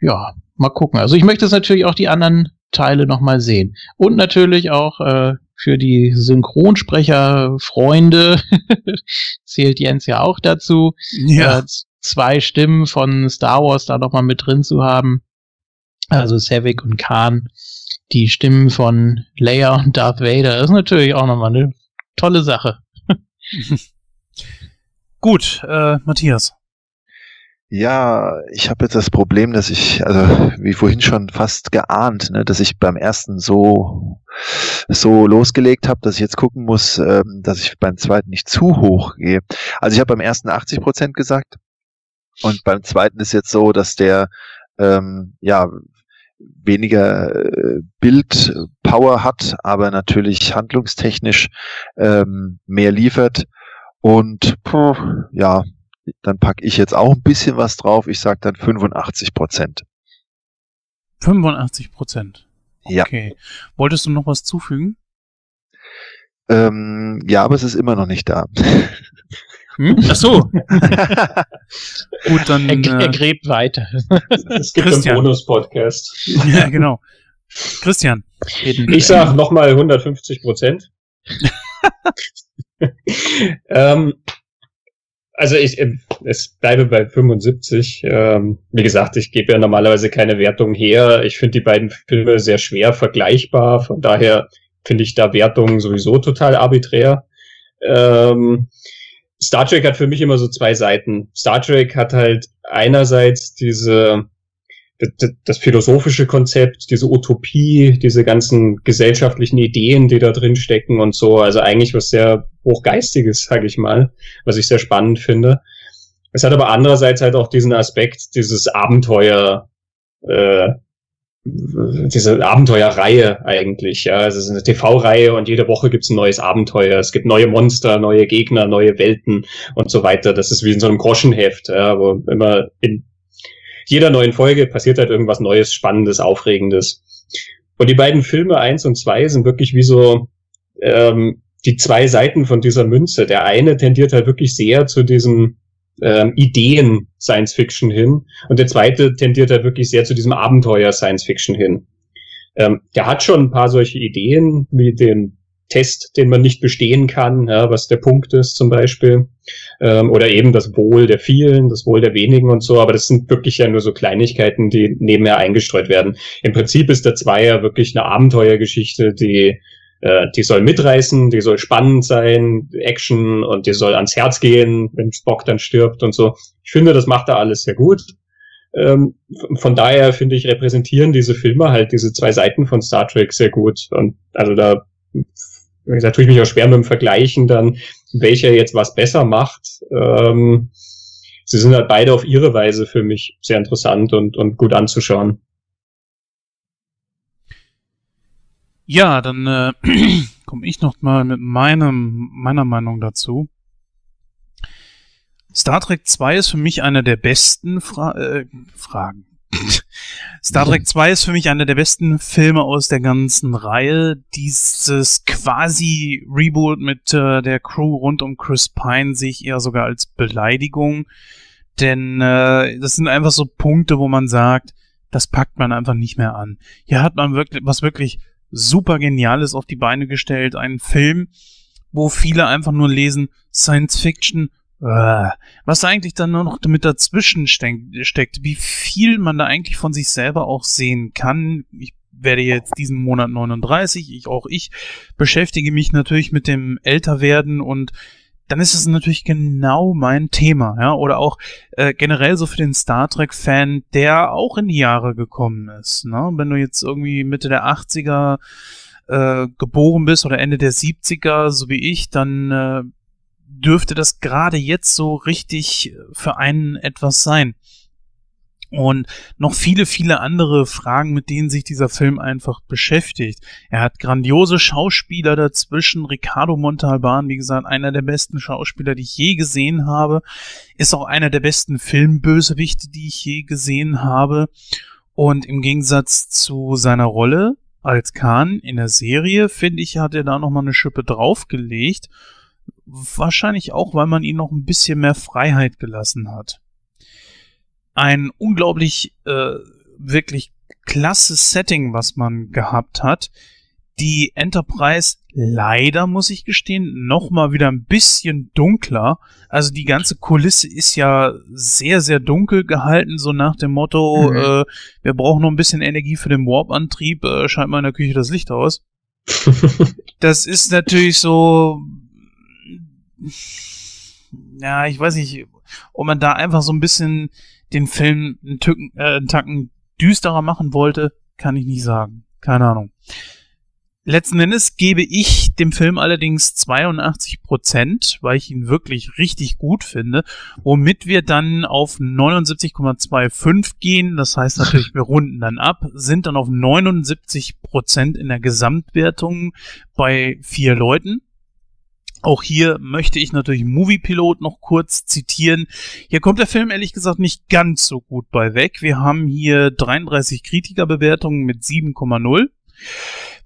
ja, mal gucken. Also ich möchte jetzt natürlich auch die anderen Teile nochmal sehen. Und natürlich auch äh, für die Synchronsprecher-Freunde zählt Jens ja auch dazu, äh, z- zwei Stimmen von Star Wars da nochmal mit drin zu haben. Also Savik und Khan, die Stimmen von Leia und Darth Vader, ist natürlich auch nochmal eine tolle Sache. Gut, äh, Matthias. Ja, ich habe jetzt das Problem, dass ich, also wie vorhin schon fast geahnt, ne, dass ich beim ersten so so losgelegt habe, dass ich jetzt gucken muss, ähm, dass ich beim zweiten nicht zu hoch gehe. Also ich habe beim ersten 80 Prozent gesagt und beim zweiten ist jetzt so, dass der ähm, ja weniger äh, Bildpower hat, aber natürlich handlungstechnisch ähm, mehr liefert und puh, ja, dann packe ich jetzt auch ein bisschen was drauf. Ich sage dann 85 Prozent. 85 Prozent. Ja. Okay. Wolltest du noch was zufügen? Ähm, ja, aber es ist immer noch nicht da. Hm? Ach so. Gut, dann. Er, er Äh, gräbt weiter. Es gibt Christian. einen Bonus-Podcast. ja, genau. Christian. Ich sag nochmal 150 Prozent. ähm, also ich, äh, es bleibe bei 75. Ähm, wie gesagt, ich gebe ja normalerweise keine Wertung her. Ich finde die beiden Filme sehr schwer vergleichbar. Von daher finde ich da Wertungen sowieso total arbiträr. Ähm, Star Trek hat für mich immer so zwei Seiten. Star Trek hat halt einerseits diese das, das philosophische Konzept, diese Utopie, diese ganzen gesellschaftlichen Ideen, die da drin stecken und so. Also eigentlich was sehr hochgeistiges, sage ich mal, was ich sehr spannend finde. Es hat aber andererseits halt auch diesen Aspekt, dieses Abenteuer, äh, diese Abenteuerreihe eigentlich. Ja, es ist eine TV-Reihe und jede Woche gibt's ein neues Abenteuer. Es gibt neue Monster, neue Gegner, neue Welten und so weiter. Das ist wie in so einem Groschenheft, ja, wo immer in jeder neuen Folge passiert halt irgendwas Neues, Spannendes, Aufregendes. Und die beiden Filme eins und zwei sind wirklich wie so ähm, die zwei Seiten von dieser Münze. Der eine tendiert halt wirklich sehr zu diesem ähm, Ideen Science Fiction hin und der zweite tendiert halt wirklich sehr zu diesem Abenteuer Science Fiction hin. Ähm, der hat schon ein paar solche Ideen, wie den Test, den man nicht bestehen kann, ja, was der Punkt ist zum Beispiel. Ähm, oder eben das Wohl der vielen, das Wohl der wenigen und so. Aber das sind wirklich ja nur so Kleinigkeiten, die nebenher eingestreut werden. Im Prinzip ist der Zweier wirklich eine Abenteuergeschichte, die äh, die soll mitreißen, die soll spannend sein, Action und die soll ans Herz gehen, wenn Spock dann stirbt und so. Ich finde, das macht er alles sehr gut. Ähm, von daher finde ich, repräsentieren diese Filme halt diese zwei Seiten von Star Trek sehr gut. Und also da wie gesagt, tue ich mich auch schwer mit dem Vergleichen dann, welcher jetzt was besser macht. Ähm, sie sind halt beide auf ihre Weise für mich sehr interessant und, und gut anzuschauen. Ja, dann äh, komme ich noch mal mit meinem, meiner Meinung dazu. Star Trek 2 ist für mich einer der besten Fra äh, Fragen. Star Trek 2 ist für mich einer der besten Filme aus der ganzen Reihe. Dieses quasi Reboot mit äh, der Crew rund um Chris Pine sehe ich eher sogar als Beleidigung. Denn äh, das sind einfach so Punkte, wo man sagt, das packt man einfach nicht mehr an. Hier hat man wirklich was wirklich super Geniales auf die Beine gestellt. Einen Film, wo viele einfach nur lesen, Science Fiction, äh, was eigentlich dann nur noch damit dazwischen steckt, wie viel man da eigentlich von sich selber auch sehen kann. Ich werde jetzt diesen Monat 39, ich auch ich beschäftige mich natürlich mit dem Älterwerden und dann ist es natürlich genau mein Thema, ja, oder auch äh, generell so für den Star Trek-Fan, der auch in die Jahre gekommen ist, ne? Wenn du jetzt irgendwie Mitte der 80er äh, geboren bist oder Ende der 70er, so wie ich, dann äh, dürfte das gerade jetzt so richtig für einen etwas sein. Und noch viele, viele andere Fragen, mit denen sich dieser Film einfach beschäftigt. Er hat grandiose Schauspieler dazwischen. Ricardo Montalban, wie gesagt, einer der besten Schauspieler, die ich je gesehen habe. Ist auch einer der besten Filmbösewichte, die ich je gesehen habe. Und im Gegensatz zu seiner Rolle als Khan in der Serie, finde ich, hat er da nochmal eine Schippe draufgelegt Wahrscheinlich auch, weil man ihn noch ein bisschen mehr Freiheit gelassen hat. Ein unglaublich, äh, wirklich klasse Setting, was man gehabt hat. Die Enterprise leider, muss ich gestehen, noch mal wieder ein bisschen dunkler. Also die ganze Kulisse ist ja sehr, sehr dunkel gehalten, so nach dem Motto, mhm. äh, wir brauchen noch ein bisschen Energie für den Warp-Antrieb, äh, scheint mal in der Küche das Licht aus. das ist natürlich so ja, ich weiß nicht, ob man da einfach so ein bisschen den Film einen, Tücken, äh, einen Tacken düsterer machen wollte, kann ich nicht sagen. Keine Ahnung. Letzten Endes gebe ich dem Film allerdings 82 Prozent, weil ich ihn wirklich richtig gut finde, womit wir dann auf 79,25 gehen. Das heißt natürlich, wir runden dann ab, sind dann auf 79 Prozent in der Gesamtwertung bei vier Leuten. Auch hier möchte ich natürlich Moviepilot noch kurz zitieren. Hier kommt der Film ehrlich gesagt nicht ganz so gut bei weg. Wir haben hier 33 Kritikerbewertungen mit 7,0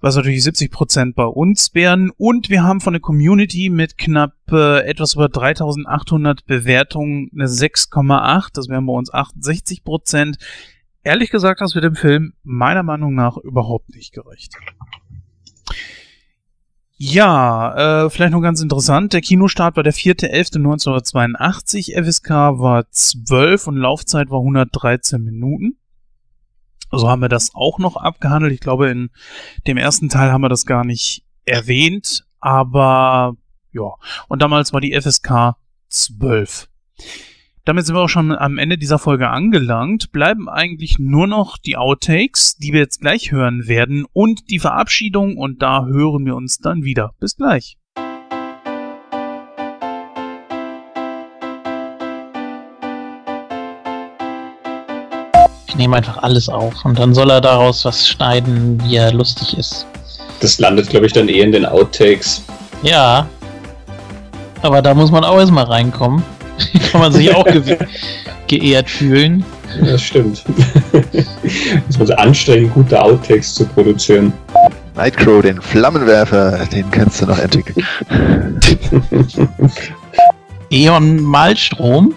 was natürlich 70 Prozent bei uns wären. Und wir haben von der Community mit knapp äh, etwas über 3800 Bewertungen eine 6,8. Das wären bei uns 68 Prozent. ehrlich gesagt, das wird dem Film meiner Meinung nach überhaupt nicht gerecht. Ja, äh, vielleicht noch ganz interessant. Der Kinostart war der 4.11.1982. FSK war 12 und Laufzeit war 113 Minuten. So haben wir das auch noch abgehandelt. Ich glaube, in dem ersten Teil haben wir das gar nicht erwähnt, aber ja. Und damals war die FSK 12. Damit sind wir auch schon am Ende dieser Folge angelangt. Bleiben eigentlich nur noch die Outtakes, die wir jetzt gleich hören werden, und die Verabschiedung. Und da hören wir uns dann wieder. Bis gleich. Ich nehme einfach alles auf und dann soll er daraus was schneiden, wie er lustig ist. Das landet, glaube ich, dann eh in den Outtakes. Ja. Aber da muss man auch erstmal reinkommen. Kann man sich auch ge geehrt fühlen. Das stimmt. Es ist also anstrengend, gute Outtakes zu produzieren. Nightcrow, den Flammenwerfer, den kennst du noch entwickeln. Eon Malstrom.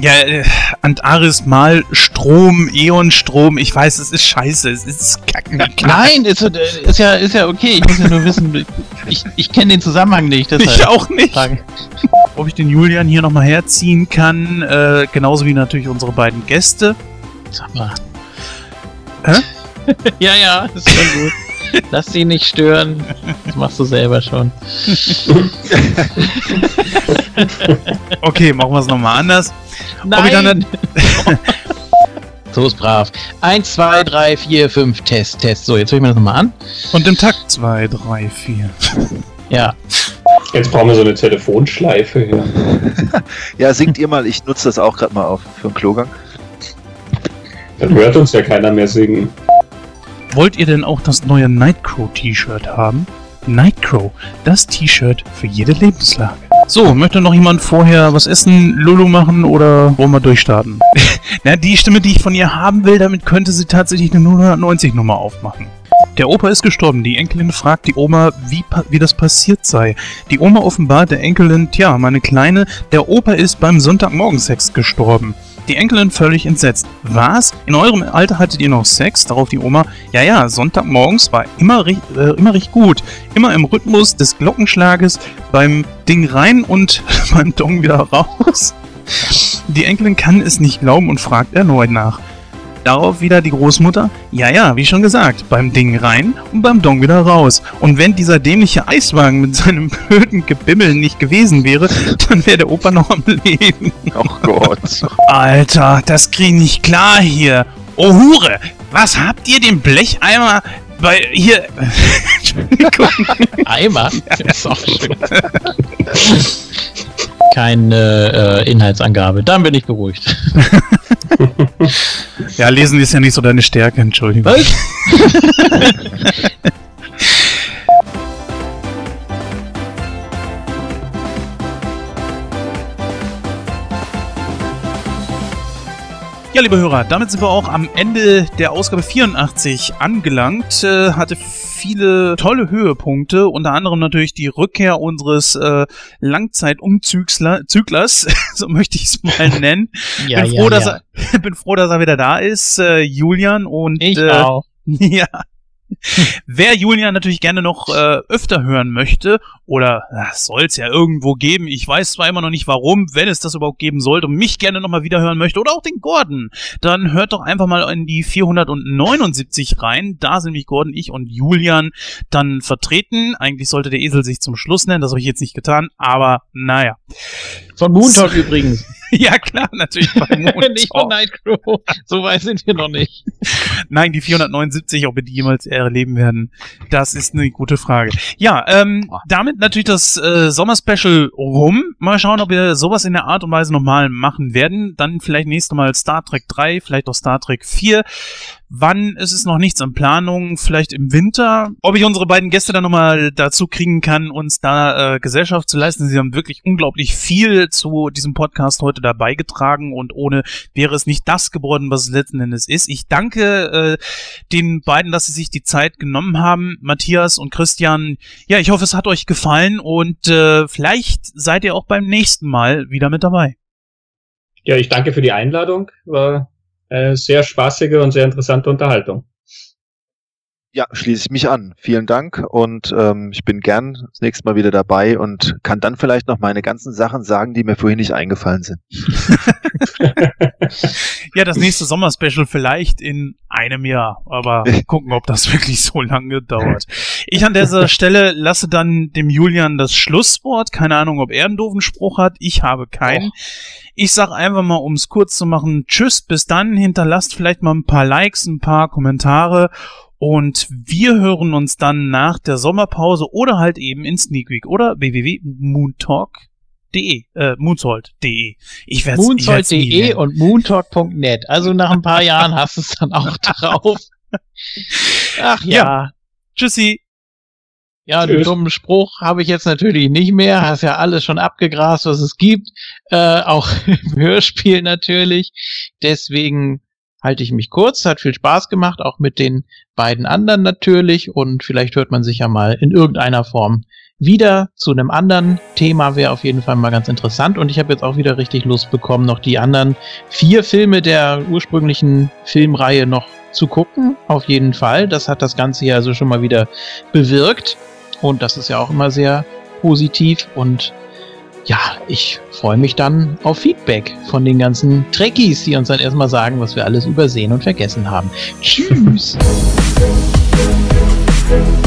Ja, äh, Antares mal Strom, Eon-Strom, ich weiß, es ist scheiße, es ist kacken. Nein, ist, äh, ist, ja, ist ja okay. Ich muss ja nur wissen, ich, ich kenne den Zusammenhang nicht. Ich deshalb auch nicht. Ob ich den Julian hier nochmal herziehen kann, äh, genauso wie natürlich unsere beiden Gäste. Sag mal. Hä? ja, ja, ist schon gut. Lass sie nicht stören. Das machst du selber schon. Okay, machen wir es nochmal anders. Nein! So ist brav. Eins, zwei, drei, vier, fünf, Test, Test. So, jetzt höre ich mir das nochmal an. und im Takt 2, 3, 4. Ja. Jetzt brauchen wir so eine Telefonschleife hier. Ja, singt ihr mal, ich nutze das auch gerade mal auf für einen Klogang. Dann hört uns ja keiner mehr singen. Wollt ihr denn auch das neue Nightcrow-T-Shirt haben? Nightcrow, das T-Shirt für jede Lebenslage. So, möchte noch jemand vorher was essen, Lulu machen oder wollen wir durchstarten? Na, die Stimme, die ich von ihr haben will, damit könnte sie tatsächlich eine 090-Nummer aufmachen. Der Opa ist gestorben. Die Enkelin fragt die Oma, wie, wie das passiert sei. Die Oma offenbart der Enkelin, tja, meine Kleine, der Opa ist beim Sonntagmorgensex gestorben. Die Enkelin völlig entsetzt. Was? In eurem Alter hattet ihr noch Sex? Darauf die Oma, ja, ja, Sonntagmorgens war immer, äh, immer recht gut. Immer im Rhythmus des Glockenschlages, beim Ding rein und beim Dong wieder raus. Die Enkelin kann es nicht glauben und fragt erneut nach. Darauf wieder die Großmutter, ja, ja, wie schon gesagt, beim Ding rein und beim Dong wieder raus. Und wenn dieser dämliche Eiswagen mit seinem blöden Gebimmel nicht gewesen wäre, dann wäre der Opa noch am Leben. Oh Gott. Alter, das krieg ich nicht klar hier. Oh Hure, was habt ihr den Blecheimer bei hier... Entschuldigung. Eimer. ist auch schön. Keine äh, Inhaltsangabe. Dann bin ich beruhigt. Ja, lesen ist ja nicht so deine Stärke, Entschuldigung. Ja, liebe Hörer, damit sind wir auch am Ende der Ausgabe 84 angelangt. Äh, hatte viele tolle Höhepunkte, unter anderem natürlich die Rückkehr unseres äh, Langzeitumzyklers, so möchte ich es mal nennen. Ja, bin, froh, dass Er, bin froh, dass er wieder da ist, äh, Julian. Und Ich äh, auch. ja. Wer Julian natürlich gerne noch äh, öfter hören möchte, oder soll es ja irgendwo geben, ich weiß zwar immer noch nicht warum, wenn es das überhaupt geben sollte und mich gerne nochmal wieder hören möchte, oder auch den Gordon, dann hört doch einfach mal in die 479 rein. Da sind mich Gordon, ich und Julian dann vertreten. Eigentlich sollte der Esel sich zum Schluss nennen, das habe ich jetzt nicht getan, aber naja. Von Moontalk übrigens. ja klar, natürlich bei Montag. Nicht von Nightcrow. So weit sind wir noch nicht. Nein, die 479, ob wir die jemals erleben werden, das ist eine gute Frage. Ja, ähm, damit natürlich das äh, Sommerspecial rum. Mal schauen, ob wir sowas in der Art und Weise nochmal machen werden. Dann vielleicht nächstes Mal Star Trek 3, vielleicht auch Star Trek 4. Wann ist es noch nichts in Planung? Vielleicht im Winter. Ob ich unsere beiden Gäste dann nochmal dazu kriegen kann, uns da äh, Gesellschaft zu leisten. Sie haben wirklich unglaublich viel zu diesem Podcast heute dabei getragen und ohne wäre es nicht das geworden, was es letzten Endes ist. Ich danke äh, den beiden, dass sie sich die Zeit genommen haben. Matthias und Christian. Ja, ich hoffe, es hat euch gefallen und äh, vielleicht seid ihr auch beim nächsten Mal wieder mit dabei. Ja, ich danke für die Einladung. War sehr spaßige und sehr interessante Unterhaltung. Ja, schließe ich mich an. Vielen Dank und ähm, ich bin gern das nächste Mal wieder dabei und kann dann vielleicht noch meine ganzen Sachen sagen, die mir vorhin nicht eingefallen sind. ja, das nächste Sommerspecial vielleicht in einem Jahr, aber gucken, ob das wirklich so lange dauert. Ich an dieser Stelle lasse dann dem Julian das Schlusswort. Keine Ahnung, ob er einen doofen Spruch hat. Ich habe keinen. Oh. Ich sag einfach mal, um es kurz zu machen, tschüss, bis dann. Hinterlasst vielleicht mal ein paar Likes, ein paar Kommentare und wir hören uns dann nach der Sommerpause oder halt eben in Sneak Week oder www.moontalk.de, äh, moonsault.de. Ich werde Moonsault.de und moontalk.net. Also nach ein paar Jahren hast du es dann auch drauf. Ach ja. ja. Tschüssi. Ja, Tschüss. den dummen Spruch habe ich jetzt natürlich nicht mehr. Hast ja alles schon abgegrast, was es gibt. Äh, auch im Hörspiel natürlich. Deswegen halte ich mich kurz. Hat viel Spaß gemacht, auch mit den beiden anderen natürlich. Und vielleicht hört man sich ja mal in irgendeiner Form wieder zu einem anderen Thema. Wäre auf jeden Fall mal ganz interessant. Und ich habe jetzt auch wieder richtig Lust bekommen, noch die anderen vier Filme der ursprünglichen Filmreihe noch zu gucken. Auf jeden Fall. Das hat das Ganze ja also schon mal wieder bewirkt. Und das ist ja auch immer sehr positiv und ja, ich freue mich dann auf Feedback von den ganzen Trekkies, die uns dann erstmal sagen, was wir alles übersehen und vergessen haben. Tschüss!